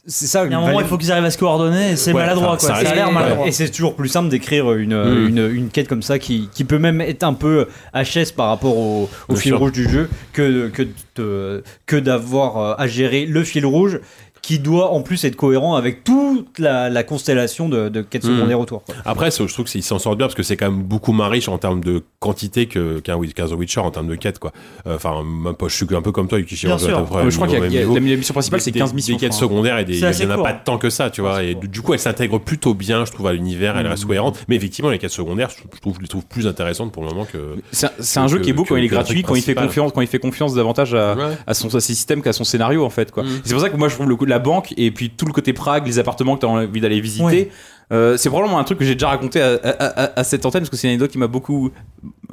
C'est ça. Il y a un moment, il faut qu'ils arrivent à se coordonner et c'est Ouais, maladroit, quoi. ça Ça a l'air maladroit. Et c'est toujours plus simple d'écrire une, Mm. une, une quête comme ça qui, qui peut même être un peu HS par rapport au, fil sûr. rouge du jeu que, que, que d'avoir euh, à gérer le fil rouge qui doit en plus être cohérent avec toute la, la constellation de, de quêtes Mm. secondaires autour. quoi. Après, je trouve qu'ils s'en sortent bien parce que c'est quand même beaucoup moins riche en termes de quantité que- qu'un qu'un The Witcher en termes de quêtes, quoi. Euh, Enfin, même pas, je suis un peu comme toi, Bien sûr. près Ouais, je crois qu'il y a- niveau. la mission principale, c'est Des- 15 missions, Des quêtes secondaires et des, il C'est assez y en a court. pas tant que ça, tu vois. Et du coup, elle s'intègre plutôt bien, je trouve, à l'univers, elle reste cohérente. Mais effectivement, les quêtes secondaires, je je trouve, je les trouve plus intéressantes pour le moment que. C'est un- que- jeu qui est beau que- quand il est que gratuit, quand il fait confiance, quand il fait confiance davantage à, son à ses systèmes qu'à son scénario en fait quoi. Mm. C'est pour ça que moi je trouve le coup de la banque et puis tout le côté Prague, les appartements que tu as envie d'aller visiter. Ouais. euh, c'est probablement un truc que j'ai déjà raconté à, à- à- à cette antenne parce que c'est une anecdote qui m'a beaucoup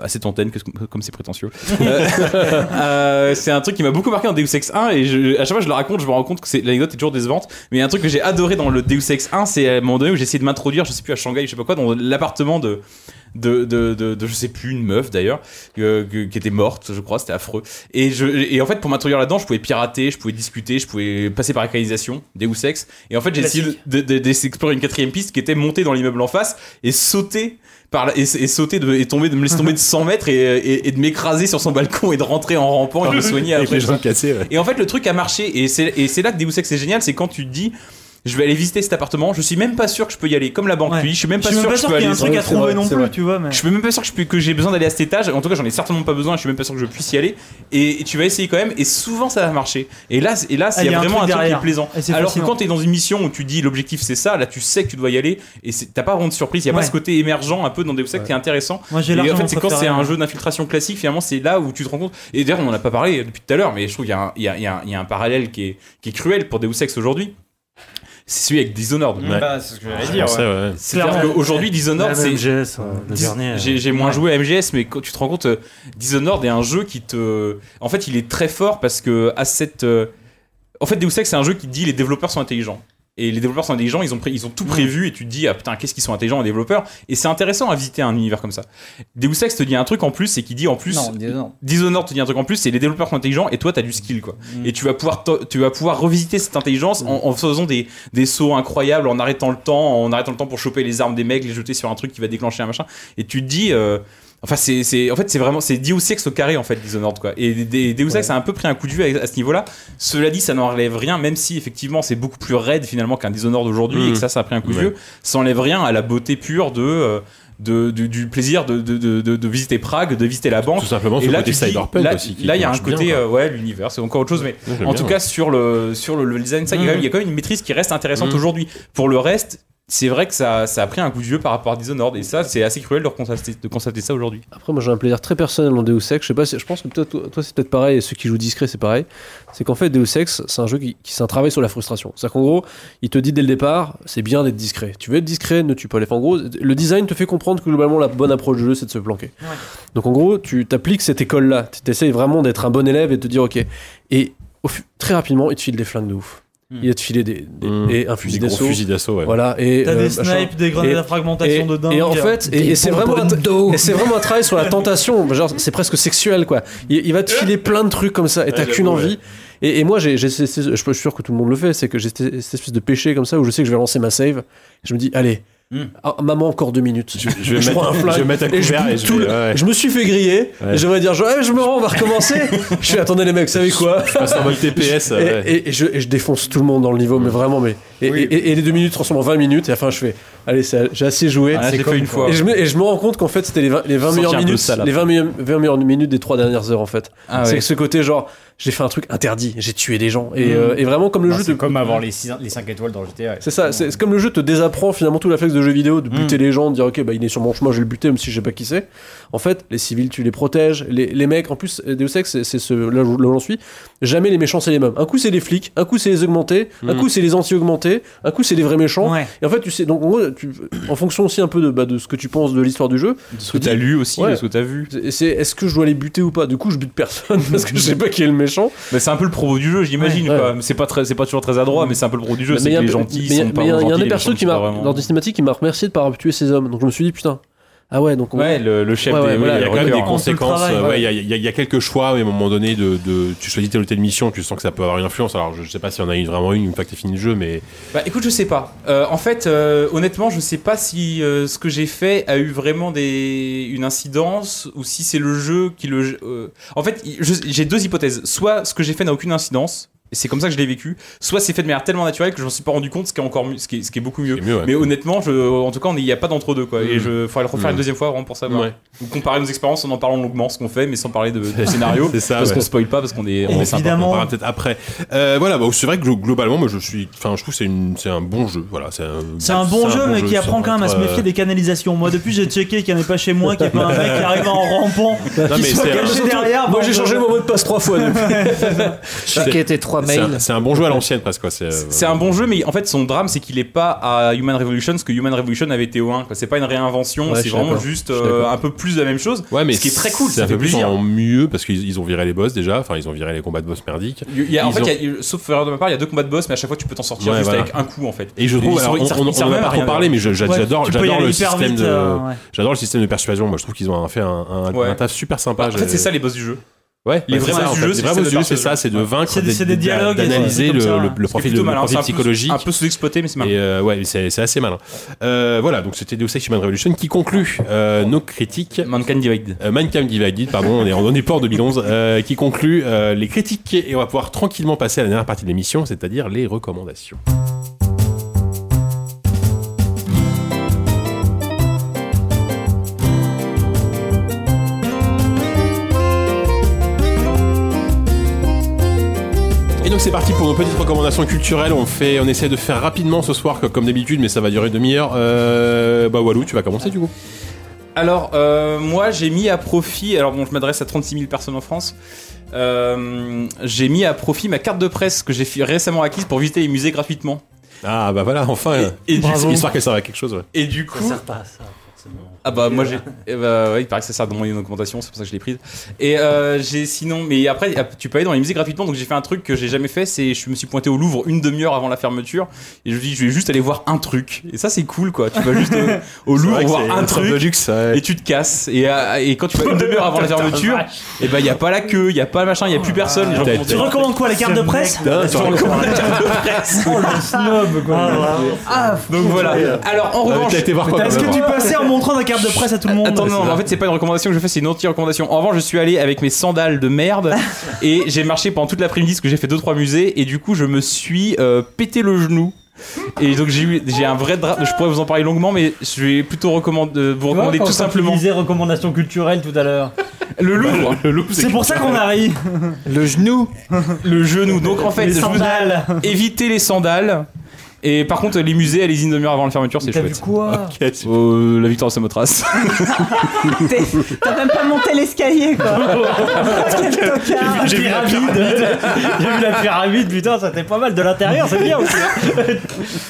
à cette antenne que- comme c'est prétentieux Euh, euh, c'est un truc qui m'a beaucoup marqué en Deus Ex 1 et je- à chaque fois que je le raconte je me rends compte que c'est- l'anecdote est toujours décevante mais un truc que j'ai adoré dans le Deus Ex 1 c'est à un moment donné où j'ai essayé de m'introduire je sais plus à Shanghai je sais pas quoi dans l'appartement de de, de, de, de- je sais plus une meuf d'ailleurs que- que- qui était morte je crois c'était affreux et je et en fait pour m'introduire là-dedans je pouvais pirater je pouvais discuter je pouvais passer par la canalisation Deus Ex et en fait j'ai essayé de- de- de- d'explorer une quatrième piste qui était monter dans l'immeuble en face et sauter par la- et, et sauter de, et tomber de me laisser tomber de 100 mètres et, et, et de m'écraser sur son balcon et de rentrer en rampant et de me soigner Avec après les jambes cassées, ouais. et en fait, le truc a marché. Et c'est et c'est là que Deus Ex est génial. C'est quand tu te dis. Je vais aller visiter cet appartement. Je suis même pas sûr que je peux y aller. Comme la banque Ouais. puis je suis même Je pas suis sûr même que pas je sûr peux qu'il y a aller. un truc à trouver vrai, non plus, vrai. tu vois. Mais... Je suis même pas sûr que je peux- que j'ai besoin d'aller à cet étage. En tout cas, j'en ai certainement pas besoin. Je suis même pas sûr que je puisse y aller. Et, et tu vas essayer quand même. Et souvent, ça va marcher. Et là, c'est- et là, Ah, il y a vraiment un truc qui est plaisant. Alors que quand t'es dans une mission où tu dis l'objectif c'est ça, là, tu sais que tu dois y aller. Et t'as pas vraiment de surprise. Il y a Ouais. pas ce côté émergent un peu dans Deus Ex qui est intéressant. Moi, j'ai Et en fait, c'est quand c'est un ouais. jeu d'infiltration classique, finalement, c'est là où tu te rends compte. Et d'ailleurs, on en a pas parlé depuis tout à l'heure, mais je trouve qu'il y, a un- parallèle qui est, qui est cruel pour Deus Ex aujourd'hui. C'est celui avec Dishonored. Ouais. Bah, c'est ce que j'allais dire. pensais, ouais. ouais. C'est-à-dire Clairement. qu'aujourd'hui, Dishonored, c'est. MGS, euh, le dernier. J'ai j'ai moins joué à MGS, mais quand tu te rends compte, euh, Dishonored est un jeu qui te. En fait, il est très fort parce que à cette. euh, En fait, Deus Ex, c'est un jeu qui te dit les développeurs sont intelligents. Et les développeurs sont intelligents, ils ont, pré- ils ont tout prévu et tu te dis, ah putain, qu'est-ce qu'ils sont intelligents, les développeurs. Et c'est intéressant à visiter un univers comme ça. Deus Ex te dit un truc en plus, c'est qu'il dit en plus. Non, dis- non. Dishonored te dit un truc en plus, c'est les développeurs sont intelligents et toi t'as du skill quoi. Et tu vas pouvoir tu vas pouvoir revisiter cette intelligence en, en faisant des, des sauts incroyables, en arrêtant le temps, en arrêtant le temps pour choper les armes des mecs, les jeter sur un truc qui va déclencher un machin. Et tu te dis, euh, enfin c'est c'est en fait c'est vraiment c'est Deus Ex au carré en fait Dishonored quoi. Et des- Deus Ex a un peu pris un coup de vue à, à ce niveau-là. Cela dit, ça n'enlève rien, même si effectivement c'est beaucoup plus raide finalement qu'un Dishonored aujourd'hui Mhm. et que ça ça a pris un coup de vieux. Ça enlève rien à la beauté pure de euh, de, du, du plaisir de, de, de, visiter Prague, de visiter la banque. Tout simplement, Et là, côté cyberpunk là, aussi. qui là, il y a un bien, côté, euh, ouais, l'univers, c'est encore autre chose, mais en bien, tout cas, sur le, sur le design, ça, il y a quand même- il y a quand même une maîtrise qui reste intéressante Mhm. aujourd'hui. Pour le reste, c'est vrai que ça, ça a pris un coup de vieux par rapport à Dishonored, et ça, c'est assez cruel de constater, de constater ça aujourd'hui. Après, moi j'ai un plaisir très personnel dans Deus Ex. Je sais pas, si- je pense que toi, toi, c'est peut-être pareil, et ceux qui jouent discret c'est pareil. C'est qu'en fait, Deus Ex, c'est un jeu qui, qui c'est un travail sur la frustration. C'est-à-dire qu'en gros, il te dit dès le départ, c'est bien d'être discret. Tu veux être discret, ne tue pas les. Enfin, en gros, le design te fait comprendre que globalement la bonne approche du jeu c'est de se planquer. Donc en gros, tu t'appliques cette école-là. Tu essayes vraiment d'être un bon élève et de te dire ok. Et au très rapidement, il te file des flingues de ouf. Il va te filer des, des- Mmh. et un fusil d'assaut. fusils d'assaut, ouais. Voilà. Et T'as euh, des snipes, des grenades Et- à fragmentation et, de dingue. et en fait, et, et c'est vraiment un, et c'est vraiment un travail sur la tentation. Genre, c'est presque sexuel, quoi. Il, il va te filer plein de trucs comme ça, et t'as qu'une envie. Et, et moi, j'ai, je suis sûr que tout le monde le fait, c'est que j'ai cette espèce de péché comme ça où je sais que je vais lancer ma save. Je me dis, allez, Ah, maman, encore deux minutes. Je, je vais prends un mettre, flingue je vais mettre un et je couvert et je tout vais- le- ouais. Je me suis fait griller. Ouais. Et j'aimerais dire, genre, Eh, je me rends, on va recommencer. je fais, attendez les mecs, vous savez quoi Je passe en mode TPS. et, ouais. et- et je, et je défonce tout le monde dans le niveau, mais vraiment, mais. Et, et- et les deux minutes transforment en 20 minutes, et à la fin, je fais, allez, j'ai assez joué. Ah, là, fait une fois. Et je, me, et je me rends compte qu'en fait, c'était les 20, les 20 Sentir meilleures minutes, les après. 20 meilleures, 20 meilleures minutes des trois dernières heures, en fait. Ah c'est ouais. ce côté, genre, j'ai fait un truc interdit, j'ai tué des gens. Et, Mm. euh, et vraiment, comme le Non, jeu c'est te- comme avant les 5 les cinq étoiles dans GTA. c'est ça, c'est comme le jeu te désapprend finalement tout la flex de jeux vidéo, de buter les gens, de dire ok, bah il est sur mon chemin, je vais le buter même si je sais pas qui c'est. En fait, les civils, tu les protèges, les, les mecs, en plus, Deus Ex, c'est ce, là où j'en suis, jamais les méchants c'est les mêmes. Un coup c'est les flics, un coup c'est les augmentés, un Mhm. coup c'est les anti-augmentés, un coup c'est les vrais méchants. Ouais. Et en fait, tu sais, donc en gros, tu, en fonction aussi un peu de, bah, de ce que tu penses de l'histoire du jeu, Ce que t'as lu aussi, Ouais. ce que t'as vu. c'est c'est- est-ce que je dois les buter ou pas? Du coup, je bute personne parce que je sais pas qui est le méchant. Mais c'est un peu le propos du jeu, j'imagine. Ouais. quoi. Mais C'est pas très, c'est pas toujours très adroit, mais c'est un peu le propos du jeu. Mais C'est il y que a les un- gentils sont pas il y a- des persos qui m'a, dans des cinématiques, qui m'a remercié de pas avoir tué ces hommes. Donc je me suis dit, putain, ah ouais, donc on- Ouais, le, le chef Ouais, ouais, des. voilà, Il y a quand même des On conséquences. ouais. ouais, il y, a- il y a- il y a quelques choix, mais à un moment donné, de, de- tu choisis telle ou telle mission, tu sens que ça peut avoir une influence. Alors, je sais pas s'il y en a une, vraiment une une fois que t'es fini le jeu, mais Bah écoute, je sais pas. Euh, en fait, euh, honnêtement, je sais pas si euh, ce que j'ai fait a eu vraiment des... une incidence ou si c'est le jeu qui le. euh, En fait, je- j'ai deux hypothèses. Soit ce que j'ai fait n'a aucune incidence. C'est comme ça que je l'ai vécu. Soit c'est fait de manière tellement naturelle que je m'en suis pas rendu compte, ce qui est encore mieux, ce qui est, ce qui est beaucoup mieux. c'est mieux. ouais. Mais honnêtement, je, en tout cas, il n'y a pas d'entre deux quoi. Et Mm. je faudrait le refaire Mm. une deuxième fois vraiment pour savoir. Ouais. Ou comparer nos expériences en en parlant longuement ce qu'on fait, mais sans parler de, de scénario. C'est ça, parce ouais. qu'on spoil pas, parce qu'on est, on est sympa. On Évidemment. parlera peut-être après. Euh, voilà, bah, c'est vrai que glo- globalement, moi, je suis, enfin, je trouve que c'est un bon jeu. Voilà, c'est un, bon jeu, mais qui apprend quand même à se être, euh, méfier des canalisations. Moi, depuis, j'ai checké qu'il n'y en ait pas chez moi, qu'il n'y ait pas un mec qui arrive en rampant, qui soit caché derrière. Moi j'ai changé mon mot de passe trois fois depuis. Checker tes trois C'est un, bon jeu à l'ancienne presque. Quoi. C'est, euh, C'est un bon jeu, mais en fait, son drame, c'est qu'il est pas à Human Revolution, parce que Human Revolution avait été au 1. quoi. C'est pas une réinvention, Ouais, c'est vraiment juste euh, un peu plus de la même chose. Ouais, mais ce qui est très cool, c'est ça un fait peu plus plaisir. en mieux parce qu'ils ils ont viré les boss déjà. Enfin, ils ont viré les combats de boss merdiques. Il y a- en Ils fait, ont- il y a- sauf erreur de ma part, il y a deux combats de boss, mais à chaque fois, tu peux t'en sortir Ouais, juste voilà. avec un coup, en fait. Et je trouve, on, a même pas à trop rien, parlé, mais j'adore, le système de, euh, j'adore le système de persuasion. Moi, je trouve qu'ils ont fait un, taf super sympa. En fait, c'est ça les boss du jeu. Ouais, Les vrais en du jeu, c'est ça, de c'est de Ouais. vaincre, C'est des- c'est des d'a- dialogues et d'analyser le, ça. le, le C'est profil, peu- psychologique. Un peu sous-exploité, mais c'est malin. Et euh, ouais, c'est assez malin. Euh, voilà, donc c'était Deus Ex Human Revolution qui conclut euh, nos critiques. Mankind Divided. Euh, Mankind Divided, pardon, on est, on est pas en 2011, euh, qui conclut euh, les critiques et on va pouvoir tranquillement passer à la dernière partie de l'émission, c'est-à-dire les recommandations. C'est parti pour nos petites recommandations culturelles. On fait, on essaie de faire rapidement ce soir co- comme d'habitude, mais ça va durer une demi-heure. Euh, bah Walou, tu vas commencer du coup. Alors, euh, moi, j'ai mis à profit. Alors, bon, je m'adresse à 36 000 personnes en France. Euh, j'ai mis à profit ma carte de presse que j'ai fi- récemment acquise pour visiter les musées gratuitement. Ah bah voilà, enfin, Et, et du, histoire qu'elle serve à quelque chose. Ouais. et du coup, pas à ça, forcément. Ah bah moi j'ai eh bah, ouais, il paraît que ça sert dans mon augmentation, c'est pour ça que je l'ai prise. Et euh, j'ai sinon mais après tu peux aller dans les musées gratuitement donc j'ai fait un truc que j'ai jamais fait, c'est je me suis pointé au Louvre une demi-heure avant la fermeture et je me dis je vais juste aller voir un truc. Et ça c'est cool quoi, tu vas juste euh, au C'est Louvre voir un une truc de luxe. ouais. et tu te casses et, euh, et quand tu vas une demi-heure avant la fermeture, et bah il y a pas la queue, il y a pas le machin, il y a plus personne, les gens T'as- commencent- Tu recommandes quoi, les cartes de presse tu recommandes- Oh le snob quoi. Ah, Donc voilà. Alors en Ah, revanche, Est-ce que tu passais en montrant ta carte de presse à tout le monde Attends, non, en fait, c'est pas une recommandation que je fais, c'est une anti-recommandation. En revanche, je suis allé avec mes sandales de merde et j'ai marché pendant toute l'après-midi parce que j'ai fait 2-3 musées et du coup, je me suis euh, pété le genou. Et donc j'ai eu j'ai un vrai drame, je pourrais vous en parler longuement mais je vais plutôt recommander, vous recommander tout simplement disais recommandations culturelles tout à l'heure. le Louvre, Le loup, C'est pour ça qu'on a ri. Le genou. le genou. Donc en fait, Les je vous- sandales. évitez les sandales. Et par contre, les musées, allez-y une demi-heure avant la fermeture, c'est T'as vu chouette. quoi Euh, la victoire de Samothrace. T'as même pas monté l'escalier, quoi. Quel tocard. J'ai vu la pyramide. J'ai vu la pyramide, putain, ça était pas mal de l'intérieur, c'est bien aussi. hein.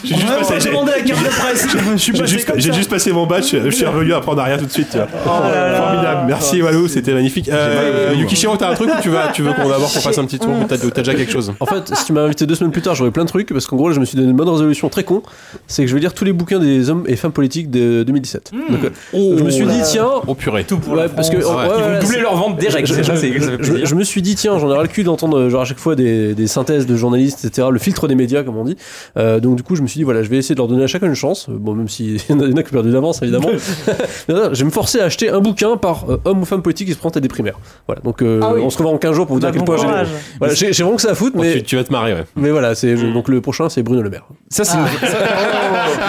J'ai juste On passé- va j'ai- demander la carte de presse. Je suis j'ai passé juste, comme j'ai ça. juste passé mon badge, je suis revenu apprendre à rien tout de suite. tu vois. là là. Formidable, merci Walou, c'était magnifique. Euh, Yukishiro, t'as un truc ou tu, vas, tu veux qu'on d'abord qu'on fasse un petit tour ou t'as déjà quelque chose En fait, si tu m'as invité deux semaines plus tard, j'aurais plein de trucs parce qu'en gros, je me suis donné une bonne résolution résolution très con, c'est que je vais lire tous les bouquins des hommes et femmes politiques de 2017. Donc, euh, je me suis dit tiens, Oh purée. Tout pour Ouais, parce que ouais, Ils vont doubler leur vente direct. je, me suis dit tiens j'en ai ras le cul d'entendre genre à chaque fois des, des synthèses de journalistes etc le filtre des médias comme on dit. Euh, donc du coup je me suis dit voilà je vais essayer de leur donner à chacun une chance. Bon même s'il y en a qui ont perdu d'avance évidemment. Je vais me forcer à acheter un bouquin par euh, homme ou femme politique qui se présente à des primaires. Voilà donc euh, Ah oui. on se revoit en 15 jours pour vous dire à Bah, quel point j'ai voilà, j'ai vraiment que ça à foutre Oh, mais, tu, vas te marrer, ouais. mais voilà c'est je- donc le prochain c'est Bruno Le Maire Ça, c'est une-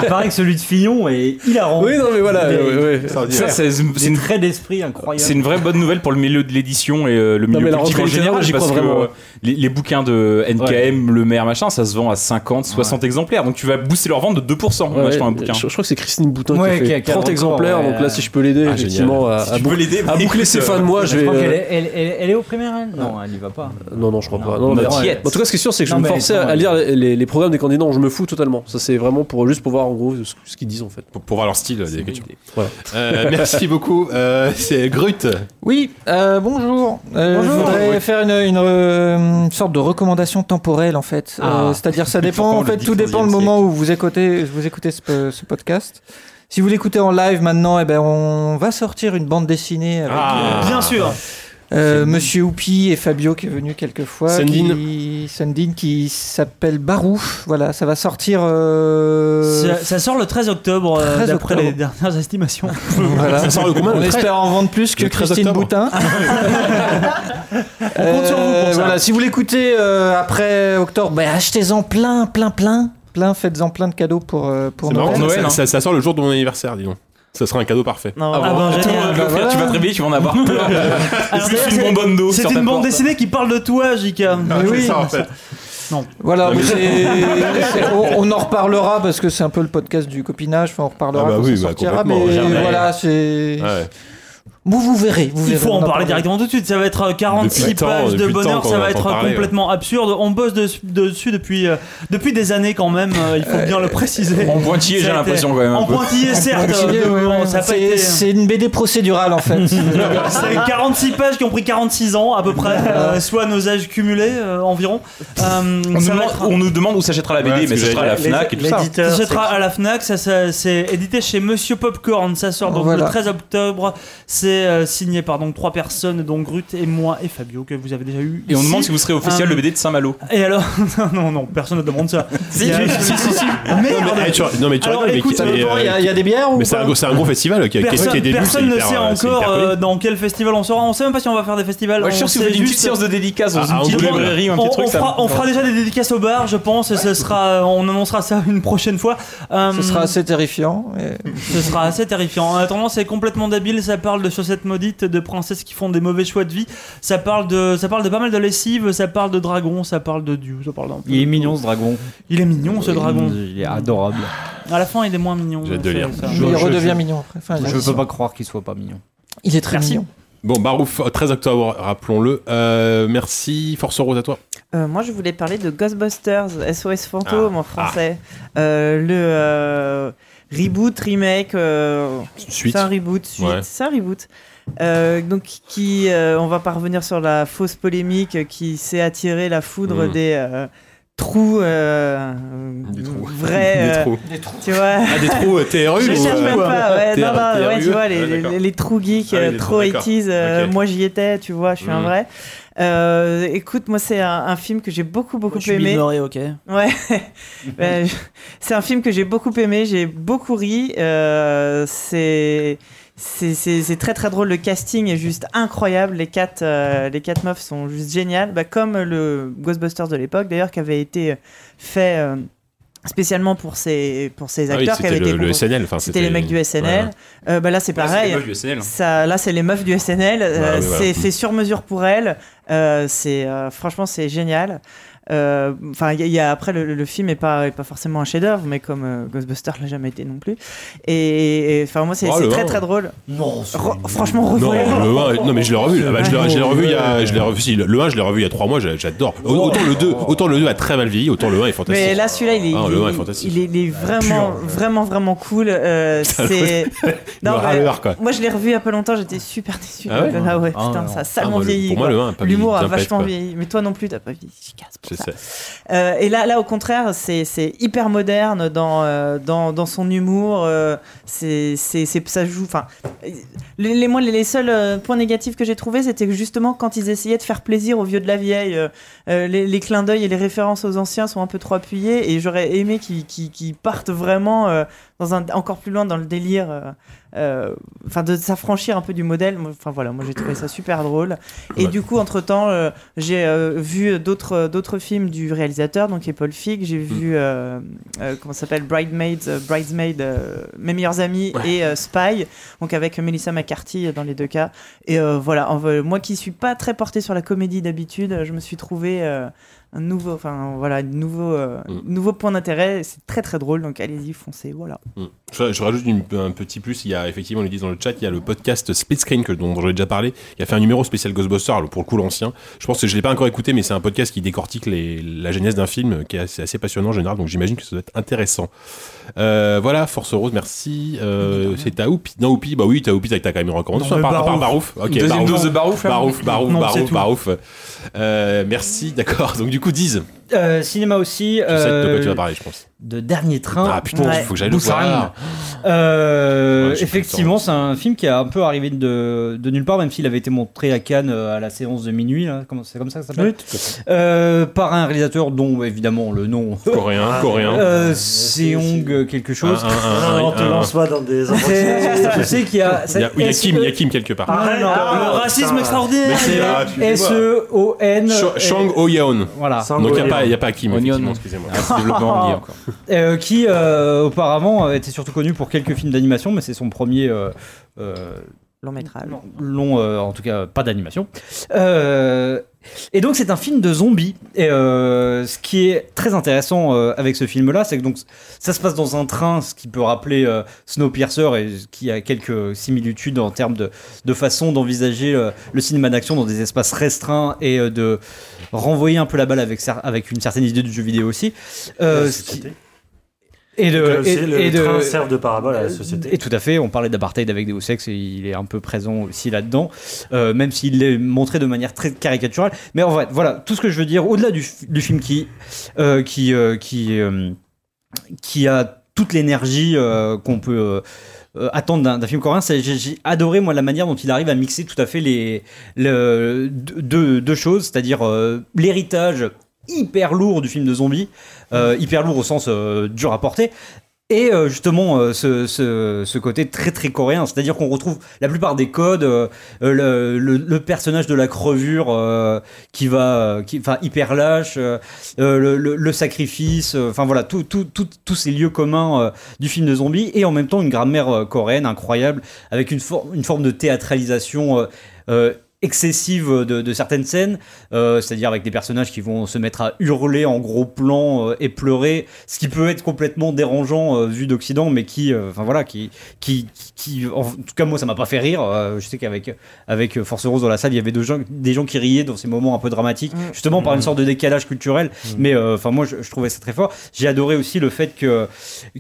Il paraît que celui de Fillon est hilarant. oui non mais voilà Mais- ouais, ouais. ça, c'est c'est C'est une une trait d'esprit incroyable. C'est une vraie bonne nouvelle pour le milieu de l'édition et euh, le milieu mais la politique en général. littéraire, j'y parce crois que, vraiment, ouais. les, les bouquins de NKM, le maire, machin, ça se vend à 50, 60 exemplaires. Donc tu vas booster leur vente de 2% en Ouais, achetant un bouquin. Je, je crois que c'est Christine Boutin Ouais, qui a qui fait a- qui a 30 le record, exemplaires ouais. donc là si je peux l'aider Ah, effectivement à, Si à l'aider, boucler écoute, ses euh, fins de mois je Je vais crois euh, est, elle, elle- elle est au primaire, elle? Non, elle y va pas. Non, non, je crois Non, pas. Non, mais En tout cas, ce qui est sûr, c'est que je Non, me mais non, à lire les, les programmes des candidats dont je me fous totalement. Ça, c'est vraiment pour, juste pour voir en gros ce, ce qu'ils disent en fait. Pour, pour voir leur style d'écriture. Voilà. Euh, merci beaucoup. Euh, c'est Grut. Oui, euh, bonjour. Euh, Bonjour. Je voudrais Oui. faire une, une, une sorte de recommandation temporelle en fait. Ah. Euh, C'est-à-dire ça dépend. En le fait, tout 14e dépend du moment où vous écoutez, vous écoutez ce, ce podcast. Si vous l'écoutez en live maintenant, eh ben on va sortir une bande dessinée avec Ah. Bien sûr. Euh, Monsieur Oupi et Fabio qui est venu quelques fois. Sundin. Qui, Sundin qui s'appelle Barouf. Voilà, ça va sortir. euh, Ça, ça sort le 13 octobre, euh, 13 d'après les dernières estimations. voilà. Ça sort le On le 13? espère en vendre plus que le 13 Christine octobre. Boutin. On compte sur vous pour ça. Voilà, si vous l'écoutez euh, après octobre, ben, achetez-en plein, plein, plein, plein, faites-en plein de cadeaux pour, euh, Noël. marrant, Noël, ça, hein. ça- ça sort le jour de mon anniversaire, dis donc. Ça sera un cadeau parfait. Non, Ah vraiment. ben, génial. euh, bah, voilà. Tu vas te réveiller, tu vas en avoir plein. Une c'est- bonbonne d'eau C'est sur une bande dessinée qui parle de toi, Jika. Mais oui, c'est ça, en fait. voilà, Non, mais- mais c'est- c'est- on, on en reparlera parce que c'est un peu le podcast du copinage. Enfin, on reparlera Ah bah quand oui, ça bah, sortira. complètement, mais jamais. voilà, c'est. Ouais. Vous, vous verrez. Vous Il verrez, faut on en parler directement tout de suite. Ça va être euh, 46 Depuis le temps, pages de bonheur. Ça va être parler, complètement absurde. On bosse dessus, dessus depuis, euh, depuis des années quand même. euh, il faut bien le préciser. En pointillé, j'ai l'impression quand même. un En pointillé, certes. Euh, C'est une BD procédurale en fait. C'est 46 pages qui ont pris 46 ans à peu près, euh, soit nos âges cumulés euh, environ. Euh, On nous, demande, être- on nous demande où s'achètera la BD, Ouais, mais ça sera à la Fnac et tout ça. Ça sera à la Fnac, c'est édité chez Monsieur Popcorn, ça sort donc le 13 octobre. C'est euh, signé par donc trois personnes, dont Grut et moi et Fabio que vous avez déjà eu. Et on demande si vous serez officiel Euh, le BD de Saint-Malo. Et alors non non non, personne ne demande ça. Si, a- si, si, si. Ah, merde. Non, mais, tu, non, mais tu Alors, rigoles, mais, écoute, qui- ça mais, Il y, euh, a- il y a des bières ou mais c'est un, gros- c'est un gros festival qui, Personne, personne ne sait euh, encore euh, dans quel festival on sera. On sait même pas si on va faire des festivals. Ouais, je suis sûr On si vous sait faites une petite séance de dédicace dans une petite librairie ou un petit truc, on ça fera, on fera déjà des dédicaces au bar, je pense. et Ce sera, on annoncera ça une prochaine fois. Euh, Ce sera assez terrifiant. Ce sera assez terrifiant. En attendant, c'est complètement débile. Ça parle de chaussettes maudites, de princesses qui font des mauvais choix de vie. Ça parle de, ça parle de pas mal de lessive. Ça parle de dragons. Ça parle de dieu. Ça parle d'un peu Il est mignon ce dragon. Il est mignon ce dragon. Il est adorable. À la fin, il est moins mignon. J'ai de lire. Je- il redevient je- mignon après. Enfin, Je il- peux pas croire qu'il soit pas mignon. Il est très Merci. mignon. Bon, Barouf, euh, 13 octobre, rappelons-le. Euh, merci, Force Rose à toi. Euh, moi, je voulais parler de Ghostbusters, SOS Fantôme Ah. en français. Euh, le euh, reboot, remake. euh, Suite. C'est un reboot, suite. Ouais. C'est un reboot. Euh, donc, qui, euh, on va pas revenir sur la fausse polémique qui s'est attiré la foudre Mm. des euh, trous, euh, Des trous. vrais. Des euh, trous. Tu vois Ah, des trous euh, TRU Je ou, cherche euh, même pas, ouais, non, non, TRU, ouais, tu vois, les, ouais, les- les trous geeks, Ah oui, euh, trop trous, d'accord. 80s, euh, Ok. moi j'y étais, tu vois, je suis un Mm. vrai. Euh, écoute, moi c'est un, un film que j'ai beaucoup beaucoup Je suis aimé. Murray, ok. Ouais, Ben, je- c'est un film que j'ai beaucoup aimé, j'ai beaucoup ri. euh, c'est c'est- très très drôle, le casting est juste incroyable, les quatre, euh, les quatre meufs sont juste géniales, Bah, comme le Ghostbusters de l'époque d'ailleurs qui avait été fait euh, spécialement pour ces, pour ces Ah oui, acteurs qui c'était avaient le, été le SNL. enfin, c'était les mecs du SNL. Euh, bah là c'est pareil. Du SNL. Ça, là, c'est les meufs du SNL. euh, Ouais, ouais, c'est voilà. fait sur mesure pour elles. Euh, c'est euh, franchement, c'est génial. Euh, Enfin, il y a- il y a, après le, le film est pas est pas forcément un chef-d'œuvre, mais comme euh, Ghostbusters l'a jamais été non plus. Et enfin moi, c'est Oh, très très drôle. Non, Re- franchement, Non, revoyez-le. le 1, non mais je l'ai revu. là. Bah, je l'ai revu il y a, je l'ai revu. Si, le 1, je l'ai revu il y a 3 mois. j'a- J'adore. Autant le 2, autant le 2 a très mal vieilli, autant le 1 est fantastique. Mais là, celui-là, il est, Ah, il le un est est- fantastique. il est, il est vraiment, vraiment, vraiment cool. Euh, c'est. quoi. Moi, je l'ai revu il y a pas longtemps. J'étais super déçu. Ah ouais Ah ouais, Ah putain, ça a Ah, salement moi, le- vieilli. Pour moi, quoi. le 1 a pas L'humour a vachement vieilli. Mais toi non plus, t'as pas vieilli. C'est ça. Euh, et là, là, au contraire, c'est c'est hyper moderne dans, euh, dans, dans son humour. euh, c'est ça joue. Enfin, les, les, moi, les, les seuls points négatifs que j'ai trouvés, c'était que justement quand ils essayaient de faire plaisir aux vieux de la vieille, les, les clins d'œil et les références aux anciens sont un peu trop appuyés. Et j'aurais aimé qu'ils qu'ils- qu'ils partent vraiment dans un encore plus loin dans le délire. Euh, euh, Enfin, de s'affranchir un peu du modèle. Moi, Enfin voilà, moi j'ai trouvé ça super drôle. Et Ouais. du coup, entre temps, j'ai euh, vu d'autres d'autres films du réalisateur, donc Paul Fig. J'ai vu euh, euh, comment s'appelle Bridesmaids, euh, Bridesmaid, euh, Mes meilleurs amis et euh, Spy, donc avec Melissa McCarthy euh, dans les deux cas. Et euh, voilà, en moi qui suis pas très porté sur la comédie d'habitude, euh, je me suis trouvé euh, un nouveau, enfin voilà, un nouveau, euh, Mm. nouveau point d'intérêt. C'est très très drôle, donc allez-y, foncez, voilà. Mm. Je, je rajoute une- un petit plus. Il y a effectivement, on le dit dans le chat, il y a le podcast Split Screen que, dont, j'en ai déjà parlé. Il a fait un numéro spécial Ghostbusters, alors, pour le coup l'ancien. Je pense que je l'ai pas encore écouté, mais c'est un podcast qui décortique les- la genèse d'un film, qui est assez, assez passionnant en général. Donc j'imagine que ça doit être intéressant. Euh, voilà, Force Rose, merci. Euh, c'est Taoupi. Non, Oupi, bah oui, Taoupi, t'as t'as quand même une recommandation. À part Barouf. Barouf. Ok, deuxième Barouf. dose de Barouf, Barouf, Barouf, Barouf, tout. Barouf. Euh, merci, d'accord. Donc du coup, Diz, Euh, cinéma aussi. tu sais de quoi euh, tu vas parler, je pense. de Dernier Train. Ah putain, il faut que j'aille le voir. Euh, Ouais, effectivement, c'est un film qui a un peu arrivé de, de nulle part, même s'il avait été montré à Cannes euh, à la séance de minuit. C'est comme ça que ça s'appelle Oui. Euh, Par un réalisateur dont, évidemment, le nom. Coréen, coréen. Euh, Seong quelque chose. Un- un- un- on te un- lance pas dans des Je sais qu'il y a. Il y a, il y a Kim, il y a Kim quelque part. Arrête, non, ah, Le racisme extraordinaire. S-E-O-N. Sh- Shang Oh-yeon. Voilà. Donc il n'y a. pas- il y a pas Kim, Onion. effectivement, excusez-moi. Ah, c'est développement anglais encore. Euh, qui euh, auparavant euh, était surtout connu pour quelques films d'animation, mais c'est son premier euh, euh, Long métrage. long, euh, en tout cas pas d'animation. Euh, et donc c'est un film de zombies. Et euh, ce qui est très intéressant euh, avec ce film-là, c'est que donc ça se passe dans un train, ce qui peut rappeler euh, Snowpiercer et qui a quelques similitudes en termes de, de façon d'envisager euh, le cinéma d'action dans des espaces restreints et euh, de renvoyer un peu la balle avec, avec une certaine idée du jeu vidéo aussi. Euh, ce qui-. Et de, et- le et de- train sert de parabole à la société. et tout à fait, on parlait d'apartheid avec Deus Ex et il est un peu présent aussi là-dedans, euh, même s'il l'est montré de manière très caricaturale. Mais en fait, voilà, tout ce que je veux dire, au-delà du, film qui, euh, qui, euh, qui, qui a toute l'énergie qu'on peut attendre d'un film coréen, c'est- j'ai adoré moi la manière dont il arrive à mixer tout à fait les, le- deux, deux- choses, c'est-à-dire l'héritage hyper lourd du film de zombies, euh, hyper lourd au sens euh, dur à porter, et euh, justement euh, ce, ce, côté très très coréen, c'est-à-dire qu'on retrouve la plupart des codes, le, le- personnage de la crevure qui va, qui, enfin hyper lâche, le, sacrifice, enfin voilà, tout- tout- tout- tous ces lieux communs du film de zombies, et en même temps une grammaire coréenne incroyable, avec une, une forme de théâtralisation excessive de, de certaines scènes, euh, c'est-à-dire avec des personnages qui vont se mettre à hurler en gros plan euh, et pleurer, ce qui peut être complètement dérangeant euh, vu d'Occident, mais qui, euh, enfin voilà, qui, qui, qui, en tout cas moi ça m'a pas fait rire. Euh, je sais qu'avec avec Force Rose dans la salle, il y avait de gens, des gens qui riaient dans ces moments un peu dramatiques, Mm. justement par une sorte de décalage culturel. Mais euh, enfin moi je, je trouvais ça très fort. J'ai adoré aussi le fait que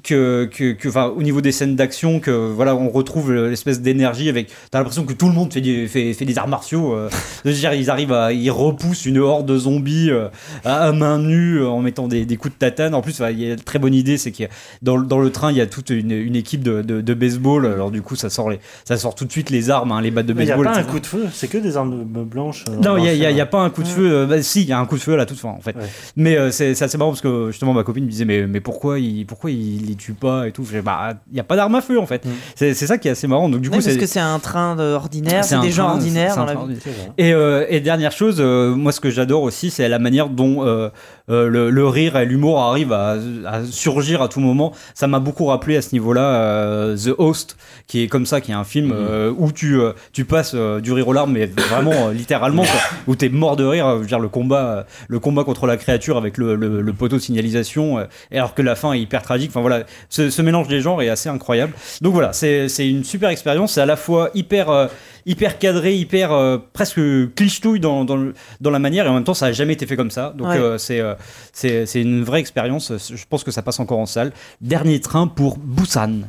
que que que, enfin au niveau des scènes d'action que voilà on retrouve l'espèce d'énergie avec. T'as l'impression que tout le monde fait des fait, fait des arts martiaux. Euh. je veux dire ils arrivent à ils repoussent une horde de zombies euh, à, main nue euh, en mettant des, des coups de tatane. En plus il y a une très bonne idée c'est que dans, le- dans le train il y a toute une, une équipe de, de, de baseball. Alors du coup ça sort les ça sort tout de suite les armes hein, les battes de Mais il n'y a baseball. pas un coup de feu, c'est que des armes blanches. euh, Non, il n'y a, pas un coup de feu. bah, si, il y a un coup de feu à la toute fin, en fait. Ouais. Mais euh, c'est assez marrant parce que justement, ma copine me disait Mais, mais pourquoi, il, pourquoi il les tue pas et tout? Bah, il n'y a pas d'arme à feu, en fait. C'est c'est ça qui est assez marrant. Donc, du coup, parce c'est. que c'est un train ordinaire, c'est des gens ordinaires dans la vie. ordinaire. Et, euh, et dernière chose, euh, moi ce que j'adore aussi, c'est la manière dont euh, le, le rire et l'humour arrivent à, à surgir à tout moment. Ça m'a beaucoup rappelé à ce niveau-là The Host, qui est comme ça, qui est un film euh, où tu, tu passes du rire aux larmes, mais vraiment littéralement, quoi, où t'es mort de rire. Je veux dire, le combat, le combat contre la créature avec le, le, le poteau de signalisation, alors que la fin est hyper tragique. Enfin voilà, ce, ce mélange des genres est assez incroyable. Donc voilà, c'est une super expérience. C'est à la fois hyper hyper cadré, hyper euh, presque clichetouille dans, dans, le- dans la manière, et en même temps, ça a jamais été fait comme ça. Donc Ouais. euh, c'est euh, c'est c'est une vraie expérience. Je pense que ça passe encore en salle. Dernier train pour Busan.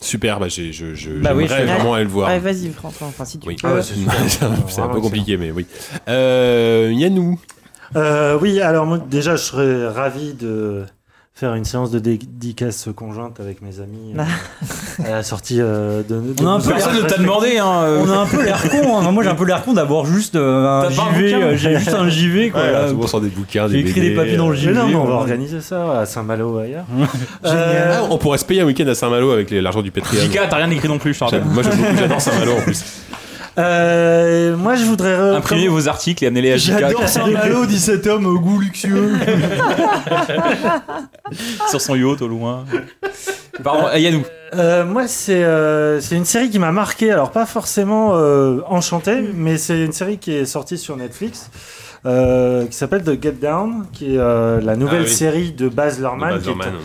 Super, bah, j'ai- je, je, Bah oui, vraiment aller le voir. Ouais, vas-y, François, enfin, si tu Oui. peux. Ah ouais, c'est c'est un peu compliqué, mais oui. Euh, Yannou. Euh, oui, alors moi, déjà, je serais ravi de faire une séance de dédicace conjointe avec mes amis euh, à la sortie euh, de, de- On a un peu Personne ne t'a demandé, hein. euh. On a un peu l'air con. hein. Moi, j'ai un peu l'air con d'avoir juste euh, un JV. J'ai juste un JV. Quoi, Ouais, là. sur des bouquins, J'ai des écrit des papiers dans le JV. non, mais on va organiser ça à Saint-Malo ou ailleurs. Ah, on pourrait se payer un week-end à Saint-Malo avec l'argent du Patreon. JK, t'as rien écrit non plus. J'aime- Moi j'adore Saint-Malo en plus. Euh, moi, je voudrais. re- Imprimez vos articles et amenez-les à JK. J'adore Saint-Malo, 17 hommes au goût luxueux. sur son yacht au loin. Pardon, euh, Yannou. Euh, moi, c'est euh, c'est une série qui m'a marqué. Alors, pas forcément euh, enchanté, mais c'est une série qui est sortie sur Netflix. euh, qui s'appelle The Get Down, qui est euh, la nouvelle Ah oui. série de Baz De Luhrmann, Baz qui, est Luhrmann, un,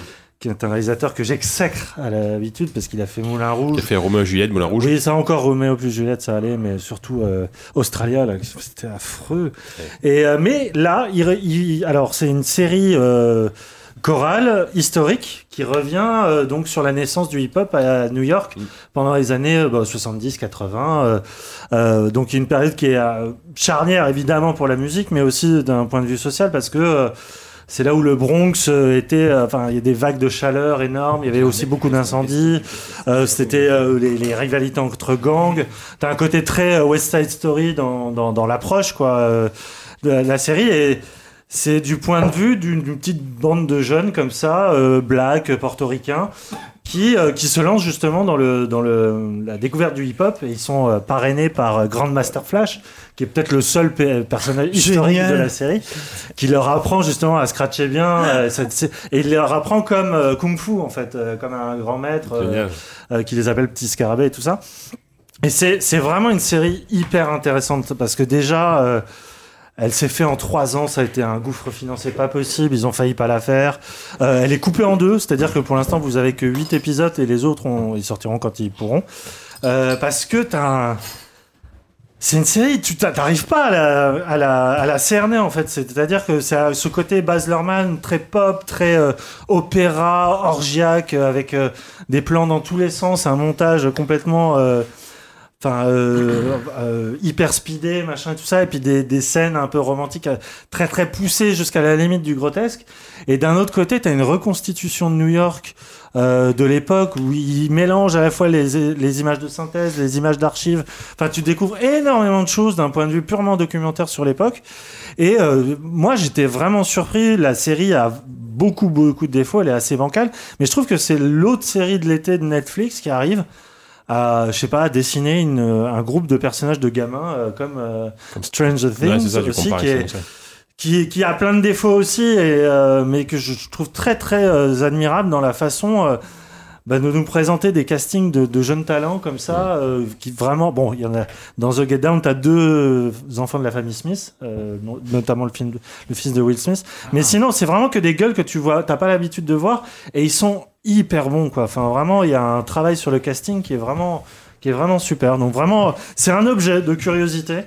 qui est un réalisateur que j'exècre à l'habitude parce qu'il a fait Moulin Rouge. Qui a fait Romain et Juliette, Moulin Rouge. Oui, ça encore Roméo plus Juliette, ça allait, mais surtout euh, Australia, là, c'était affreux. Et euh, mais là, il, il- alors c'est une série euh, chorale historique qui revient euh, donc sur la naissance du hip-hop à New York pendant les années euh, bah, 70-80. euh, euh, donc une période qui est charnière évidemment pour la musique, mais aussi d'un point de vue social parce que c'est là où le Bronx euh, était, euh, enfin, il y a des vagues de chaleur énormes, il y avait aussi beaucoup d'incendies, euh, c'était les, rivalités entre gangs. T'as un côté très West Side Story dans, dans, l'approche, quoi, de la, série. Et c'est du point de vue d'une petite bande de jeunes comme ça, blacks, portoricains, qui, euh, qui se lancent justement dans, le, dans le, la découverte du hip-hop. Et ils sont euh, parrainés par euh, Grandmaster Flash, qui est peut-être le seul pe- personnage historique Génial. de la série, qui leur apprend justement à scratcher bien. euh, c'est- et il leur apprend comme euh, Kung Fu, en fait, euh, comme un grand maître euh, euh, qui les appelle petits scarabées et tout ça. Et c'est c'est vraiment une série hyper intéressante parce que déjà, euh, elle s'est fait en trois ans, ça a été un gouffre financier pas possible, ils ont failli pas la faire. Euh, elle est coupée en deux, c'est-à-dire que pour l'instant vous avez que huit épisodes et les autres on- ils sortiront quand ils pourront. Euh, parce que t'as un... C'est une série, tu t'a- t'arrives pas à la, à, la, à la cerner en fait. C'est-à-dire que c'est ce côté Baz Luhrmann très pop, très euh, opéra, orgiaque, avec euh, des plans dans tous les sens, un montage complètement, euh, enfin, euh, euh, hyper speedé, machin tout ça, et puis des, des scènes un peu romantiques, euh, très très poussées jusqu'à la limite du grotesque. Et d'un autre côté, t'as une reconstitution de New York de l'époque où il mélange à la fois les, les images de synthèse, les images d'archives. Enfin, tu découvres énormément de choses d'un point de vue purement documentaire sur l'époque. Et moi, j'étais vraiment surpris. La série a beaucoup, beaucoup de défauts. Elle est assez bancale. Mais je trouve que c'est l'autre série de l'été de Netflix qui arrive à, je sais pas, à dessiner une, un groupe de personnages de gamins euh, comme euh, Stranger Things Ouais, ça, aussi, qui est, qui, qui a plein de défauts aussi, et, euh, mais que je trouve très très euh, admirable dans la façon euh, bah, de nous présenter des castings de, de jeunes talents comme ça, euh, qui vraiment, bon, il y en a dans The Get Down, t'as deux enfants de la famille Smith, euh, no- notamment le, film, le fils de Will Smith, mais sinon c'est vraiment que des gueules que tu vois, t'as pas l'habitude de voir, et ils sont hyper bons quoi. Enfin vraiment, il y a un travail sur le casting qui est vraiment qui est vraiment super. Donc vraiment, c'est un objet de curiosité.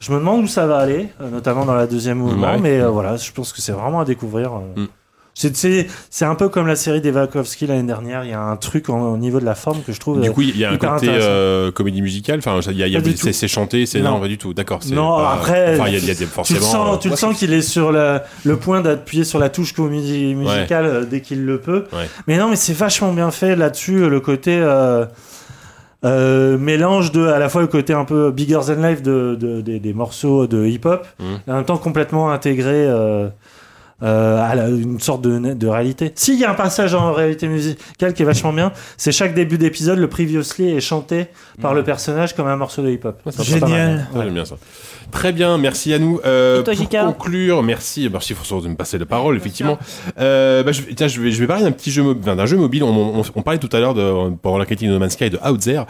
Je me demande où ça va aller, euh, notamment dans la deuxième mouvement, Ouais. mais euh, voilà, je pense que c'est vraiment à découvrir. euh. Mm. C'est- C'est c'est un peu comme la série d'Eva Kowski l'année dernière. Il y a un truc en- au niveau de la forme que je trouve. Du euh, coup, il y a un hyper côté euh, comédie musicale. Enfin, il y a, a- c'est chanté, c'est non, Non. pas du tout. D'accord. Non, pas- après, Enfin, il y a, il y a des- tu le forcément. sens, tu le euh, sens qu'il est sur le, le point d'appuyer sur la touche comédie musicale euh, dès qu'il le peut. Ouais. Mais non, mais c'est vachement bien fait là-dessus, euh, le côté euh, euh, mélange de à la fois le côté un peu bigger than life de, de- des- des morceaux de hip-hop, Mhm. et en même temps complètement intégré. euh, euh, à la- une sorte de, de réalité. S'il y a un passage en réalité musicale qui est vachement bien, c'est chaque début d'épisode, le previously est chanté par le personnage comme un morceau de hip-hop. Ouais. Génial. Ouais, J'aime bien ça. Très bien, merci à nous. Euh, Et toi, pour Jika conclure, merci, merci François de me passer la parole, effectivement. Euh, bah, je, tiens, je vais, je vais parler d'un petit jeu, d'un jeu mobile. On, on- on parlait tout à l'heure pendant la critique de No Man's Sky de Outzer.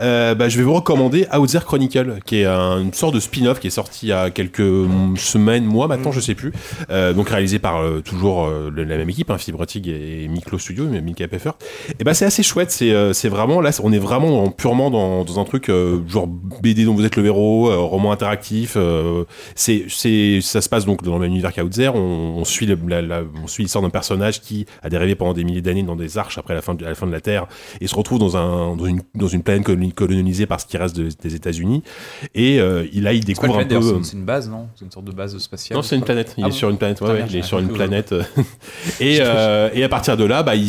Euh, bah, je vais vous recommander Outzer Chronicle, qui est un- une sorte de spin-off qui est sorti il y a quelques mm, semaines, mois maintenant, je sais plus. Euh, donc réalisé par euh, toujours le- la même équipe, hein, Fibrotig et Miklo Studio, mais Mika Peffert. Et ben c'est assez chouette. C'est c'est vraiment là, on est vraiment en- purement dans, dans un truc genre BD dont vous êtes le héros, roman interactif. Euh, c'est c'est ça se passe donc dans le même univers qu'Outzer. On, on suit le- la- la- on suit l'histoire d'un personnage qui a dérivé pendant des milliers d'années dans des arches après la fin de, à la fin de la Terre et se retrouve dans un dans une dans une planète coloni- colonisée par ce qui reste de- des États-Unis. Et euh, là, il découvre un peu. C'est une base, non? C'est une sorte de base spatiale Non, c'est une planète. Il Ah est bon sur une planète. Ouais, ouais, il est sur une planète. et, euh, et à partir de là, bah, il,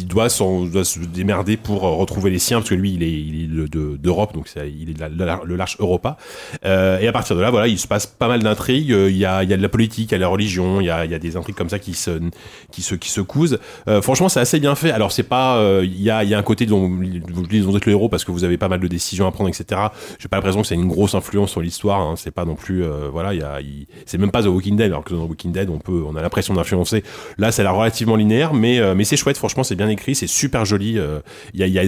il doit, doit se démerder pour euh, retrouver les siens, parce que lui, il est, il est de- de- d'Europe, donc c'est- il est de la- le large Europa. Euh, et à partir de là, voilà, il se passe pas mal d'intrigues. Euh, Il y a, y a de la politique, il y a la religion, il y a, y a des intrigues comme ça qui se, qui se, qui se cousent. Euh, franchement, c'est assez bien fait. Alors, c'est pas, euh, il y a, y a un côté dont vous vous êtes le héros parce que vous avez pas mal de décisions à prendre, etc. J'ai pas l'impression que c'est une grosse influence sur l'histoire. Hein. C'est pas non plus, euh, voilà, il y a, c'est même pas The Walking Dead. Alors que dans The Walking Dead, on peut, on a l'impression d'influencer. Là, ça a l'air relativement linéaire, mais, euh, mais c'est chouette. Franchement, c'est bien écrit, c'est super joli. euh, Il y, a, il y, a,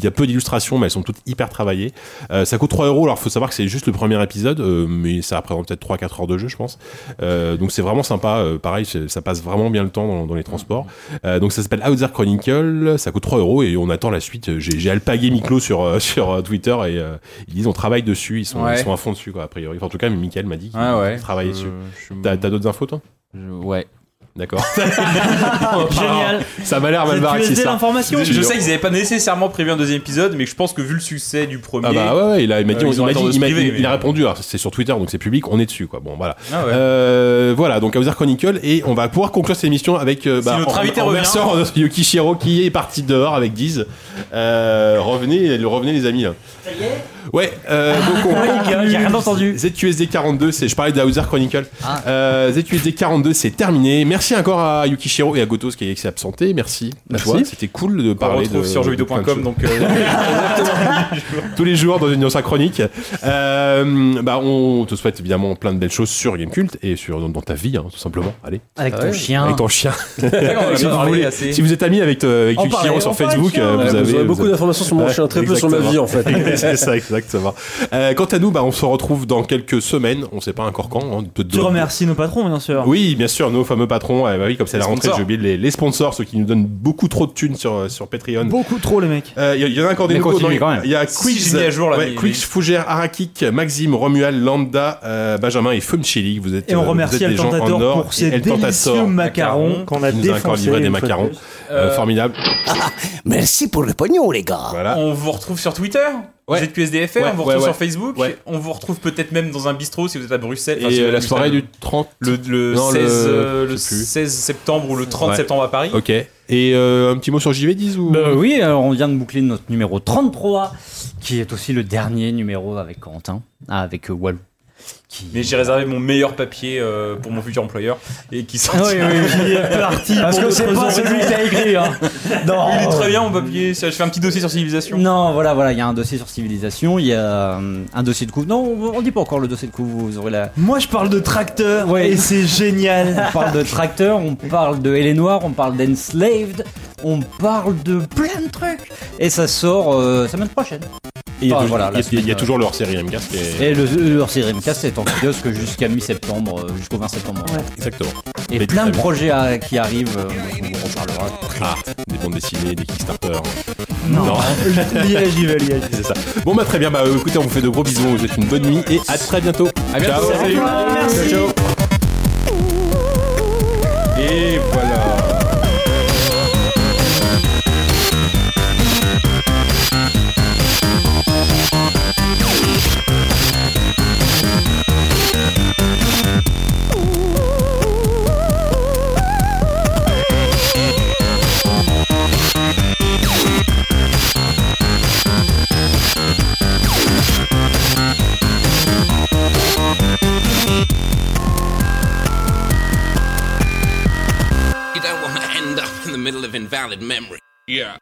y, a, peu d'illustrations, mais elles sont toutes hyper travaillées. Euh, ça coûte 3 euros. Alors, faut savoir que c'est juste le premier épisode, euh, mais ça représente peut-être 3-4 heures de jeu, je pense. Euh, donc, c'est vraiment sympa. Euh, pareil, ça passe vraiment bien le temps dans, dans les transports. Euh, donc, ça s'appelle Outzer Chronicle. Ça coûte 3 euros et on attend la suite. J'ai alpagué Miklo sur, euh, sur euh, Twitter et euh, ils disent on travaille dessus. Ils sont, Ouais. ils sont à fond dessus, quoi, a priori. Enfin, en tout cas, Mickaël m'a dit qu'il ouais. travaillait dessus. t'as d'autres infos, toi? Ouais. D'accord. Génial. Ça m'a l'air mal barré, c'est ça. l'information. Je sais qu'ils avaient pas nécessairement prévu un deuxième épisode, mais je pense que vu le succès du premier. Ah bah ouais, ouais il a, il m'a dit, euh, il dit- il m'a- priver, il- il mais- a répondu, alors c'est sur Twitter donc c'est public, on est dessus quoi. Bon voilà. Ah ouais. Euh, voilà, donc Hauser Chronicle et on va pouvoir conclure cette émission avec euh, Si notre invité remerciant notre Yukishiro qui est parti dehors avec Diz. Euh, revenez, le revenez les amis. Là. Ouais, euh, donc on J'ai rien entendu. ZQSD 42, c'est je parlais de Hauser Chronicle. Ah. Euh, ZQSD 42, c'est terminé. Merci encore à Yukishiro et à Gotos qui s'est absenté. Merci. à Merci. toi. C'était cool de On parler retrouve de sur jeuxvideo.com donc. euh, tous les jours dans une chronique. Euh, bah, on te souhaite évidemment plein de belles choses sur Gamecult et sur dans, dans ta vie, hein, tout simplement. Allez, Avec ton ouais. chien. avec ton chien. on si, vous voulez- assez. si vous êtes ami avec, euh, avec On Yukishiro sur on Facebook, euh, vous avez beaucoup d'informations sur mon chien, très peu sur ma vie en fait. c'est ça, exactement. Euh, quant à nous, bah, on se retrouve dans quelques semaines. On sait pas encore quand. hein, Tu remercies nos patrons, bien sûr. Oui, bien sûr, nos fameux patrons. euh, bah oui, comme c'est Les la rentrée, sponsors. j'ai oublié les, les sponsors, ceux qui nous donnent beaucoup trop de thunes sur, sur Patreon. Beaucoup trop, les mecs. Euh, Il y, y en a encore des nouveaux. Il y a Si, Quicks, j'ai mis à jour, là, ouais, mais- Quicks, Fougère, Arakik, Maxime, Romuald, Lambda, euh, Benjamin et Funchili. Vous êtes Et on euh, vous remercie êtes des El gens en Tentator or. pour El délicieux macarons. qu'on a qui nous a encore défoncé livré des macarons. Euh, Euh, formidable. Merci pour le pognon, les gars. Voilà. On vous retrouve sur Twitter, Ouais. ZQSDFR, Ouais, on vous retrouve ouais. sur Facebook, Ouais. on vous retrouve peut-être même dans un bistrot si vous êtes à Bruxelles. Si Et vous euh, êtes la soirée du 30. le, le Non, 16, le- euh, le sais plus. 16 septembre ou le 30 Ouais. septembre à Paris. Ok. Et euh, un petit mot sur JV10 ou? Bah oui, alors on vient de boucler notre numéro 33, qui est aussi le dernier numéro avec Corentin, ah, avec Walou. Qui... Mais j'ai réservé mon meilleur papier euh, pour mon futur employeur et qui Ah oui, oui, oui. Il est parti. Parce que c'est pas celui que t'as écrit, hein. Non. Il est très bien mon papier, ça, je fais un petit dossier sur civilisation. Non, voilà, voilà, il y a un dossier sur civilisation, il y a euh, un dossier de couve. Non, on, on dit pas encore le dossier de couve, vous aurez la. Moi, je parle de tracteur Ouais. et c'est génial. On parle de tracteur, on parle de Hélène Noire, on parle d'Enslaved, on parle de plein de trucs. Et ça sort euh, semaine prochaine. Et il y Enfin, voilà, y a- il y a semaine, toujours leur série MCAS qui est. Et le, le hors-série MCAS est en kiosque jusqu'à mi-septembre, euh, jusqu'au 20 septembre. Exactement. Et Mais plein de projets à- qui arrivent, euh, on vous reparlera. Ah, des bandes dessinées, des Kickstarter. Non. Liège, j'y vais. C'est ça. Bon bah très bien, bah euh, écoutez, on vous fait de gros bisous, on vous souhaite une bonne nuit et à très bientôt. À bientôt. Ciao. Salut. Ciao, ciao. Et middle of invalid memory. Yeah.